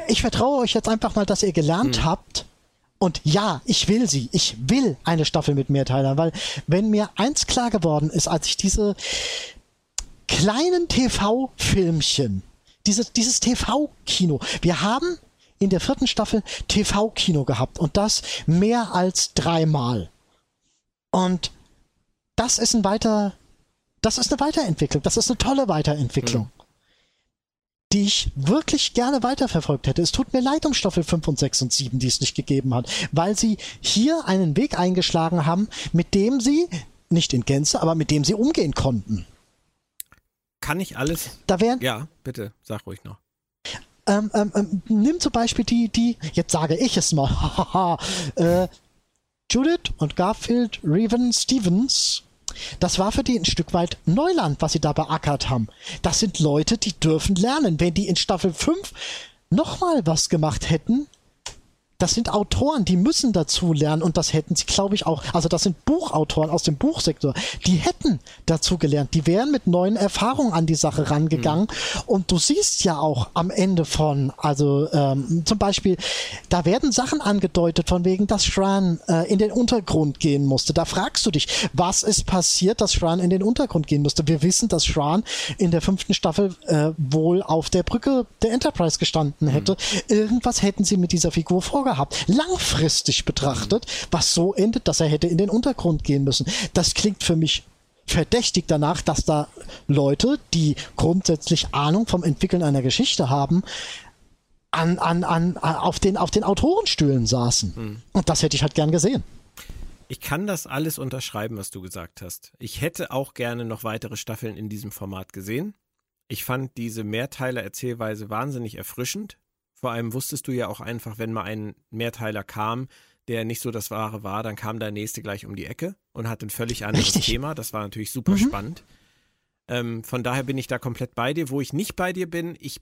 B: ich vertraue euch jetzt einfach mal, dass ihr gelernt mhm. habt. Und ja, ich will sie. Ich will eine Staffel mit Mehrteilern, weil wenn mir eins klar geworden ist, als ich diese kleinen TV-Filmchen, diese, dieses TV-Kino, wir haben in der vierten Staffel TV-Kino gehabt und das mehr als dreimal. Und das ist ein weiter, das ist eine Weiterentwicklung, das ist eine tolle Weiterentwicklung. Mhm. Die ich wirklich gerne weiterverfolgt hätte. Es tut mir leid um Staffel 5 und 6 und 7, die es nicht gegeben hat, weil sie hier einen Weg eingeschlagen haben, mit dem sie, nicht in Gänze, aber mit dem sie umgehen konnten.
A: Kann ich alles?
B: Da wären.
A: Ja, bitte, sag ruhig noch.
B: Ähm, ähm, ähm, nimm zum Beispiel die, die, jetzt sage ich es mal, äh, Judith und Garfield Reven Stevens. Das war für die ein Stück weit Neuland, was sie da beackert haben. Das sind Leute, die dürfen lernen. Wenn die in Staffel 5 nochmal was gemacht hätten, das sind Autoren, die müssen dazu lernen und das hätten sie, glaube ich, auch. Also das sind Buchautoren aus dem Buchsektor, die hätten dazu gelernt, die wären mit neuen Erfahrungen an die Sache rangegangen. Mhm. Und du siehst ja auch am Ende von, also ähm, zum Beispiel, da werden Sachen angedeutet von wegen, dass Shran äh, in den Untergrund gehen musste. Da fragst du dich, was ist passiert, dass Shran in den Untergrund gehen musste? Wir wissen, dass Shran in der fünften Staffel äh, wohl auf der Brücke der Enterprise gestanden hätte. Mhm. Irgendwas hätten sie mit dieser Figur vorgestellt vorgehabt, langfristig betrachtet, was so endet, dass er hätte in den Untergrund gehen müssen. Das klingt für mich verdächtig danach, dass da Leute, die grundsätzlich Ahnung vom Entwickeln einer Geschichte haben, an, an, an, auf, den, auf den Autorenstühlen saßen. Hm. Und das hätte ich halt gern gesehen.
A: Ich kann das alles unterschreiben, was du gesagt hast. Ich hätte auch gerne noch weitere Staffeln in diesem Format gesehen. Ich fand diese Mehrteiler-Erzählweise wahnsinnig erfrischend. Vor allem wusstest du ja auch einfach, wenn mal ein Mehrteiler kam, der nicht so das Wahre war, dann kam der nächste gleich um die Ecke und hat ein völlig anderes Richtig. Thema. Das war natürlich super mhm. spannend. Ähm, von daher bin ich da komplett bei dir. Wo ich nicht bei dir bin, ich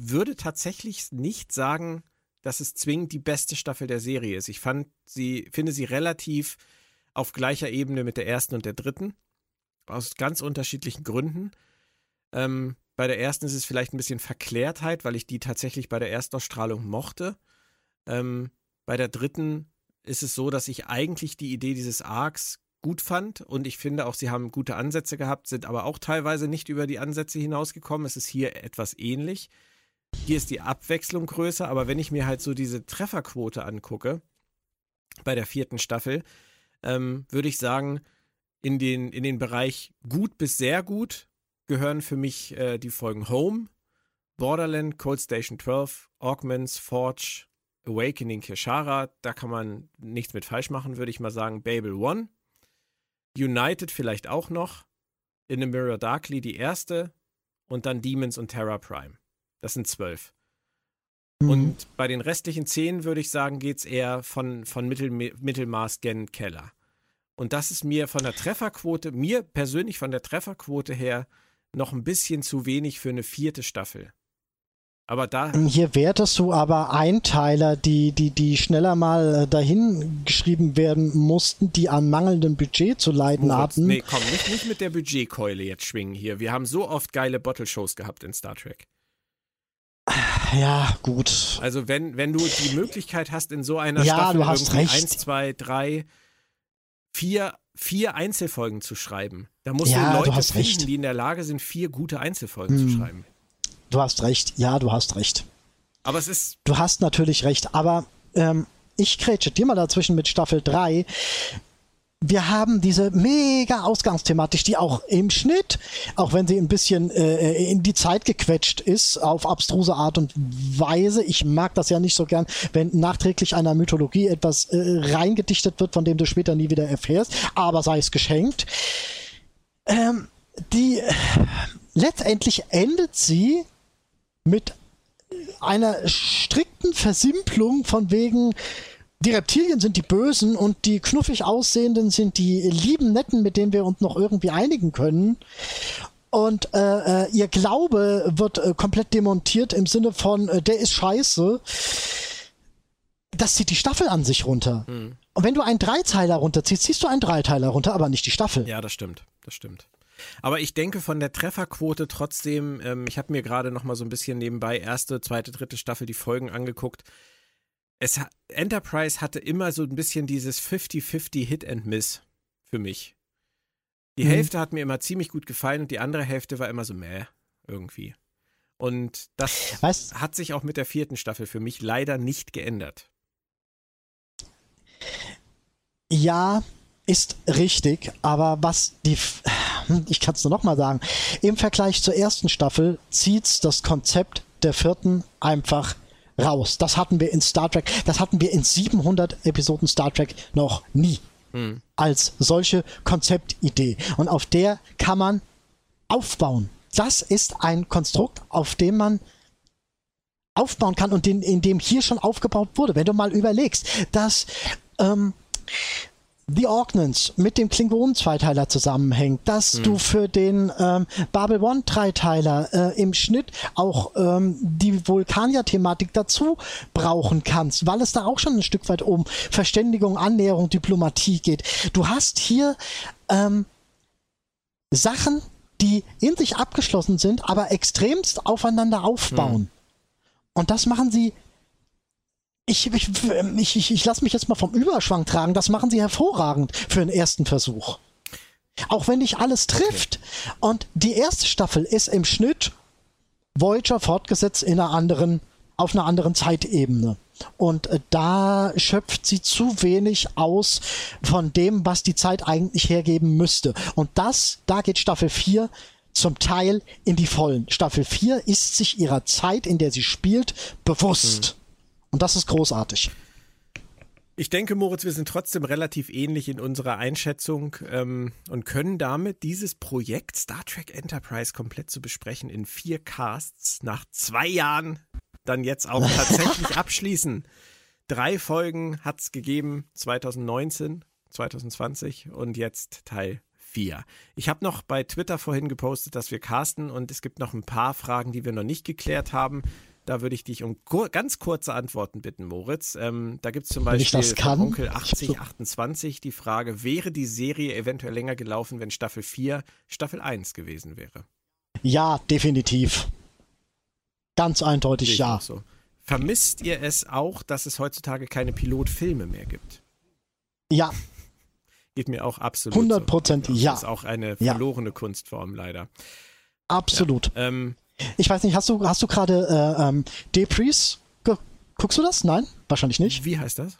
A: würde tatsächlich nicht sagen, dass es zwingend die beste Staffel der Serie ist. Ich fand sie, finde sie relativ auf gleicher Ebene mit der ersten und der dritten. Aus ganz unterschiedlichen Gründen. Ähm, bei der ersten ist es vielleicht ein bisschen Verklärtheit, weil ich die tatsächlich bei der Erstausstrahlung mochte. Ähm, bei der dritten ist es so, dass ich eigentlich die Idee dieses Arcs gut fand und ich finde auch, sie haben gute Ansätze gehabt, sind aber auch teilweise nicht über die Ansätze hinausgekommen. Es ist hier etwas ähnlich. Hier ist die Abwechslung größer, aber wenn ich mir halt so diese Trefferquote angucke, bei der vierten Staffel, ähm, würde ich sagen, in den, in den Bereich gut bis sehr gut gehören für mich äh, die Folgen Home, Borderland, Cold Station 12, Augments, Forge, Awakening Kishara. Da kann man nichts mit falsch machen, würde ich mal sagen. Babel One. United vielleicht auch noch. In the Mirror Darkly die erste. Und dann Demons und Terra Prime. Das sind zwölf. Mhm. Und bei den restlichen zehn würde ich sagen, geht es eher von, von Mittel, Mittelmaß gen Keller. Und das ist mir von der Trefferquote, mir persönlich von der Trefferquote her noch ein bisschen zu wenig für eine vierte Staffel. Aber da.
B: Hier wertest du aber Einteiler, die, die, die schneller mal äh, dahin geschrieben werden mussten, die an mangelndem Budget zu leiden Moritz, hatten.
A: Nee, komm, nicht, nicht mit der Budgetkeule jetzt schwingen hier. Wir haben so oft geile Bottle-Shows gehabt in Star Trek.
B: Ja, gut.
A: Also wenn, wenn du die Möglichkeit hast, in so einer ja, Staffel
B: du hast irgendwie recht.
A: eins, zwei, drei, vier vier Einzelfolgen zu schreiben. Da musst ja, du Leute du finden, recht. die in der Lage sind, vier gute Einzelfolgen hm. zu schreiben.
B: Du hast recht, ja, du hast recht.
A: Aber es ist.
B: Du hast natürlich recht, aber ähm, ich krätsche dir mal dazwischen mit Staffel 3 wir haben diese mega Ausgangsthematik, die auch im Schnitt, auch wenn sie ein bisschen äh, in die Zeit gequetscht ist, auf abstruse Art und Weise. Ich mag das ja nicht so gern, wenn nachträglich einer Mythologie etwas äh, reingedichtet wird, von dem du später nie wieder erfährst, aber sei es geschenkt. Ähm, die äh, letztendlich endet sie mit einer strikten Versimplung von wegen, die Reptilien sind die Bösen und die knuffig aussehenden sind die lieben Netten, mit denen wir uns noch irgendwie einigen können. Und äh, äh, ihr Glaube wird äh, komplett demontiert im Sinne von, äh, der ist scheiße. Das zieht die Staffel an sich runter. Hm. Und wenn du einen Dreiteiler runterziehst, ziehst du einen Dreiteiler runter, aber nicht die Staffel.
A: Ja, das stimmt. Das stimmt. Aber ich denke von der Trefferquote trotzdem, ähm, ich habe mir gerade noch mal so ein bisschen nebenbei erste, zweite, dritte Staffel die Folgen angeguckt es Enterprise hatte immer so ein bisschen dieses 50-50 Hit and Miss für mich. Die mhm. Hälfte hat mir immer ziemlich gut gefallen und die andere Hälfte war immer so meh irgendwie. Und das weißt, hat sich auch mit der vierten Staffel für mich leider nicht geändert.
B: Ja, ist richtig, aber was die, ich kann es nur nochmal sagen, im Vergleich zur ersten Staffel zieht das Konzept der vierten einfach raus. Das hatten wir in Star Trek, das hatten wir in 700 Episoden Star Trek noch nie. Hm. Als solche Konzeptidee. Und auf der kann man aufbauen. Das ist ein Konstrukt, auf dem man aufbauen kann und in, in dem hier schon aufgebaut wurde. Wenn du mal überlegst, dass ähm, The Ordnance mit dem Klingonen-Zweiteiler zusammenhängt, dass
A: Hm.
B: du für den ähm, Babel One-Dreiteiler äh, im Schnitt auch ähm, die Vulkanier-Thematik dazu brauchen kannst, weil es da auch schon ein Stück weit um Verständigung, Annäherung, Diplomatie geht. Du hast hier ähm, Sachen, die in sich abgeschlossen sind, aber extremst aufeinander aufbauen. Und das machen sie. Ich, ich, ich, ich, ich lasse mich jetzt mal vom Überschwang tragen. Das machen sie hervorragend für den ersten Versuch. Auch wenn nicht alles trifft. Und die erste Staffel ist im Schnitt Voyager fortgesetzt in einer anderen, auf einer anderen Zeitebene. Und äh, da schöpft sie zu wenig aus von dem, was die Zeit eigentlich hergeben müsste. Und das, da geht Staffel 4 zum Teil in die Vollen. Staffel 4 ist sich ihrer Zeit, in der sie spielt, bewusst. Und das ist großartig.
A: Ich denke, Moritz, wir sind trotzdem relativ ähnlich in unserer Einschätzung ähm, und können damit dieses Projekt Star Trek Enterprise komplett zu besprechen in vier Casts nach zwei Jahren dann jetzt auch tatsächlich abschließen. Drei Folgen hat es gegeben, 2019, 2020 und jetzt Teil 4. Ich habe noch bei Twitter vorhin gepostet, dass wir casten und es gibt noch ein paar Fragen, die wir noch nicht geklärt haben. Da würde ich dich um kur ganz kurze Antworten bitten, Moritz. Ähm, da gibt es zum Beispiel von Onkel
B: Ich hab so-
A: 8028 die Frage, wäre die Serie eventuell länger gelaufen, wenn Staffel 4 Staffel 1 gewesen wäre?
B: Ja, definitiv. Ganz eindeutig ja.
A: so. Vermisst ihr es auch, dass es heutzutage keine Pilotfilme mehr gibt?
B: Ja,
A: Geht mir auch absolut
B: 100%
A: so.
B: ja.
A: Das ist auch eine
B: Ja.
A: verlorene Kunstform leider.
B: absolut.
A: Ähm,
B: Ich weiß nicht, hast du, hast du gerade äh, ähm, Depris? Guckst du das? Nein? Wahrscheinlich nicht.
A: wie heißt das?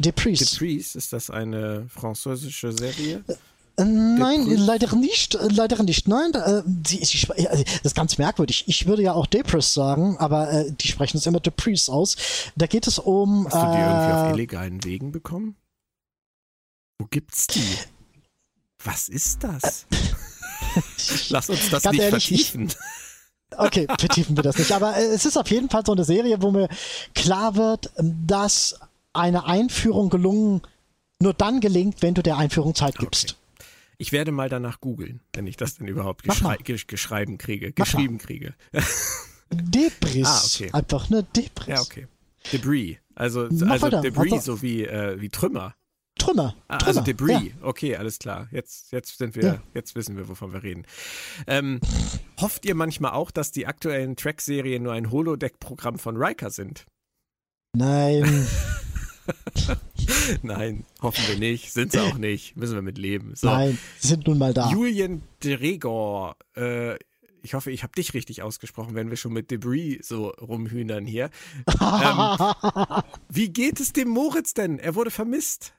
B: Depris.
A: The Priest, ist das eine französische Serie?
B: Äh, nein,
A: Depris?
B: leider nicht. äh, Leider nicht. Nein, äh, die, spre- also, das ist ganz merkwürdig. Ich würde ja auch Depris sagen, aber äh, die sprechen es immer Depris aus. Da geht es um.
A: Hast du die irgendwie auf
B: äh,
A: illegalen Wegen bekommen? Wo gibt's die? Was ist das? Lass uns das
B: Ganz
A: nicht
B: ehrlich, ich-
A: vertiefen.
B: Okay, vertiefen wir das nicht. Aber äh, es ist auf jeden Fall so eine Serie, wo mir klar wird, ähm, dass eine Einführung gelungen, nur dann gelingt, wenn du der Einführung Zeit gibst.
A: Ich werde mal danach googeln, wenn ich das denn überhaupt geschrei gesch geschrieben kriege. Geschrieben kriege.
B: Debris.
A: Ah, okay.
B: Einfach nur Debris.
A: Ja, okay. Debris. Also,
B: Mach
A: also
B: weiter.
A: Debris,
B: Also-
A: so wie, äh, wie Trümmer.
B: Trümmer.
A: Ah,
B: Trümmer.
A: also Debris.
B: Ja.
A: Okay, alles klar. Jetzt, jetzt sind wir,
B: Ja.
A: jetzt wissen wir, wovon wir reden. Ähm, hofft ihr manchmal auch, dass die aktuellen Track-Serien nur ein Holodeck-Programm von Riker sind?
B: Nein.
A: Nein, hoffen wir nicht. Sind sie auch nicht. Müssen wir mit leben. So.
B: Nein, sie sind nun mal da.
A: Julian Dregor, äh, ich hoffe, ich habe dich richtig ausgesprochen, wenn wir schon mit Debris so rumhühnern hier. ähm, wie geht es dem Moritz denn? Er wurde vermisst.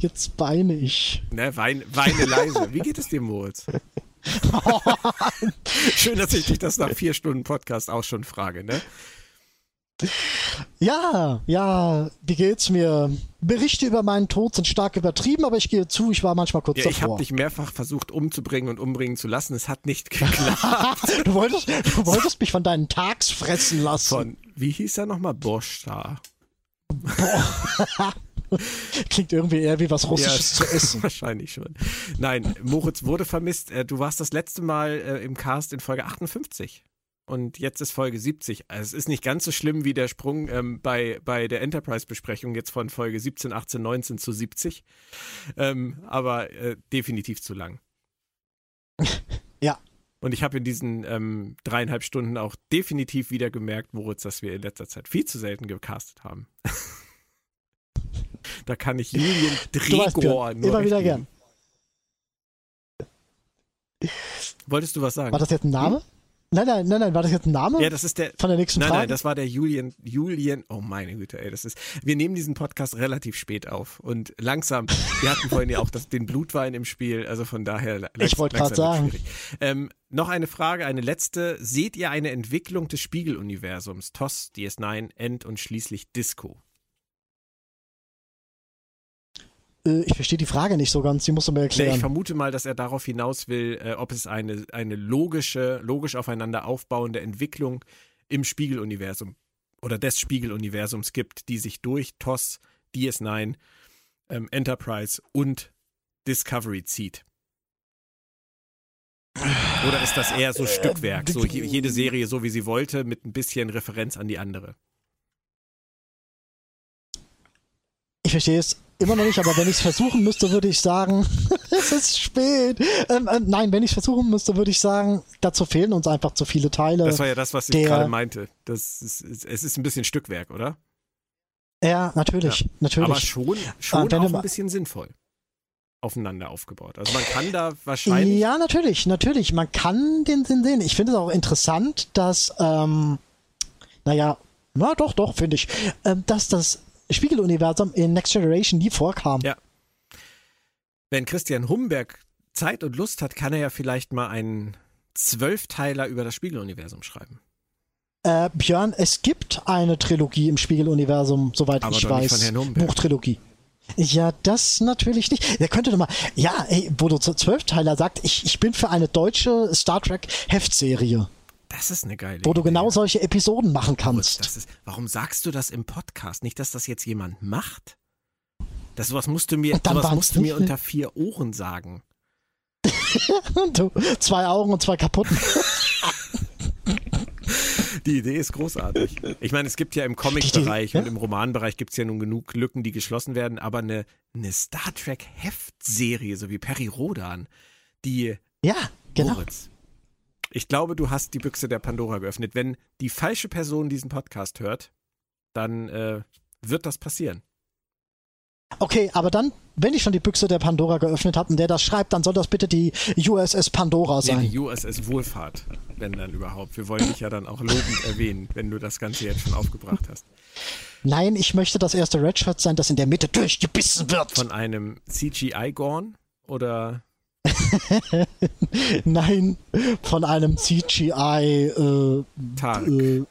B: Jetzt weine ich.
A: Ne, wein, weine leise. Wie geht es dem Moritz? Schön, dass ich dich das nach vier Stunden Podcast auch schon frage, ne?
B: Ja, ja, wie geht's mir? Berichte über meinen Tod sind stark übertrieben, aber ich gehe zu, ich war manchmal kurz
A: Ja, ich habe
B: davor.
A: dich mehrfach versucht umzubringen und umbringen zu lassen. Es hat nicht geklappt.
B: Du wolltest, du wolltest mich von deinen Tags fressen lassen.
A: Von, wie hieß er nochmal? Bosch da.
B: Klingt irgendwie eher wie was Russisches zu essen.
A: Wahrscheinlich schon. Nein, Moritz wurde vermisst. Äh, Du warst das letzte Mal äh, im Cast in Folge 58. Und jetzt ist Folge 70. Also es ist nicht ganz so schlimm wie der Sprung ähm, bei, bei der Enterprise-Besprechung jetzt von Folge 17, 18, 19 zu 70. Ähm, aber äh, definitiv zu lang.
B: Ja.
A: Und ich habe in diesen ähm, dreieinhalb Stunden auch definitiv wieder gemerkt, Moritz, dass wir in letzter Zeit viel zu selten gecastet haben. Da kann ich Julian Dregor nur
B: immer wieder gern.
A: Wolltest du was sagen?
B: War das jetzt ein Name? Nein, nein, nein, nein, war das jetzt ein Name?
A: ja, das ist der.
B: Von der nächsten
A: Nein,
B: Frage?
A: nein, das war der Julian. Julian. Oh meine Güte, ey, das ist. Wir nehmen diesen Podcast relativ spät auf und langsam. Wir hatten vorhin ja auch das, den Blutwein im Spiel, also von daher.
B: Ich wollte
A: wird's
B: sagen.
A: Ähm, noch eine Frage, eine letzte. Seht ihr eine Entwicklung des Spiegeluniversums? TOS, DS9, End und schließlich Disco?
B: Ich verstehe die Frage nicht so ganz, die musst du mir
A: Nee,
B: erklären.
A: ich vermute mal, dass er darauf hinaus will, äh, ob es eine, eine logische, logisch aufeinander aufbauende Entwicklung im Spiegeluniversum oder des Spiegeluniversums gibt, die sich durch TOS, DS9, ähm, Enterprise und Discovery zieht? Oder ist das eher so Stückwerk, so jede Serie so wie sie wollte, mit ein bisschen Referenz an die andere?
B: Ich verstehe es immer noch nicht, aber wenn ich es versuchen müsste, würde ich sagen, es ist spät. Ähm, äh, nein, wenn ich es versuchen müsste, würde ich sagen, dazu fehlen uns einfach zu viele Teile.
A: Das war ja das, was ich gerade meinte. Das ist, es ist ein bisschen Stückwerk, oder?
B: Ja, natürlich, ja. natürlich.
A: Aber schon, schon auch ein bisschen sinnvoll aufeinander aufgebaut. Also man kann da wahrscheinlich.
B: Ja, natürlich, natürlich. Man kann den Sinn sehen. Ich finde es auch interessant, dass, ähm, naja, na doch, doch, finde ich, ähm, dass das Spiegeluniversum in Next Generation nie vorkam.
A: Ja. Wenn Christian Humberg Zeit und Lust hat, kann er ja vielleicht mal einen Zwölfteiler über das Spiegeluniversum schreiben.
B: Äh, Björn, es gibt eine Trilogie im Spiegeluniversum, soweit
A: Aber
B: ich weiß.
A: Nicht von Herrn Humberg.
B: Buchtrilogie. Ja, das natürlich nicht. Der könnte doch mal, ja, ey, wo du Zwölfteiler sagt, ich, ich bin für eine deutsche Star Trek Heftserie.
A: Das ist eine geile
B: Wo du
A: Idee.
B: genau solche Episoden machen kannst.
A: Ist, warum sagst du das im Podcast? Nicht, dass das jetzt jemand macht? Das sowas musst du mir, sowas musst du mir unter vier Ohren sagen.
B: du, zwei Augen und zwei kaputten.
A: Die Idee ist großartig. Ich meine, es gibt ja im Comic-Bereich und im Romanbereich gibt es ja nun genug Lücken, die geschlossen werden, aber eine, eine Star Trek-Heftserie, so wie Perry Rodan, die
B: ja, genau.
A: Moritz, ich glaube, du hast die Büchse der Pandora geöffnet. Wenn die falsche Person diesen Podcast hört, dann äh, wird das passieren.
B: Okay, aber dann, wenn ich schon die Büchse der Pandora geöffnet habe und der das schreibt, dann soll das bitte die USS Pandora sein.
A: Nee, die USS Wohlfahrt, wenn dann überhaupt. Wir wollen dich ja dann auch lobend erwähnen, wenn du das Ganze jetzt schon aufgebracht hast.
B: Nein, ich möchte das erste Redshirt sein, das in der Mitte durchgebissen wird.
A: Von einem CGI-Gorn oder
B: Nein, von einem CGI äh,
A: Tag.
B: Äh,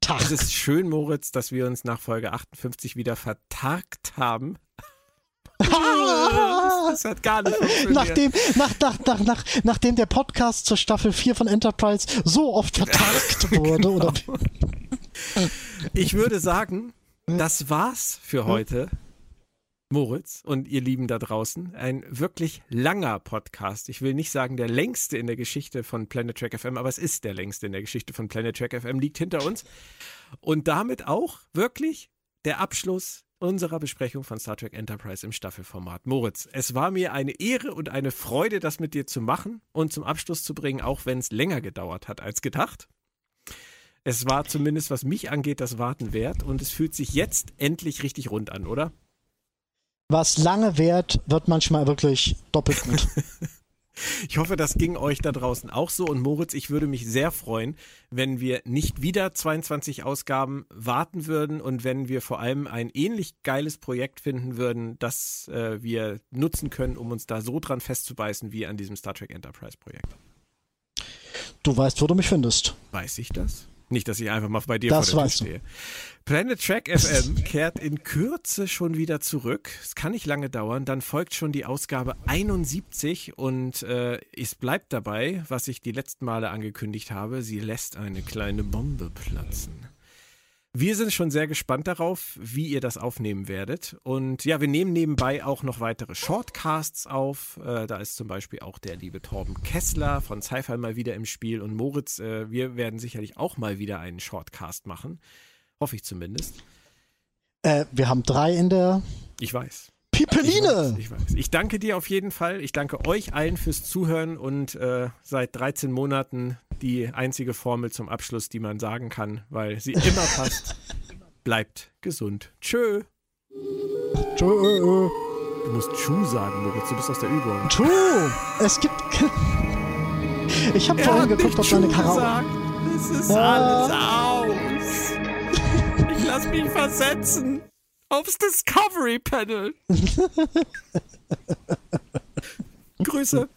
B: Tag.
A: Es ist schön, Moritz, dass wir uns nach Folge 58 wieder vertagt haben. das hat gar nicht.
B: Nachdem, nach, nach, nach, nach, nachdem der Podcast zur Staffel 4 von Enterprise so oft vertagt wurde. genau. oder?
A: Ich würde sagen, das war's für heute. Moritz und ihr Lieben da draußen. Ein wirklich langer Podcast. Ich will nicht sagen der längste in der Geschichte von Planet Track FM, aber es ist der längste in der Geschichte von Planet Track FM, liegt hinter uns. Und damit auch wirklich der Abschluss unserer Besprechung von Star Trek Enterprise im Staffelformat. Moritz, es war mir eine Ehre und eine Freude, das mit dir zu machen und zum Abschluss zu bringen, auch wenn es länger gedauert hat als gedacht. Es war zumindest, was mich angeht, das Warten wert und es fühlt sich jetzt endlich richtig rund an, oder?
B: Was lange währt, wird manchmal wirklich doppelt gut.
A: Ich hoffe, das ging euch da draußen auch so. Und Moritz, ich würde mich sehr freuen, wenn wir nicht wieder 22 Ausgaben warten würden und wenn wir vor allem ein ähnlich geiles Projekt finden würden, das äh, wir nutzen können, um uns da so dran festzubeißen wie an diesem Star Trek Enterprise Projekt.
B: Du weißt, wo du mich findest.
A: Weiß ich das? Nicht, dass ich einfach mal bei dir
B: das
A: vor der Tür stehe. Planet Track FM kehrt in Kürze schon wieder zurück. Es kann nicht lange dauern. Dann folgt schon die Ausgabe 71 und äh, es bleibt dabei, was ich die letzten Male angekündigt habe. Sie lässt eine kleine Bombe platzen. Wir sind schon sehr gespannt darauf, wie ihr das aufnehmen werdet. Und ja, wir nehmen nebenbei auch noch weitere Shortcasts auf. Äh, da ist zum Beispiel auch der liebe Torben Kessler von Sci-Fi mal wieder im Spiel. Und Moritz, äh, wir werden sicherlich auch mal wieder einen Shortcast machen. Hoffe ich zumindest.
B: Äh, wir haben drei in der.
A: Ich weiß.
B: Pipeline!
A: Ich weiß, ich weiß. Ich danke dir auf jeden Fall. Ich danke euch allen fürs Zuhören und äh, seit 13 Monaten die einzige Formel zum Abschluss, die man sagen kann, weil sie immer passt. Bleibt gesund. Tschö.
B: Tschö.
A: Du musst Tschu sagen, Moritz. Du bist aus der Übung.
B: Tschu. Es gibt. Ich habe vorhin geguckt, ob deine Karaoke.
A: Es ist alles aus. Ich lass mich versetzen aufs Discovery Panel. Grüße.